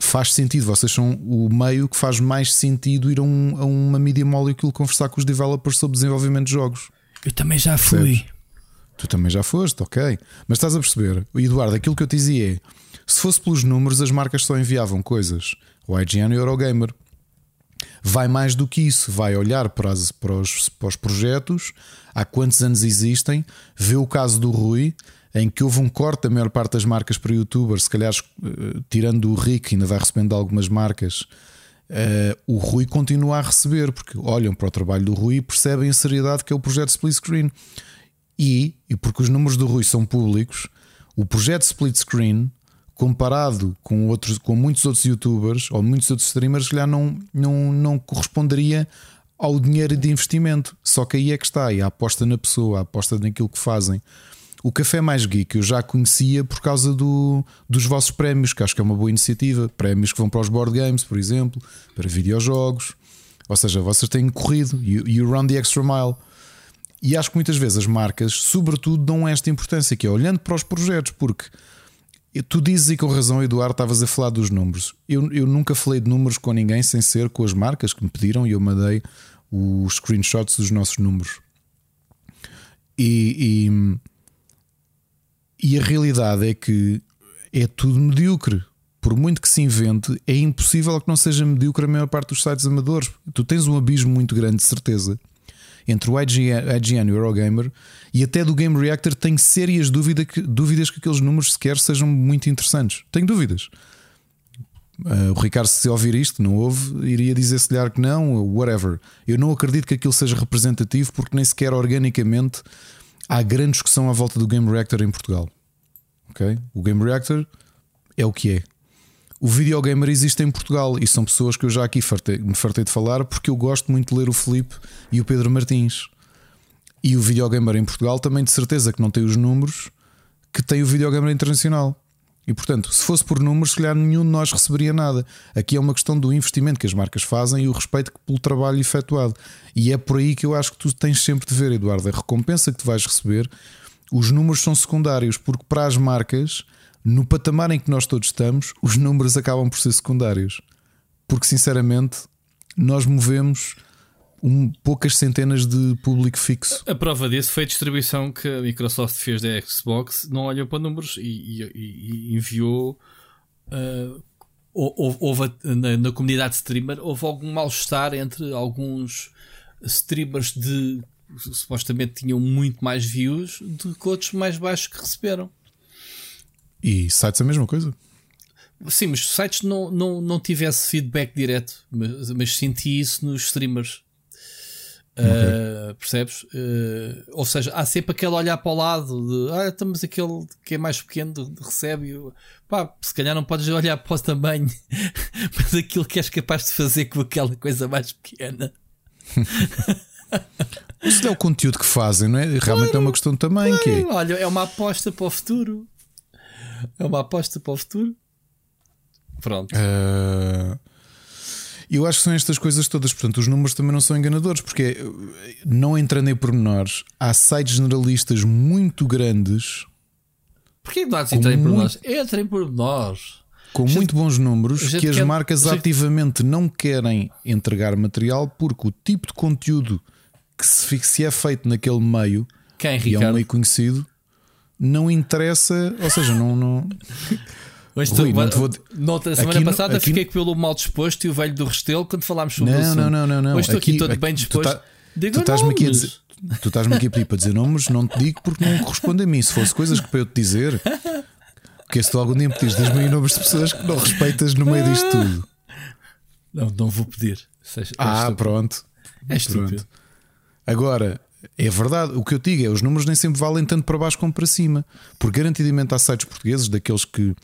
faz sentido. Vocês são o meio que faz mais sentido ir a, um, a uma Media Molecule conversar com os developers sobre desenvolvimento de jogos. Eu também já fui. Tu também já foste, ok. Mas estás a perceber, Eduardo, aquilo que eu te dizia é se fosse pelos números, as marcas só enviavam coisas. O IGN e o Eurogamer. vai mais do que isso, vai olhar para, as, para, os, para os projetos, há quantos anos existem, vê o caso do Rui, em que houve um corte da maior parte das marcas para youtubers, se calhar eh, tirando o Rick, ainda vai recebendo algumas marcas. Uh, o Rui continua a receber, porque olham para o trabalho do Rui e percebem a seriedade que é o projeto Split Screen. E, e porque os números do Rui são públicos, o projeto Split Screen, comparado com, outros, com muitos outros youtubers ou muitos outros streamers, já não, não, não corresponderia ao dinheiro de investimento. Só que aí é que está, e a aposta na pessoa, a aposta naquilo que fazem. O Café Mais Geek eu já conhecia por causa do, dos vossos prémios, que acho que é uma boa iniciativa. Prémios que vão para os board games, por exemplo, para videojogos. Ou seja, vocês têm corrido e o Run the Extra Mile. E acho que muitas vezes as marcas, sobretudo, dão esta importância, que é olhando para os projetos, porque tu dizes e com razão, Eduardo, estavas a falar dos números. Eu, eu nunca falei de números com ninguém sem ser com as marcas que me pediram e eu mandei os screenshots dos nossos números. E, e, e a realidade é que é tudo medíocre. Por muito que se invente, é impossível que não seja medíocre a maior parte dos sites amadores. Tu tens um abismo muito grande, de certeza entre o IGN, e o Eurogamer e até do Game Reactor tenho sérias dúvida que, dúvidas que aqueles números sequer sejam muito interessantes. Tenho dúvidas. Uh, o Ricardo, se ouvir isto, não ouve, iria dizer-se que não, whatever. Eu não acredito que aquilo seja representativo porque nem sequer organicamente há grande discussão à volta do Game Reactor em Portugal. Okay? O Game Reactor é o que é. O videogamer existe em Portugal e são pessoas que eu já aqui fartei, me fartei de falar porque eu gosto muito de ler o Felipe e o Pedro Martins. E o videogamer em Portugal também de certeza que não tem os números que tem o videogamer internacional. E portanto, se fosse por números, se calhar nenhum de nós receberia nada. Aqui é uma questão do investimento que as marcas fazem e o respeito pelo trabalho efetuado. E é por aí que eu acho que tu tens sempre de ver, Eduardo. A recompensa que tu vais receber, os números são secundários, porque para as marcas no patamar em que nós todos estamos, os números acabam por ser secundários. Porque, sinceramente, nós movemos um, poucas centenas de público fixo. A prova disso foi a distribuição que a Microsoft fez da Xbox, não olhou para números e, e, e enviou. Uh, houve, houve na, na, comunidade streamer houve algum mal-estar entre alguns streamers de supostamente tinham muito mais views do que outros mais baixos que receberam. E sites a mesma coisa? Sim, mas sites não, não, não tivesse feedback direto, mas, mas senti isso nos streamers. Okay. Uh, percebes? Uh, ou seja, há sempre aquele olhar para o lado de ah, estamos aquele que é mais pequeno recebe. Pá, se calhar não podes olhar para o tamanho, mas aquilo que és capaz de fazer com aquela coisa mais pequena. Isso é o conteúdo que fazem, não é? Realmente claro, é uma questão também. Claro, que é... Olha, é uma aposta para o futuro. É uma aposta para o futuro? Pronto. Uh, eu acho que são estas coisas todas. Portanto, os números também não são enganadores, porque não entrando em pormenores, há sites generalistas muito grandes. Porquê não há de entrar em pormenores? Entra em pormenores. Com gente, muito bons números que as quer, marcas gente... ativamente não querem entregar material porque o tipo de conteúdo que se, é feito naquele meio Quem, e é um meio conhecido não interessa, ou seja, não. não... Mas tu, Rui, não te vou... Noutra semana aqui, passada fiquei pelo mal disposto e o velho do Restelo quando falámos sobre isso. Não, não, não, não. Hoje estou aqui, aqui todo aqui, bem disposto. Tu, tá, Digo tu estás-me aqui a dizer. Tu estás-me aqui a pedir para dizer nomes, não te digo porque não corresponde a mim. Se fosse coisas que para eu te dizer, porque se tu algum dia me pedires 10 mil nomes de pessoas que não respeitas no meio disto tudo. Não, não vou pedir. Ah, pronto. É estúpido. Agora, é verdade, o que eu digo é os números nem sempre valem tanto para baixo como para cima, porque garantidamente há sites portugueses daqueles que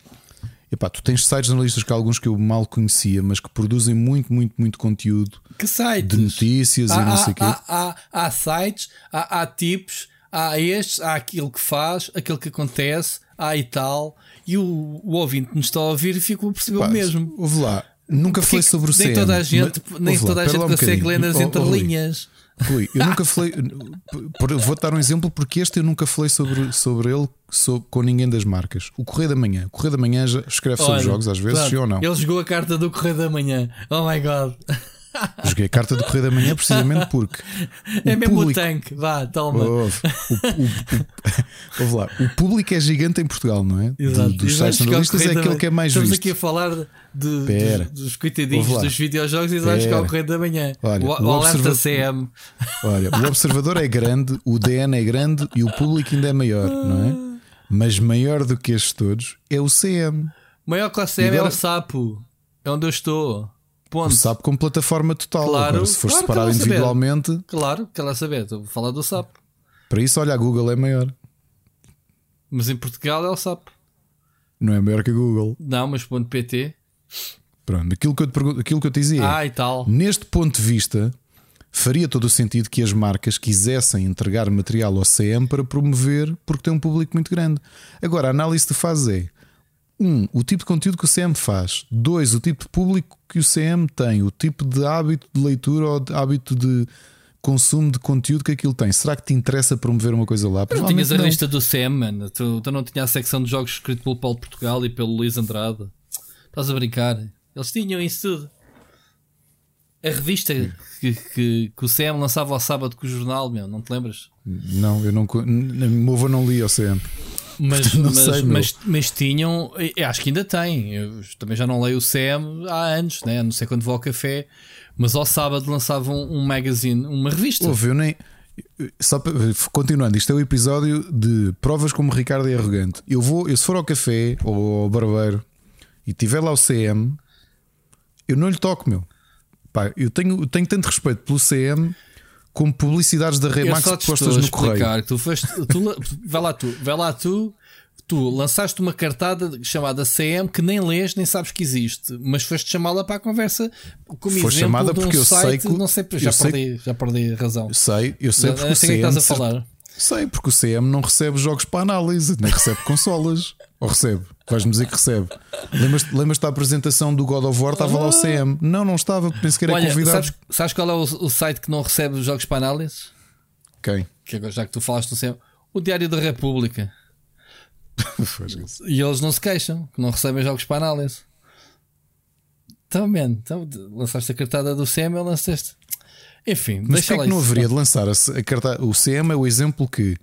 Epá, tu tens sites analistas que há alguns que eu mal conhecia, mas que produzem muito, muito, muito conteúdo que sites? de notícias há, e não sei o quê. Há, há, há, sites, há, há tipos, há estes, há aquilo que faz, aquilo que acontece, há e tal, e o, o ouvinte nos está a ouvir e fica a perceber o mesmo. Ouve lá, nunca foi sobre o nem Toda a gente, mas, nem toda lá, a gente consegue um ler nas entrelinhas. Rui, eu nunca falei. Vou dar um exemplo porque este eu nunca falei sobre, sobre ele sobre, com ninguém das marcas. O Correio da Manhã. O Correio da Manhã já escreve sobre Olha, jogos às vezes, claro, sim ou não? Ele jogou a carta do Correio da Manhã. Oh my god. Joguei a carta do Correio da Manhã precisamente porque. É o mesmo o público- tanque, vá, toma. Ouve, o, o- o- lá, o público é gigante em Portugal, não é? Do- Exato. dos sites buscar o analistas é aquele que é mais Estamos visto. aqui a falar de, Pera. dos, dos coitadinhos dos videojogos e vais o Pera. Correio da Manhã. Olha, o, o o observa- CM. Olha, o observador é grande, o DN é grande e o público ainda é maior, não é? Mas maior do que estes todos é o CM. Maior que o CM agora- é o Sapo. É onde eu estou. O Ponto. SAP com plataforma total. Claro, Agora, se for claro que separado vou saber. individualmente, Claro, quer lá saber. Estou a falar do Sapo. para isso, olha, a Google é maior. Mas em Portugal é o Sapo. Não é maior que a Google. Não, mas ponto .pt. Pronto, aquilo que eu te, pergun- aquilo que eu te dizia Ah, e tal. Neste ponto de vista, faria todo o sentido que as marcas quisessem entregar material ao CM para promover, porque tem um público muito grande. Agora, a análise que tu fazes é: um, o tipo de conteúdo que o CM faz, dois, o tipo de público que o CM tem, o tipo de hábito de leitura ou de hábito de consumo de conteúdo que aquilo tem. Será que te interessa promover uma coisa lá? Não tinhas a revista do CM, mano. Tu, tu não tinhas a secção de jogos escrito pelo Paulo Portugal e pelo Luís Andrade. Estás a brincar? Eles tinham isso tudo. A revista que, que, que o CM lançava ao sábado com o jornal, meu, não te lembras? Não, eu não. avô não lia o CM. Mas, Não mas, sei, mas, mas tinham, acho que ainda tem. Eu também já não leio o CM há anos, né? não sei quando vou ao café, mas ao sábado lançavam um magazine, uma revista. Ouve, eu nem. Só para, continuando, isto é o episódio de provas como Ricardo é arrogante. Eu vou, eu se for ao café ou ao barbeiro e tiver lá o CM, eu não lhe toco, meu. Pá, eu tenho, eu tenho tanto respeito pelo CM como publicidades da Remax postas no correio. Tu foste, tu, vai lá tu, vai lá tu, tu lançaste uma cartada chamada CM que nem lês nem sabes que existe, mas foste chamá-la para a conversa como Foi exemplo chamada de um porque eu sei site, que o- não sei, já sei- perdi, já perdi a razão. Eu sei, eu sei Não- porque não o sei o que CM. é que estás a falar. Sei, porque o CM não recebe jogos para análise, nem recebe consolas. Ou recebe? Vais-me dizer que recebe. Lembras-te lembras da apresentação do God of War? Estava lá o CM. Não, não estava, nem sequer é Olha, convidado. sabes, sabes qual é o, o site que não recebe os jogos para análise? Quem? Que agora, já que tu falaste do CM, o Diário da República. E eles não se queixam, que não recebem jogos para análise. Então, man, então, lançaste a cartada do CM, eu lancei-este. Enfim, Mas deixa é que não haveria de lançar a, a carta? O CM é o exemplo que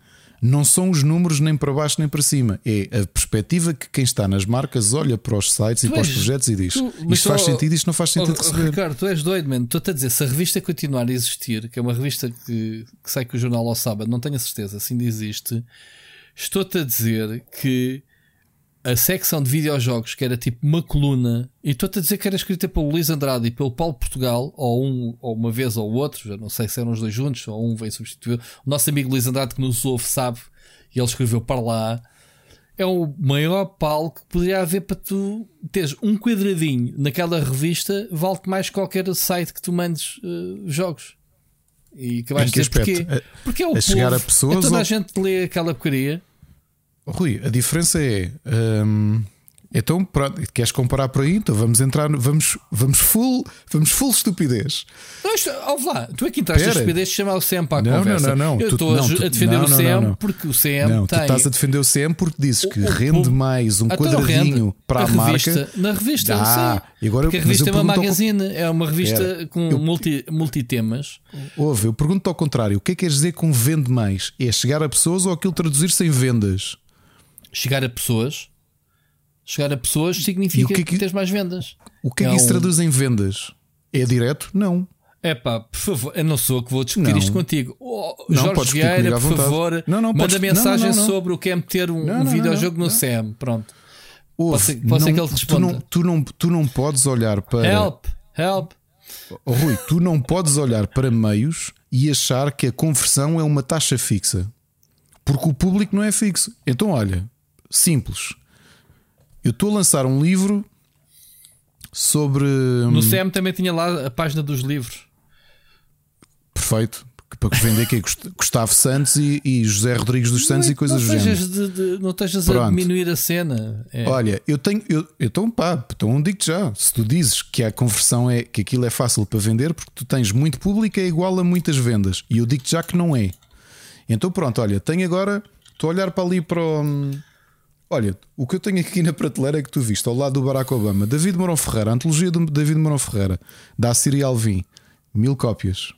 não são os números nem para baixo nem para cima. É a perspectiva que quem está nas marcas olha para os sites e Tu para os projetos e diz: tu- isto faz sentido, isto não faz sentido Oh, receber. Ricardo, tu és doido, mano. Estou-te a dizer, se a revista continuar a existir, que é uma revista que, que sai com o jornal ao sábado, não tenho a certeza se ainda existe, estou-te a dizer que a secção de videojogos, que era tipo uma coluna, e estou-te a dizer que era escrita pelo Luís Andrade e pelo Paulo Portugal, ou um, ou uma vez ou outro, já não sei se eram os dois juntos, ou um veio substituir. O nosso amigo Luís Andrade que nos ouve sabe, e ele escreveu para lá. É o maior palco que poderia haver para tu teres um quadradinho naquela revista, vale-te mais que qualquer site que tu mandes eh, jogos. E que vais dizer porquê? aspecto? A- Porque é o a chegar povo. a pessoas É toda ou- a gente lê aquela porcaria. Rui, a diferença é. hum, então, pronto, queres comparar por aí? Então vamos entrar, vamos, vamos full, vamos full estupidez. Não, ouve lá, tu é que entraste a Espera. estupidez de chamar o CM para a Não, não, conversa. não, não. Eu Tu- estou a não, a defender não, o não, CM não, não. porque o CM não, tem. tu estás a defender o CM porque dizes O- que o rende público- mais um Então quadradinho para a, revista, marca. Na revista, Ah, sim. e agora- Porque a revista eu é uma pergunto ao- magazine, é uma revista Espera, com eu- multi, multitemas. Ouve, eu pergunto ao contrário: o que é que queres dizer com vende mais? É chegar a pessoas ou aquilo traduzir-se em vendas? Chegar a pessoas. Chegar a pessoas significa que é que- tens mais vendas. O que é, É que isso um- traduz em vendas? É direto? Não. É pá, por favor, eu não sou que vou discutir Não. isto contigo. Oh, Não, Jorge Vieira, por vontade. favor, Não, não, manda podes- mensagem sobre o que é meter um, Não, um videojogo no. CM. Pronto. Ouve, Pode ser- pode ser que ele tu, responda. não, tu, não, tu não podes olhar para. Help, help. Oh, Rui, tu não podes olhar para meios e achar que a conversão é uma taxa fixa. Porque o público não é fixo. Então, olha, simples. Eu estou a lançar um livro sobre. No CM também tinha lá a página dos livros. Perfeito. Para vender que é Gust- Gustavo Santos e, e José Rodrigues dos Santos não, e coisas não do género. de- de- não estejas a diminuir a cena. É. Olha, eu tenho. Eu, então, pá, então digo-te já. Se tu dizes que a conversão é que aquilo é fácil para vender, porque tu tens muito público, é igual a muitas vendas. E eu digo-te já que não é. Então, pronto, olha, tenho agora. Estou a olhar para ali para o. Olha, o que eu tenho aqui na prateleira é que tu viste ao lado do Barack Obama, David Morão Ferreira, a antologia do David Morão Ferreira, da Assíria Alvim. mil cópias.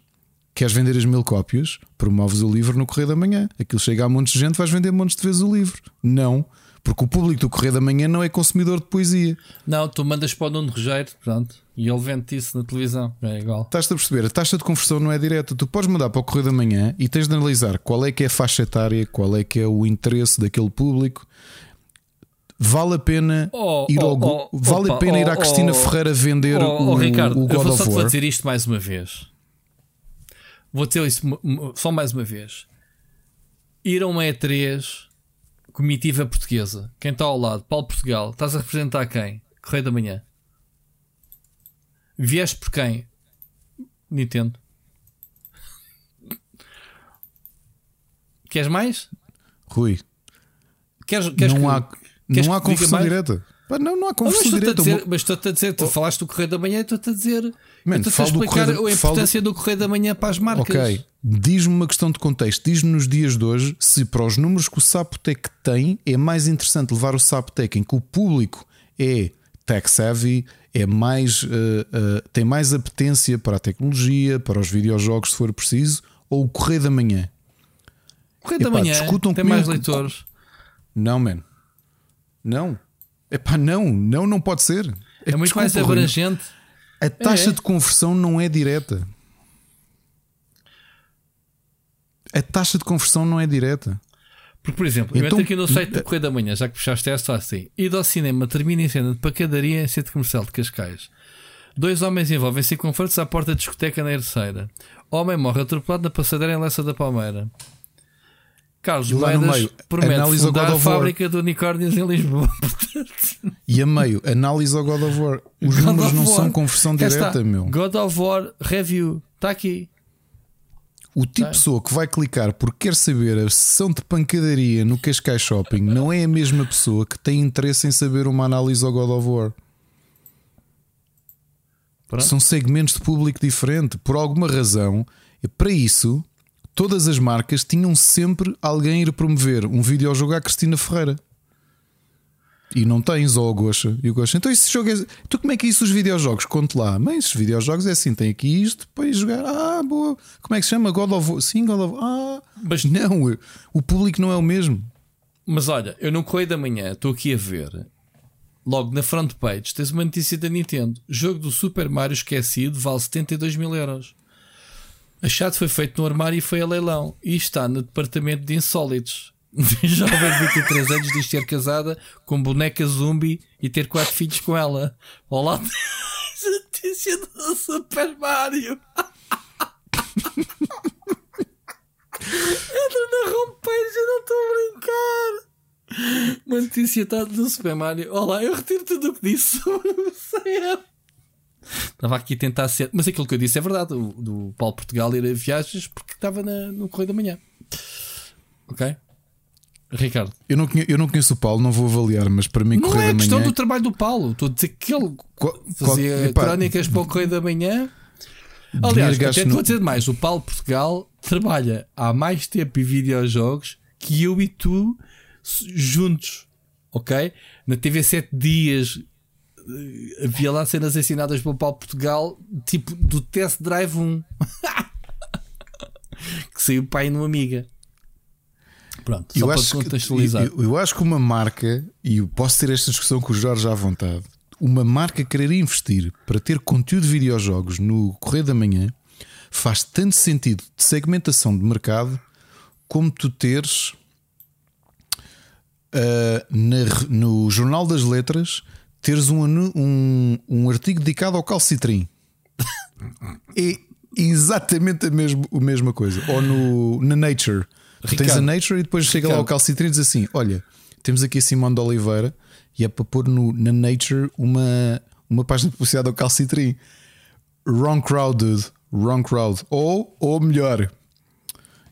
Queres vender as mil cópias? Promoves o livro no Correio da Manhã. Aquilo chega a montes de gente, vais vender montes de vezes o livro. Não, porque o público do Correio da Manhã não é consumidor de poesia. Não, tu mandas para o Nuno Rogério, pronto, e ele vende isso na televisão. É igual. Estás a perceber? A taxa de conversão não é direta. Tu podes mandar para o Correio da Manhã e tens de analisar qual é que é a faixa etária, qual é que é o interesse daquele público. Vale a pena Oh, ir ao oh, oh, Vale a opa, pena ir à oh, Cristina oh, Ferreira vender Oh, o, Ricardo, o eu God vou of só War. dizer isto mais uma vez. Vou ter isso só mais uma vez. Ir a uma E3 comitiva portuguesa. Quem está ao lado? Paulo Portugal. Estás a representar quem? Correio da Manhã. Vieste por quem? Nintendo. Queres mais? Rui, Queres, queres não que- há, não há mais? direta. Pá, Não, não há Ah, mas direta. dizer, mas estou-te a dizer, tu falaste do Correio da Manhã e estou-te a dizer. Man, estou-te a explicar Correio da- a falo do- importância do Correio da Manhã para as marcas. Ok, diz-me uma questão de contexto. Diz-me nos dias de hoje se para os números que o Sapotec tem é mais interessante levar o Sapotec em que o público é tech savvy, é mais, eh, eh, tem mais apetência para a tecnologia, para os videojogos, se for preciso, ou o Correio da Manhã. Correio da Epá, Manhã discutam tem mais comigo. leitores. Não, man. Não. Epá, não, não, não pode ser. É muito Desculpa, mais abrangente. A taxa É. de conversão não é direta. A taxa de conversão não é direta. Porque, por exemplo, eu Então- entro aqui no site do Correio da Manhã, já que puxaste essa assim. Ido ao cinema, termina em cena de pacadaria em centro comercial de Cascais. Dois homens envolvem-se em confrontos à porta da discoteca na Erceira. Homem morre atropelado na passadeira em Leça da Palmeira. Carlos E lá no Moedas meio, promete fundar God a of War. fábrica de unicórnios em Lisboa. E a meio, análise ao God of War. Os God números não War. são conversão Cá direta, está. meu. God of War Review. Está aqui. O tipo de pessoa que vai clicar porque quer saber a sessão de pancadaria no Cascais Shopping não é a mesma pessoa que tem interesse em saber uma análise ao God of War. Pronto. São segmentos de público diferente. Por alguma razão, para isso, todas as marcas tinham sempre alguém a ir promover um videojogo à Cristina Ferreira. E não tens, ou ao Gosha. E o Gosha, então esse jogo é. Então como é que é isso os videojogos? Conte lá. Mas esses videojogos é assim: tem aqui isto ir jogar. Ah, boa. Como é que se chama? God of War. Sim, God of War. Ah, Mas não. O público não é o mesmo. Mas olha, eu no Correio da Manhã estou aqui a ver. Logo na front page tens uma notícia da Nintendo. Jogo do Super Mario esquecido vale 72 mil euros. A foi feito no armário e foi a leilão. E está no departamento de insólitos. Jovem de 23 anos diz ser casada com boneca zumbi e ter quatro filhos com ela. Olá, notícia do Super Mario. Entra na homepage, eu não estou a brincar. Uma notícia está do Super Mario. Olá, eu retiro tudo o que disse sobre o. Estava aqui a tentar ser. Mas aquilo que eu disse é verdade. O, do Paulo Portugal ir a viagens porque estava na- no Correio da Manhã. Ok? Ricardo. Eu não, conheço, eu não conheço o Paulo, não vou avaliar, mas para mim, Não Correio é a da questão Manhã. do trabalho do Paulo. Estou a dizer que ele Qual- qual- fazia epá, crónicas para o Correio da Manhã. Aliás, até no- vou dizer mais: o Paulo Portugal trabalha há mais tempo em videojogos que eu e tu juntos, ok? Na TV 7 dias havia lá cenas ensinadas pelo Paulo Portugal, tipo do Test Drive 1 que saiu pai no Amiga. Pronto, Eu acho, que, eu, eu acho que uma marca, e eu posso ter esta discussão com o Jorge à vontade, uma marca querer investir para ter conteúdo de videojogos no Correio da Manhã faz tanto sentido de segmentação de mercado como tu teres ah, na no Jornal das Letras teres um, um, um artigo dedicado ao calcitrim. é exatamente a, mesmo, a mesma coisa. Ou no, na Nature. Tu tens a Ricardo, Nature e depois chega lá o Ricardo. calcitrim e diz assim: Olha, temos aqui a Simone de Oliveira e é para pôr no, na Nature uma, uma página de publicidade ao calcitrim. Wrong crowd, dude. Wrong crowd. Ou, ou melhor,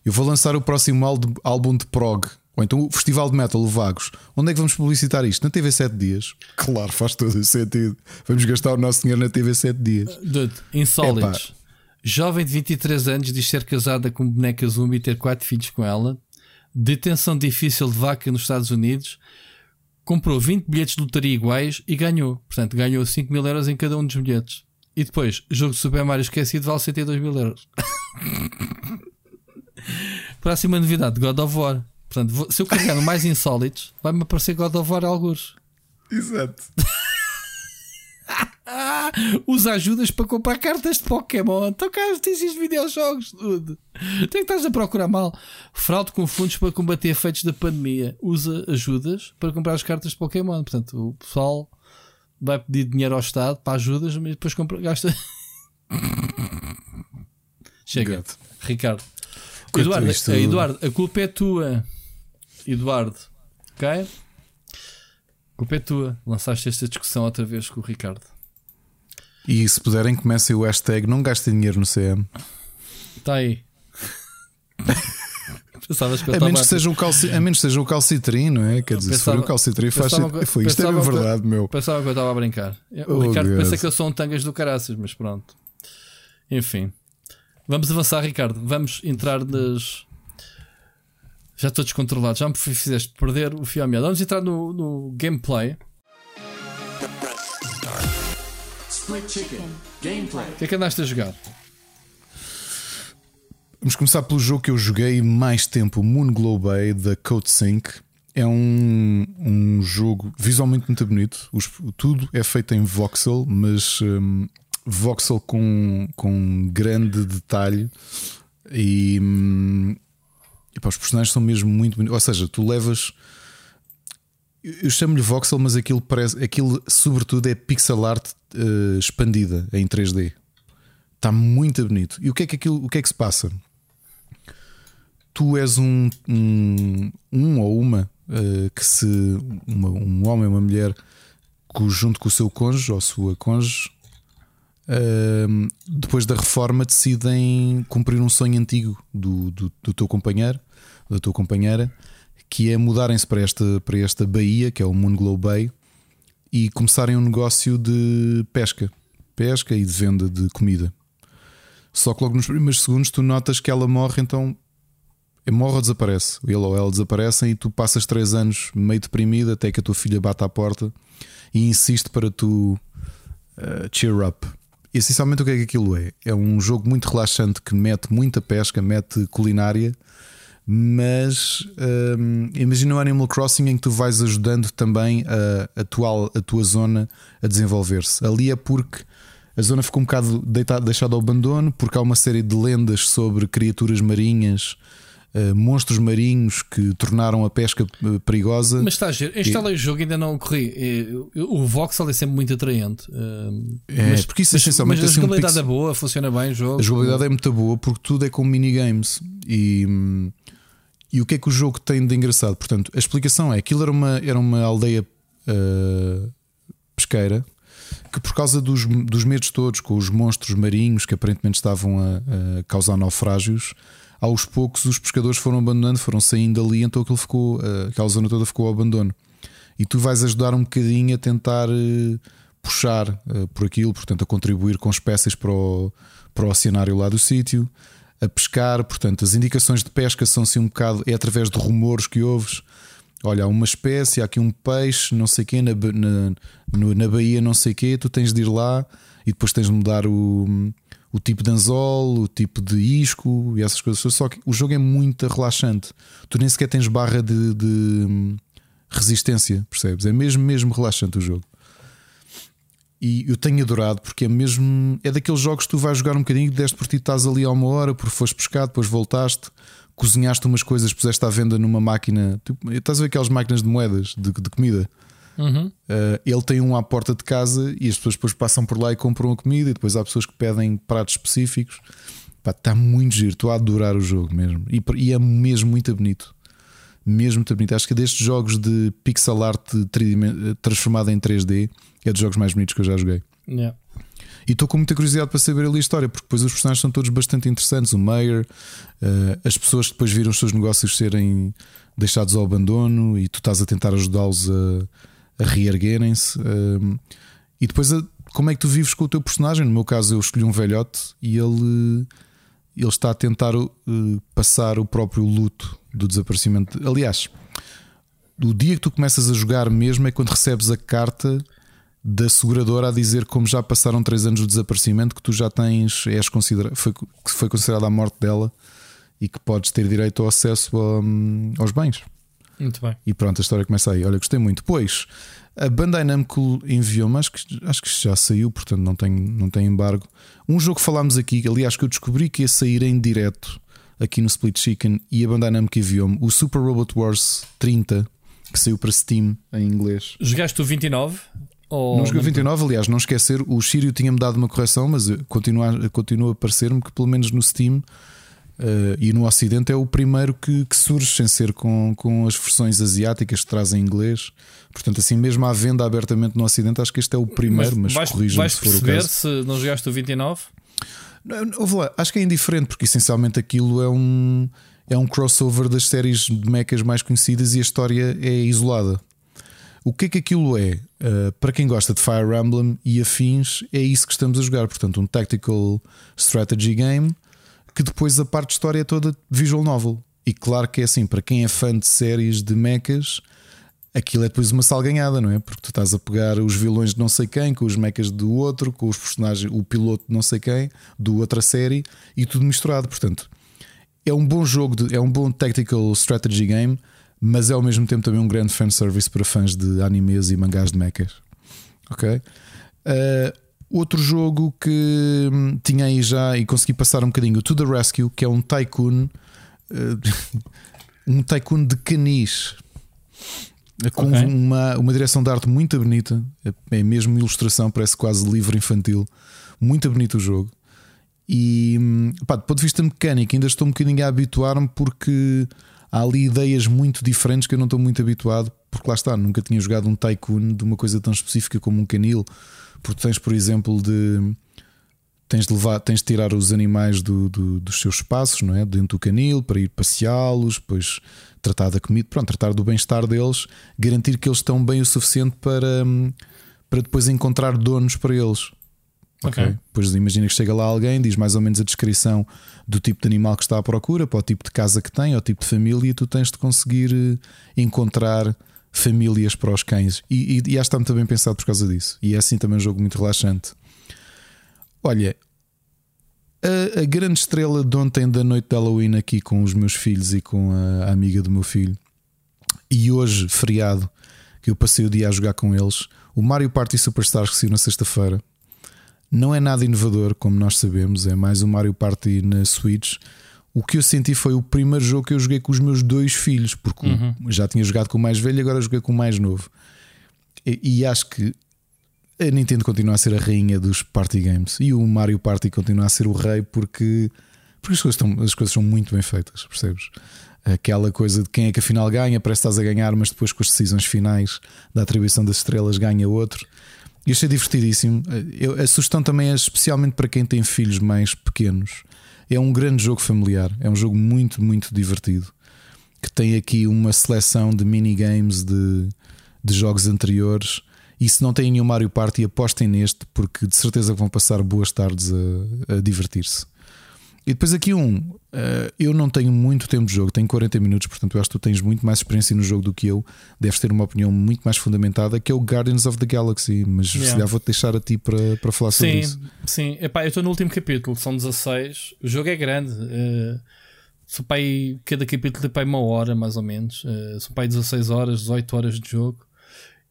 eu vou lançar o próximo álbum de prog. Ou então o Festival de Metal, o Vagos. Onde é que vamos publicitar isto? Na TV 7 dias? Claro, faz todo o sentido. Vamos gastar o nosso dinheiro na TV 7 dias. Dude, insólitos. Jovem de 23 anos diz ser casada com boneca zumbi e ter quatro filhos com ela. Detenção difícil de vaca nos Estados Unidos. Comprou 20 bilhetes de lotaria iguais e ganhou. Portanto, ganhou 5 mil euros em cada um dos bilhetes. E depois, jogo de Super Mario esquecido vale 102 mil euros. Próxima novidade: God of War. Portanto, se eu carregar no mais insólitos, vai-me aparecer God of War alguns. Exato. Usa ajudas para comprar cartas de Pokémon. Então, cara, tens esses videojogos, tudo. Tem que estás a procurar mal. Fraude com fundos para combater efeitos da pandemia. Usa ajudas para comprar as cartas de Pokémon. Portanto, o pessoal vai pedir dinheiro ao Estado para ajudas, mas depois compra, gasta. Chega. Ricardo. Eduardo, eh, Eduardo, a culpa é tua. Eduardo, ok? Culpa é tua. Lançaste esta discussão outra vez com o Ricardo. E se puderem, comecem o hashtag não gastem dinheiro no CM. Está Tá aí. Pensavas que eu A menos, que seja um calci... a menos que seja um calcitrim, não é? Quer dizer, se for Pensava- um calcitrim, faz pensava sentido. que- Foi, isto é pensava bem que- verdade, meu. Pensava que eu estava a brincar. O Oh, Ricardo God. pensa que eu sou um tangas do caraças, mas pronto. Enfim. Vamos avançar, Ricardo. Vamos entrar nas. Já estou descontrolado. Já me fizeste perder o fio à meada. Vamos entrar no, no gameplay. O que é que andaste a jogar? Vamos começar pelo jogo que eu joguei mais tempo, Moon Glow Bay da Code Sync. É um, um jogo visualmente muito bonito. Os- tudo é feito em voxel, mas hum, voxel com, com grande detalhe. E, hum, e pá, os personagens são mesmo muito bonitos. Ou seja, tu levas. Eu chamo-lhe voxel, mas aquilo parece. Aquilo, sobretudo, é pixel art eh, expandida em 3D. Está muito bonito. E o que é que, aquilo, o que, é que se passa? Tu és um, um, um ou uma eh, que se. uma- um homem ou uma mulher que, junto com o seu cônjuge ou sua cônjuge, eh, depois da reforma, decidem cumprir um sonho antigo do, do, do teu companheiro, da tua companheira, que é mudarem-se para esta, para esta baía, que é o Moon Glow Bay, e começarem um negócio de pesca. Pesca e de venda de comida. Só que logo nos primeiros segundos tu notas que ela morre, então morre ou desaparece. Ele ou ela desaparecem e tu passas três anos meio deprimido até que a tua filha bate à porta e insiste para tu uh, cheer up. E essencialmente o que é que aquilo é? É um jogo muito relaxante que mete muita pesca, mete culinária, mas hum, imagina o Animal Crossing em que tu vais ajudando também a, a, tua, a tua zona a desenvolver-se. Ali é porque a zona ficou um bocado deitado, deixada ao abandono, porque há uma série de lendas sobre criaturas marinhas, uh, monstros marinhos que tornaram a pesca uh, perigosa. Mas está a ver, instalei o jogo e ainda não corri. Eu- eu- O voxel é sempre muito atraente. hum, É, mas, porque isso mas, essencialmente mas a é assim um jogabilidade pixel- é boa, funciona bem o jogo. A jogabilidade é muito boa porque tudo é com minigames. E, hum, e o que é que o jogo tem de engraçado? Portanto, a explicação é: aquilo era uma, era uma aldeia uh, pesqueira que, por causa dos, dos medos todos com os monstros marinhos que aparentemente estavam a, a causar naufrágios, aos poucos os pescadores foram abandonando, foram saindo dali, então aquilo ficou, uh, aquela zona toda ficou ao abandono. E tu vais ajudar um bocadinho a tentar uh, puxar por aquilo, portanto, a contribuir com espécies para o, para o oceanário lá do sítio, a pescar. Portanto, as indicações de pesca são assim um bocado, é através de rumores que ouves. Olha, há uma espécie, há aqui um peixe, não sei quê, na, na, na Bahia, não sei quê, tu tens de ir lá e depois tens de mudar o, o tipo de anzol, o tipo de isco e essas coisas. Só que o jogo é muito relaxante. Tu nem sequer tens barra de, de resistência, percebes? É mesmo, mesmo relaxante o jogo. E eu tenho adorado porque é mesmo. É daqueles jogos que tu vais jogar um bocadinho, deste por ti, estás ali há uma hora, porque foste pescar, depois voltaste, cozinhaste umas coisas, puseste à venda numa máquina. Tipo, estás a ver aquelas máquinas de moedas de, de comida? Uhum. Uh, ele tem um à porta de casa e as pessoas depois passam por lá e compram a comida. E depois há pessoas que pedem pratos específicos. Está muito giro, estou a adorar o jogo mesmo. E, e é mesmo muito bonito. Mesmo muito bonito. Acho que destes jogos de pixel art transformado em 3D é dos jogos mais bonitos que eu já joguei. Yeah. E estou com muita curiosidade para saber ali a história, porque depois os personagens são todos bastante interessantes. O Mayer, eh, as pessoas que depois viram os seus negócios serem deixados ao abandono e tu estás a tentar ajudá-los a, a reerguerem-se. eh, e depois, a- como é que tu vives com o teu personagem? No meu caso, eu escolhi um velhote e ele, ele está a tentar eh, passar o próprio luto do desaparecimento. Aliás, o dia que tu começas a jogar mesmo é quando recebes a carta da seguradora a dizer como já passaram 3 anos do desaparecimento que tu já tens, és considerado, foi, que foi considerada a morte dela e que podes ter direito ao acesso a, hum, aos bens. Muito bem. E pronto, a história começa aí. Olha, gostei muito. Pois, a Bandai Namco enviou-me, acho que, acho que já saiu, portanto não tem, não tem embargo. Um jogo que falámos aqui, aliás, que eu descobri que ia sair em direto aqui no Split Chicken e a Bandai Namco enviou-me o Super Robot Wars 30, que saiu para Steam em inglês. Jogaste o 29? Ou não joguei 29, aliás, não esquecer, o Shiryu tinha-me dado uma correção, mas continua, continua a parecer-me que pelo menos no Steam uh, e no Ocidente é o primeiro que, que, surge sem ser com, com as versões asiáticas que trazem inglês. Portanto, assim mesmo à venda abertamente no Ocidente, acho que este é o primeiro, mas, mas corrija-me se for o caso. se não jogaste o 29? Não, lá, acho que é indiferente, porque essencialmente aquilo é um, é um crossover das séries de mechas mais conhecidas e a história é isolada. O que é que aquilo é? Uh, para quem gosta de Fire Emblem e afins, é isso que estamos a jogar. Portanto, um tactical strategy game que depois a parte de história é toda visual novel. E claro que é assim, para quem é fã de séries de mechas, aquilo é depois uma salganhada, não é? Porque tu estás a pegar os vilões de não sei quem, com os mechas do outro, com os personagens, o piloto de não sei quem, do outra série e tudo misturado. Portanto, é um bom jogo, de, é um bom tactical strategy game mas é ao mesmo tempo também um grande fanservice para fãs de animes e mangás de mechas. Ok? Uh, outro jogo que hum, tinha aí já e consegui passar um bocadinho, To The Rescue, que é um tycoon, uh, um tycoon de canis. Com okay. uma, uma direção de arte muito bonita, é mesmo ilustração, parece quase livro infantil. Muito bonito o jogo. E hum, pá, do ponto de vista mecânico, ainda estou um bocadinho a habituar-me porque há ali ideias muito diferentes que eu não estou muito habituado, porque lá está, nunca tinha jogado um Tycoon de uma coisa tão específica como um canil, porque tens, por exemplo, de tens de levar, tens de tirar os animais do, do, dos seus espaços, não é? Dentro do canil para ir passeá-los, depois tratar da comida, pronto, tratar do bem-estar deles, garantir que eles estão bem o suficiente para, para depois encontrar donos para eles. Ok. okay. Pois imagina que chega lá alguém, diz mais ou menos a descrição do tipo de animal que está à procura, para o tipo de casa que tem, ao tipo de família, e tu tens de conseguir eh, encontrar famílias para os cães. E, e, e acho que está muito bem pensado por causa disso. E é assim também um jogo muito relaxante. Olha, a, a, grande estrela de ontem da noite de Halloween aqui com os meus filhos e com a, a amiga do meu filho, e hoje, feriado, que eu passei o dia a jogar com eles, o Mario Party Superstars que saiu na sexta-feira. Não é nada inovador, como nós sabemos, é mais um Mario Party na Switch. O que eu senti foi o primeiro jogo que eu joguei com os meus dois filhos, porque uhum. já tinha jogado com o mais velho e agora joguei com o mais novo. E, e, acho que a Nintendo continua a ser a rainha dos party games e o Mario Party continua a ser o rei porque, porque as, coisas estão, as coisas são muito bem feitas, percebes? Aquela coisa de quem é que afinal ganha, parece que estás a ganhar, mas depois com as decisões finais da atribuição das estrelas ganha outro. E achei divertidíssimo. Eu, a sugestão também é especialmente para quem tem filhos mais pequenos. É um grande jogo familiar. É um jogo muito, muito divertido. Que tem aqui uma seleção de minigames de, de jogos anteriores. E se não têm nenhum Mario Party, apostem neste, porque de certeza vão passar boas tardes a, a divertir-se. E depois aqui um, uh, eu não tenho muito tempo de jogo, tenho 40 minutos, portanto eu acho que tu tens muito mais experiência no jogo do que eu, deves ter uma opinião muito mais fundamentada, que é o Guardians of the Galaxy, mas yeah. se calhar vou-te deixar a ti para, para falar sim, sobre isso. Sim, Epá, eu estou no último capítulo, são 16, o jogo é grande, uh, sou pai, cada capítulo tem uma hora mais ou menos, uh, são pai 16 horas, 18 horas de jogo,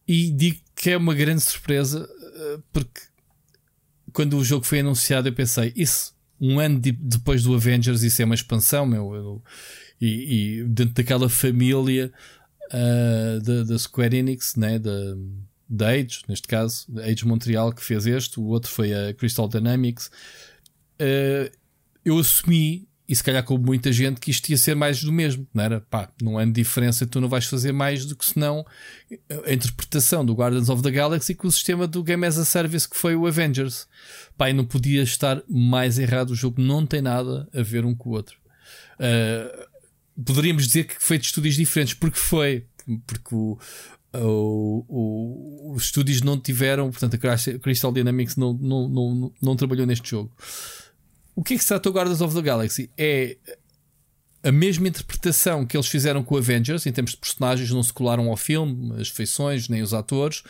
e digo que é uma grande surpresa, uh, porque quando o jogo foi anunciado eu pensei, isso um ano de, depois do Avengers, isso é uma expansão, meu. Eu, e, e, dentro daquela família uh, da, da, Square Enix, né, da, da Age, neste caso, Age Montreal, que fez este, o outro foi a Crystal Dynamics. Uh, eu assumi e se calhar com muita gente que isto ia ser mais do mesmo, não era? Pá, num ano de diferença tu não vais fazer mais do que senão a interpretação do Guardians of the Galaxy com o sistema do Game as a Service que foi o Avengers. Pá, e não podia estar mais errado, o jogo não tem nada a ver um com o outro. Uh, poderíamos dizer que foi de estúdios diferentes, porque foi, porque o, o, o, os estúdios não tiveram, portanto a Crystal Dynamics não, não, não, não trabalhou neste jogo. O que é que se trata o Guardians of the Galaxy? É a mesma interpretação que eles fizeram com o Avengers, em termos de personagens, não se colaram ao filme, as feições, nem os atores,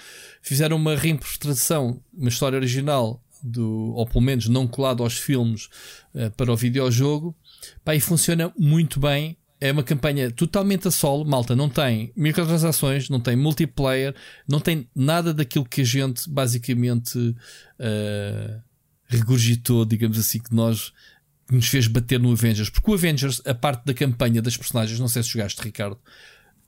fizeram uma reinterpretação, uma história original, do, ou pelo menos não colado aos filmes, uh, para o videojogo, pá, e funciona muito bem. É uma campanha totalmente a solo, malta. Não tem microtransações, não tem multiplayer, não tem nada daquilo que a gente basicamente uh, regurgitou, digamos assim, que nós que nos fez bater no Avengers. Porque o Avengers, a parte da campanha das personagens, não sei se jogaste, Ricardo,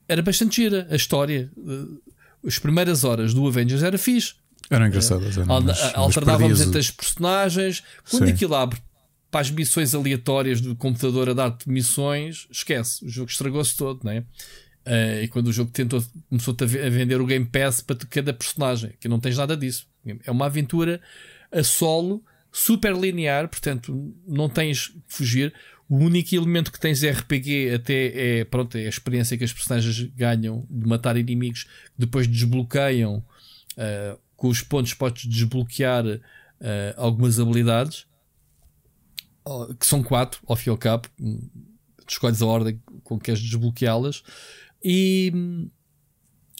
era bastante gira. A história, uh, as primeiras horas do Avengers era fixe. Eram engraçadas. Eram, mas, alternávamos entre as personagens. Quando Sim. aquilo abre para as missões aleatórias do computador a dar-te missões, esquece. O jogo estragou-se todo, não é? Uh, e quando o jogo tentou, começou a vender o Game Pass para cada personagem, que não tens nada disso. É uma aventura a solo super linear, portanto não tens que fugir. O único elemento que tens é RPG até é, pronto, é a experiência que as personagens ganham de matar inimigos, que depois desbloqueiam uh, com os pontos podes desbloquear uh, algumas habilidades. Que são quatro ao fim e ao cabo escolhes a ordem com que queres desbloqueá-las. E,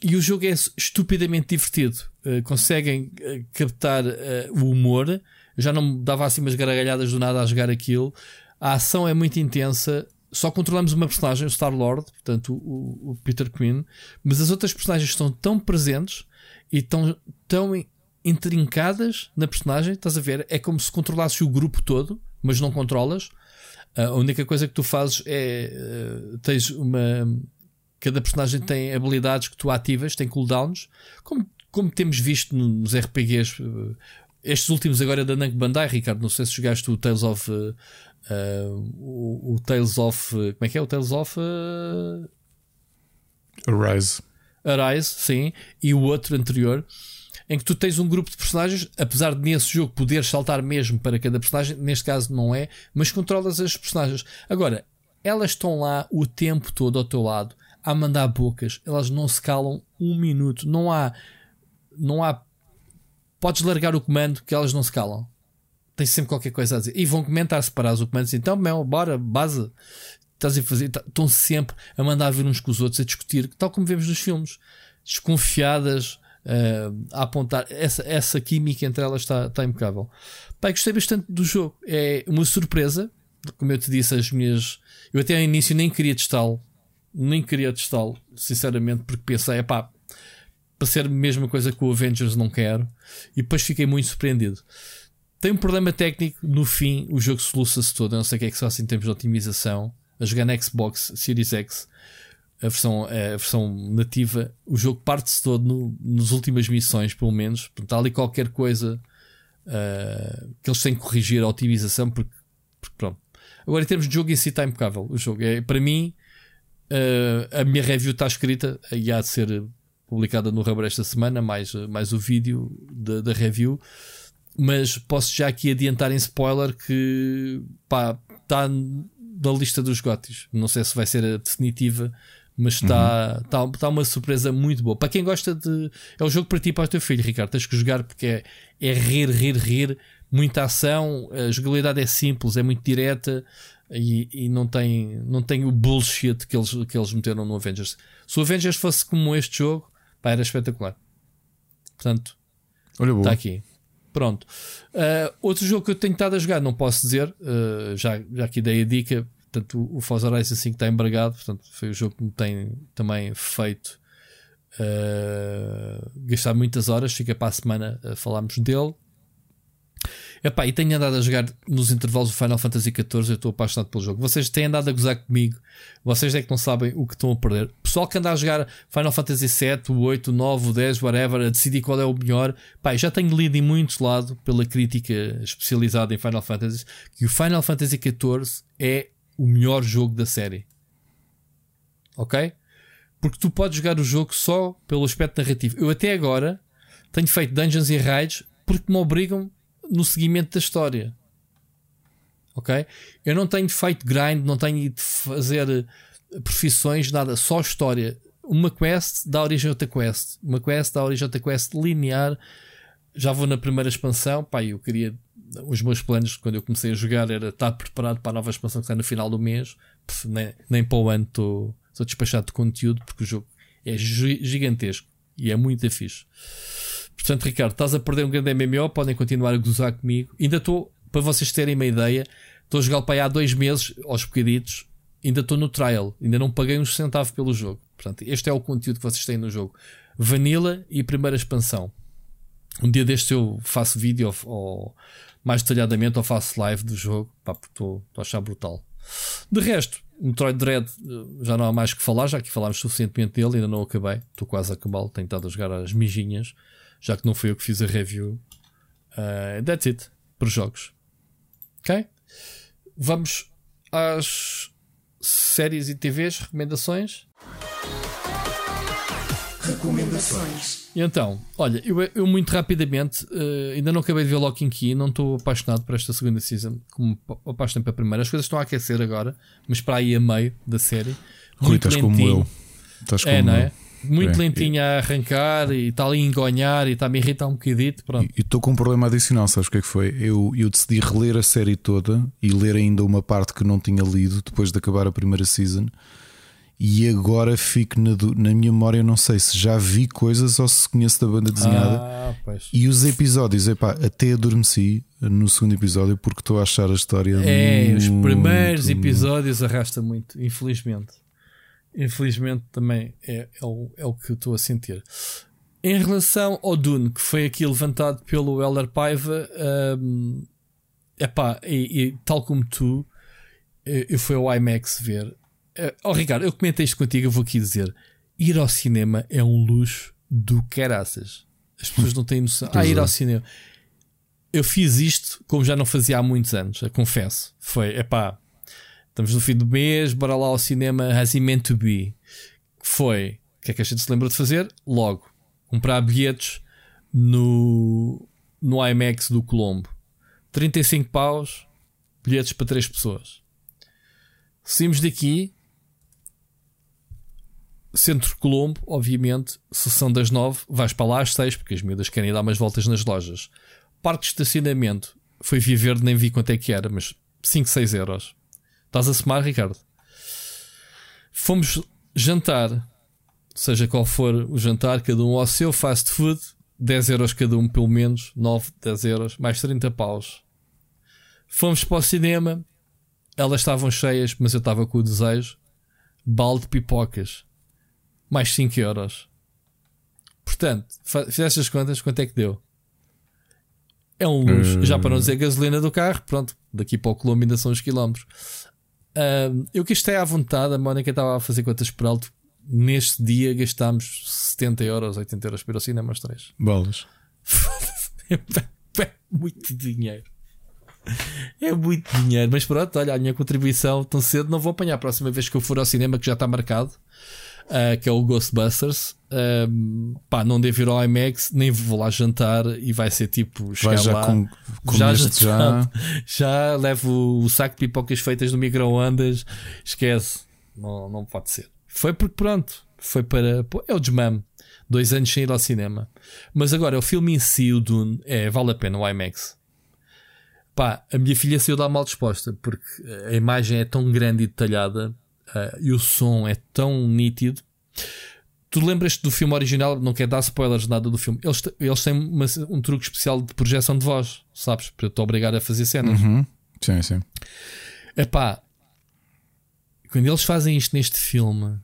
e o jogo é estupidamente divertido. Uh, conseguem captar o humor eu já não dava assim umas gargalhadas do nada a jogar aquilo. A ação é muito intensa. Só controlamos uma personagem, o Star-Lord, portanto o, o, Peter Quinn, mas as outras personagens estão tão presentes e tão, tão intrincadas na personagem, estás a ver? É como se controlasses o grupo todo, mas não controlas. A única coisa que tu fazes é uh, tens uma. Cada personagem tem habilidades que tu ativas, tem cooldowns, como, como temos visto nos RPGs. Uh, estes últimos agora da Namco Bandai, Ricardo, não sei se jogaste o Tales of. Uh, uh, o, o, Tales of. como é que é? O Tales of. Uh... Arise. Arise, sim. E o outro anterior, em que tu tens um grupo de personagens, apesar de nesse jogo poder saltar mesmo para cada personagem, neste caso não é, mas controlas as personagens. Agora, elas estão lá o tempo todo ao teu lado a mandar bocas, elas não se calam um minuto, não há. Não há podes largar o comando que elas não se calam. Tens sempre qualquer coisa a dizer. E vão comentar se parares o comando então, meu, bora, base. Estás a fazer, tá, estão sempre a mandar vir uns com os outros, a discutir, tal como vemos nos filmes, desconfiadas, uh, a apontar. Essa, essa química entre elas está, está impecável. Pai, gostei bastante do jogo. É uma surpresa, como eu te disse, as minhas. Eu até ao início nem queria testá-lo, nem queria testá-lo, sinceramente, porque pensei, é pá, para ser a mesma coisa que o Avengers não quero. E depois fiquei muito surpreendido. Tem um problema técnico, no fim o jogo soluça-se todo. Eu não sei o que é que se faz em termos de otimização. A jogar na Xbox Series X, a versão, a versão nativa, o jogo parte-se todo no, nas últimas missões, pelo menos. Portanto, há ali qualquer coisa uh, que eles têm que corrigir a otimização, porque, porque, pronto. Agora, em termos de jogo em si, está impecável. O jogo é, para mim, uh, a minha review está escrita e há de ser publicada no Rubber esta semana, mais, mais o vídeo da, da review. Mas posso já aqui adiantar em spoiler que pá, está na lista dos gotis. Não sei se vai ser a definitiva, mas está, uhum. está, está uma surpresa muito boa. Para quem gosta de. É um jogo para ti e para o teu filho, Ricardo. Tens que jogar porque é, é rir, rir, rir. Muita ação. A jogabilidade é simples, é muito direta e, e, não, tem, não tem o bullshit que eles, que eles meteram no Avengers. Se o Avengers fosse como este jogo, Pá, era espetacular. Portanto, está aqui. Pronto. Uh, outro jogo que eu tenho estado a jogar, não posso dizer, uh, já, já aqui dei a dica. Portanto, o Forza Horizon 5 está embargado. Portanto, foi o jogo que me tem também feito uh, gastar muitas horas. Fica para a semana a falarmos dele. Epá, e tenho andado a jogar nos intervalos do Final Fantasy XIV. Eu estou apaixonado pelo jogo. Vocês têm andado a gozar comigo. Vocês é que não sabem o que estão a perder. Pessoal que anda a jogar Final Fantasy VII, o 8, o 9, o 10, whatever, a decidir qual é o melhor. Pá, já tenho lido em muitos lados pela crítica especializada em Final Fantasy que o Final Fantasy XIV é o melhor jogo da série. Ok? Porque tu podes jogar o jogo só pelo aspecto narrativo. Eu até agora tenho feito dungeons e raids porque me obrigam no seguimento da história. Ok? Eu não tenho feito grind, não tenho de fazer eh, profissões, nada, só história. Uma quest dá origem a outra quest. Uma quest dá origem a outra quest linear. já vou na primeira expansão. Pá, eu queria. Os meus planos quando eu comecei a jogar era estar preparado para a nova expansão que sai no final do mês. Pff, nem, nem para o ano estou despachado de conteúdo porque o jogo é gigantesco e é muito fixe. Portanto, Ricardo, estás a perder um grande MMO. Podem continuar a gozar comigo. Ainda estou, para vocês terem uma ideia, estou a jogar para aí há dois meses, aos bocaditos. Ainda estou no trial, ainda não paguei um centavo pelo jogo. Portanto, este é o conteúdo que vocês têm no jogo: Vanilla e primeira expansão. Um dia deste eu faço vídeo ou, ou mais detalhadamente ou faço live do jogo, pá, estou a achar brutal. De resto, Metroid Dread eh, já não há mais que falar, já que falámos suficientemente dele, ainda não acabei. Estou quase a acabá-lo, tenho estado a jogar as mijinhas, já que não fui eu que fiz a review. Uh, that's it, para os jogos. Ok? Vamos às séries e TVs, recomendações. Recomendações. E então, olha, eu, eu muito rapidamente uh, ainda não acabei de ver Locking Key, não estou apaixonado por esta segunda season, como apaixonei para a primeira. As coisas estão a aquecer agora, mas para aí a meio da série. Rui, estás como eu. Estás é, como não é? Muito é, lentinho a arrancar e está ali a engonhar e está a me irritar um bocadito. Pronto. E estou com um problema adicional, sabes o que é que foi? Eu, eu decidi reler a série toda e ler ainda uma parte que não tinha lido depois de acabar a primeira season. E agora fico na, na minha memória, não sei se já vi coisas ou se conheço da banda desenhada. Ah, e os episódios, epá, até adormeci no segundo episódio porque estou a achar a história. É, muito, os primeiros episódios arrasta muito, infelizmente. Infelizmente também é, é, o, é o que estou a sentir. Em relação ao Dune, que foi aqui levantado pelo Elder Paiva, um, epá, e, e tal como tu, eu fui ao IMAX ver. Uh, oh, Ricardo, eu comentei isto contigo, eu vou aqui dizer: ir ao cinema é um luxo do caraças. As pessoas não têm noção. Ah, ir ao cinema. Eu fiz isto como já não fazia há muitos anos, confesso. Foi, epá, Estamos no fim do mês, bora lá ao cinema Has He Meant to Be. Foi. O que é que a gente se lembrou de fazer? Logo. Comprar bilhetes no, no IMAX do Colombo. 35 paus, bilhetes para 3 pessoas. Saímos daqui. Centro Colombo, obviamente, sessão das 9, vais para lá às 6, porque as miúdas querem dar umas voltas nas lojas. Parque de estacionamento, foi via verde, nem vi quanto é que era, mas 5, 6 euros. Estás a somar, Ricardo? Fomos jantar, seja qual for o jantar, cada um ao seu fast food, 10 euros cada um, pelo menos, 9, 10 euros, mais 30 paus. Fomos para o cinema, elas estavam cheias, mas eu estava com o desejo. Balde de pipocas, mais 5 euros. Portanto, fizeste as contas, quanto é que deu? É um luxo. Uh... Já para não dizer gasolina do carro, pronto, daqui para o Colombo ainda são os quilómetros. Uh, eu que estou à vontade, a Mónica estava a fazer contas por alto. Neste dia gastámos 70 euros, 80 euros para ir ao cinema os três. Bolas. é muito dinheiro. É muito dinheiro. Mas pronto, olha, a minha contribuição tão cedo não vou apanhar. A próxima vez que eu for ao cinema, que já está marcado, uh, que é o Ghostbusters. Uh, pá, não devo ir ao IMAX, nem vou lá jantar e vai ser tipo chegar já lá. Com, com já, já, já, já levo o saco de pipocas feitas no micro-ondas. Esquece, não, não pode ser. Foi porque pronto, foi para. Pô, é o desmame. Dois anos sem ir ao cinema. Mas agora, o filme em si, o Dune, é, vale a pena o IMAX. Pá, a minha filha saiu da mal disposta porque a imagem é tão grande e detalhada uh, e o som é tão nítido. Tu lembras-te do filme original? Não quer dar spoilers nada do filme. Eles, eles têm uma, um truque especial de projeção de voz, sabes? Para te obrigar a fazer cenas. Uhum. Sim, sim. Epá, quando eles fazem isto neste filme,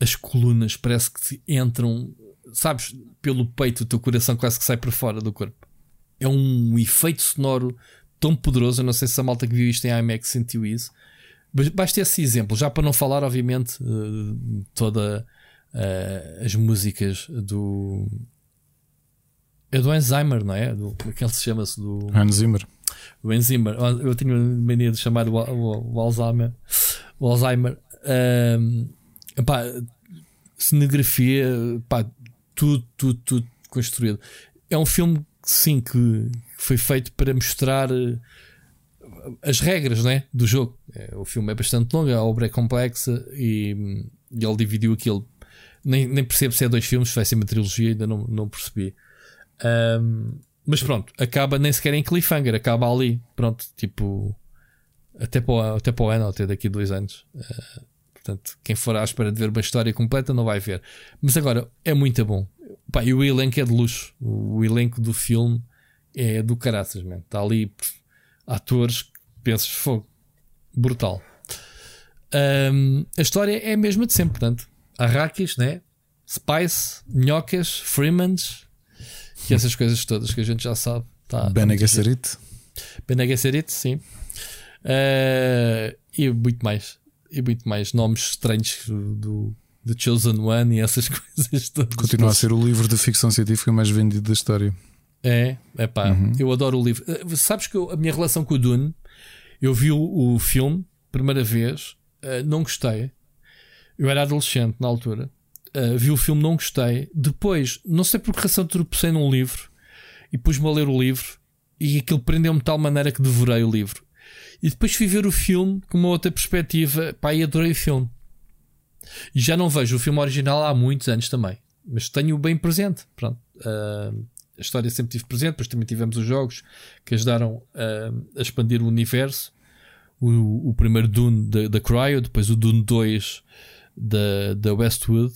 as colunas parece que entram, sabes, pelo peito, o teu coração quase que sai para fora do corpo. É um efeito sonoro tão poderoso. Eu não sei se a malta que viu isto em IMAX sentiu isso. Basta esse exemplo, já para não falar, obviamente, uh, toda uh, as músicas do. É do Alzheimer, não é? Do, como é que ele se chama-se? Do Zimmer. O Alzheimer. Eu tinha mania de chamar o, o, o Alzheimer. O Alzheimer. Um, epá, cenografia, pá, tudo, tudo, tudo construído. É um filme, sim, que foi feito para mostrar as regras né, do jogo. É, o filme é bastante longo, a obra é complexa e, e ele dividiu aquilo. Nem, nem percebo se é dois filmes, se vai ser uma trilogia, ainda não, não percebi. Um, mas pronto, acaba nem sequer em cliffhanger, acaba ali. Pronto, tipo. Até para até para o ano, até daqui a dois anos. Uh, portanto, quem for à espera de ver uma história completa não vai ver. Mas agora, é muito bom. Pá, e o elenco é de luxo. O elenco do filme é do caraças, man. Está ali atores pensas, fogo, brutal. Um, a história é a mesma de sempre, portanto. Arrakis, né? Spice, Nhocas, Freemans e essas coisas todas que a gente já sabe. Tá, Bene Gesserit. Bene Gesserit, sim. Uh, e muito mais. E muito mais nomes estranhos do, do Chosen One e essas coisas todas. Continua a ser o livro de ficção científica mais vendido da história. É, é pá, uhum. eu adoro o livro. Uh, sabes que eu, a minha relação com o Dune, eu vi o, o filme, primeira vez, uh, não gostei. Eu era adolescente na altura. Uh, vi o filme, não gostei. Depois, não sei por que razão tropecei num livro e pus-me a ler o livro e aquilo prendeu-me de tal maneira que devorei o livro. E depois fui ver o filme com uma outra perspectiva, pá, e adorei o filme. E já não vejo o filme original há muitos anos também, mas tenho-o bem presente. Pronto. Uh, a história sempre tive presente, depois também tivemos os jogos que ajudaram uh, a expandir o universo. O, o primeiro Dune da, da Cryo, depois o Dune 2 da, da Westwood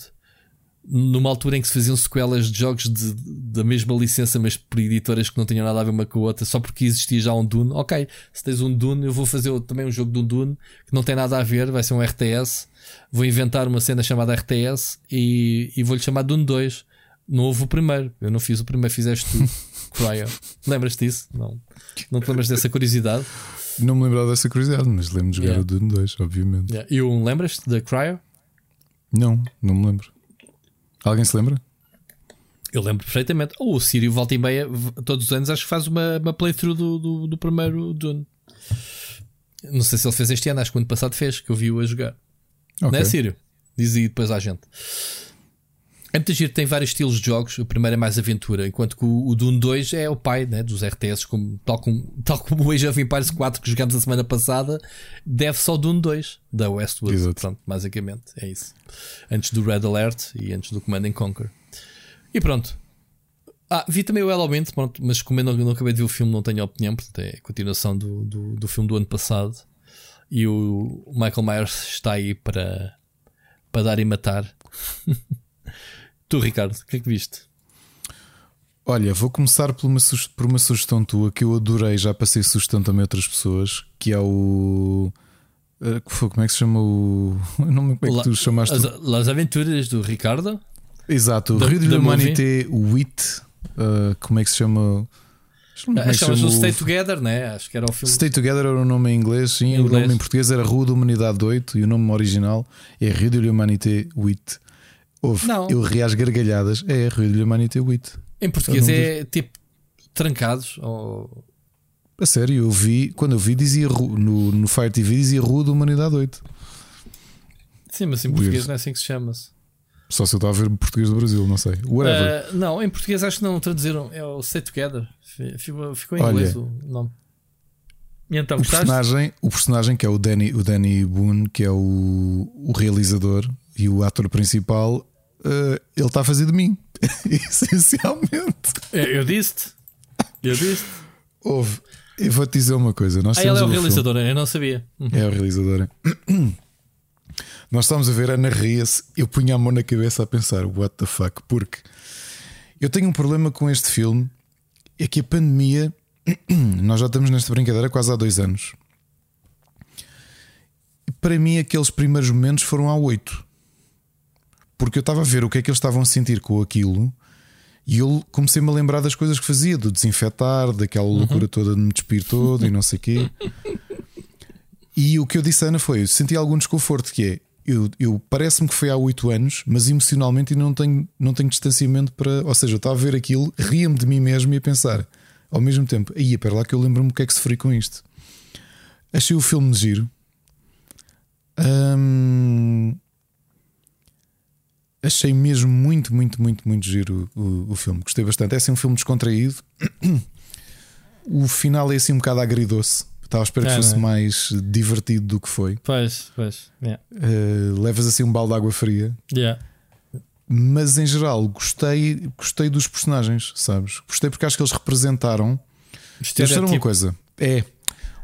numa altura em que se faziam sequelas de jogos de, da mesma licença, mas por editoras que não tinham nada a ver uma com a outra, só porque existia já um Dune. Ok, se tens um Dune, eu vou fazer também um jogo de um Dune que não tem nada a ver, vai ser um RTS. Vou inventar uma cena chamada RTS e, e vou-lhe chamar Dune 2. Não houve o primeiro, eu não fiz o primeiro, fizeste tu, Cryo. Lembras-te disso? Não, não te lembras dessa curiosidade? Não me lembrava dessa curiosidade, mas lembro de jogar yeah. o Dune 2, obviamente. Yeah. E o lembras-te da Cryo? Não, não me lembro. Alguém se lembra? Eu lembro perfeitamente. Ou oh, o Sírio volta e meia, todos os anos, acho que faz uma, uma playthrough do, do, do, primeiro Dune. Não sei se ele fez este ano, acho que o ano passado fez, que eu vi-o a jogar. Okay. Não é Sírio? Diz aí depois à gente. É muito giro, tem vários estilos de jogos. O primeiro é mais aventura, enquanto que o, o Dune 2 é o pai né, dos RTS, como, tal, como, tal como o Age of Empires 4 que jogamos a semana passada, deve-se ao Dune 2 da Westwood. Exato. Pronto, basicamente é isso. Antes do Red Alert e antes do Command Conquer. E pronto. Ah, vi também o Element, pronto, mas como eu não, não, acabei de ver o filme, não tenho opinião, portanto é a continuação do, do, do filme do ano passado. E o Michael Myers está aí para, para dar e matar. Tu, Ricardo, o que é que viste? Olha, vou começar por uma, por uma sugestão tua que eu adorei, já passei sugestão também a outras pessoas, que é o. Como é que se chama o. Não como é que tu chamaste? As, Las Aventuras do Ricardo? Exato, o Rio de Humanité WIT. Uh, como é que se chama? É Acho que o Stay Together, né? Acho que era o filme. Stay Together era o nome em inglês, sim. Em inglês. O nome em português era Rua da Humanidade 8 e o nome original é Rio de Humanité 8. Houve, não. eu ri às gargalhadas. É de Humanity 8. Em português é tipo trancados ou. A sério, eu vi, quando eu vi, dizia no, no Fire TV dizia Rua da Humanidade 8. Sim, mas em português não é assim que se chama-se. Só se eu estava a ver português do Brasil, não sei. Whatever. Uh, não, em português acho que não traduziram. É o Stay Together. Ficou, ficou em Olha, inglês o nome. E então, o, personagem, o personagem que é o Danny, o Danny Boone, que é o, o realizador e o ator principal, uh, ele está a fazer de mim. Essencialmente. Eu disse-te. Eu disse-te. Houve. Eu vou-te dizer uma coisa. Nós ah, ele é o realizador, filme. eu não sabia. Uhum. É o realizador. Nós estamos a ver a Ana ria-se. Eu punha a mão na cabeça a pensar: what the fuck? Porque eu tenho um problema com este filme. É que a pandemia. Nós já estamos nesta brincadeira quase há dois anos. Para mim, aqueles primeiros momentos foram há oito porque eu estava a ver o que é que eles estavam a sentir com aquilo e eu comecei-me a lembrar das coisas que fazia, do desinfetar, daquela uhum. loucura toda de me despir todo e não sei o quê. E o que eu disse a Ana foi: eu senti algum desconforto, que é. Eu, eu parece-me que foi há oito anos, mas emocionalmente não tenho, não tenho distanciamento para. Ou seja, eu estava a ver aquilo, ria-me de mim mesmo e a pensar ao mesmo tempo, aí é para lá que eu lembro-me o que é que sofri com isto. Achei o filme de giro. Hum, Achei mesmo muito, muito, muito, muito giro o, o, o filme. Gostei bastante. É assim um filme descontraído. O final é assim um bocado agridoce. Estava a esperar que é, fosse é? mais divertido do que foi. Pois, pois. Yeah. Uh, levas assim um balde de água fria. Yeah. mas em geral gostei, gostei dos personagens, sabes? Gostei porque acho que eles representaram. Deixa eu uma coisa: é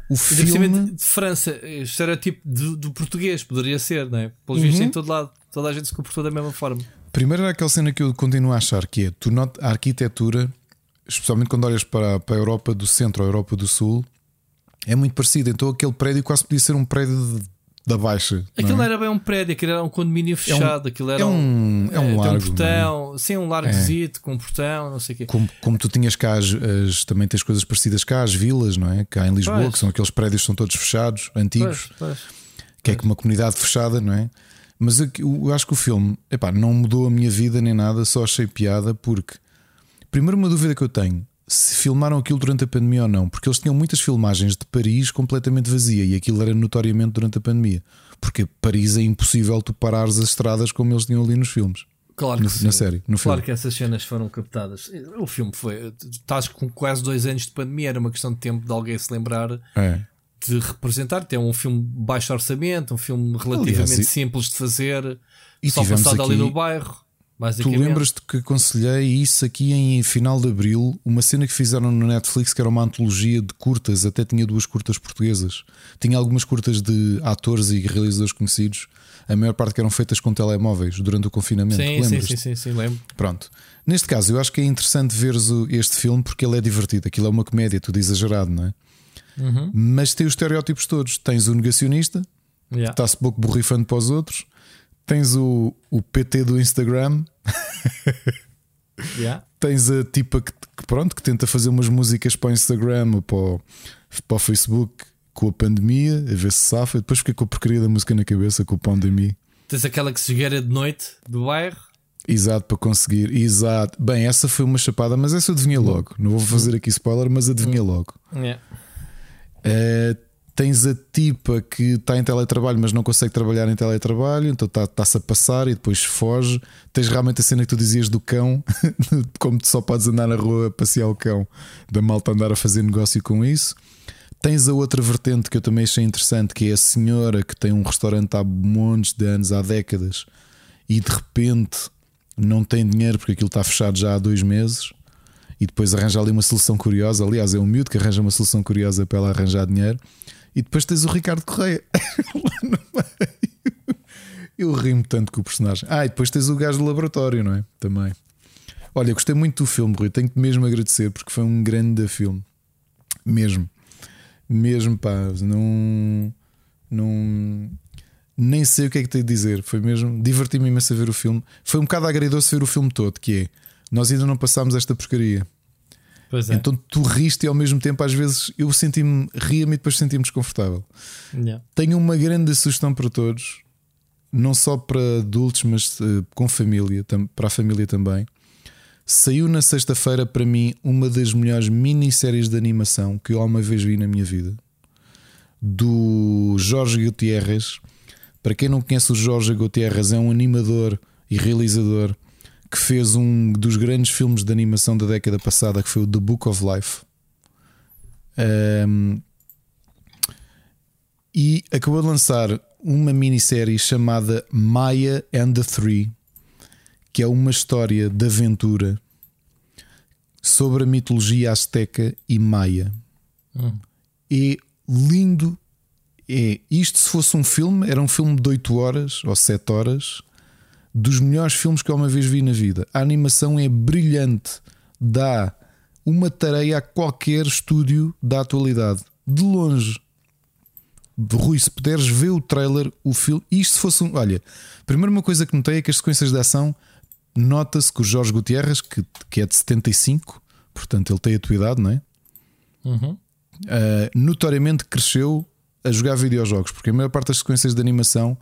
o filme de França, estereotipo do, do português, poderia ser, não é? Pelos uhum. vistos, em todo lado, toda a gente se comportou da mesma forma. Primeiro era aquela cena que eu continuo a achar que é tu not a arquitetura, especialmente quando olhas para, para a Europa do Centro ou a Europa do Sul, é muito parecida. Então aquele prédio quase podia ser um prédio de da Baixa. Aquilo é? era bem um prédio, aquilo era um condomínio fechado, é um, aquilo era é um, é um, largo. Um portão, é? sim, um largozito é. com um portão, não sei o quê. Como, como tu tinhas cá, as, as, também tens coisas parecidas cá, as vilas, não é? Cá em Lisboa, pois. que são aqueles prédios que são todos fechados, antigos, pois, pois, que é como uma comunidade fechada, não é? Mas eu, eu acho que o filme epá, não mudou a minha vida nem nada, só achei piada porque. Primeiro, uma dúvida que eu tenho: se filmaram aquilo durante a pandemia ou não, porque eles tinham muitas filmagens de Paris completamente vazia e aquilo era notoriamente durante a pandemia. Porque Paris é impossível tu parares as estradas como eles tinham ali nos filmes. Claro que no, sim. Na série, no claro filme. que essas cenas foram captadas. O filme foi. Estás com quase dois anos de pandemia, era uma questão de tempo de alguém se lembrar é. de representar. Tem um filme baixo orçamento, um filme relativamente Aliás, simples de fazer, e só passado aqui... ali no bairro. Tu lembras-te que aconselhei isso aqui em final de abril, uma cena que fizeram no Netflix que era uma antologia de curtas, até tinha duas curtas portuguesas. Tinha algumas curtas de atores e realizadores conhecidos, a maior parte que eram feitas com telemóveis durante o confinamento. Sim, sim, sim, sim, sim, lembro. Pronto. Neste caso, eu acho que é interessante veres este filme porque ele é divertido. Aquilo é uma comédia, tudo exagerado, não é? Uhum. Mas tem os estereótipos todos. Tens o negacionista, yeah. que está-se pouco borrifando para os outros. Tens o, o PT do Instagram. yeah. Tens a tipa que, que, pronto, que tenta fazer umas músicas para o Instagram ou para o, para o Facebook com a pandemia, a ver se safa. Depois fica com a porcaria da música na cabeça com a pandemia. Tens aquela que se de noite do bairro. Exato, para conseguir. Exato. Bem, essa foi uma chapada, mas essa eu adivinha logo. Não vou fazer aqui spoiler, mas adivinha logo. Yeah. Uh, tens a tipa que está em teletrabalho, mas não consegue trabalhar em teletrabalho, então está-se a passar e depois foge. Tens realmente a cena que tu dizias do cão, como tu só podes andar na rua a passear o cão, da malta andar a fazer negócio com isso. Tens a outra vertente que eu também achei interessante, que é a senhora que tem um restaurante há montes de anos, há décadas, e de repente não tem dinheiro porque aquilo está fechado já há dois meses. E depois arranja ali uma solução curiosa. Aliás, é um miúdo que arranja uma solução curiosa para ela arranjar dinheiro. E depois tens o Ricardo Correia lá no meio. Eu rimo tanto com o personagem. Ah, e depois tens o gajo do laboratório, não é? Também. Olha, gostei muito do filme, Rui. Tenho-te mesmo agradecer porque foi um grande filme. Mesmo. Mesmo, pá. Não. Não. Nem sei o que é que tenho de dizer. Foi mesmo. Diverti-me imenso a ver o filme. Foi um bocado agridoce ver o filme todo, que é. Nós ainda não passámos esta porcaria. É. Então tu riste e ao mesmo tempo, às vezes, eu senti-me, ria-me e depois senti-me desconfortável. Yeah. Tenho uma grande sugestão para todos, não só para adultos, mas uh, com família, para a família também. Saiu na sexta-feira para mim uma das melhores minisséries de animação que eu alguma vez vi na minha vida, do Jorge Gutierrez. Para quem não conhece o Jorge Gutierrez, é um animador e realizador que fez um dos grandes filmes de animação da década passada, que foi o The Book of Life. Um, e acabou de lançar uma minissérie chamada Maya and the Three, que é uma história de aventura sobre a mitologia azteca e maia. Hum. É lindo. É isto se fosse um filme, era um filme de 8 horas ou 7 horas dos melhores filmes que eu uma vez vi na vida. A animação é brilhante, dá uma tarefa a qualquer estúdio da atualidade. De longe. Rui, se puderes ver o trailer, o filme. Isto se fosse um. Olha, primeiro uma coisa que notei é que as sequências de ação nota-se que o Jorge Gutierrez, que, que é de 75, portanto ele tem a tua idade, não é? Uhum. Uh, notoriamente cresceu a jogar videojogos, porque a maior parte das sequências de animação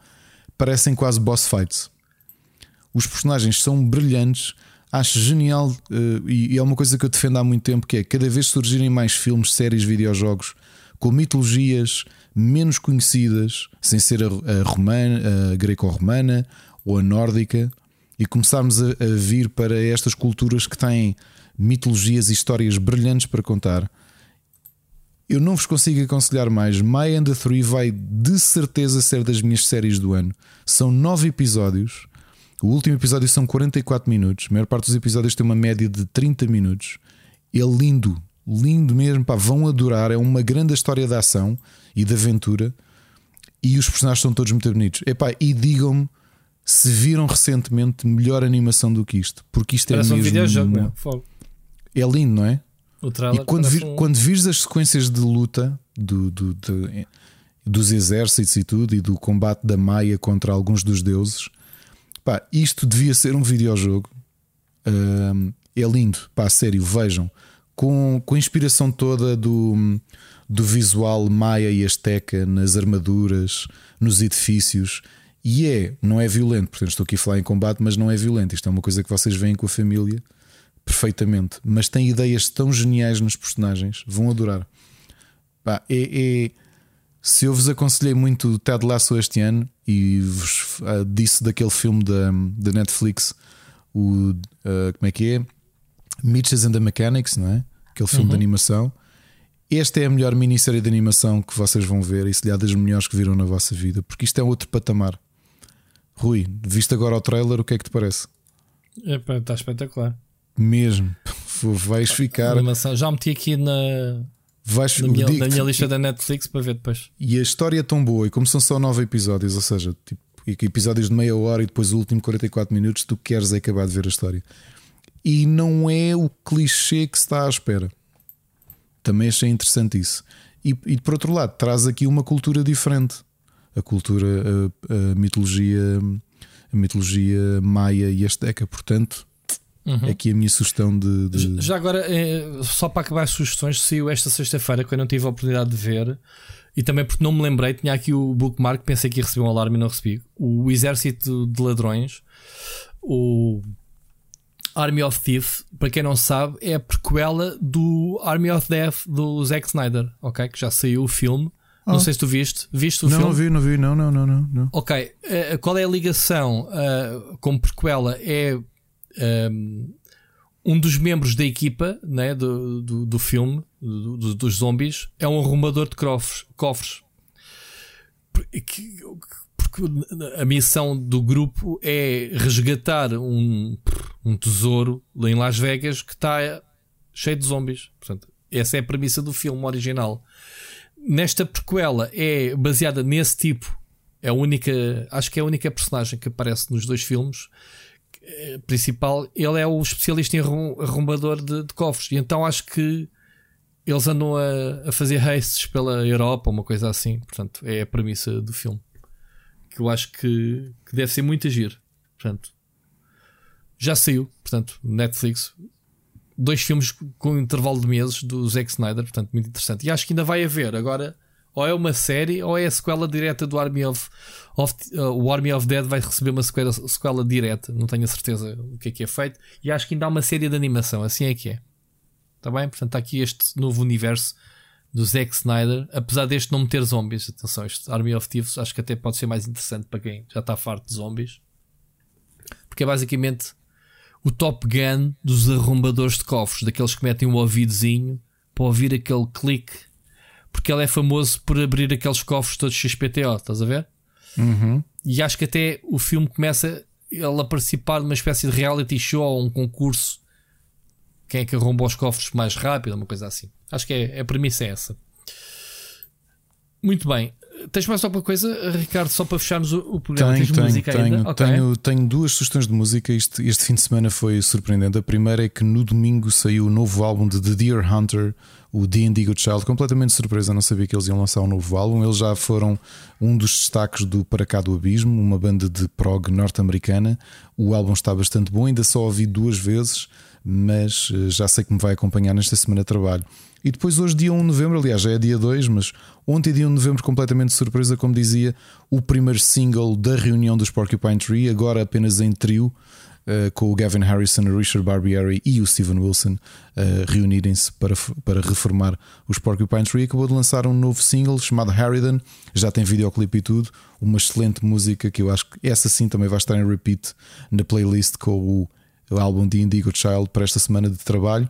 parecem quase boss fights. Os personagens são brilhantes. Acho genial uh, e, é uma coisa que eu defendo há muito tempo que é cada vez surgirem mais filmes, séries, videojogos com mitologias menos conhecidas, sem ser a, romana, a greco-romana ou a nórdica, e começarmos a, a, vir para estas culturas que têm mitologias e histórias brilhantes para contar. Eu não vos consigo aconselhar mais. My and the Three vai de certeza ser das minhas séries do ano. São nove episódios O último episódio são 44 minutos. A maior parte dos episódios tem uma média de 30 minutos. É lindo, lindo mesmo. Pá, vão adorar. É uma grande história de ação e de aventura. E os personagens são todos muito bonitos. Epá, e digam-me se viram recentemente melhor animação do que isto. Porque isto é Parece um mesmo. videojogo, né? Fogo. é lindo, não é? E quando, vir, um- quando vires as sequências de luta do, do- de- dos exércitos e tudo, e do combate da Maia contra alguns dos deuses, pá, isto devia ser um videojogo. Ahm, é lindo, pá, sério, vejam. Com, com a inspiração toda do, do visual maia e asteca nas armaduras, nos edifícios. E é, não é violento, portanto estou aqui a falar em combate, mas não é violento. Isto é uma coisa que vocês veem com a família perfeitamente, mas tem ideias tão geniais nos personagens, vão adorar. Pá, é, é- se eu vos aconselhei muito o Ted Lasso este ano e vos ah, disse daquele filme da, da Netflix, o ah, como é que é? Mitches and the Mechanics, não é? Aquele filme de animação. Esta é a melhor minissérie de animação que vocês vão ver e se lhe há das melhores que viram na vossa vida, porque isto é outro patamar. Rui, viste agora o trailer, o que é que te parece? Está espetacular. Mesmo, vais ficar, Animação. Já meti aqui na, vais na, minha, na minha lista da Netflix para ver depois. E a história é tão boa, e como são só nove episódios, ou seja, tipo, e episódios de meia hora e depois o último 44 minutos, tu queres é acabar de ver a história. E não é o clichê que se está à espera. Também achei interessante isso. E, e por outro lado, traz aqui uma cultura diferente. A cultura, a, a mitologia, a mitologia maia e asteca. Portanto, Uhum. é aqui a minha sugestão de. de- Já agora, eh, só para acabar as sugestões, saiu esta sexta-feira que eu não tive a oportunidade de ver e também porque não me lembrei, tinha aqui o bookmark, pensei que ia receber um alarme e não recebi. O Exército de Ladrões, o Army of Thief, para quem não sabe, é a prequela do Army of Death do Zack Snyder, ok? Que já saiu o filme. Não Ah. sei se tu viste. Viste o não, filme? não vi, não vi, não, não, não, não. Ok, eh, qual é a ligação ah, como prequela? É ahm, um dos membros da equipa né, do, do, do filme, do- do- dos zombies, é um arrumador de cofres. cofres. Porque, porque a missão do grupo é resgatar um, um tesouro em Las Vegas que está cheio de zombies. Portanto, essa é a premissa do filme original. Nesta prequela é baseada nesse tipo. É a única, acho que é a única personagem que aparece nos dois filmes principal. Ele é o especialista em arrum- arrumbador de, de cofres. E então acho que eles andam a, a fazer hastes pela Europa, uma coisa assim. Portanto, é a premissa do filme. Que eu acho que, que deve ser muito agir. Portanto, já saiu. Portanto, Netflix. Dois filmes com um intervalo de meses do Zack Snyder. Portanto, muito interessante. E acho que ainda vai haver agora. Ou é uma série ou é a sequela direta do Army of, of uh, o Army of Dead vai receber uma sequela, sequela direta. Não tenho a certeza o que é que é feito. E acho que ainda há uma série de animação. Assim é que é. Está bem? Portanto, está aqui este novo universo do Zack Snyder. Apesar deste não meter zombies, atenção, este Army of Thieves acho que até pode ser mais interessante para quem já está farto de zombies. Porque é basicamente o Top Gun dos arrombadores de cofres, daqueles que metem um ouvidozinho para ouvir aquele clique. Porque ele é famoso por abrir aqueles cofres todos XPTO, estás a ver? Uhum. E acho que até o filme começa ele a participar de uma espécie de reality show ou um concurso. Quem é que arromba os cofres mais rápido, uma coisa assim. Acho que é, a premissa é essa. Muito bem. Tens mais alguma coisa, Ricardo, só para fecharmos o, programa? Tenho, tenho, música tenho, ainda? Ok. tenho, tenho duas sugestões de música. Este, este fim de semana foi surpreendente. A primeira é que no domingo saiu o novo álbum de The Deer Hunter, o The Indigo Child. Completamente surpresa, não sabia que eles iam lançar um novo álbum. Eles já foram um dos destaques do Para Cá do Abismo, uma banda de prog norte-americana. O álbum está bastante bom, ainda só ouvi duas vezes, mas eh, já sei que me vai acompanhar nesta semana de trabalho. E depois, hoje, dia 1 de novembro, aliás, já é dia 2, mas ontem, dia 1 de novembro, completamente de surpresa, como dizia, o primeiro single da reunião dos Porcupine Tree, agora apenas em trio, eh, com o Gavin Harrison, o Richard Barbieri e o Steven Wilson eh, reunirem-se para, para reformar os Porcupine Tree. Acabou de lançar um novo single chamado Harridan, já tem videoclipe e tudo, uma excelente música que eu acho que essa sim também vai estar em repeat na playlist com o álbum de Indigo Child para esta semana de trabalho.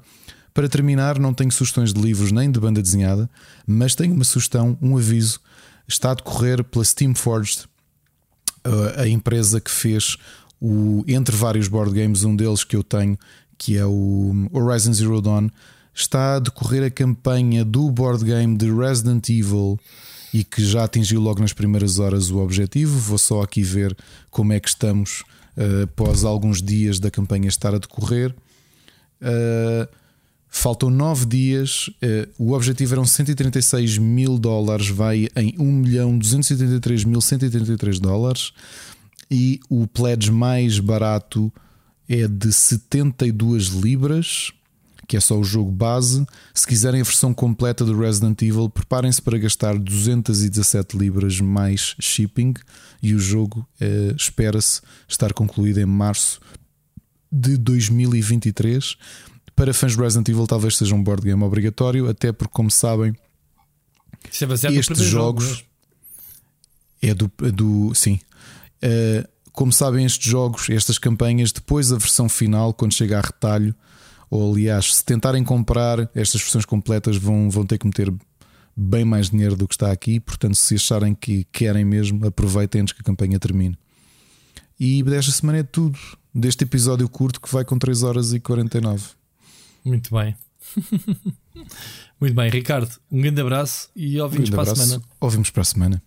Para terminar, não tenho sugestões de livros nem de banda desenhada, mas tenho uma sugestão, um aviso. Está a decorrer pela Steamforged, uh, a empresa que fez o, entre vários board games, um deles que eu tenho, que é o Horizon Zero Dawn, está a decorrer a campanha do board game de Resident Evil e que já atingiu logo nas primeiras horas o objetivo. Vou só aqui ver como é que estamos uh, após alguns dias da campanha estar a decorrer. Uh, faltam 9 dias. Uh, o objetivo eram 136 mil dólares, vai em 1 milhão 283 mil 183 dólares. E o pledge mais barato é de 72 libras que é só o jogo base. Se quiserem a versão completa do Resident Evil, preparem-se para gastar 217 libras mais shipping e o jogo eh, espera-se estar concluído em março de 2023. Para fãs do Resident Evil, talvez seja um board game obrigatório, até porque, como sabem, é estes jogos é do, é do sim. Uh, como sabem, estes jogos, estas campanhas, depois a versão final, quando chega a retalho, ou aliás, se tentarem comprar estas versões completas, vão, vão ter que meter bem mais dinheiro do que está aqui. Portanto, se acharem que querem mesmo, aproveitem antes que a campanha termine. E desta semana é tudo deste episódio curto que vai com 3 horas e 49. Muito bem. Muito bem, Ricardo, um grande abraço e ouvimos um para abraço. a semana. Ouvimos para a semana.